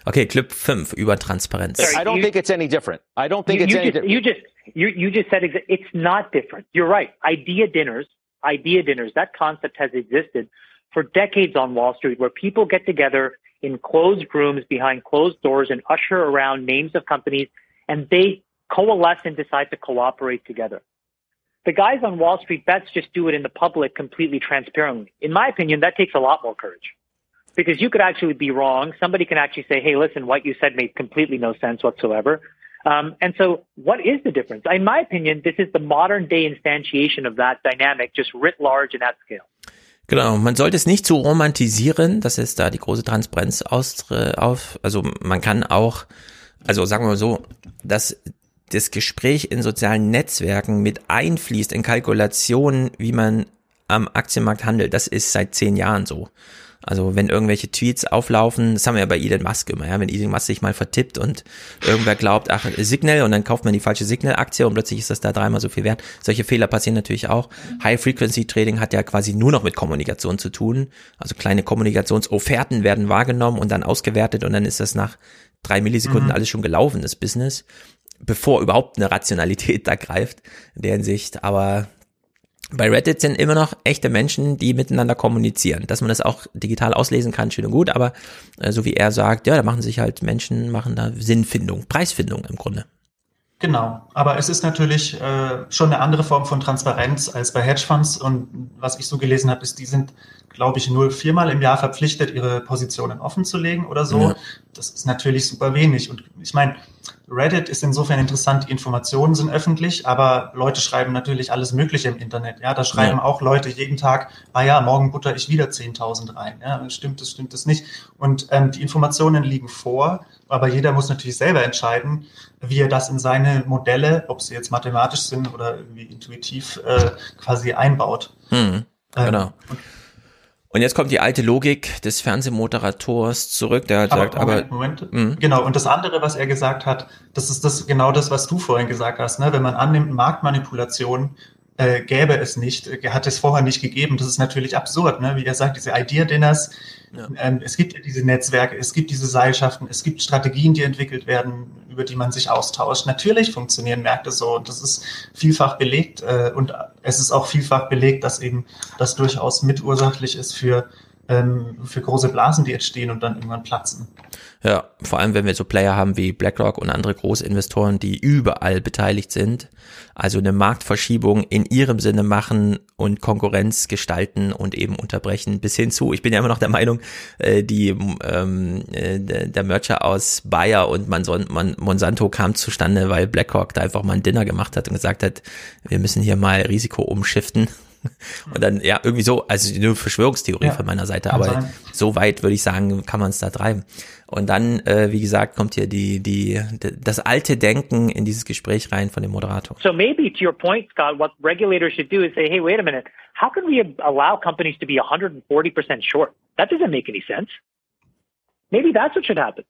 Okay, Clip 5 über Transparenz. I don't you, think it's any different. I don't think you, it's you any different. You just, you, you just said it's not different. You're right. Idea dinners, idea dinners, that concept has existed for decades on Wall Street where people get together in closed rooms behind closed doors and usher around names of companies and they coalesce and decide to cooperate together. The guys on Wall Street bets just do it in the public completely transparently. In my opinion, that takes a lot more courage. Because you could actually be wrong. Somebody can actually say, hey, listen, what you said made completely no sense whatsoever. Um, and so, what is the difference? In my opinion, this is the modern day instantiation of that dynamic, just writ large and at scale. Genau, man sollte es nicht zu romantisieren, das ist da die große Transparenz aus, auf, also man kann auch, also sagen wir mal so, dass das Gespräch in sozialen Netzwerken mit einfließt in Kalkulationen, wie man am Aktienmarkt handelt, das ist seit zehn Jahren so. Also wenn irgendwelche Tweets auflaufen, das haben wir ja bei Elon Musk immer, ja, wenn Elon Musk sich mal vertippt und irgendwer glaubt, ach, Signal und dann kauft man die falsche Signal-Aktie und plötzlich ist das da dreimal so viel wert. Solche Fehler passieren natürlich auch. High-Frequency-Trading hat ja quasi nur noch mit Kommunikation zu tun. Also kleine Kommunikationsofferten werden wahrgenommen und dann ausgewertet und dann ist das nach drei Millisekunden mhm. alles schon gelaufen, das Business, bevor überhaupt eine Rationalität da greift in der Hinsicht. Aber bei Reddit sind immer noch echte Menschen, die miteinander kommunizieren. Dass man das auch digital auslesen kann, schön und gut, aber äh, so wie er sagt, ja, da machen sich halt Menschen, machen da Sinnfindung, Preisfindung im Grunde. Genau, aber es ist natürlich äh, schon eine andere Form von Transparenz als bei Hedgefonds und was ich so gelesen habe, ist, die sind glaube ich, nur viermal im Jahr verpflichtet, ihre Positionen offen zu legen oder so. Ja. Das ist natürlich super wenig. Und ich meine, Reddit ist insofern interessant, die Informationen sind öffentlich, aber Leute schreiben natürlich alles Mögliche im Internet. Ja, da schreiben ja. auch Leute jeden Tag, ah ja, morgen butter ich wieder 10.000 rein. Ja, stimmt das, stimmt das nicht? Und ähm, die Informationen liegen vor, aber jeder muss natürlich selber entscheiden, wie er das in seine Modelle, ob sie jetzt mathematisch sind oder irgendwie intuitiv äh, quasi einbaut. Hm, genau. Ähm, und jetzt kommt die alte Logik des Fernsehmoderators zurück, der halt aber, sagt, Moment, aber Moment. Mh. genau. Und das andere, was er gesagt hat, das ist das genau das, was du vorhin gesagt hast. Ne? Wenn man annimmt, Marktmanipulation äh, gäbe es nicht, äh, hat es vorher nicht gegeben. Das ist natürlich absurd, ne? wie er sagt, diese Idea-Dinners. Ja. Ähm, es gibt diese Netzwerke, es gibt diese Seilschaften, es gibt Strategien, die entwickelt werden, über die man sich austauscht. Natürlich funktionieren Märkte so und das ist vielfach belegt äh, und es ist auch vielfach belegt, dass eben das durchaus mitursächlich ist für ähm, für große Blasen, die entstehen und dann irgendwann platzen. Ja, vor allem wenn wir so Player haben wie BlackRock und andere Großinvestoren, die überall beteiligt sind, also eine Marktverschiebung in ihrem Sinne machen und Konkurrenz gestalten und eben unterbrechen, bis hin zu, ich bin ja immer noch der Meinung, äh, die ähm, äh, der Merger aus Bayer und Monsanto kam zustande, weil BlackRock da einfach mal ein Dinner gemacht hat und gesagt hat, wir müssen hier mal Risiko umschiften Und dann, ja, irgendwie so, also nur Verschwörungstheorie ja, von meiner Seite, aber sein. so weit würde ich sagen, kann man es da treiben. Und dann, äh, wie gesagt, kommt hier die, die, das alte Denken in dieses Gespräch rein von dem Moderator. So maybe to your point, Scott, what regulators should do is say, hey, wait a minute, how can we allow companies to be 140% short? That doesn't make any sense. Maybe that's what should happen.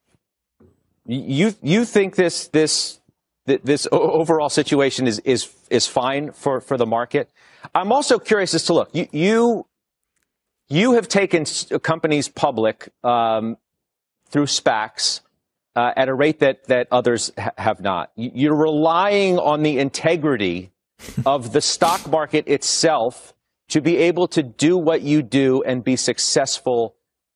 You, you think this, this, this overall situation is, is, is fine for, for the market? I'm also curious as to look, you, you, you have taken companies public um, through SPACs uh, at a rate that, that others ha- have not. You're relying on the integrity of the stock market itself to be able to do what you do and be successful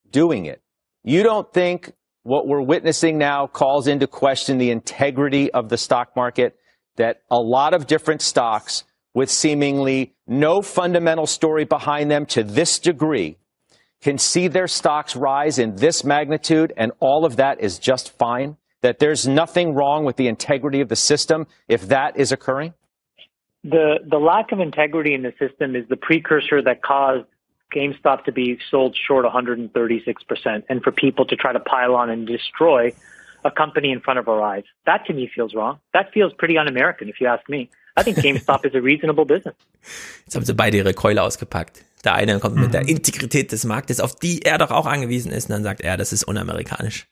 doing it. You don't think what we're witnessing now calls into question the integrity of the stock market, that a lot of different stocks with seemingly no fundamental story behind them to this degree can see their stocks rise in this magnitude and all of that is just fine? That there's nothing wrong with the integrity of the system if that is occurring? The, the lack of integrity in the system is the precursor that caused GameStop to be sold short 136% and for people to try to pile on and destroy a company in front of our eyes. That to me feels wrong. That feels pretty un-American, if you ask me. I think GameStop is a reasonable business. Jetzt haben sie beide ihre Keule ausgepackt. Der eine kommt mhm. mit der. Integrität des Marktes, auf die er doch auch angewiesen ist, und dann sagt er, das ist unamerikanisch.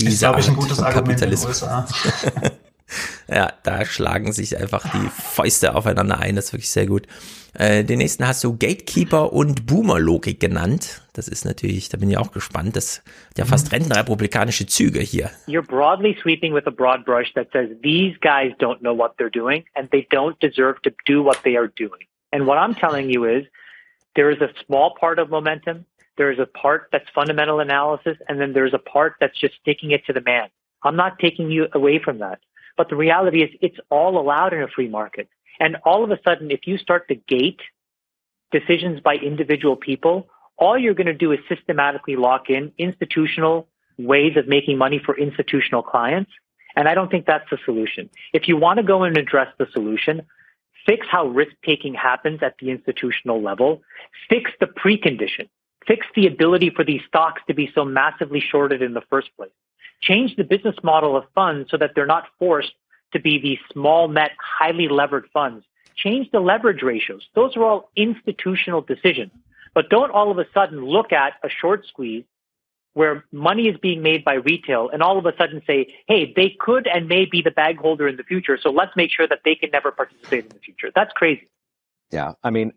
Diese ist, glaube ich, ein gutes Argument in den USA. ja, da schlagen sich einfach die Fäuste aufeinander ein. Das ist wirklich sehr gut. Äh, den nächsten hast du Gatekeeper und Boomer-Logik genannt. Das ist natürlich, da bin ich auch gespannt. Das hat ja fast mhm. rentenrepublikanische Züge hier. You're broadly sweeping with a broad brush that says these guys don't know what they're doing and they don't deserve to do what they are doing. And what I'm telling you is there is a small part of momentum. There is a part that's fundamental analysis, and then there's a part that's just sticking it to the man. I'm not taking you away from that. But the reality is it's all allowed in a free market. And all of a sudden, if you start to gate decisions by individual people, all you're going to do is systematically lock in institutional ways of making money for institutional clients. And I don't think that's the solution. If you want to go and address the solution, fix how risk taking happens at the institutional level, fix the precondition, fix the ability for these stocks to be so massively shorted in the first place, change the business model of funds so that they're not forced to be these small net, highly levered funds. Change the leverage ratios. Those are all institutional decisions. But don't all of a sudden look at a short squeeze where money is being made by retail and all of a sudden say, hey, they could and may be the bag holder in the future. So let's make sure that they can never participate in the future. That's crazy. Yeah. I mean,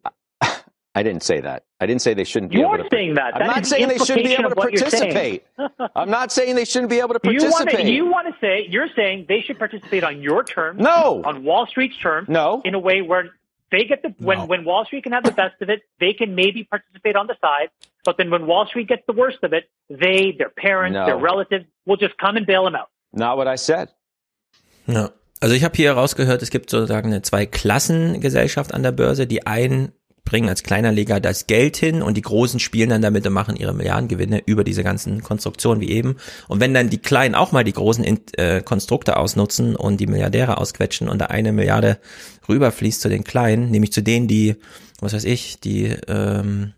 I didn't say that. I didn't say they shouldn't be you able are to. saying that. I'm That not is the saying they shouldn't be able to of what you're participate. I'm not saying they shouldn't be able to You want participate. to you want to say you're saying they should participate on your terms, No. on Wall Street's terms, no, in a way where they get the when when Wall Street can have the best of it, they can maybe participate on the side, but then when Wall Street gets the worst of it, they, their parents, No. their relatives will just come and bail them out. Not what I said. No. Also ich habe hier rausgehört, es gibt sozusagen eine Zwei-Klassen-Gesellschaft an der Börse. Die einen bringen als Kleinerleger das Geld hin und die Großen spielen dann damit und machen ihre Milliardengewinne über diese ganzen Konstruktionen wie eben. Und wenn dann die Kleinen auch mal die großen äh, Konstrukte ausnutzen und die Milliardäre ausquetschen und da eine Milliarde rüberfließt zu den Kleinen, nämlich zu denen, die, was weiß ich, die ähm,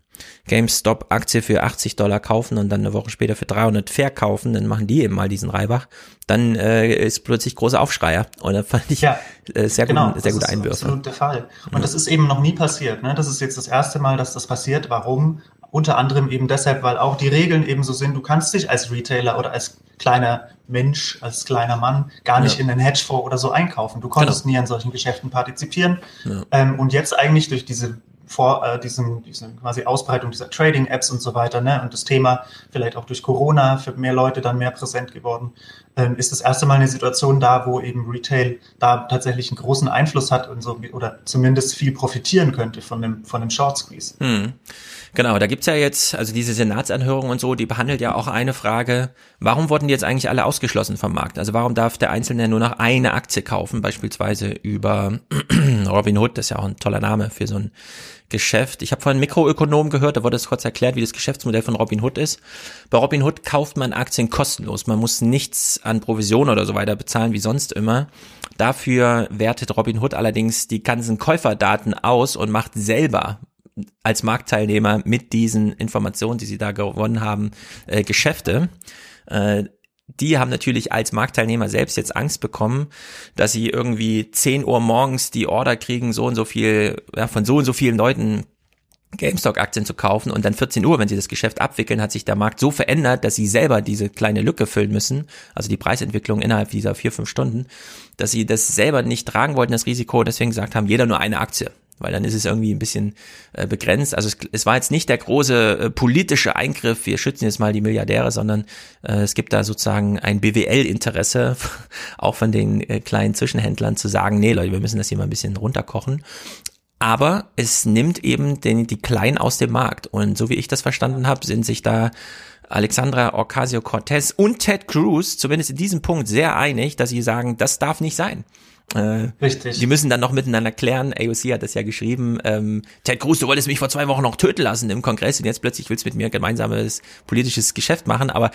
GameStop-Aktie für 80 Dollar kaufen und dann eine Woche später für 300 verkaufen, dann machen die eben mal diesen Reibach, dann äh, ist plötzlich großer Aufschreier. Und da fand ich Ja, äh, sehr, genau, gut, sehr das gute ist Einwürfe. absolut der Fall. Und das ist eben noch nie passiert. Ne? Das ist jetzt das erste Mal, dass das passiert. Warum? Unter anderem eben deshalb, weil auch die Regeln eben so sind, du kannst dich als Retailer oder als kleiner Mensch, als kleiner Mann gar nicht Ja. in einen Hedgefonds oder so einkaufen. Du konntest Genau. nie an solchen Geschäften partizipieren. Ja. Ähm, und jetzt eigentlich durch diese vor äh, diesem, diese quasi Ausbreitung dieser Trading-Apps und so weiter, ne, und das Thema vielleicht auch durch Corona für mehr Leute dann mehr präsent geworden, ähm, ist das erste Mal eine Situation da, wo eben Retail da tatsächlich einen großen Einfluss hat und so oder zumindest viel profitieren könnte von dem von dem Short Squeeze. Hm. Genau, da gibt's ja jetzt, also diese Senatsanhörung und so, die behandelt ja auch eine Frage, warum wurden die jetzt eigentlich alle ausgeschlossen vom Markt? Also warum darf der Einzelne nur noch eine Aktie kaufen, beispielsweise über Robin Hood, das ist ja auch ein toller Name für so ein Geschäft. Ich habe von einem Mikroökonom gehört, da wurde es kurz erklärt, wie das Geschäftsmodell von Robin Hood ist. Bei Robin Hood kauft man Aktien kostenlos. Man muss nichts an Provision oder so weiter bezahlen wie sonst immer. Dafür wertet Robin Hood allerdings die ganzen Käuferdaten aus und macht selber als Marktteilnehmer mit diesen Informationen, die sie da gewonnen haben, äh, Geschäfte. Äh, die haben natürlich als Marktteilnehmer selbst jetzt Angst bekommen, dass sie irgendwie 10 Uhr morgens die Order kriegen, so und so viel, ja, von so und so vielen Leuten GameStop-Aktien zu kaufen und dann 14 Uhr, wenn sie das Geschäft abwickeln, hat sich der Markt so verändert, dass sie selber diese kleine Lücke füllen müssen, also die Preisentwicklung innerhalb dieser vier, fünf Stunden, dass sie das selber nicht tragen wollten, das Risiko, deswegen gesagt haben, jeder nur eine Aktie. Weil dann ist es irgendwie ein bisschen äh, begrenzt. Also es, es war jetzt nicht der große äh, politische Eingriff, wir schützen jetzt mal die Milliardäre, sondern äh, es gibt da sozusagen ein BWL-Interesse, auch von den äh, kleinen Zwischenhändlern zu sagen, nee Leute, wir müssen das hier mal ein bisschen runterkochen. Aber es nimmt eben den, die Kleinen aus dem Markt. Und so wie ich das verstanden habe, sind sich da Alexandra Ocasio-Cortez und Ted Cruz zumindest in diesem Punkt sehr einig, dass sie sagen, das darf nicht sein. Äh, Richtig. Die müssen dann noch miteinander klären. AOC hat das ja geschrieben. Ähm, Ted Cruz, du wolltest mich vor zwei Wochen noch töten lassen im Kongress und jetzt plötzlich willst du mit mir gemeinsames politisches Geschäft machen. Aber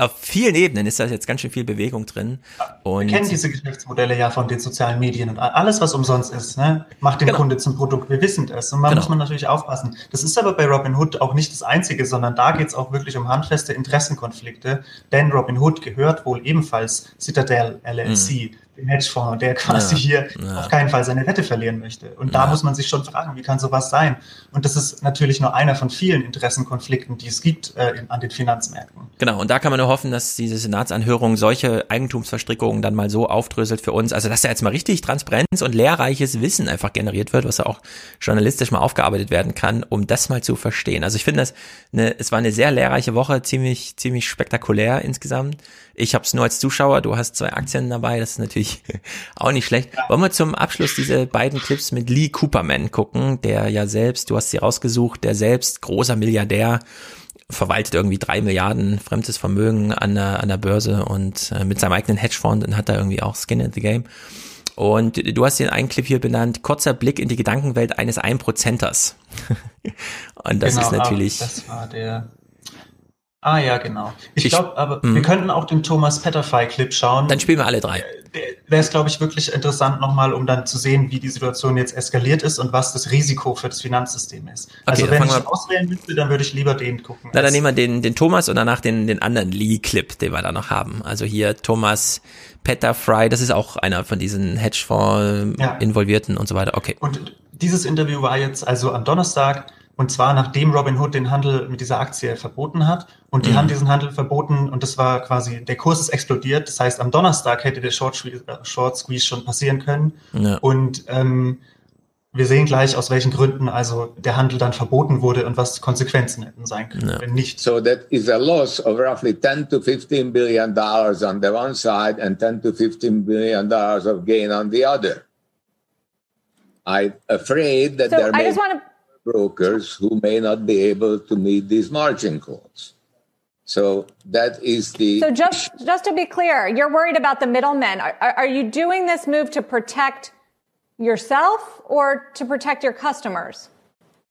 auf vielen Ebenen ist da jetzt ganz schön viel Bewegung drin. Und Wir kennen diese Geschäftsmodelle ja von den sozialen Medien und alles, was umsonst ist, ne, macht den Genau. Kunde zum Produkt. Wir wissen das und man Genau. muss man natürlich aufpassen. Das ist aber bei Robinhood auch nicht das Einzige, sondern da geht es auch wirklich um handfeste Interessenkonflikte, denn Robinhood gehört wohl ebenfalls Citadel LLC, dem Hedgefonds, der quasi. Ja. hier Ja. auf keinen Fall seine Wette verlieren möchte. Und da Ja. muss man sich schon fragen, wie kann sowas sein? Und das ist natürlich nur einer von vielen Interessenkonflikten, die es gibt äh, in, an den Finanzmärkten. Genau, und da kann man nur hoffen, dass diese Senatsanhörung solche Eigentumsverstrickungen dann mal so aufdröselt für uns, also dass da jetzt mal richtig Transparenz und lehrreiches Wissen einfach generiert wird, was ja auch journalistisch mal aufgearbeitet werden kann, um das mal zu verstehen. Also ich finde das, eine, es war eine sehr lehrreiche Woche, ziemlich, ziemlich spektakulär insgesamt. Ich habe es nur als Zuschauer, du hast zwei Aktien dabei, das ist natürlich auch nicht schlecht. Wollen wir zum Abschluss diese beiden Clips mit Lee Cooperman gucken, der ja selbst, du hast sie rausgesucht, der selbst großer Milliardär, verwaltet irgendwie drei Milliarden fremdes Vermögen an der, an der Börse und äh, mit seinem eigenen Hedgefonds und hat da irgendwie auch Skin in the Game. Und du hast den einen Clip hier benannt, kurzer Blick in die Gedankenwelt eines Einprozenters. Und das genau, ist natürlich. Das war der. Ah ja, genau. Ich, ich glaube, aber mh. wir könnten auch den Thomas Petterfy-Clip schauen. Dann spielen wir alle drei. Wäre es, glaube ich, wirklich interessant nochmal, um dann zu sehen, wie die Situation jetzt eskaliert ist und was das Risiko für das Finanzsystem ist. Okay, also wenn ich auswählen müsste, dann würde ich lieber den gucken. Na, dann nehmen wir den, den Thomas und danach den, den anderen Lee-Clip, den wir da noch haben. Also hier Thomas Petterfry, das ist auch einer von diesen Hedgefonds-Involvierten ja. und so weiter. Okay. Und dieses Interview war jetzt also am Donnerstag und zwar nachdem Robinhood den Handel mit dieser Aktie verboten hat. Und die mhm. haben diesen Handel verboten und das war quasi, der Kurs ist explodiert. Das heißt, am Donnerstag hätte der Short Squeeze, äh, Short Squeeze schon passieren können. Ja. Und ähm, wir sehen gleich, aus welchen Gründen also der Handel dann verboten wurde und was Konsequenzen hätten sein können, ja. wenn nicht. So that is a loss of roughly 10 to 15 billion dollars on the one side and 10 to 15 billion dollars of gain on the other. I'm afraid that so there I may just want to brokers who may not be able to meet these margin calls. So that is the. So just just to be clear, you're worried about the middlemen. Are, are you doing this move to protect yourself or to protect your customers?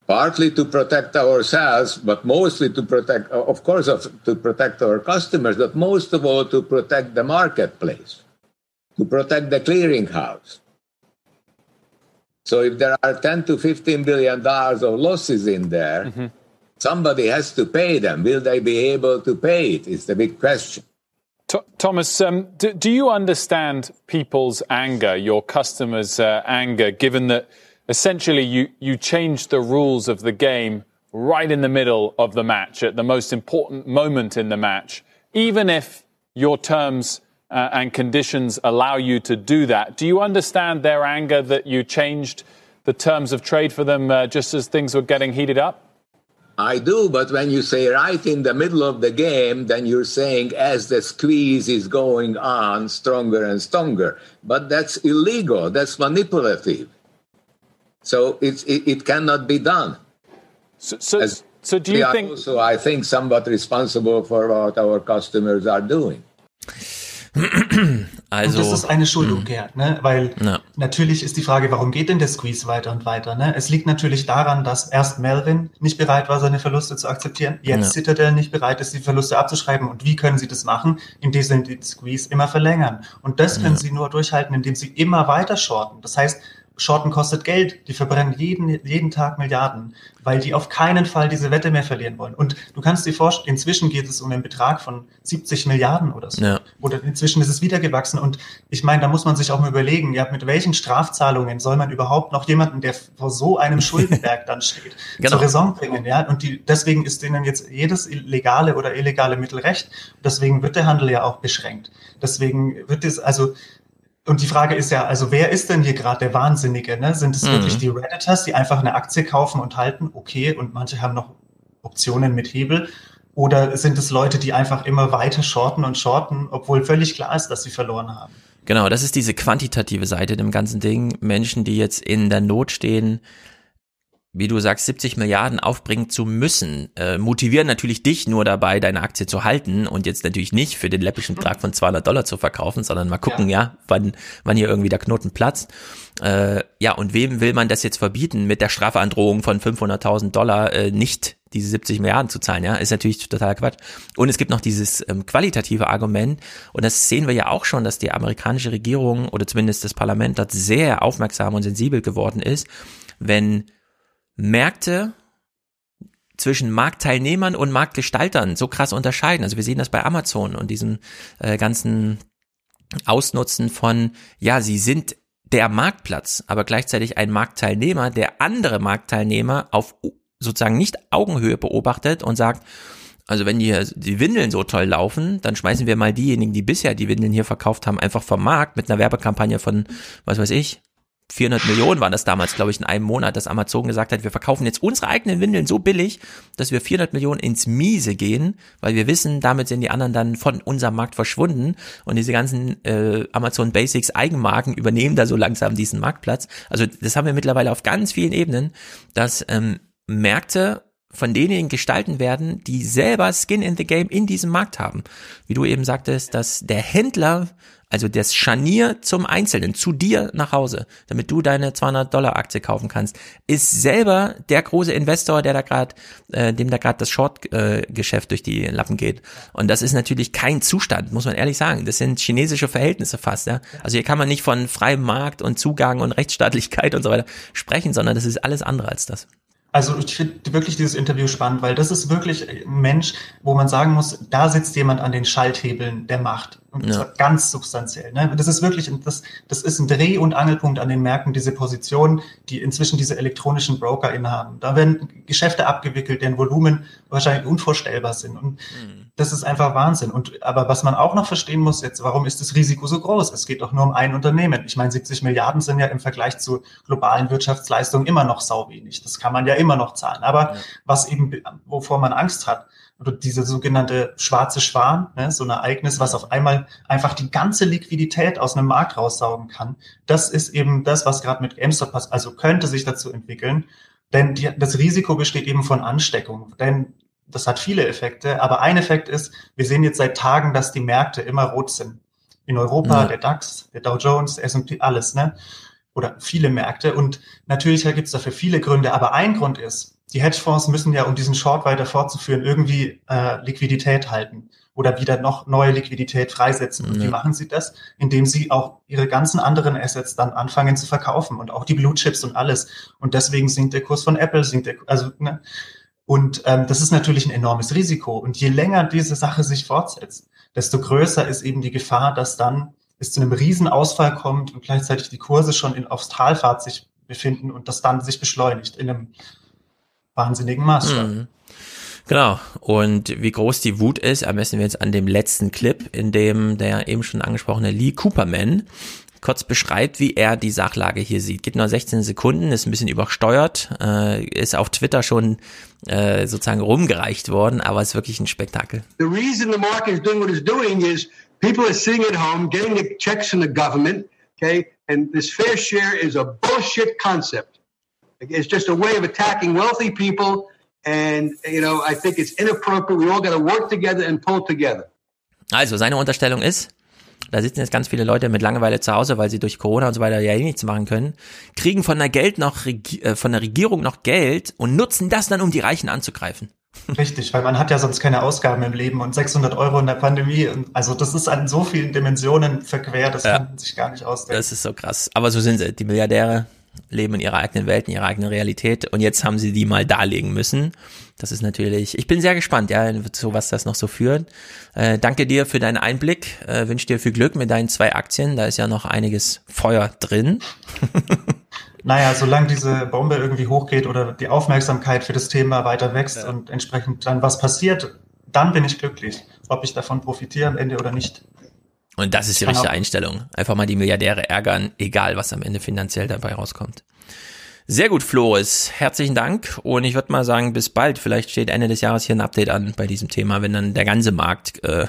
Partly to protect ourselves, but mostly to protect, of course, to protect our customers, but most of all to protect the marketplace, to protect the clearinghouse. So if there are 10 to 15 billion dollars of losses in there, mm-hmm. somebody has to pay them. Will they be able to pay it? Is the big question. Th- Thomas, um, do, do, you understand people's anger, your customers' uh, anger, given that essentially you, you changed the rules of the game right in the middle of the match, at the most important moment in the match, even if your terms uh, and conditions allow you to do that. Do you understand their anger that you changed the terms of trade for them uh, just as things were getting heated up? I do, but when you say right in the middle of the game, then you're saying as the squeeze is going on, stronger and stronger. But that's illegal. That's manipulative. So it's, it, it cannot be done. So, so, so do you think? Also, I think somewhat responsible for what our customers are doing. Also, und das ist eine Schuldumkehr, ne? weil ja. natürlich ist die Frage, warum geht denn der Squeeze weiter und weiter? Ne? Es liegt natürlich daran, dass erst Melvin nicht bereit war, seine Verluste zu akzeptieren, jetzt ja. Citadel nicht bereit ist, die Verluste abzuschreiben. Und wie können sie das machen? Indem sie den Squeeze immer verlängern. Und das können ja. sie nur durchhalten, indem sie immer weiter shorten. Das heißt, Shorten kostet Geld. Die verbrennen jeden, jeden Tag Milliarden, weil die auf keinen Fall diese Wette mehr verlieren wollen. Und du kannst dir vorstellen, inzwischen geht es um einen Betrag von 70 Milliarden oder so. Ja. Oder inzwischen ist es wieder gewachsen. Und ich meine, da muss man sich auch mal überlegen, ja, mit welchen Strafzahlungen soll man überhaupt noch jemanden, der vor so einem Schuldenberg dann steht, genau. zur Raison bringen, ja? Und die, deswegen ist denen jetzt jedes legale oder illegale Mittel recht. Deswegen wird der Handel ja auch beschränkt. Deswegen wird es, also, und die Frage ist ja, also wer ist denn hier gerade der Wahnsinnige? Ne? Sind es mhm. wirklich die Redditors, die einfach eine Aktie kaufen und halten? Okay, und manche haben noch Optionen mit Hebel. Oder sind es Leute, die einfach immer weiter shorten und shorten, obwohl völlig klar ist, dass sie verloren haben? Genau, das ist diese quantitative Seite dem ganzen Ding. Menschen, die jetzt in der Not stehen, wie du sagst, 70 Milliarden aufbringen zu müssen, äh, motivieren natürlich dich nur dabei, deine Aktie zu halten und jetzt natürlich nicht für den läppischen Betrag von 200 Dollar zu verkaufen, sondern mal gucken, ja, ja wann, wann hier irgendwie der Knoten platzt. Äh, ja, und wem will man das jetzt verbieten, mit der Strafandrohung von 500.000 Dollar äh, nicht diese 70 Milliarden zu zahlen, ja, ist natürlich total Quatsch. Und es gibt noch dieses ähm, qualitative Argument, und das sehen wir ja auch schon, dass die amerikanische Regierung oder zumindest das Parlament dort sehr aufmerksam und sensibel geworden ist, wenn Märkte zwischen Marktteilnehmern und Marktgestaltern so krass unterscheiden. Also wir sehen das bei Amazon und diesem äh, ganzen Ausnutzen von, ja, sie sind der Marktplatz, aber gleichzeitig ein Marktteilnehmer, der andere Marktteilnehmer auf sozusagen nicht Augenhöhe beobachtet und sagt, also wenn hier die Windeln so toll laufen, dann schmeißen wir mal diejenigen, die bisher die Windeln hier verkauft haben, einfach vom Markt mit einer Werbekampagne von, was weiß ich, 400 Millionen waren das damals, glaube ich, in einem Monat, dass Amazon gesagt hat, wir verkaufen jetzt unsere eigenen Windeln so billig, dass wir 400 Millionen ins Miese gehen, weil wir wissen, damit sind die anderen dann von unserem Markt verschwunden und diese ganzen äh, Amazon Basics Eigenmarken übernehmen da so langsam diesen Marktplatz. Also das haben wir mittlerweile auf ganz vielen Ebenen, dass ähm, Märkte von denjenigen gestalten werden, die selber Skin in the Game in diesem Markt haben. Wie du eben sagtest, dass der Händler also das Scharnier zum Einzelnen, zu dir nach Hause, damit du deine 200 Dollar Aktie kaufen kannst, ist selber der große Investor, der da gerade, äh, dem da gerade das Short-Geschäft durch die Lappen geht. Und das ist natürlich kein Zustand, muss man ehrlich sagen. Das sind chinesische Verhältnisse fast. Ja? Also hier kann man nicht von freiem Markt und Zugang und Rechtsstaatlichkeit und so weiter sprechen, sondern das ist alles andere als das. Also ich finde wirklich dieses Interview spannend, weil das ist wirklich ein Mensch, wo man sagen muss, da sitzt jemand an den Schalthebeln der Macht. Und ja. zwar ganz substanziell. Ne? Das ist wirklich, das, das ist ein Dreh- und Angelpunkt an den Märkten, diese Position, die inzwischen diese elektronischen Broker inhaben. Da werden Geschäfte abgewickelt, deren Volumen wahrscheinlich unvorstellbar sind. Und mhm. Das ist einfach Wahnsinn. Und aber was man auch noch verstehen muss jetzt, warum ist das Risiko so groß? Es geht doch nur um ein Unternehmen. Ich meine, 70 Milliarden sind ja im Vergleich zu globalen Wirtschaftsleistungen immer noch sau wenig. Das kann man ja immer noch zahlen. Aber ja. was eben, wovor man Angst hat, oder diese sogenannte schwarze Schwan, ne, so ein Ereignis, was auf einmal einfach die ganze Liquidität aus einem Markt raussaugen kann, das ist eben das, was gerade mit GameStop passt. Also könnte sich dazu entwickeln. Denn die, das Risiko besteht eben von Ansteckung. Denn das hat viele Effekte, aber ein Effekt ist, wir sehen jetzt seit Tagen, dass die Märkte immer rot sind. In Europa, ja. der DAX, der Dow Jones, der S&P, alles, ne? Oder viele Märkte. Und natürlich gibt es dafür viele Gründe, aber ein Grund ist, die Hedgefonds müssen ja, um diesen Short weiter fortzuführen, irgendwie äh, Liquidität halten oder wieder noch neue Liquidität freisetzen. Und ja. wie machen sie das? Indem sie auch ihre ganzen anderen Assets dann anfangen zu verkaufen und auch die Blue Chips und alles. Und deswegen sinkt der Kurs von Apple, sinkt der, also ne, und ähm, das ist natürlich ein enormes Risiko. Und je länger diese Sache sich fortsetzt, desto größer ist eben die Gefahr, dass dann es zu einem Riesenausfall kommt und gleichzeitig die Kurse schon in, aufs Talfahrt sich befinden und das dann sich beschleunigt in einem wahnsinnigen Maßstab. Mhm. Genau. Und wie groß die Wut ist, ermessen wir jetzt an dem letzten Clip, in dem der eben schon angesprochene Lee Cooperman kurz beschreibt, wie er die Sachlage hier sieht. Geht nur 16 Sekunden, ist ein bisschen übersteuert, äh, ist auf Twitter schon äh, sozusagen rumgereicht worden, aber ist wirklich ein Spektakel. The reason the market is doing what it's doing is people are sitting at home getting the checks from the government, okay? And this fair share is a bullshit concept. It's just a way of attacking wealthy people and you know, I think it's inappropriate. We all got to work together and pull together. Also seine Unterstellung ist, da sitzen jetzt ganz viele Leute mit Langeweile zu Hause, weil sie durch Corona und so weiter ja eh nichts machen können, kriegen von der Geld noch, äh, von der Regierung noch Geld und nutzen das dann, um die Reichen anzugreifen. Richtig, weil man hat ja sonst keine Ausgaben im Leben und 600 Euro in der Pandemie, also das ist an so vielen Dimensionen verquer, das ja. kann man sich gar nicht ausdenken. Das ist so krass. Aber so sind sie, die Milliardäre leben in ihrer eigenen Welt, in ihrer eigenen Realität und jetzt haben sie die mal darlegen müssen. Das ist natürlich, ich bin sehr gespannt, ja, so was das noch so führt. Äh, danke dir für deinen Einblick, äh, wünsche dir viel Glück mit deinen zwei Aktien, da ist ja noch einiges Feuer drin. naja, solange diese Bombe irgendwie hochgeht oder die Aufmerksamkeit für das Thema weiter wächst ja. und entsprechend dann was passiert, dann bin ich glücklich, ob ich davon profitiere am Ende oder nicht. Und das ist die richtige Einstellung. Einfach mal die Milliardäre ärgern, egal was am Ende finanziell dabei rauskommt. Sehr gut, Floris. Herzlichen Dank. Und ich würde mal sagen, bis bald. Vielleicht steht Ende des Jahres hier ein Update an bei diesem Thema, wenn dann der ganze Markt äh,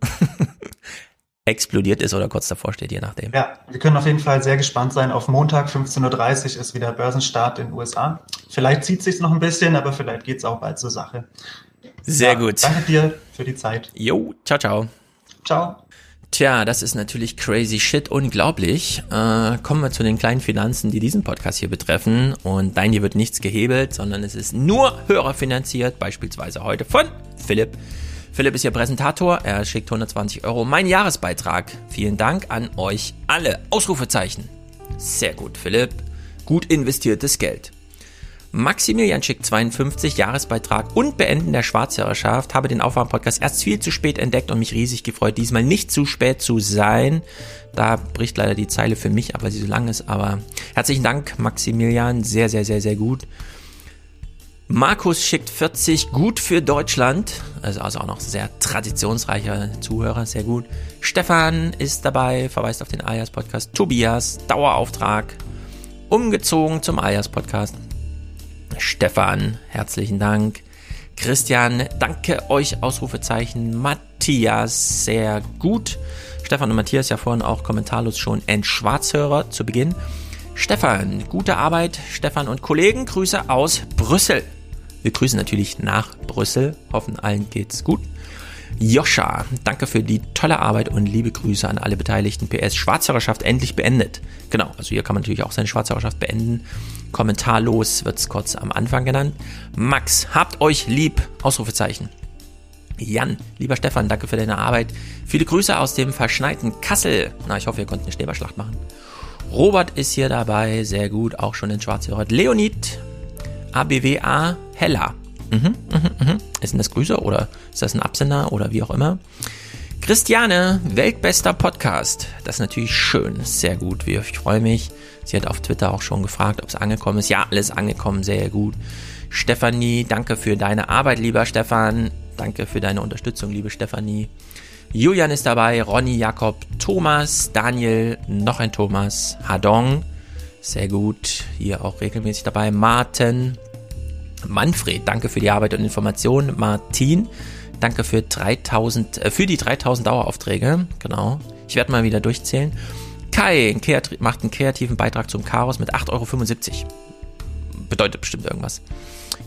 explodiert ist oder kurz davor steht, je nachdem. Ja, wir können auf jeden Fall sehr gespannt sein. Auf Montag 15.30 Uhr ist wieder Börsenstart in den USA. Vielleicht zieht sich noch ein bisschen, aber vielleicht geht's auch bald zur Sache. Sehr ja, gut. Danke dir für die Zeit. Jo, ciao, ciao. Ciao. Tja, das ist natürlich crazy shit, unglaublich. Äh, kommen wir zu den kleinen Finanzen, die diesen Podcast hier betreffen. Und dein hier wird nichts gehebelt, sondern es ist nur hörerfinanziert, beispielsweise heute von Philipp. Philipp ist hier Präsentator, er schickt 120 Euro. Mein Jahresbeitrag. Vielen Dank an euch alle. Ausrufezeichen. Sehr gut, Philipp. Gut investiertes Geld. Maximilian schickt 52 Jahresbeitrag und Beenden der Schwarzhörerschaft. Habe den Aufwärmpodcast erst viel zu spät entdeckt und mich riesig gefreut, diesmal nicht zu spät zu sein. Da bricht leider die Zeile für mich, weil sie so lang ist. Aber herzlichen Dank, Maximilian. Sehr, sehr, sehr, sehr gut. Markus schickt 40 gut für Deutschland. Also, also auch noch sehr traditionsreicher Zuhörer, sehr gut. Stefan ist dabei, verweist auf den Ayas Podcast. Tobias, Dauerauftrag. Umgezogen zum Ayas Podcast. Stefan, herzlichen Dank. Christian, danke euch, Ausrufezeichen. Matthias, sehr gut. Stefan und Matthias ja vorhin auch kommentarlos schon Schwarzhörer zu Beginn. Stefan, gute Arbeit. Stefan und Kollegen, Grüße aus Brüssel. Wir grüßen natürlich nach Brüssel. Hoffen, allen geht's gut. Joscha, danke für die tolle Arbeit und liebe Grüße an alle Beteiligten. PS, Schwarzhörerschaft endlich beendet. Genau, also hier kann man natürlich auch seine Schwarzhörerschaft beenden. Kommentarlos wird's kurz am Anfang genannt. Max, habt euch lieb. Ausrufezeichen. Jan, lieber Stefan, danke für deine Arbeit. Viele Grüße aus dem verschneiten Kassel. Na, ich hoffe, ihr konntet eine Schneeballschlacht machen. Robert ist hier dabei, sehr gut, auch schon in Schwarz. Leonid, ABWA, Hella. Mhm, mhm, mhm. Ist denn das Grüße oder ist das ein Absender oder wie auch immer? Christiane, weltbester Podcast. Das ist natürlich schön, sehr gut. Ich freue mich. Sie hat auf Twitter auch schon gefragt, ob es angekommen ist. Ja, alles angekommen, sehr gut. Stefanie, danke für deine Arbeit, lieber Stefan. Danke für deine Unterstützung, liebe Stefanie. Julian ist dabei, Ronny, Jakob, Thomas, Daniel, noch ein Thomas, Hadong, sehr gut, hier auch regelmäßig dabei, Martin, Manfred, danke für die Arbeit und Information, Martin, danke für 3000, äh, für die 3000 Daueraufträge, genau, ich werde mal wieder durchzählen. Kai macht einen kreativen Beitrag zum Chaos mit 8,75 Euro. Bedeutet bestimmt irgendwas.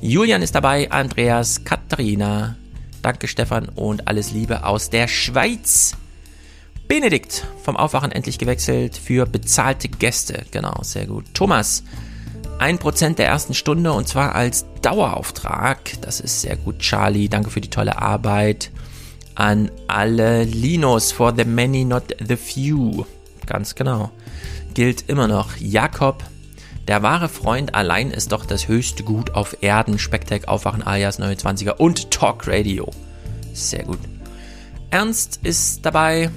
Julian ist dabei, Andreas, Katharina, Danke, Stefan, und alles Liebe aus der Schweiz. Benedikt vom Aufwachen endlich gewechselt für bezahlte Gäste. Genau, sehr gut. Thomas, 1% der ersten Stunde und zwar als Dauerauftrag. Das ist sehr gut. Charlie, danke für die tolle Arbeit. An alle Linus for the many, not the few. Ganz genau. Gilt immer noch. Jakob, der wahre Freund allein ist doch das höchste Gut auf Erden. Specktech, Aufwachen, alias 29er und Talk Radio. Sehr gut. Ernst ist dabei.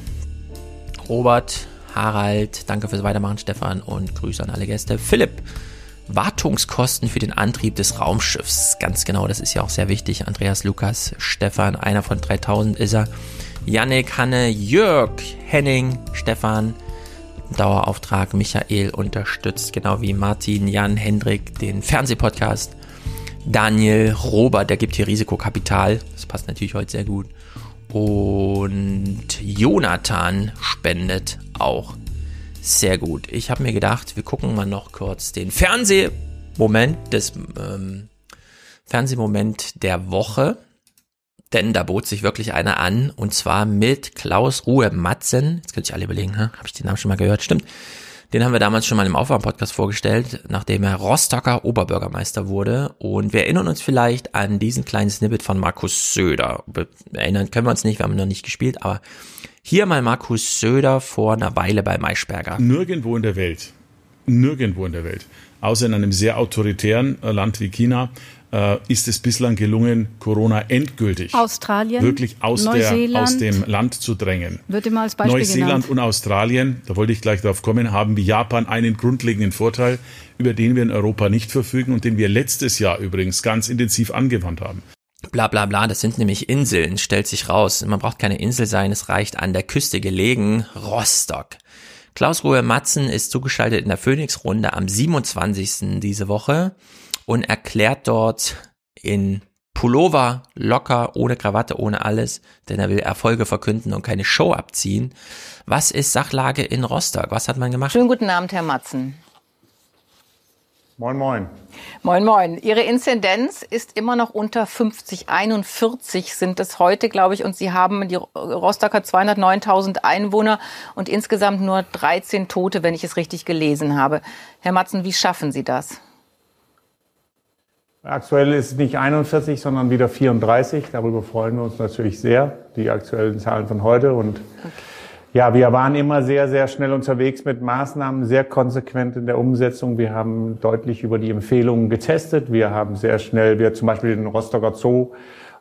Robert, Harald, danke fürs Weitermachen, Stefan und Grüße an alle Gäste. Philipp, Wartungskosten für den Antrieb des Raumschiffs. Ganz genau, das ist ja auch sehr wichtig. Andreas, Lukas, Stefan, einer von 3000 ist er. Yannick, Hanne, Jörg, Henning, Stefan, Dauerauftrag Michael unterstützt, genau wie Martin, Jan, Hendrik, den Fernsehpodcast. Daniel, Robert, der gibt hier Risikokapital. Das passt natürlich heute sehr gut. Und Jonathan spendet auch sehr gut. Ich habe mir gedacht, wir gucken mal noch kurz den Fernsehmoment des ähm, Fernsehmoment der Woche. Denn da bot sich wirklich einer an, und zwar mit Klaus Ruhe Matzen. Jetzt könnt ihr alle überlegen, habe ich den Namen schon mal gehört? Stimmt. Den haben wir damals schon mal im Aufwärm-Podcast vorgestellt, nachdem er Rostocker Oberbürgermeister wurde. Und wir erinnern uns vielleicht an diesen kleinen Snippet von Markus Söder. Erinnern können wir uns nicht, wir haben ihn noch nicht gespielt, aber hier mal Markus Söder vor einer Weile bei Maischberger. Nirgendwo in der Welt, nirgendwo in der Welt, außer in einem sehr autoritären Land wie China, äh, ist es bislang gelungen, Corona endgültig Australien, wirklich aus, der, aus dem Land zu drängen. Wird immer als Beispiel Neuseeland genannt. und Australien, da wollte ich gleich darauf kommen, haben wie Japan einen grundlegenden Vorteil, über den wir in Europa nicht verfügen und den wir letztes Jahr übrigens ganz intensiv angewandt haben. Bla bla bla, das sind nämlich Inseln, stellt sich raus. Man braucht keine Insel sein, es reicht an der Küste gelegen, Rostock. Klaus Ruhe Matzen ist zugeschaltet in der Phoenix-Runde am 27. diese Woche und erklärt dort in Pullover, locker, ohne Krawatte, ohne alles, denn er will Erfolge verkünden und keine Show abziehen. Was ist Sachlage in Rostock? Was hat man gemacht? Schönen guten Abend, Herr Matzen. Moin, moin. Moin, moin. Ihre Inzidenz ist immer noch unter 50. 41 sind es heute, glaube ich. Und Sie haben, die Rostocker 209.000 Einwohner und insgesamt nur 13 Tote, wenn ich es richtig gelesen habe. Herr Matzen, wie schaffen Sie das? Aktuell ist es nicht 41, sondern wieder 34. Darüber freuen wir uns natürlich sehr, die aktuellen Zahlen von heute. Und okay. Ja, wir waren immer sehr, sehr schnell unterwegs mit Maßnahmen, sehr konsequent in der Umsetzung. Wir haben deutlich über die Empfehlungen getestet. Wir haben sehr schnell, wir zum Beispiel den Rostocker Zoo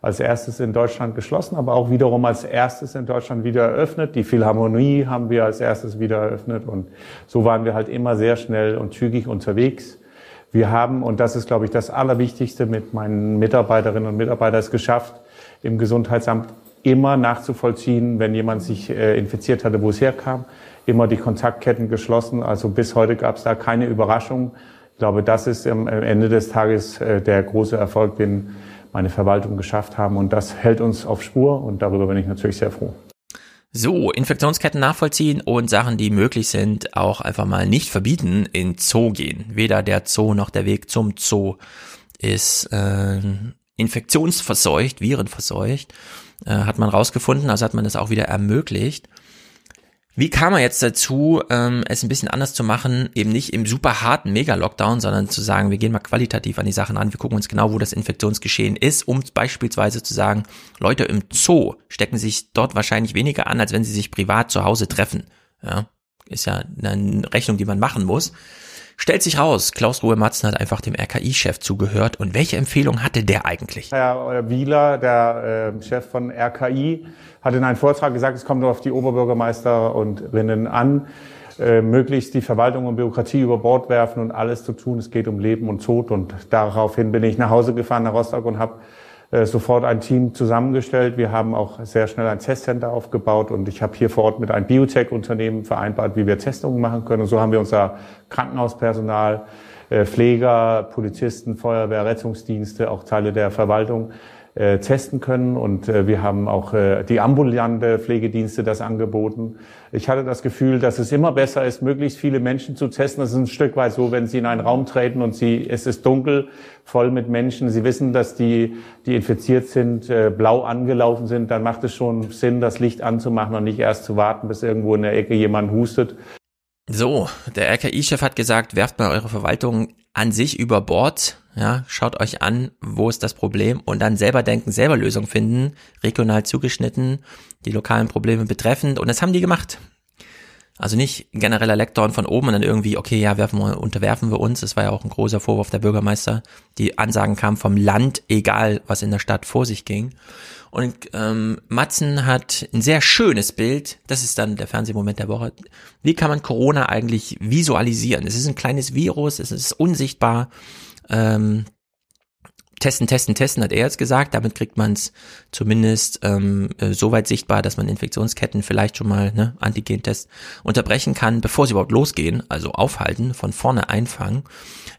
als erstes in Deutschland geschlossen, aber auch wiederum als erstes in Deutschland wieder eröffnet. Die Philharmonie haben wir als erstes wieder eröffnet. Und so waren wir halt immer sehr schnell und zügig unterwegs. Wir haben, und das ist, glaube ich, das Allerwichtigste mit meinen Mitarbeiterinnen und Mitarbeitern, es geschafft, im Gesundheitsamt immer nachzuvollziehen, wenn jemand sich äh, infiziert hatte, wo es herkam, immer die Kontaktketten geschlossen. Also bis heute gab es da keine Überraschung. Ich glaube, das ist am Ende des Tages äh, der große Erfolg, den meine Verwaltung geschafft haben. Und das hält uns auf Spur und darüber bin ich natürlich sehr froh. So, Infektionsketten nachvollziehen und Sachen, die möglich sind, auch einfach mal nicht verbieten, in Zoo gehen. Weder der Zoo noch der Weg zum Zoo ist äh, infektionsverseucht, virenverseucht, äh, hat man rausgefunden, also hat man das auch wieder ermöglicht. Wie kam man jetzt dazu, ähm, es ein bisschen anders zu machen, eben nicht im super harten Mega-Lockdown, sondern zu sagen, wir gehen mal qualitativ an die Sachen an, wir gucken uns genau, wo das Infektionsgeschehen ist, um beispielsweise zu sagen, Leute im Zoo stecken sich dort wahrscheinlich weniger an, als wenn sie sich privat zu Hause treffen. Ja, ist ja eine Rechnung, die man machen muss. Stellt sich raus, Klaus Ruhe Matzen hat einfach dem RKI-Chef zugehört. Und welche Empfehlung hatte der eigentlich? Herr Wieler, der äh, Chef von RKI, hat in einem Vortrag gesagt, es kommt auf die Oberbürgermeister und Rinnen an, äh, möglichst die Verwaltung und Bürokratie über Bord werfen und alles zu tun. Es geht um Leben und Tod. Und daraufhin bin ich nach Hause gefahren nach Rostock und habe sofort ein Team zusammengestellt. Wir haben auch sehr schnell ein Testcenter aufgebaut und ich habe hier vor Ort mit einem Biotech-Unternehmen vereinbart, wie wir Testungen machen können. Und so haben wir unser Krankenhauspersonal, äh, Pfleger, Polizisten, Feuerwehr, Rettungsdienste, auch Teile der Verwaltung äh, testen können. Und äh, wir haben auch äh, die ambulante Pflegedienste das angeboten. Ich hatte das Gefühl, dass es immer besser ist, möglichst viele Menschen zu testen. Das ist ein Stück weit so, wenn Sie in einen Raum treten und Sie, es ist dunkel, voll mit Menschen. Sie wissen, dass die, die infiziert sind, äh, blau angelaufen sind. Dann macht es schon Sinn, das Licht anzumachen und nicht erst zu warten, bis irgendwo in der Ecke jemand hustet. So, der RKI-Chef hat gesagt, werft mal eure Verwaltung an sich über Bord, ja, schaut euch an, wo ist das Problem und dann selber denken, selber Lösungen finden, regional zugeschnitten, die lokalen Probleme betreffend und das haben die gemacht. Also nicht genereller Lockdown von oben und dann irgendwie, okay, ja, werfen wir, unterwerfen wir uns. Das war ja auch ein großer Vorwurf der Bürgermeister. Die Ansagen kamen vom Land, egal was in der Stadt vor sich ging. Und ähm, Matzen hat ein sehr schönes Bild, das ist dann der Fernsehmoment der Woche. Wie kann man Corona eigentlich visualisieren? Es ist ein kleines Virus, es ist unsichtbar. Ähm, testen, testen, testen, hat er jetzt gesagt. Damit kriegt man es zumindest ähm, äh, so weit sichtbar, dass man Infektionsketten vielleicht schon mal, ne, Antigentest unterbrechen kann, bevor sie überhaupt losgehen, also aufhalten, von vorne einfangen.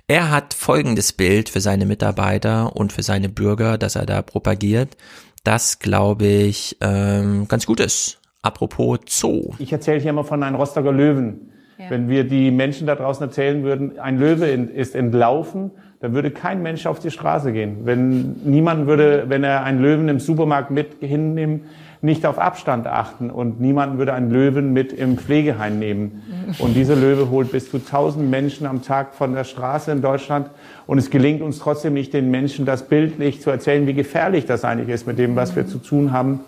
Er hat folgendes Bild für seine Mitarbeiter und für seine Bürger, das er da propagiert das, glaube ich, ähm, ganz gut ist. Apropos Zoo. Ich erzähle hier immer von einem Rostocker Löwen. Ja. Wenn wir die Menschen da draußen erzählen würden, ein Löwe ist entlaufen, dann würde kein Mensch auf die Straße gehen. Wenn niemand würde, wenn er einen Löwen im Supermarkt mit hinnimmt, nicht auf Abstand achten und niemand würde einen Löwen mit im Pflegeheim nehmen. Und dieser Löwe holt bis zu 1000 Menschen am Tag von der Straße in Deutschland und es gelingt uns trotzdem nicht, den Menschen das bildlich zu erzählen, wie gefährlich das eigentlich ist mit dem, was wir zu tun haben.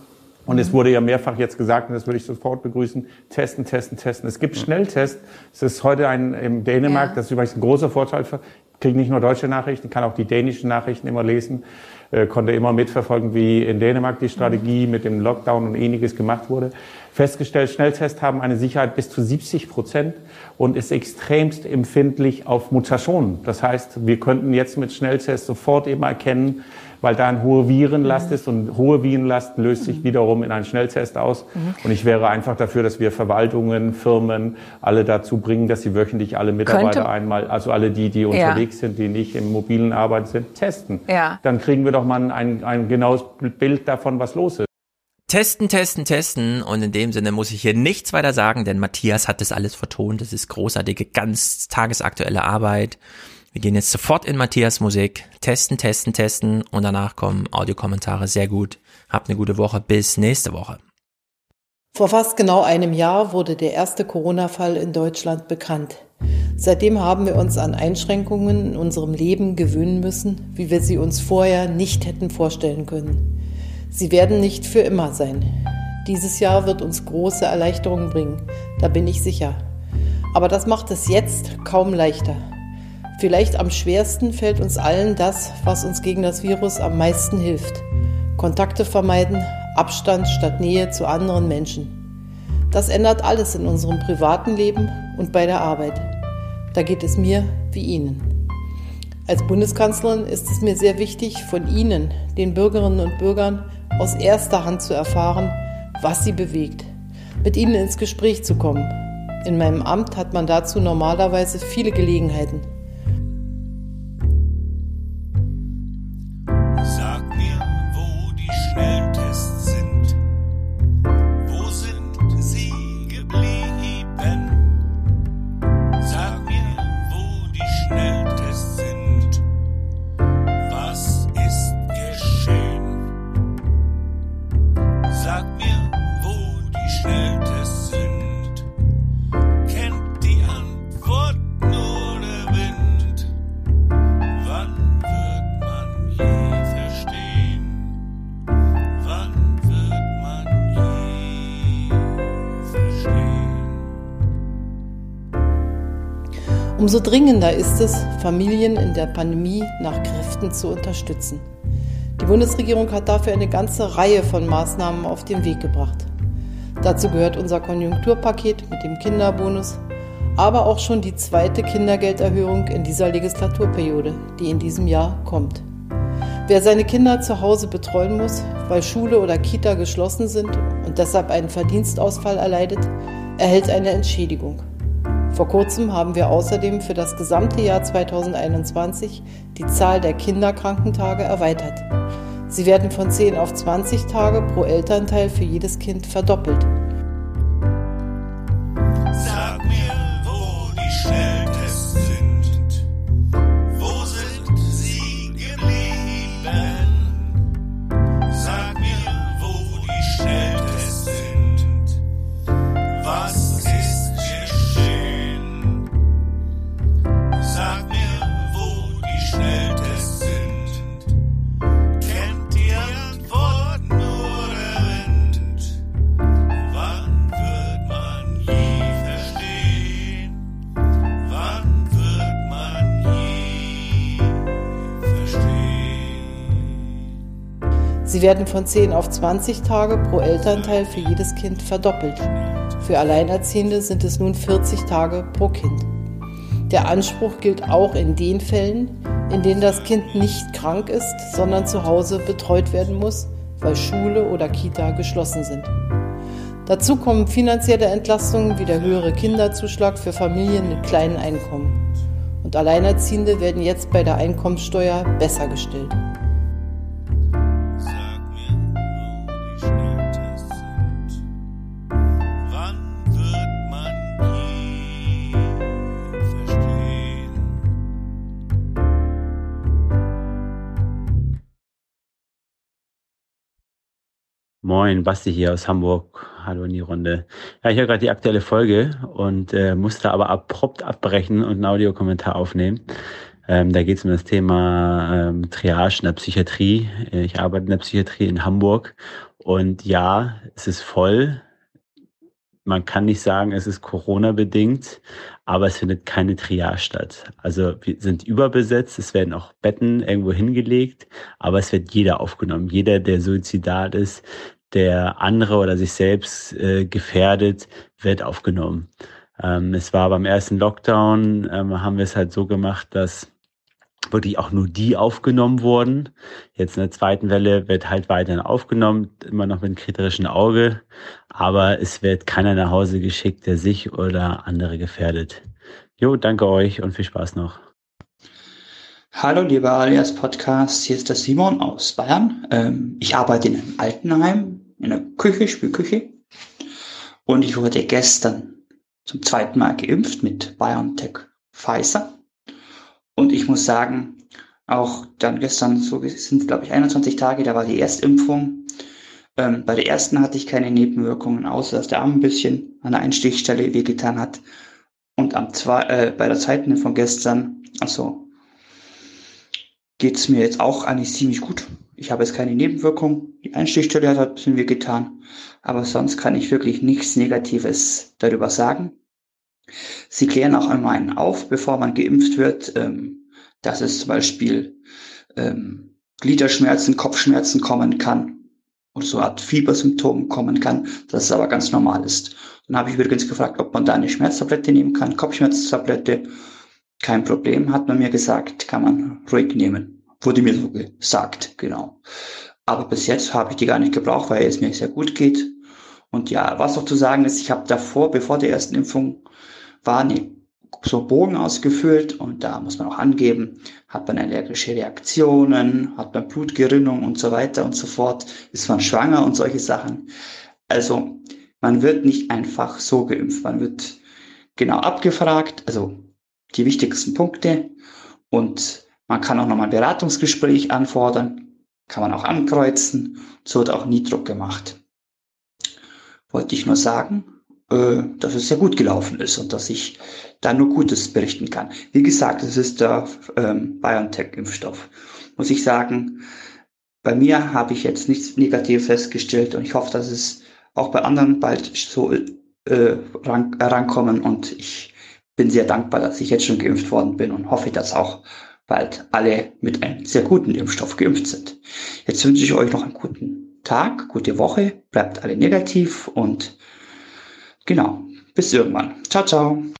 Und es wurde ja mehrfach jetzt gesagt, und das würde ich sofort begrüßen, testen, testen, testen. Es gibt Schnelltests. Es ist heute ein, im Dänemark, ja. das ist übrigens ein großer Vorteil, für, kriege nicht nur deutsche Nachrichten, kann auch die dänischen Nachrichten immer lesen. Äh, konnte immer mitverfolgen, wie in Dänemark die Strategie mit dem Lockdown und ähnliches gemacht wurde. Festgestellt, Schnelltests haben eine Sicherheit bis zu 70 Prozent und ist extremst empfindlich auf Mutationen. Das heißt, wir könnten jetzt mit Schnelltests sofort eben erkennen, weil da eine hohe Virenlast mhm. ist und hohe Virenlast löst sich mhm. wiederum in einen Schnelltest aus. Mhm. Und ich wäre einfach dafür, dass wir Verwaltungen, Firmen alle dazu bringen, dass sie wöchentlich alle Mitarbeiter Könnte. einmal, also alle die, die unterwegs ja. sind, die nicht im mobilen Arbeiten sind, testen. Ja. Dann kriegen wir doch mal ein, ein genaues Bild davon, was los ist. Testen, testen, testen. Und in dem Sinne muss ich hier nichts weiter sagen, denn Matthias hat das alles vertont. Das ist großartige, ganz tagesaktuelle Arbeit. Wir gehen jetzt sofort in Matthias Musik, testen, testen, testen und danach kommen Audiokommentare. Sehr gut. Habt eine gute Woche. Bis nächste Woche. Vor fast genau einem Jahr wurde der erste Corona-Fall in Deutschland bekannt. Seitdem haben wir uns an Einschränkungen in unserem Leben gewöhnen müssen, wie wir sie uns vorher nicht hätten vorstellen können. Sie werden nicht für immer sein. Dieses Jahr wird uns große Erleichterungen bringen, da bin ich sicher. Aber das macht es jetzt kaum leichter. Vielleicht am schwersten fällt uns allen das, was uns gegen das Virus am meisten hilft. Kontakte vermeiden, Abstand statt Nähe zu anderen Menschen. Das ändert alles in unserem privaten Leben und bei der Arbeit. Da geht es mir wie Ihnen. Als Bundeskanzlerin ist es mir sehr wichtig, von Ihnen, den Bürgerinnen und Bürgern, aus erster Hand zu erfahren, was sie bewegt, mit ihnen ins Gespräch zu kommen. In meinem Amt hat man dazu normalerweise viele Gelegenheiten. Umso dringender ist es, Familien in der Pandemie nach Kräften zu unterstützen. Die Bundesregierung hat dafür eine ganze Reihe von Maßnahmen auf den Weg gebracht. Dazu gehört unser Konjunkturpaket mit dem Kinderbonus, aber auch schon die zweite Kindergelderhöhung in dieser Legislaturperiode, die in diesem Jahr kommt. Wer seine Kinder zu Hause betreuen muss, weil Schule oder Kita geschlossen sind und deshalb einen Verdienstausfall erleidet, erhält eine Entschädigung. Vor kurzem haben wir außerdem für das gesamte Jahr 2021 die Zahl der Kinderkrankentage erweitert. Sie werden von 10 auf 20 Tage pro Elternteil für jedes Kind verdoppelt. Werden von 10 auf 20 Tage pro Elternteil für jedes Kind verdoppelt. Für Alleinerziehende sind es nun 40 Tage pro Kind. Der Anspruch gilt auch in den Fällen, in denen das Kind nicht krank ist, sondern zu Hause betreut werden muss, weil Schule oder Kita geschlossen sind. Dazu kommen finanzielle Entlastungen wie der höhere Kinderzuschlag für Familien mit kleinen Einkommen. Und Alleinerziehende werden jetzt bei der Einkommenssteuer besser gestellt. Moin, Basti hier aus Hamburg. Hallo in die Runde. Ja, ich höre gerade die aktuelle Folge und äh, musste aber abrupt abbrechen und einen Audiokommentar aufnehmen. Ähm, da geht es um das Thema ähm, Triage in der Psychiatrie. Ich arbeite in der Psychiatrie in Hamburg und ja, es ist voll. Man kann nicht sagen, es ist Corona-bedingt, aber es findet keine Triage statt. Also wir sind überbesetzt, es werden auch Betten irgendwo hingelegt, aber es wird jeder aufgenommen. Jeder, der suizidal ist, der andere oder sich selbst äh, gefährdet, wird aufgenommen. Ähm, es war beim ersten Lockdown, ähm, haben wir es halt so gemacht, dass wirklich auch nur die aufgenommen wurden. Jetzt in der zweiten Welle wird halt weiterhin aufgenommen, immer noch mit einem kritischen Auge, aber es wird keiner nach Hause geschickt, der sich oder andere gefährdet. Jo, danke euch und viel Spaß noch. Hallo, lieber Alias Podcast, hier ist der Simon aus Bayern. Ähm, ich arbeite in einem Altenheim in der Küche, Spülküche. Und ich wurde gestern zum zweiten Mal geimpft mit BioNTech Pfizer. Und ich muss sagen, auch dann gestern, so sind glaube ich 21 Tage, da war die Erstimpfung. Ähm, bei der ersten hatte ich keine Nebenwirkungen, außer dass der Arm ein bisschen an der Einstichstelle wehgetan hat. Und am zwei, äh, bei der zweiten Impfung gestern, also geht's mir jetzt auch eigentlich ziemlich gut. Ich habe jetzt keine Nebenwirkung. Die Einstichstelle hat ein bisschen wehgetan. Aber sonst kann ich wirklich nichts Negatives darüber sagen. Sie klären auch einmal einen auf, bevor man geimpft wird, ähm, dass es zum Beispiel ähm, Gliederschmerzen, Kopfschmerzen kommen kann und so eine Art Fiebersymptom kommen kann, dass es aber ganz normal ist. Dann habe ich übrigens gefragt, ob man da eine Schmerztablette nehmen kann, Kopfschmerztablette. Kein Problem, hat man mir gesagt, kann man ruhig nehmen. Wurde mir so gesagt, genau. Aber bis jetzt habe ich die gar nicht gebraucht, weil es mir sehr gut geht. Und ja, was auch zu sagen ist, ich habe davor, bevor der ersten Impfung, war eine, so Bogen ausgefüllt und da muss man auch angeben, hat man allergische Reaktionen, hat man Blutgerinnung und so weiter und so fort, ist man schwanger und solche Sachen. Also man wird nicht einfach so geimpft, man wird genau abgefragt, also die wichtigsten Punkte und man kann auch nochmal ein Beratungsgespräch anfordern, kann man auch ankreuzen. So wird auch nie Druck gemacht. Wollte ich nur sagen, äh, dass es sehr gut gelaufen ist und dass ich da nur Gutes berichten kann. Wie gesagt, es ist der ähm, BioNTech-Impfstoff. Muss ich sagen, bei mir habe ich jetzt nichts Negatives festgestellt und ich hoffe, dass es auch bei anderen bald so äh, ran, rankommen und ich bin sehr dankbar, dass ich jetzt schon geimpft worden bin und hoffe, dass auch bald alle mit einem sehr guten Impfstoff geimpft sind. Jetzt wünsche ich euch noch einen guten Tag, gute Woche, bleibt alle negativ und genau, bis irgendwann. Ciao, ciao.